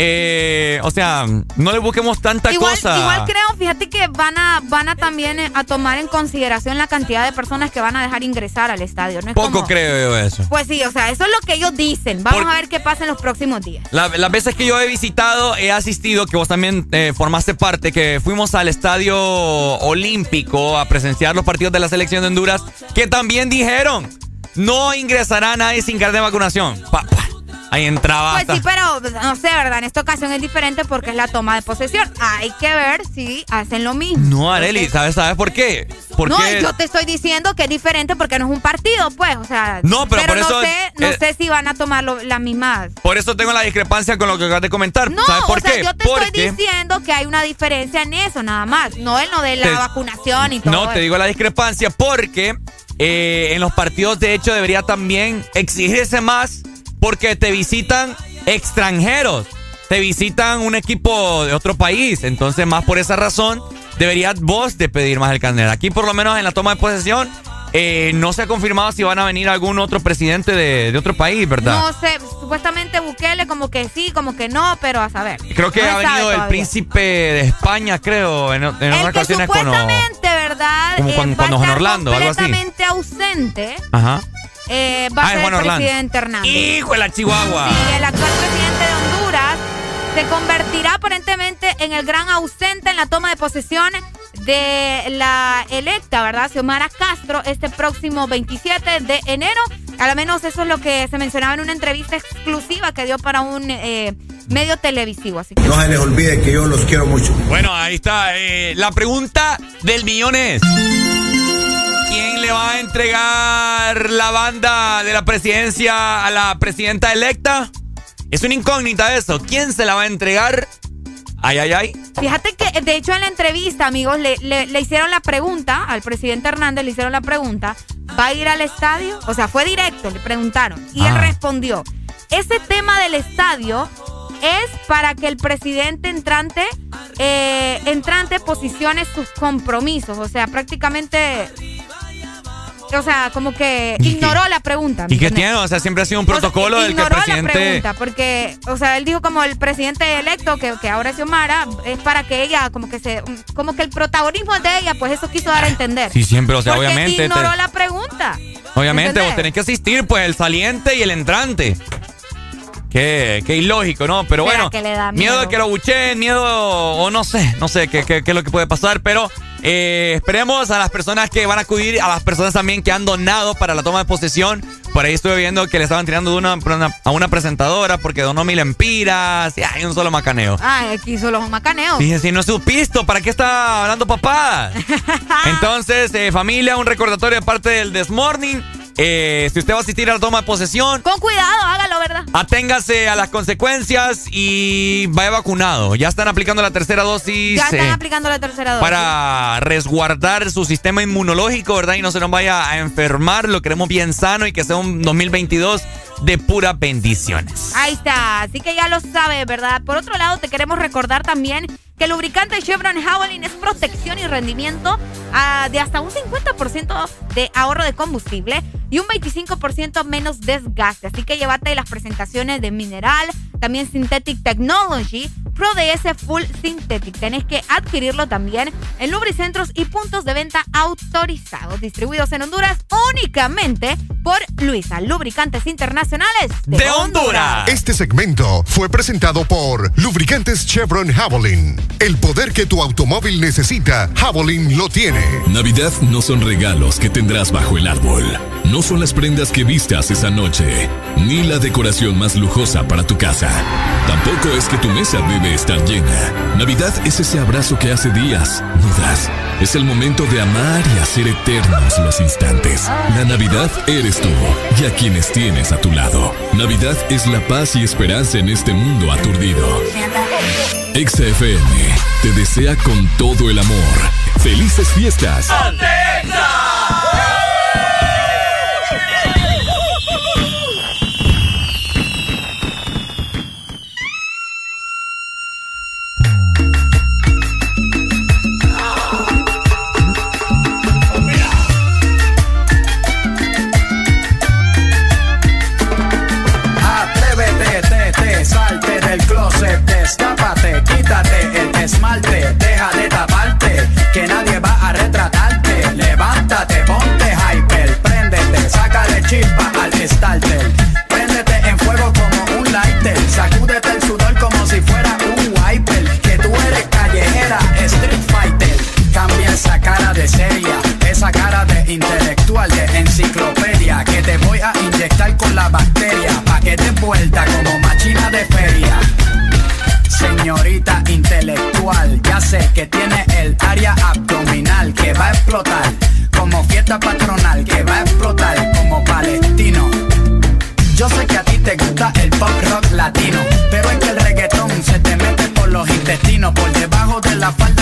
Speaker 3: eh, o sea, no le busquemos tanta
Speaker 2: Igual,
Speaker 3: cosa.
Speaker 2: igual creo, fíjate que van a, van a también eh, a tomar en consideración la cantidad de personas que van a dejar ingresar al estadio. ¿no? Es
Speaker 3: Poco
Speaker 2: como-
Speaker 3: creo yo eso.
Speaker 2: Pues sí, o sea, eso es lo que ellos dicen. Vamos
Speaker 3: Por-
Speaker 2: a ver qué pasa en los próximos días.
Speaker 3: La- las veces que yo he visitado, he asistido, que vos también eh, formaste parte, que fuimos al estadio olímpico a presenciar los partidos de la selección de Honduras, que también dijeron no ingresará nadie sin carnet de vacunación. Pa, pa. Ahí entraba.
Speaker 2: Pues
Speaker 3: hasta-
Speaker 2: sí, pero no sé, ¿verdad? En esta ocasión es diferente porque es la toma de posesión. Hay que ver si hacen lo mismo.
Speaker 3: No, Areli, ¿sabes, ¿sabes por qué? Porque
Speaker 2: No, yo te estoy diciendo que es diferente porque no es un partido, pues, o sea.
Speaker 3: No, pero por
Speaker 2: no
Speaker 3: eso,
Speaker 2: sé, no
Speaker 3: eh,
Speaker 2: sé si van a tomar las mismas.
Speaker 3: por eso tengo la discrepancia con lo que acabas de comentar.
Speaker 2: No,
Speaker 3: ¿Sabes por
Speaker 2: o sea, yo te
Speaker 3: Porque
Speaker 2: estoy diciendo que hay una diferencia en eso, nada más. No en lo de la
Speaker 3: Te-
Speaker 2: vacunación y todo.
Speaker 3: No, te digo la discrepancia porque eh, en los partidos de hecho debería también exigirse más porque te visitan extranjeros, te visitan un equipo de otro país, entonces más por esa razón deberías vos de pedir más el carnet. Aquí por lo menos en la toma de posesión eh, no se ha confirmado si van a venir algún otro presidente de, de otro país, ¿verdad?
Speaker 2: No sé, supuestamente Bukele como que sí, como que no, pero a saber.
Speaker 3: Creo que
Speaker 2: No
Speaker 3: ha venido el príncipe de España, creo, en, en otras
Speaker 2: que
Speaker 3: ocasiones con...
Speaker 2: supuestamente, ¿verdad?
Speaker 3: como
Speaker 2: eh,
Speaker 3: cuando- cuando
Speaker 2: estar
Speaker 3: Orlando, algo así.
Speaker 2: completamente ausente.
Speaker 3: Ajá.
Speaker 2: Eh, va
Speaker 3: Ah,
Speaker 2: a
Speaker 3: es
Speaker 2: ser
Speaker 3: Juan
Speaker 2: el
Speaker 3: Orlando.
Speaker 2: presidente Hernández.
Speaker 3: Hijo de la Chihuahua.
Speaker 2: Sí, el actual presidente de Honduras se convertirá aparentemente en el gran ausente en la toma de posesión de la electa, ¿verdad? Xiomara Castro este próximo 27 de enero. Al menos eso es lo que se mencionaba en una entrevista exclusiva que dio para un eh, medio televisivo. Así que
Speaker 86: No se les olvide que yo los quiero mucho.
Speaker 3: Bueno, ahí está. eh, la pregunta del millón es: ¿Quién le va a entregar la banda de la presidencia a la presidenta electa? Es una incógnita eso. ¿Quién se la va a entregar? Ay, ay, ay.
Speaker 2: Fíjate que, de hecho, en la entrevista, amigos, le, le- le hicieron la pregunta al presidente Hernández, le hicieron la pregunta, ¿va a ir al estadio? O sea, fue directo, le preguntaron. Y él
Speaker 87: Ah.
Speaker 2: respondió, ese tema del estadio es para que el presidente entrante, eh, entrante posicione sus compromisos. O sea, prácticamente... O sea, como que
Speaker 3: ¿Y qué?
Speaker 2: ignoró la pregunta. ¿me
Speaker 3: ¿Y qué tiene? O sea, siempre ha sido un protocolo del que el
Speaker 2: Ignoró la
Speaker 3: presidente.
Speaker 2: pregunta porque, o sea, él dijo como el presidente electo, que, que ahora es Xiomara, es para que ella, como que se, como que el protagonismo es de ella, pues eso quiso dar a entender.
Speaker 3: Sí, siempre, o sea,
Speaker 2: Porque
Speaker 3: obviamente.
Speaker 2: ignoró
Speaker 3: te-
Speaker 2: la pregunta.
Speaker 3: Obviamente,
Speaker 2: ¿Entendés?
Speaker 3: vos tenés que asistir, pues, el saliente y el entrante. Qué, qué ilógico, ¿no? Pero
Speaker 2: ¿Será
Speaker 3: bueno,
Speaker 2: que le da
Speaker 3: miedo
Speaker 2: miedo?
Speaker 3: de que lo bucheen, miedo o no sé, no sé qué, qué- qué es lo que puede pasar, pero eh, esperemos a las personas que van a acudir, a las personas también que han donado para la toma de posesión. Por ahí estuve viendo que le estaban tirando de una, a una presentadora porque donó mil empiras y hay un solo macaneo.
Speaker 2: Ay, aquí solo un macaneo.
Speaker 3: Dije, si no supiste, ¿para qué está hablando papá? Entonces, eh, familia, un recordatorio de parte del This Morning. Eh, si usted va a asistir a la toma de posesión,
Speaker 2: Con cuidado, hágalo, ¿verdad?
Speaker 3: aténgase a las consecuencias y vaya vacunado. Ya están aplicando la tercera dosis.
Speaker 2: Ya están
Speaker 3: eh,
Speaker 2: aplicando la tercera dosis.
Speaker 3: para resguardar su sistema inmunológico, ¿verdad? Y no se nos vaya a enfermar. Lo queremos bien sano y que sea un 2022 de puras bendiciones.
Speaker 2: Ahí está, así que ya lo sabes, ¿verdad? Por otro lado, te queremos recordar también que el lubricante Chevron Javelin es protección y rendimiento ah, de hasta un 50% de ahorro de combustible y un 25% menos desgaste. Así que llévate las presentaciones de Mineral, también Synthetic Technology, Pro DS Full Synthetic. Tenés que adquirirlo también en lubricentros y puntos de venta autorizados, distribuidos en Honduras únicamente por Luisa, Lubricantes Internacionales de, Honduras.
Speaker 12: Este segmento fue presentado por Lubricantes Chevron Javelin. El poder que tu automóvil necesita, Javelin lo tiene.
Speaker 5: Navidad no son regalos que tendrás bajo el árbol. No son las prendas que vistas esa noche, ni la decoración más lujosa para tu casa. Tampoco es que tu mesa debe estar llena. Navidad es ese abrazo que hace días no das. Es el momento de amar y hacer eternos los instantes. La Navidad eres tú y a quienes tienes a tu lado. Navidad es la paz y esperanza en este mundo aturdido. XFM te desea con todo el amor. Felices fiestas.
Speaker 87: Atrévete, intelectual, de enciclopedia. Que te voy a inyectar con la bacteria, pa' que te vuelta como machina de feria. Señorita intelectual, ya sé que tiene el área abdominal que va a explotar, como fiesta patronal que va a explotar como palestino. Yo sé que a ti te gusta el pop rock latino, pero es que el reggaetón se te mete por los intestinos, por debajo de la falda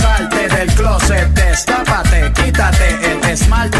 Speaker 87: salte del closet, destápate, quítate el esmalte,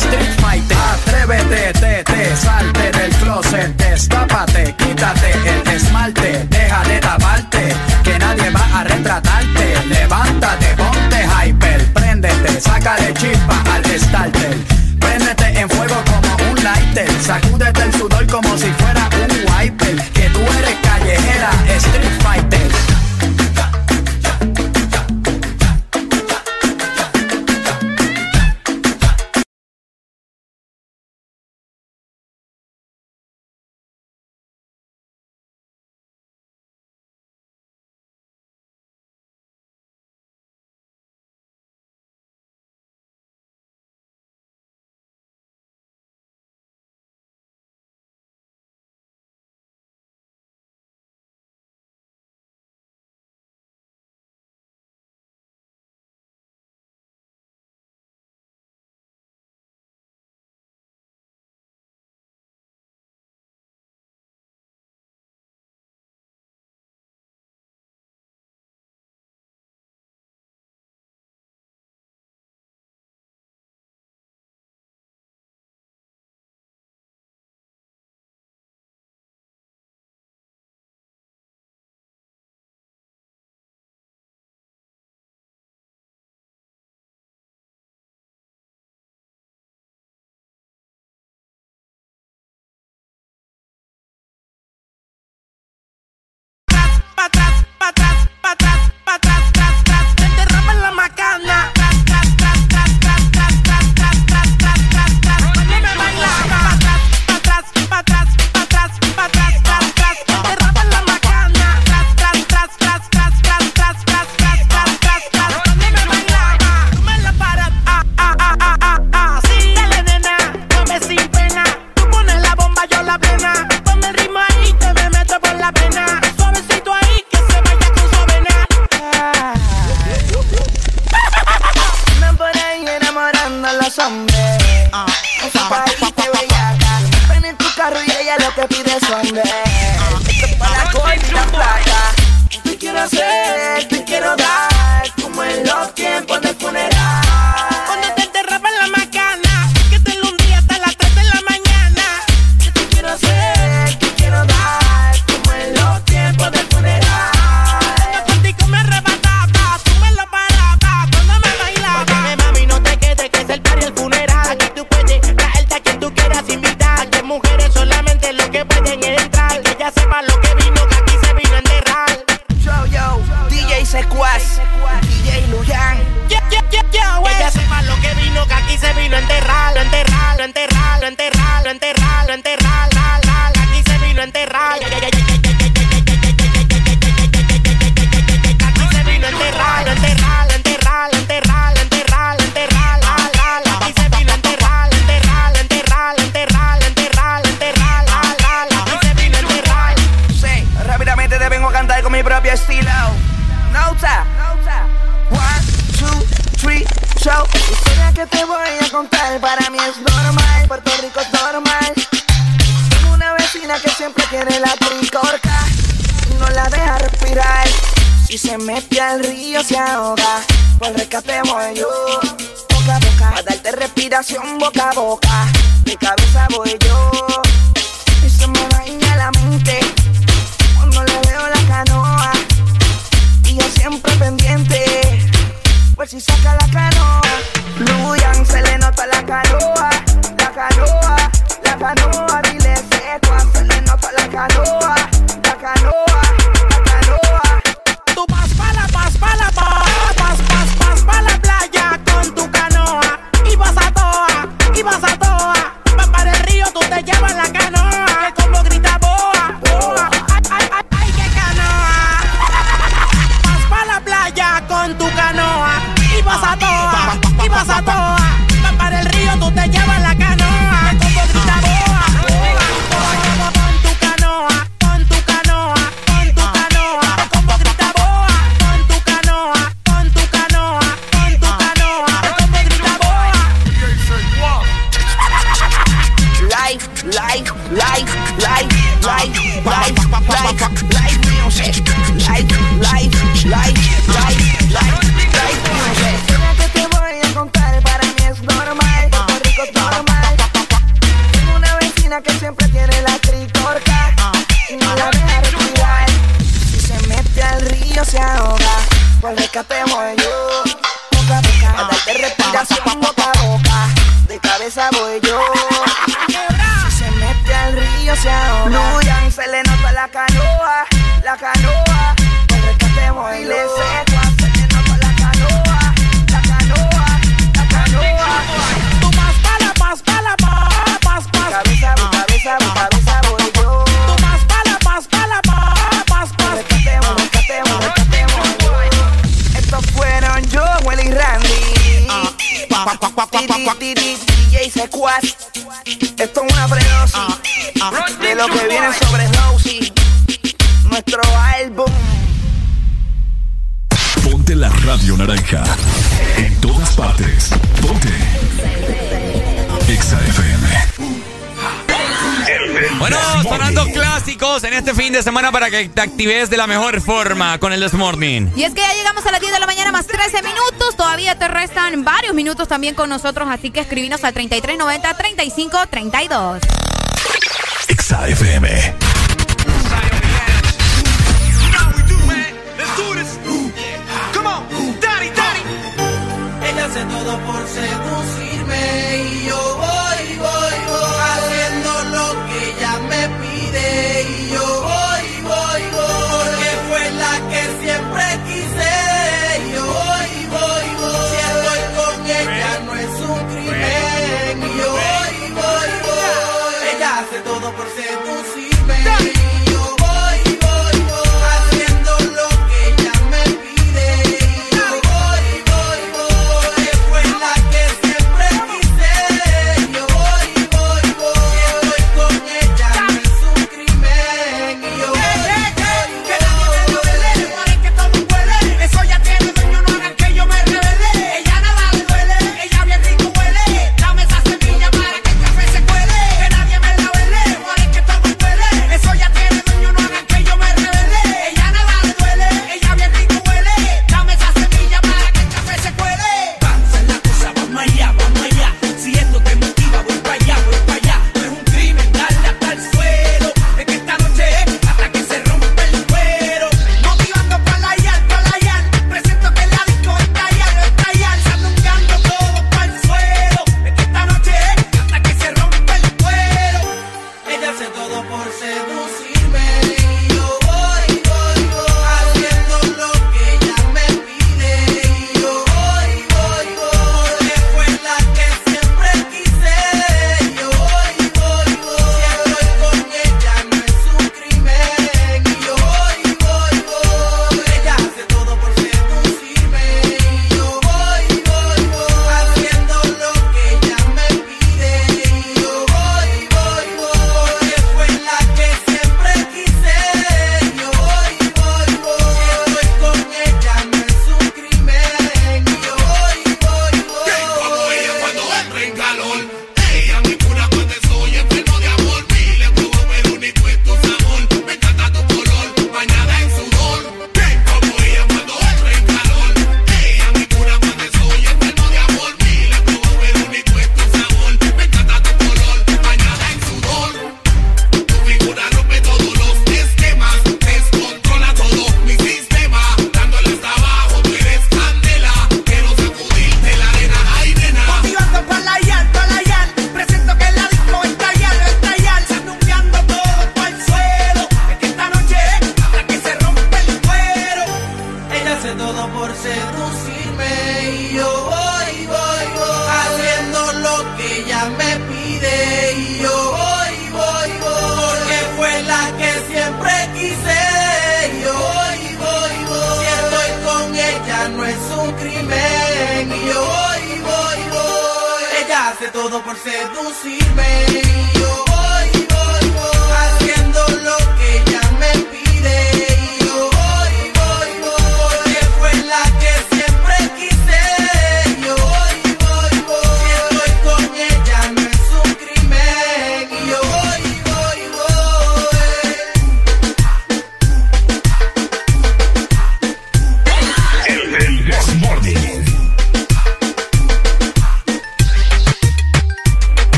Speaker 87: street fighter. Atrévete, te, te, salte del closet, destápate, quítate el esmalte, deja de taparte, que nadie va a retratarte. Levántate, ponte hyper, préndete, sácale chispa al starter. Préndete en fuego como un lighter, sacúdete el sudor
Speaker 49: como
Speaker 32: si que
Speaker 88: todos en
Speaker 3: este fin de semana para que te actives de la mejor forma con el Desmorning.
Speaker 2: Y es que ya llegamos a las 10 de la mañana más 13 minutos. Todavía te restan varios minutos también con nosotros, así que escribinos al 3390 3532.
Speaker 49: XAFM. Todo por segundos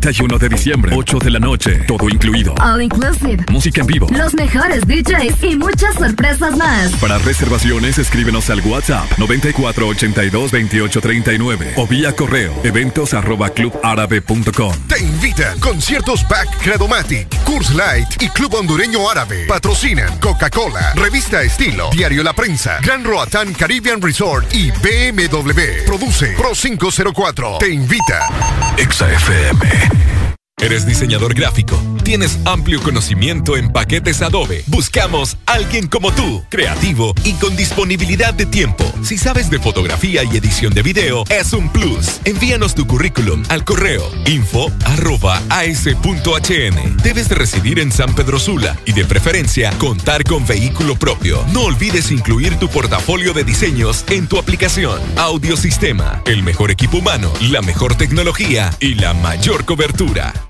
Speaker 49: 31 de diciembre, 8 de la noche, todo incluido.
Speaker 89: All inclusive.
Speaker 49: Música en vivo.
Speaker 89: Los mejores DJs y muchas sorpresas más.
Speaker 49: Para reservaciones, escríbenos al WhatsApp 94822839 o vía correo eventos arroba clubárabe.com.
Speaker 12: Te invitan conciertos Back Credomatic, Curse Light y Club Hondureño Árabe. Patrocinan Coca-Cola, Revista Estilo, Diario La Prensa, Gran Roatán Caribbean Resort y BMW. Produce Pro 504. Te invita.
Speaker 1: XFM. ¿Eres diseñador gráfico? ¿Tienes amplio conocimiento en paquetes Adobe? Buscamos alguien como tú, creativo y con disponibilidad de tiempo. Si sabes de fotografía y edición de video, es un plus. Envíanos tu currículum al correo info arroba as.hn. Debes de residir en San Pedro Sula y de preferencia contar con vehículo propio. No olvides incluir tu portafolio de diseños en tu aplicación. Audiosistema, el mejor equipo humano, la mejor tecnología y la mayor cobertura.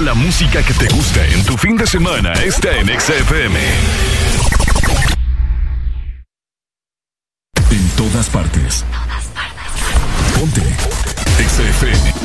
Speaker 49: La música que te gusta en tu fin de semana está en XFM. En todas partes. Ponte. XFM.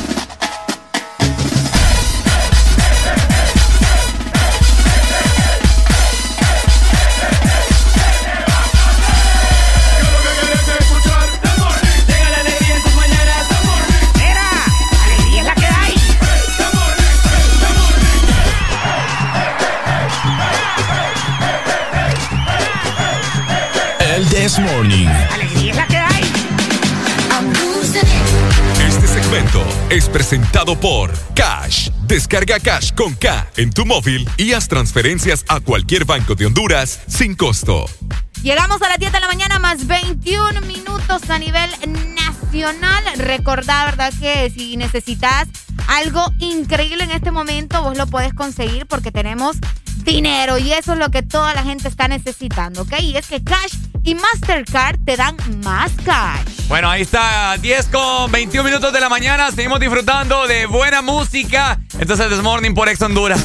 Speaker 90: Es
Speaker 1: presentado por Cash. Descarga Cash con K en tu móvil y haz transferencias a cualquier banco de Honduras sin costo.
Speaker 2: Llegamos a las 10 de la mañana más 21 minutos a nivel nacional. Recordá, ¿verdad? Que si necesitas algo increíble en este momento, vos lo puedes conseguir porque tenemos dinero y eso es lo que toda la gente está necesitando, ¿ok? Y es que Cash y Mastercard te dan más cash.
Speaker 3: Bueno, ahí está, 10 con 21 minutos de la mañana. Seguimos disfrutando de buena música. Entonces, This Morning por Ex Honduras.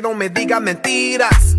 Speaker 90: pero me
Speaker 33: digas mentiras.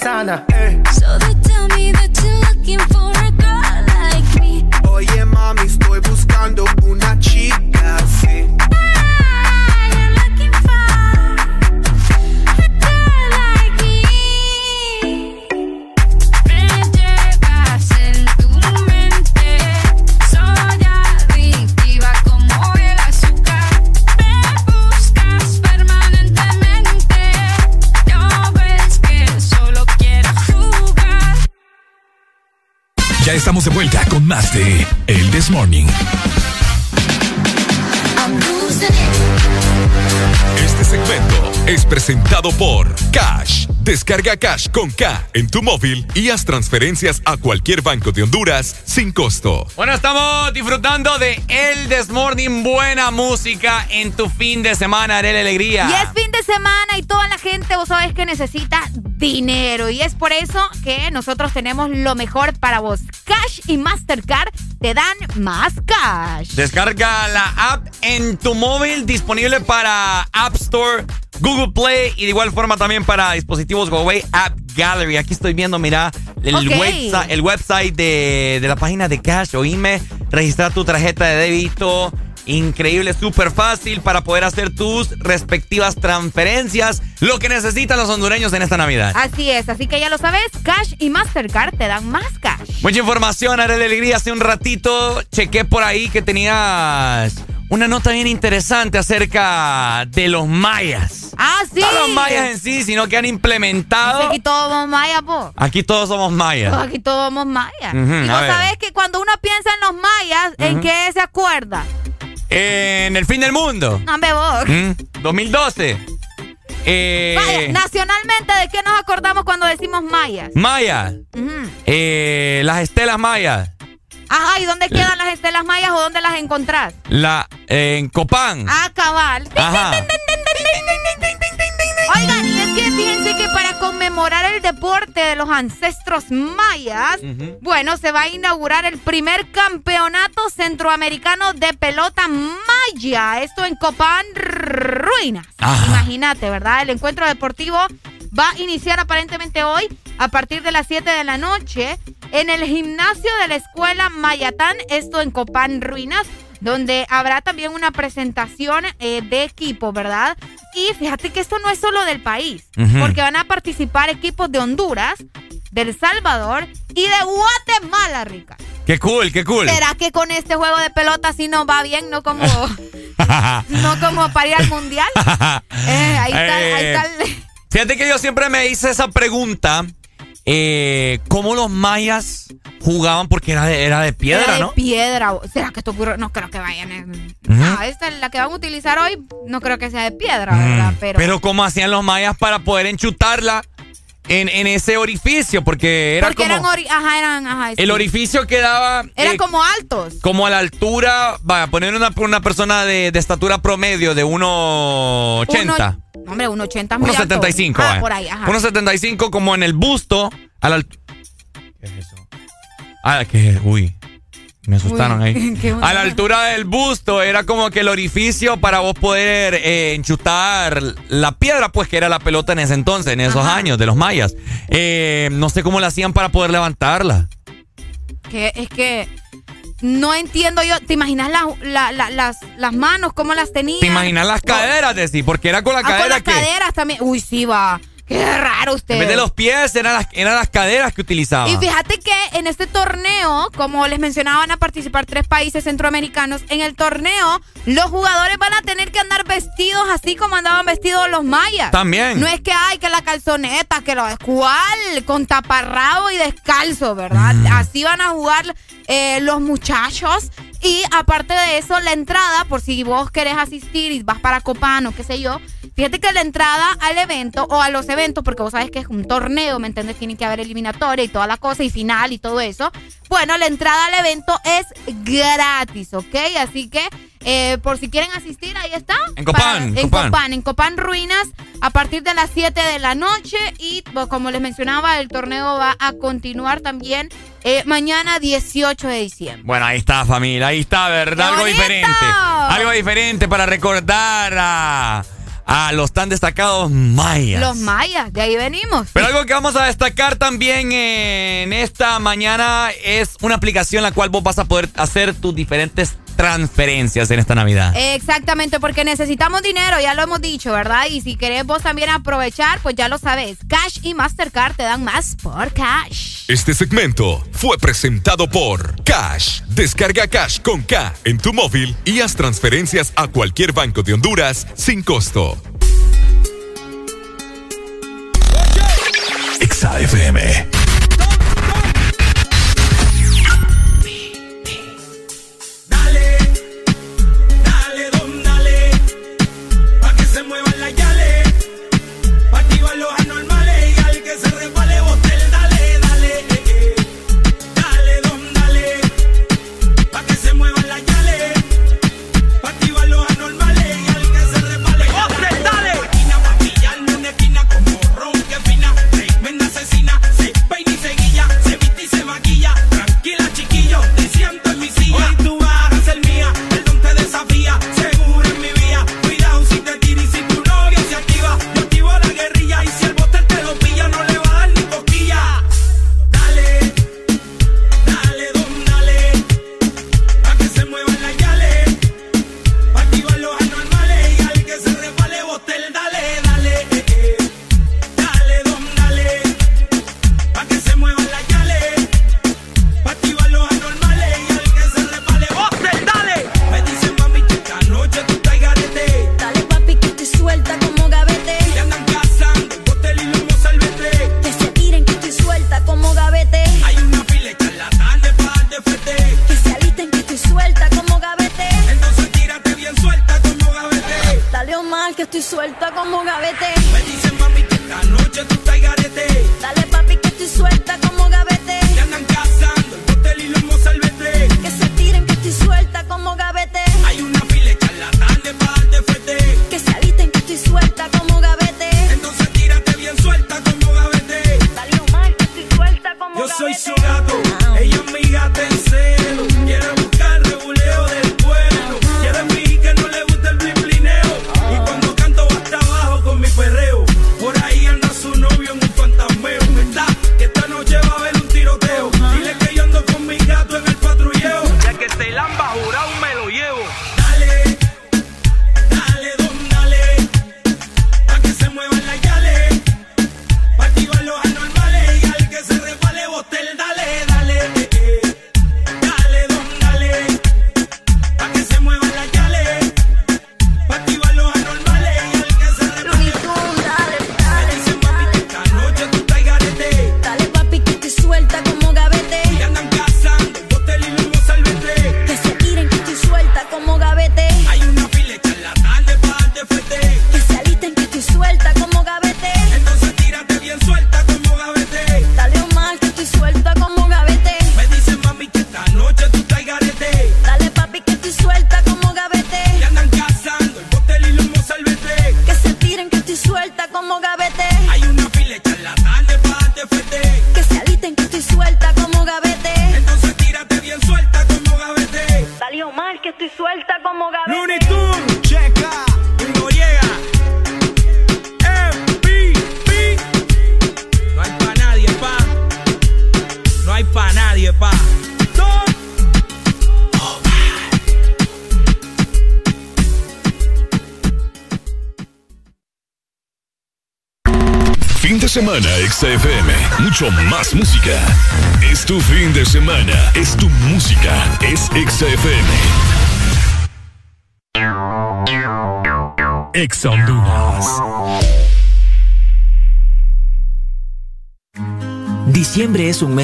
Speaker 1: sana. Descarga Cash con K en tu móvil y haz transferencias a cualquier banco de Honduras sin costo.
Speaker 3: Bueno, estamos disfrutando de El Desmorning. Buena música en tu fin de semana, Arele Alegría.
Speaker 2: Y es fin de semana y toda la gente, vos sabés que necesita dinero. Y es por eso que nosotros tenemos lo mejor para vos. Cash y Mastercard te dan más cash.
Speaker 3: Descarga la app en tu móvil disponible para App Store. Google Play y de igual forma también para dispositivos Huawei App Gallery. Aquí estoy viendo, mira, el,
Speaker 2: okay.
Speaker 3: website, el website de, de, la página de Cash. Oíme, registrar tu tarjeta de débito. Increíble, súper fácil para poder hacer tus respectivas transferencias, lo que necesitan los hondureños en esta Navidad.
Speaker 2: Así es, así que ya lo sabes, Cash y Mastercard te dan más cash.
Speaker 3: Mucha información, haré de alegría hace un ratito, chequé por ahí que tenías una nota bien interesante acerca de los mayas.
Speaker 2: Ah, sí.
Speaker 3: No los mayas en sí, sino que han implementado.
Speaker 2: Aquí todos somos mayas, po.
Speaker 3: Aquí todos somos mayas.
Speaker 2: Pues aquí todos somos mayas. Y vos sabés que cuando uno piensa en los mayas, ¿en qué se acuerda?
Speaker 3: En el fin del mundo.
Speaker 2: No me vos.
Speaker 3: ¿Mm? 2012. Eh,
Speaker 2: nacionalmente, ¿de qué nos acordamos cuando decimos mayas?
Speaker 3: Mayas.
Speaker 2: Uh -huh.
Speaker 3: eh, las estelas mayas.
Speaker 2: Ajá, ¿y dónde quedan las estelas mayas o dónde las encontrás?
Speaker 3: La, en Copán.
Speaker 2: Ah, cabal.
Speaker 3: Ajá.
Speaker 2: Oigan, y es que fíjense que para conmemorar el deporte de los ancestros mayas, bueno, se va a inaugurar el primer campeonato centroamericano de pelota maya. Esto en Copán Ruinas. Imagínate, ¿verdad? El encuentro deportivo va a iniciar aparentemente hoy a partir de las 7 de la noche en el gimnasio de la escuela Mayatán, esto en Copán Ruinas donde habrá también una presentación eh, de equipo, ¿verdad? Y fíjate que esto no es solo del país, porque van a participar equipos de Honduras, de El Salvador y de Guatemala, Rica.
Speaker 3: Qué cool, qué cool.
Speaker 2: ¿Será que con este juego de pelota sí nos va bien, no como, no como para ir al mundial? Eh, ahí está, ahí está el-
Speaker 3: Fíjate que yo siempre me hice esa pregunta. Eh, ¿Cómo los mayas jugaban? Porque era de, era de piedra,
Speaker 2: Era de
Speaker 3: ¿no?
Speaker 2: piedra. ¿Será que esto ocurre? No creo que vayan. en-. No, esta, la que van a utilizar hoy, no creo que sea de piedra, ¿verdad?
Speaker 3: Mm,
Speaker 2: Pero,
Speaker 3: Pero ¿cómo hacían los mayas para poder enchutarla en, en ese orificio? Porque era
Speaker 2: porque
Speaker 3: como...
Speaker 2: eran, ori- ajá, eran, ajá,
Speaker 3: el orificio quedaba...
Speaker 2: Eran
Speaker 3: eh,
Speaker 2: como altos.
Speaker 3: como a la altura, vaya, poner una, una persona de, de estatura promedio de 1,80.
Speaker 2: Hombre, un 80 es muy
Speaker 3: Unos
Speaker 2: alto.
Speaker 3: 75,
Speaker 2: Ah,
Speaker 3: vaya.
Speaker 2: por ahí, ajá.
Speaker 3: Unos 75 como en el busto, a la. ¿Qué es eso? Ah, que uy. Me asustaron
Speaker 2: Uy,
Speaker 3: ahí. A la altura del busto era como que el orificio para vos poder eh, enchutar la piedra, pues que era la pelota en ese entonces, en esos años de los mayas. Eh, no sé cómo la hacían para poder levantarla.
Speaker 2: Que es que no entiendo yo. ¿Te imaginas la- la- la- las, las manos, cómo las tenían?
Speaker 3: ¿Te imaginas las caderas, Desi? Porque era con la
Speaker 2: Ah, con
Speaker 3: cadera
Speaker 2: las
Speaker 3: que.
Speaker 2: caderas también. Uy, sí, va. Qué raro usted.
Speaker 3: En vez de los pies, eran las, eran las caderas que utilizaba.
Speaker 2: Y fíjate que en este torneo, como les mencionaba, van a participar tres países centroamericanos. En el torneo, los jugadores van a tener que andar vestidos así como andaban vestidos los mayas.
Speaker 3: También.
Speaker 2: No es que hay que la calzoneta, que lo es cual, con taparrabo y descalzo, ¿verdad?
Speaker 3: Mm.
Speaker 2: Así van a jugar eh, los muchachos. Y aparte de eso, la entrada, por si vos querés asistir y vas para Copán o qué sé yo, fíjate que la entrada al evento o a los eventos, porque vos sabes que es un torneo, ¿me entiendes? Tiene que haber eliminatoria y toda la cosa y final y todo eso. Bueno, la entrada al evento es gratis, ¿ok? Así que eh, por si quieren asistir, ahí está.
Speaker 3: En Copán,
Speaker 2: en
Speaker 3: Copán.
Speaker 2: Copán, en Copán Ruinas, a partir de las 7 de la noche. Y pues, como les mencionaba, el torneo va a continuar también eh, mañana 18 de diciembre.
Speaker 3: Bueno, ahí está, familia. Ahí está, ¿verdad? Algo diferente. Algo diferente para recordar a, a los tan destacados mayas.
Speaker 2: Los mayas, de ahí venimos.
Speaker 3: Pero algo que vamos a destacar también en esta mañana es una aplicación la cual vos vas a poder hacer tus diferentes transferencias en esta Navidad.
Speaker 2: Exactamente, porque necesitamos dinero, ya lo hemos dicho, ¿verdad? Y si querés vos también aprovechar, pues ya lo sabes. Cash y Mastercard te dan más por cash.
Speaker 1: Este segmento fue presentado por Cash. Descarga Cash con K en tu móvil y haz transferencias a cualquier banco de Honduras sin costo.
Speaker 41: Exa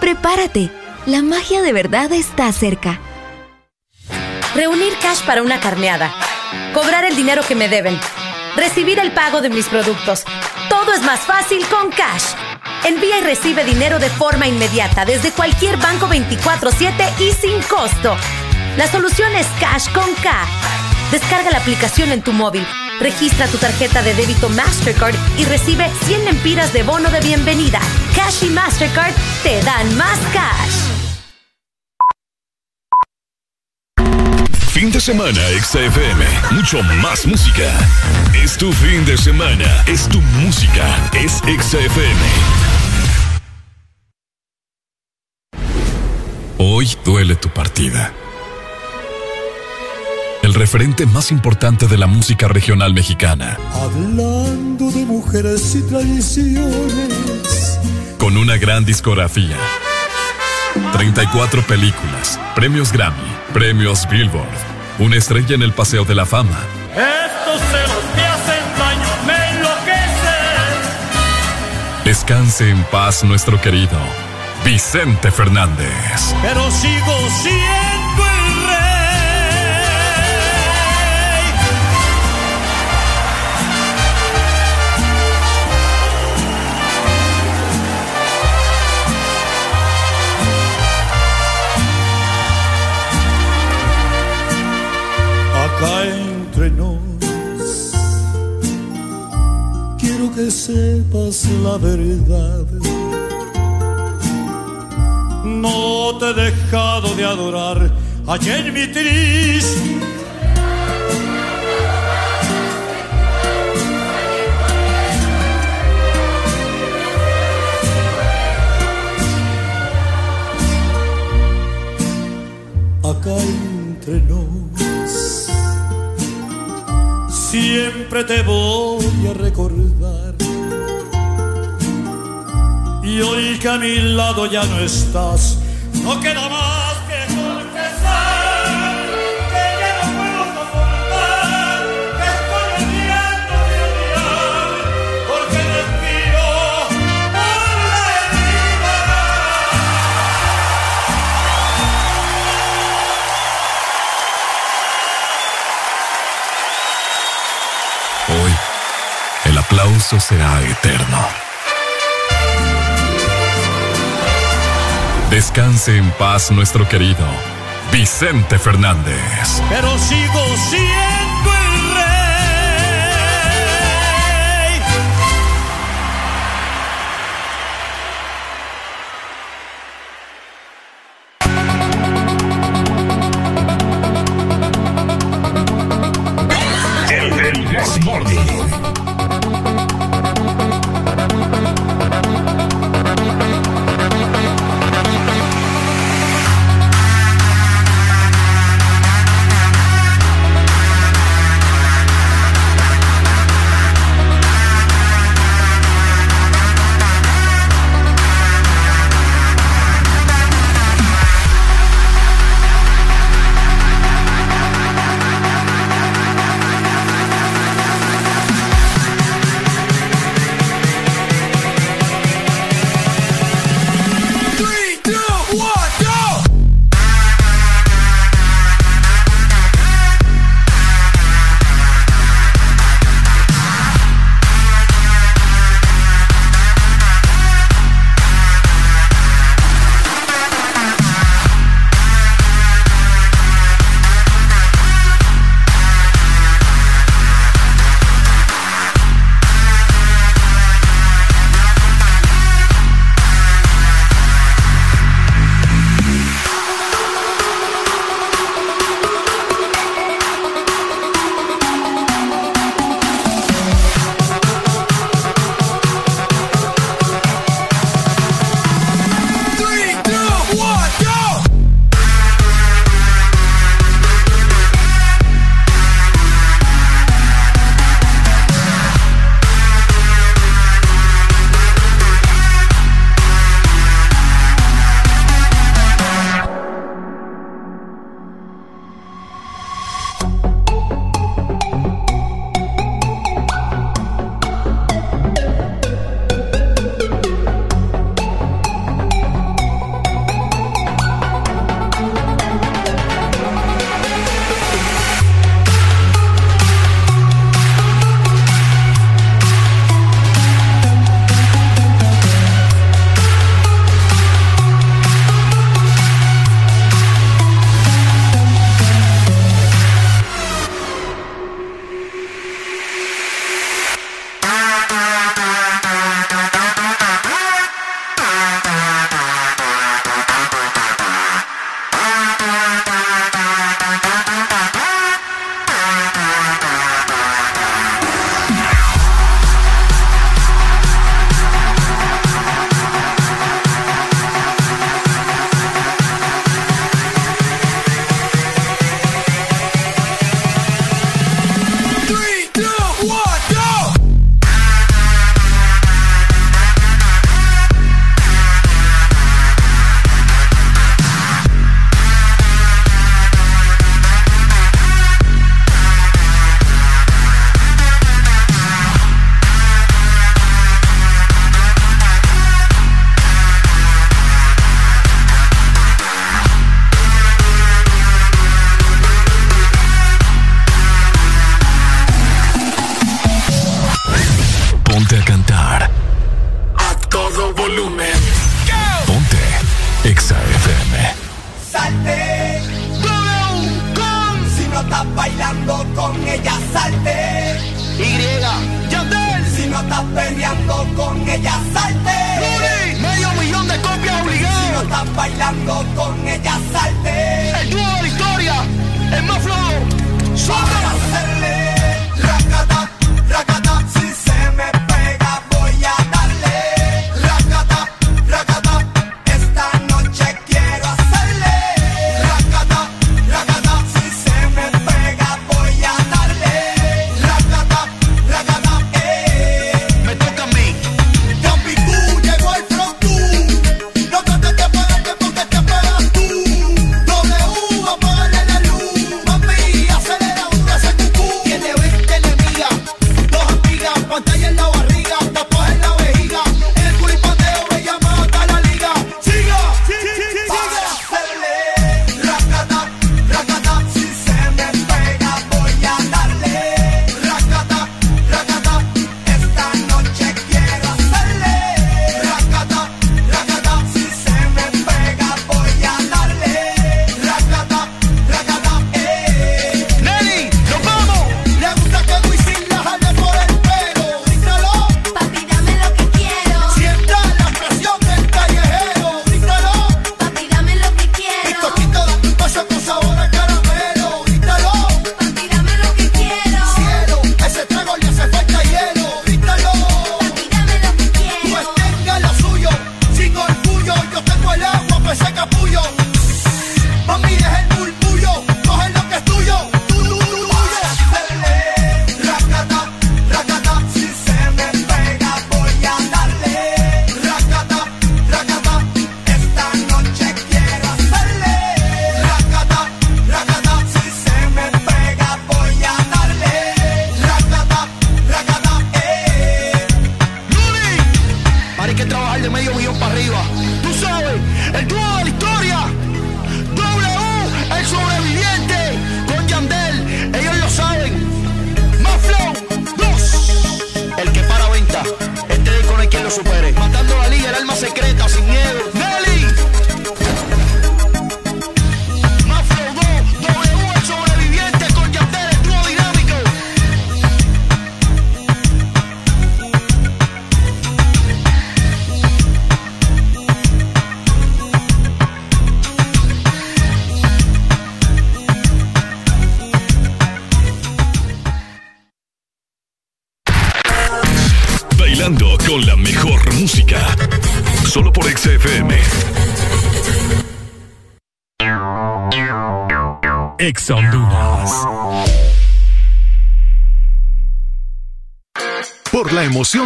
Speaker 91: Prepárate, la magia de verdad está cerca.
Speaker 92: Reunir cash para una carneada. Cobrar el dinero que me deben. Recibir el pago de mis productos. Todo es más fácil con Cash. Envía y recibe dinero de forma inmediata desde cualquier banco 24/7 y sin costo. La solución es Cash con K. Descarga la aplicación en tu móvil. Registra tu tarjeta de débito Mastercard y recibe 100 lempiras de bono de bienvenida. Cash y Mastercard te dan más cash.
Speaker 5: Fin de semana, XFM. Mucho más música. Es tu fin de semana. Es tu música. Es XFM. Hoy duele tu partida. Referente más importante de la música regional mexicana.
Speaker 93: Hablando de mujeres y tradiciones.
Speaker 5: Con una gran discografía. 34 películas, premios Grammy, premios Billboard, una estrella en el Paseo de la Fama.
Speaker 94: Estos celos me hacen daño, me enloquecen.
Speaker 5: Descanse en paz nuestro querido Vicente Fernández.
Speaker 94: Pero sigo siendo
Speaker 93: acá entre nos. Quiero que sepas la verdad.
Speaker 94: No te he dejado de adorar en mi triste.
Speaker 93: Acá entre nos.
Speaker 94: Siempre te voy a recordar. Y hoy que a mi lado ya no estás, no queda más
Speaker 5: aplauso será eterno. Descanse en paz nuestro querido Vicente Fernández.
Speaker 94: Pero sigo siendo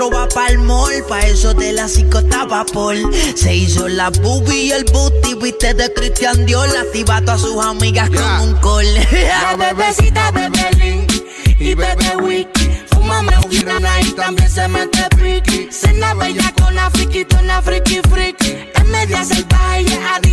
Speaker 72: 4 va pa'l mall, pa' eso de las 5 está vapor. Se hizo la boobie y el booty, viste de Cristian Dior, activa a todas sus amigas yeah. con un call.
Speaker 95: La bebecita bebe link y bebe wiki. Fúmame un y también se mete friki. Cena bella con la friki, una friki friki. Es media salvaje y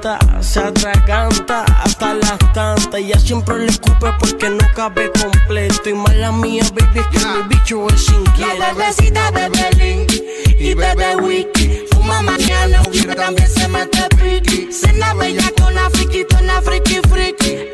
Speaker 95: canta, se
Speaker 94: atraganta hasta las tantas. Ella siempre le escupe porque no cabe completo. Y mala mía, baby, es que yeah. mi bicho es inquieto.
Speaker 95: La bebecita bebe link y bebe wiki. Fuma mañana, hubiera también se mete piqui. Cena bella con la friki, tona friki friki.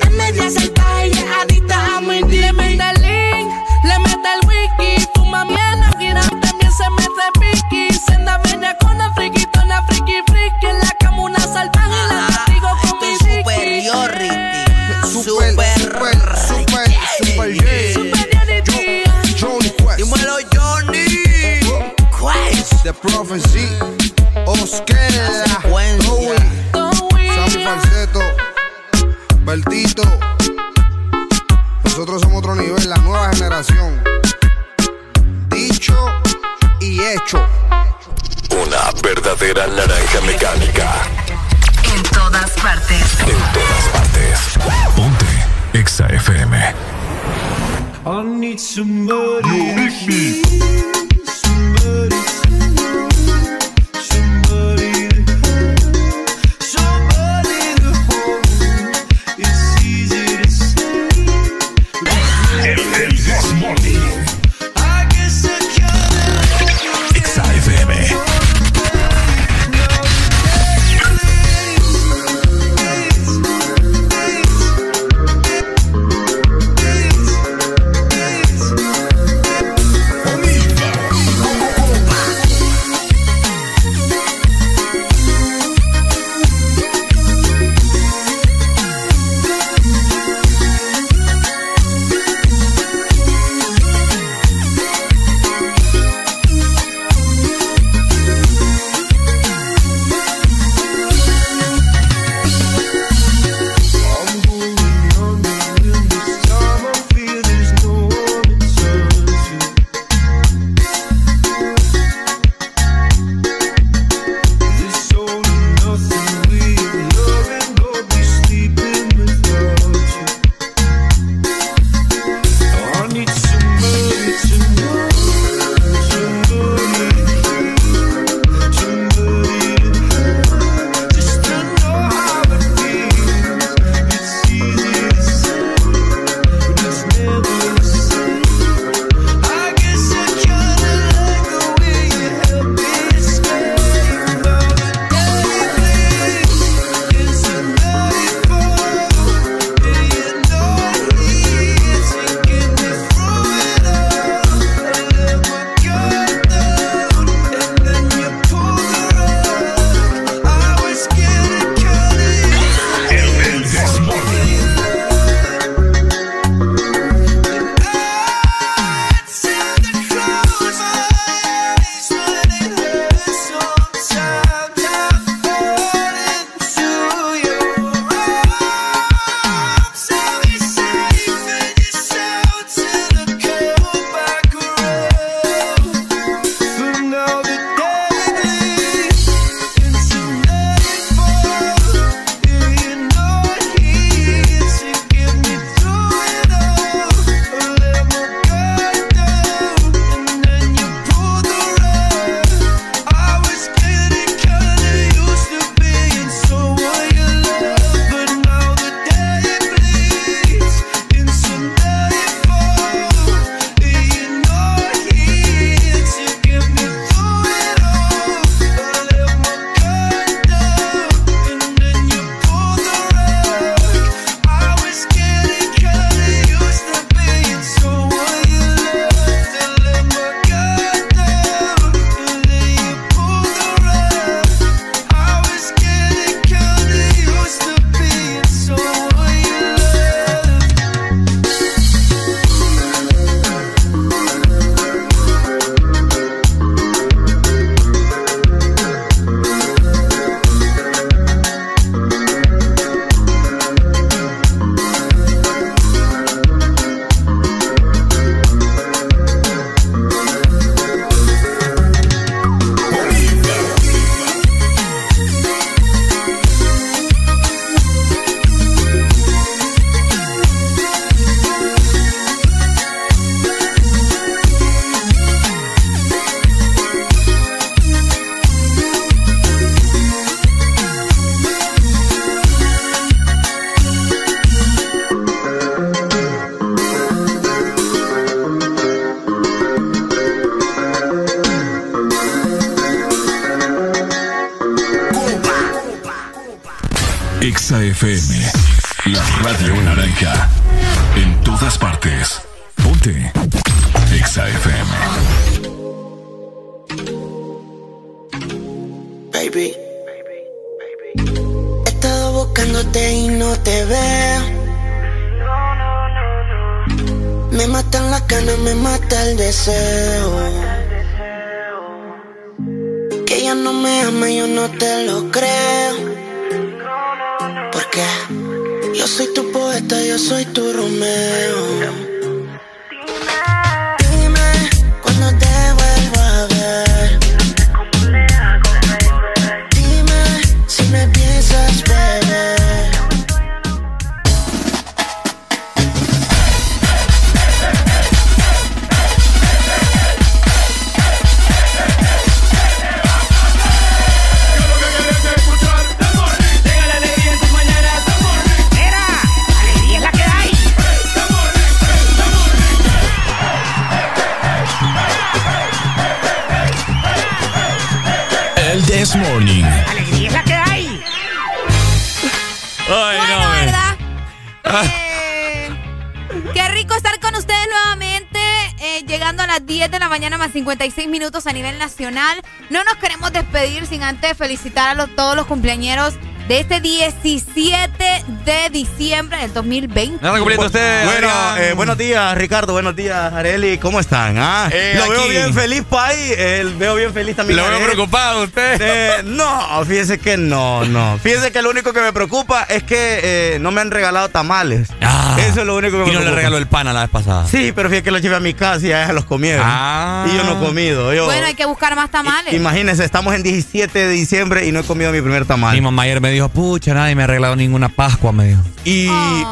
Speaker 2: Sin antes felicitar a los- todos los cumpleaños de este 17 de diciembre del 2020.
Speaker 3: ¿No está cumpliendo usted?
Speaker 61: Bueno, eh, buenos días, Ricardo. Buenos días, Areli. ¿Cómo están? Ah,
Speaker 3: Eh,
Speaker 61: lo veo bien feliz, Pai. Eh, veo bien feliz también.
Speaker 3: Lo veo preocupado usted.
Speaker 61: Eh, no, fíjese que no, no. Fíjese que lo único que me preocupa es que eh, no me han regalado tamales.
Speaker 3: Ah.
Speaker 61: Eso es lo único que me
Speaker 3: Y no
Speaker 61: preocupa.
Speaker 3: le regaló el pan a la vez pasada.
Speaker 61: Sí, pero fíjate que los llevé a mi casa y ya los comieron.
Speaker 3: Ah.
Speaker 61: Y yo no he comido. Yo,
Speaker 2: Bueno, hay que buscar más tamales.
Speaker 61: Imagínense, estamos en 17 de diciembre y no he comido mi primer tamal.
Speaker 3: Mi mamá ayer me dijo, pucha, nadie me ha regalado ninguna Pascua, me dijo.
Speaker 61: Y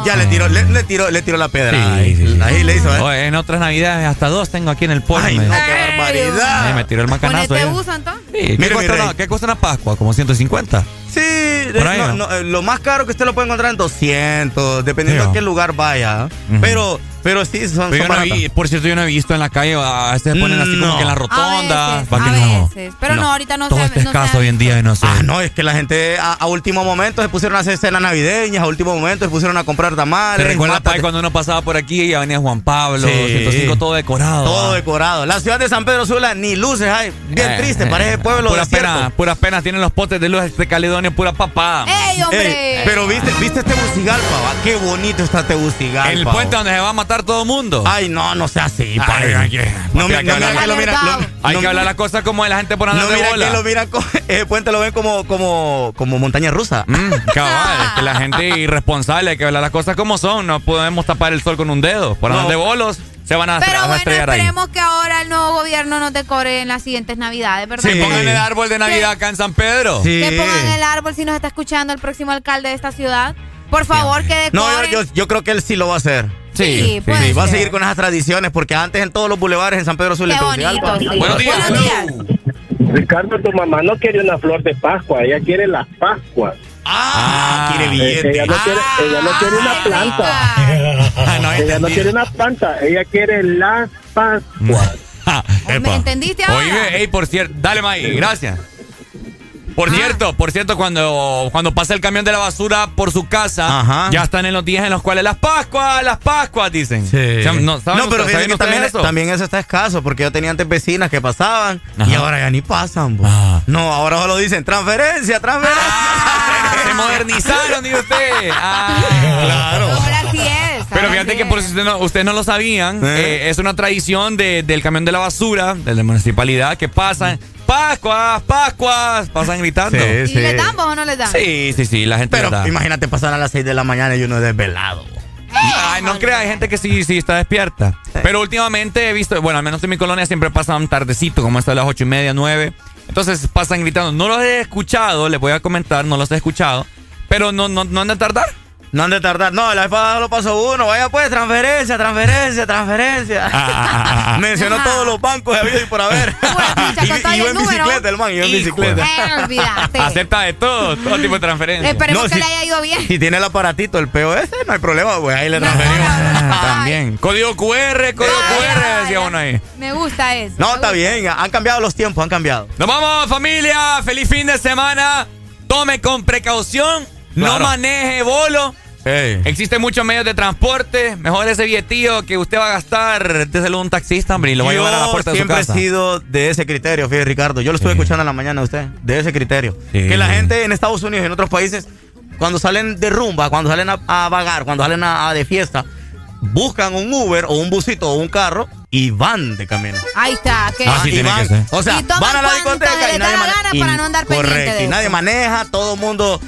Speaker 61: ya le tiró, le, le tiró, le tiró la piedra.
Speaker 3: Sí,
Speaker 61: ahí,
Speaker 3: sí, sí.
Speaker 61: ahí le hizo, ¿eh?
Speaker 3: Oye, en otras navidades hasta dos tengo aquí en el pollo.
Speaker 61: Ay, no,
Speaker 3: dijo.
Speaker 61: qué barbaridad.
Speaker 3: Ay, me tiró el macanazo.
Speaker 2: Ponete
Speaker 3: ella.
Speaker 2: uso entonces.
Speaker 3: Sí, ¿qué,
Speaker 61: Mire, mi
Speaker 3: cuesta
Speaker 61: rey.
Speaker 3: una, ¿Qué cuesta una Pascua? ¿Como 150?
Speaker 61: No,
Speaker 3: ¿no?
Speaker 61: eh, lo más caro que usted lo puede encontrar en 200, dependiendo a
Speaker 3: ¿no?
Speaker 61: qué lugar vaya. Pero, pero sí, son,
Speaker 3: Pero yo
Speaker 61: son
Speaker 3: no
Speaker 61: baratas.
Speaker 3: vi- por cierto, yo no he visto en la calle, a veces se ponen así como que en las rotondas.
Speaker 2: A veces,
Speaker 3: ¿para
Speaker 2: a
Speaker 3: qué no?
Speaker 2: veces. Pero no, ahorita no
Speaker 3: Todo
Speaker 2: se-
Speaker 3: está
Speaker 2: no se
Speaker 3: escaso hoy en día y no sé.
Speaker 61: Ah, no, es que la gente a, a último momento se pusieron a hacer cenas navideñas, a último momento se pusieron a comprar tamales.
Speaker 3: ¿Se recuerda, Pai, cuando uno pasaba por aquí y ya venía Juan Pablo,
Speaker 61: Sí.
Speaker 3: 105 todo decorado?
Speaker 61: Todo
Speaker 3: ah?
Speaker 61: decorado. La ciudad de San Pedro Sula ni luces hay. Bien
Speaker 3: Eh,
Speaker 61: triste,
Speaker 3: eh,
Speaker 61: parece pueblo
Speaker 3: Puras penas, puras penas tienen los potes de luz de Caledonia, pura papada.
Speaker 2: ¡Ey, hombre!
Speaker 61: Ey, pero viste, viste Tegucigalpa, va? Qué bonito está Tegucigalpa.
Speaker 3: el puente donde se va a matar todo el mundo.
Speaker 61: Ay, no, no sea así,
Speaker 3: Ay,
Speaker 61: padre.
Speaker 3: hay que-
Speaker 61: No,
Speaker 3: papi,
Speaker 61: mi-
Speaker 3: hay que
Speaker 61: no,
Speaker 3: hablar-
Speaker 61: mira que lo mira. lo-
Speaker 3: Hay
Speaker 61: no-
Speaker 3: que hablar las cosas como de la gente por andar
Speaker 61: No,
Speaker 3: de
Speaker 61: mira
Speaker 3: bola.
Speaker 61: que lo co- ese puente lo ven como, como, como montaña rusa.
Speaker 3: Mm, cabal, es que la gente irresponsable, hay que hablar las cosas como son. No podemos tapar el sol con un dedo. Por andar
Speaker 61: No.
Speaker 3: de bolos, se van a,
Speaker 2: Pero
Speaker 3: a
Speaker 2: bueno,
Speaker 3: estrellar ahí.
Speaker 2: esperemos que ahora nuevo gobierno nos decore en las siguientes navidades, ¿verdad?
Speaker 3: Que pongan el árbol de Navidad acá en San Pedro.
Speaker 61: Sí.
Speaker 2: Que pongan el árbol si nos está escuchando el próximo alcalde de esta ciudad. Por favor, que
Speaker 61: No, yo, yo, yo creo que él sí lo va a hacer.
Speaker 2: Sí,
Speaker 61: Sí, va a seguir con esas tradiciones porque antes en todos los bulevares en San Pedro Sula
Speaker 2: bonito, sí.
Speaker 3: Buenos días.
Speaker 2: Buenos días.
Speaker 96: Ricardo, tu mamá no quiere una flor de Pascua, ella quiere las Pascuas.
Speaker 61: Ah, quiere
Speaker 96: Eh,
Speaker 61: billete.
Speaker 96: ella, no quiere, ella no quiere una planta.
Speaker 61: Ah, no,
Speaker 96: ella no quiere una planta, ella quiere las Pascuas.
Speaker 2: ¿Me entendiste ahora?
Speaker 3: Oye, ey, por cierto, dale, May, gracias. Por cierto, por cierto, cuando, cuando pasa el camión de la basura por su casa,
Speaker 61: Ajá.
Speaker 3: ya están en los días en los cuales las Pascuas, las Pascuas, dicen.
Speaker 61: Sí.
Speaker 3: O sea, no, ¿saben
Speaker 61: No, pero
Speaker 3: ustedes-
Speaker 61: fíjate
Speaker 3: saben
Speaker 61: que
Speaker 3: ustedes
Speaker 61: también
Speaker 3: eso?
Speaker 61: también eso está escaso, porque yo tenía antes vecinas que pasaban y ahora ya ni pasan. bo.
Speaker 3: Ah.
Speaker 61: No, ahora solo dicen transferencia, transferencia.
Speaker 3: Ah, se modernizaron, dice usted. Ah.
Speaker 61: Claro.
Speaker 3: Pero fíjate que por si ustedes no, ustedes no lo sabían,
Speaker 61: ¿Eh?
Speaker 3: eh, es una tradición de- del camión de la basura, de la municipalidad, que pasan Pascuas, Pascuas, pasan gritando.
Speaker 61: Sí,
Speaker 2: ¿Y
Speaker 61: sí.
Speaker 2: les damos o no les damos?
Speaker 3: Sí, sí, sí, la gente
Speaker 61: Pero
Speaker 3: da.
Speaker 61: imagínate pasar a las 6 de la mañana y uno desvelado.
Speaker 3: Ay, no crea, hay gente que sí, sí está despierta. Pero últimamente he visto, bueno, al menos en mi colonia siempre pasan tardecito, como hasta las ocho y media, nueve. Entonces pasan gritando. No los he escuchado, les voy a comentar, no los he escuchado. Pero no, no, no han de tardar.
Speaker 61: No han de tardar. No, la vez pasada lo pasó uno. Vaya pues, transferencia, transferencia, transferencia.
Speaker 3: Ah.
Speaker 61: Mencionó todos los bancos habido y por haber. Y, y en bicicleta, el man, iba en bicicleta.
Speaker 2: Eh.
Speaker 3: Acepta de todo, todo tipo de transferencia.
Speaker 2: Esperemos
Speaker 61: No,
Speaker 2: que le haya ido bien.
Speaker 61: Si tiene el aparatito, el POS, no hay problema, pues ahí le
Speaker 2: No,
Speaker 61: transferimos.
Speaker 3: También. Código QR, código
Speaker 2: Ay,
Speaker 3: QR,
Speaker 2: ay,
Speaker 3: decía
Speaker 2: ay.
Speaker 3: uno ahí.
Speaker 2: Me gusta eso.
Speaker 61: No, está
Speaker 2: gusta.
Speaker 61: bien. Han cambiado los tiempos, han cambiado.
Speaker 3: Nos vamos, familia. Feliz fin de semana. Tome con precaución no maneje bolo. Existen muchos medios de transporte. Mejor ese billetillo que usted va a gastar, déselo a un taxista, hombre, y lo va a llevar a la puerta de su
Speaker 61: siempre
Speaker 3: casa.
Speaker 61: he sido de ese criterio, fíjate, Ricardo. Yo lo estuve escuchando en la mañana a usted, de ese criterio.
Speaker 3: Sí.
Speaker 61: Que la gente en Estados Unidos y en otros países, cuando salen de rumba, cuando salen a, a vagar, cuando salen a, a de fiesta, buscan un Uber o un busito o un carro y van de camino.
Speaker 2: Ahí está. Que
Speaker 61: Ah, y van- O sea,
Speaker 2: Y
Speaker 61: van a la discoteca y nadie
Speaker 2: la
Speaker 61: mane-
Speaker 2: gana
Speaker 61: y-
Speaker 2: para no andar pendiente
Speaker 61: Correcto,
Speaker 2: de
Speaker 61: y nadie maneja, todo el mundo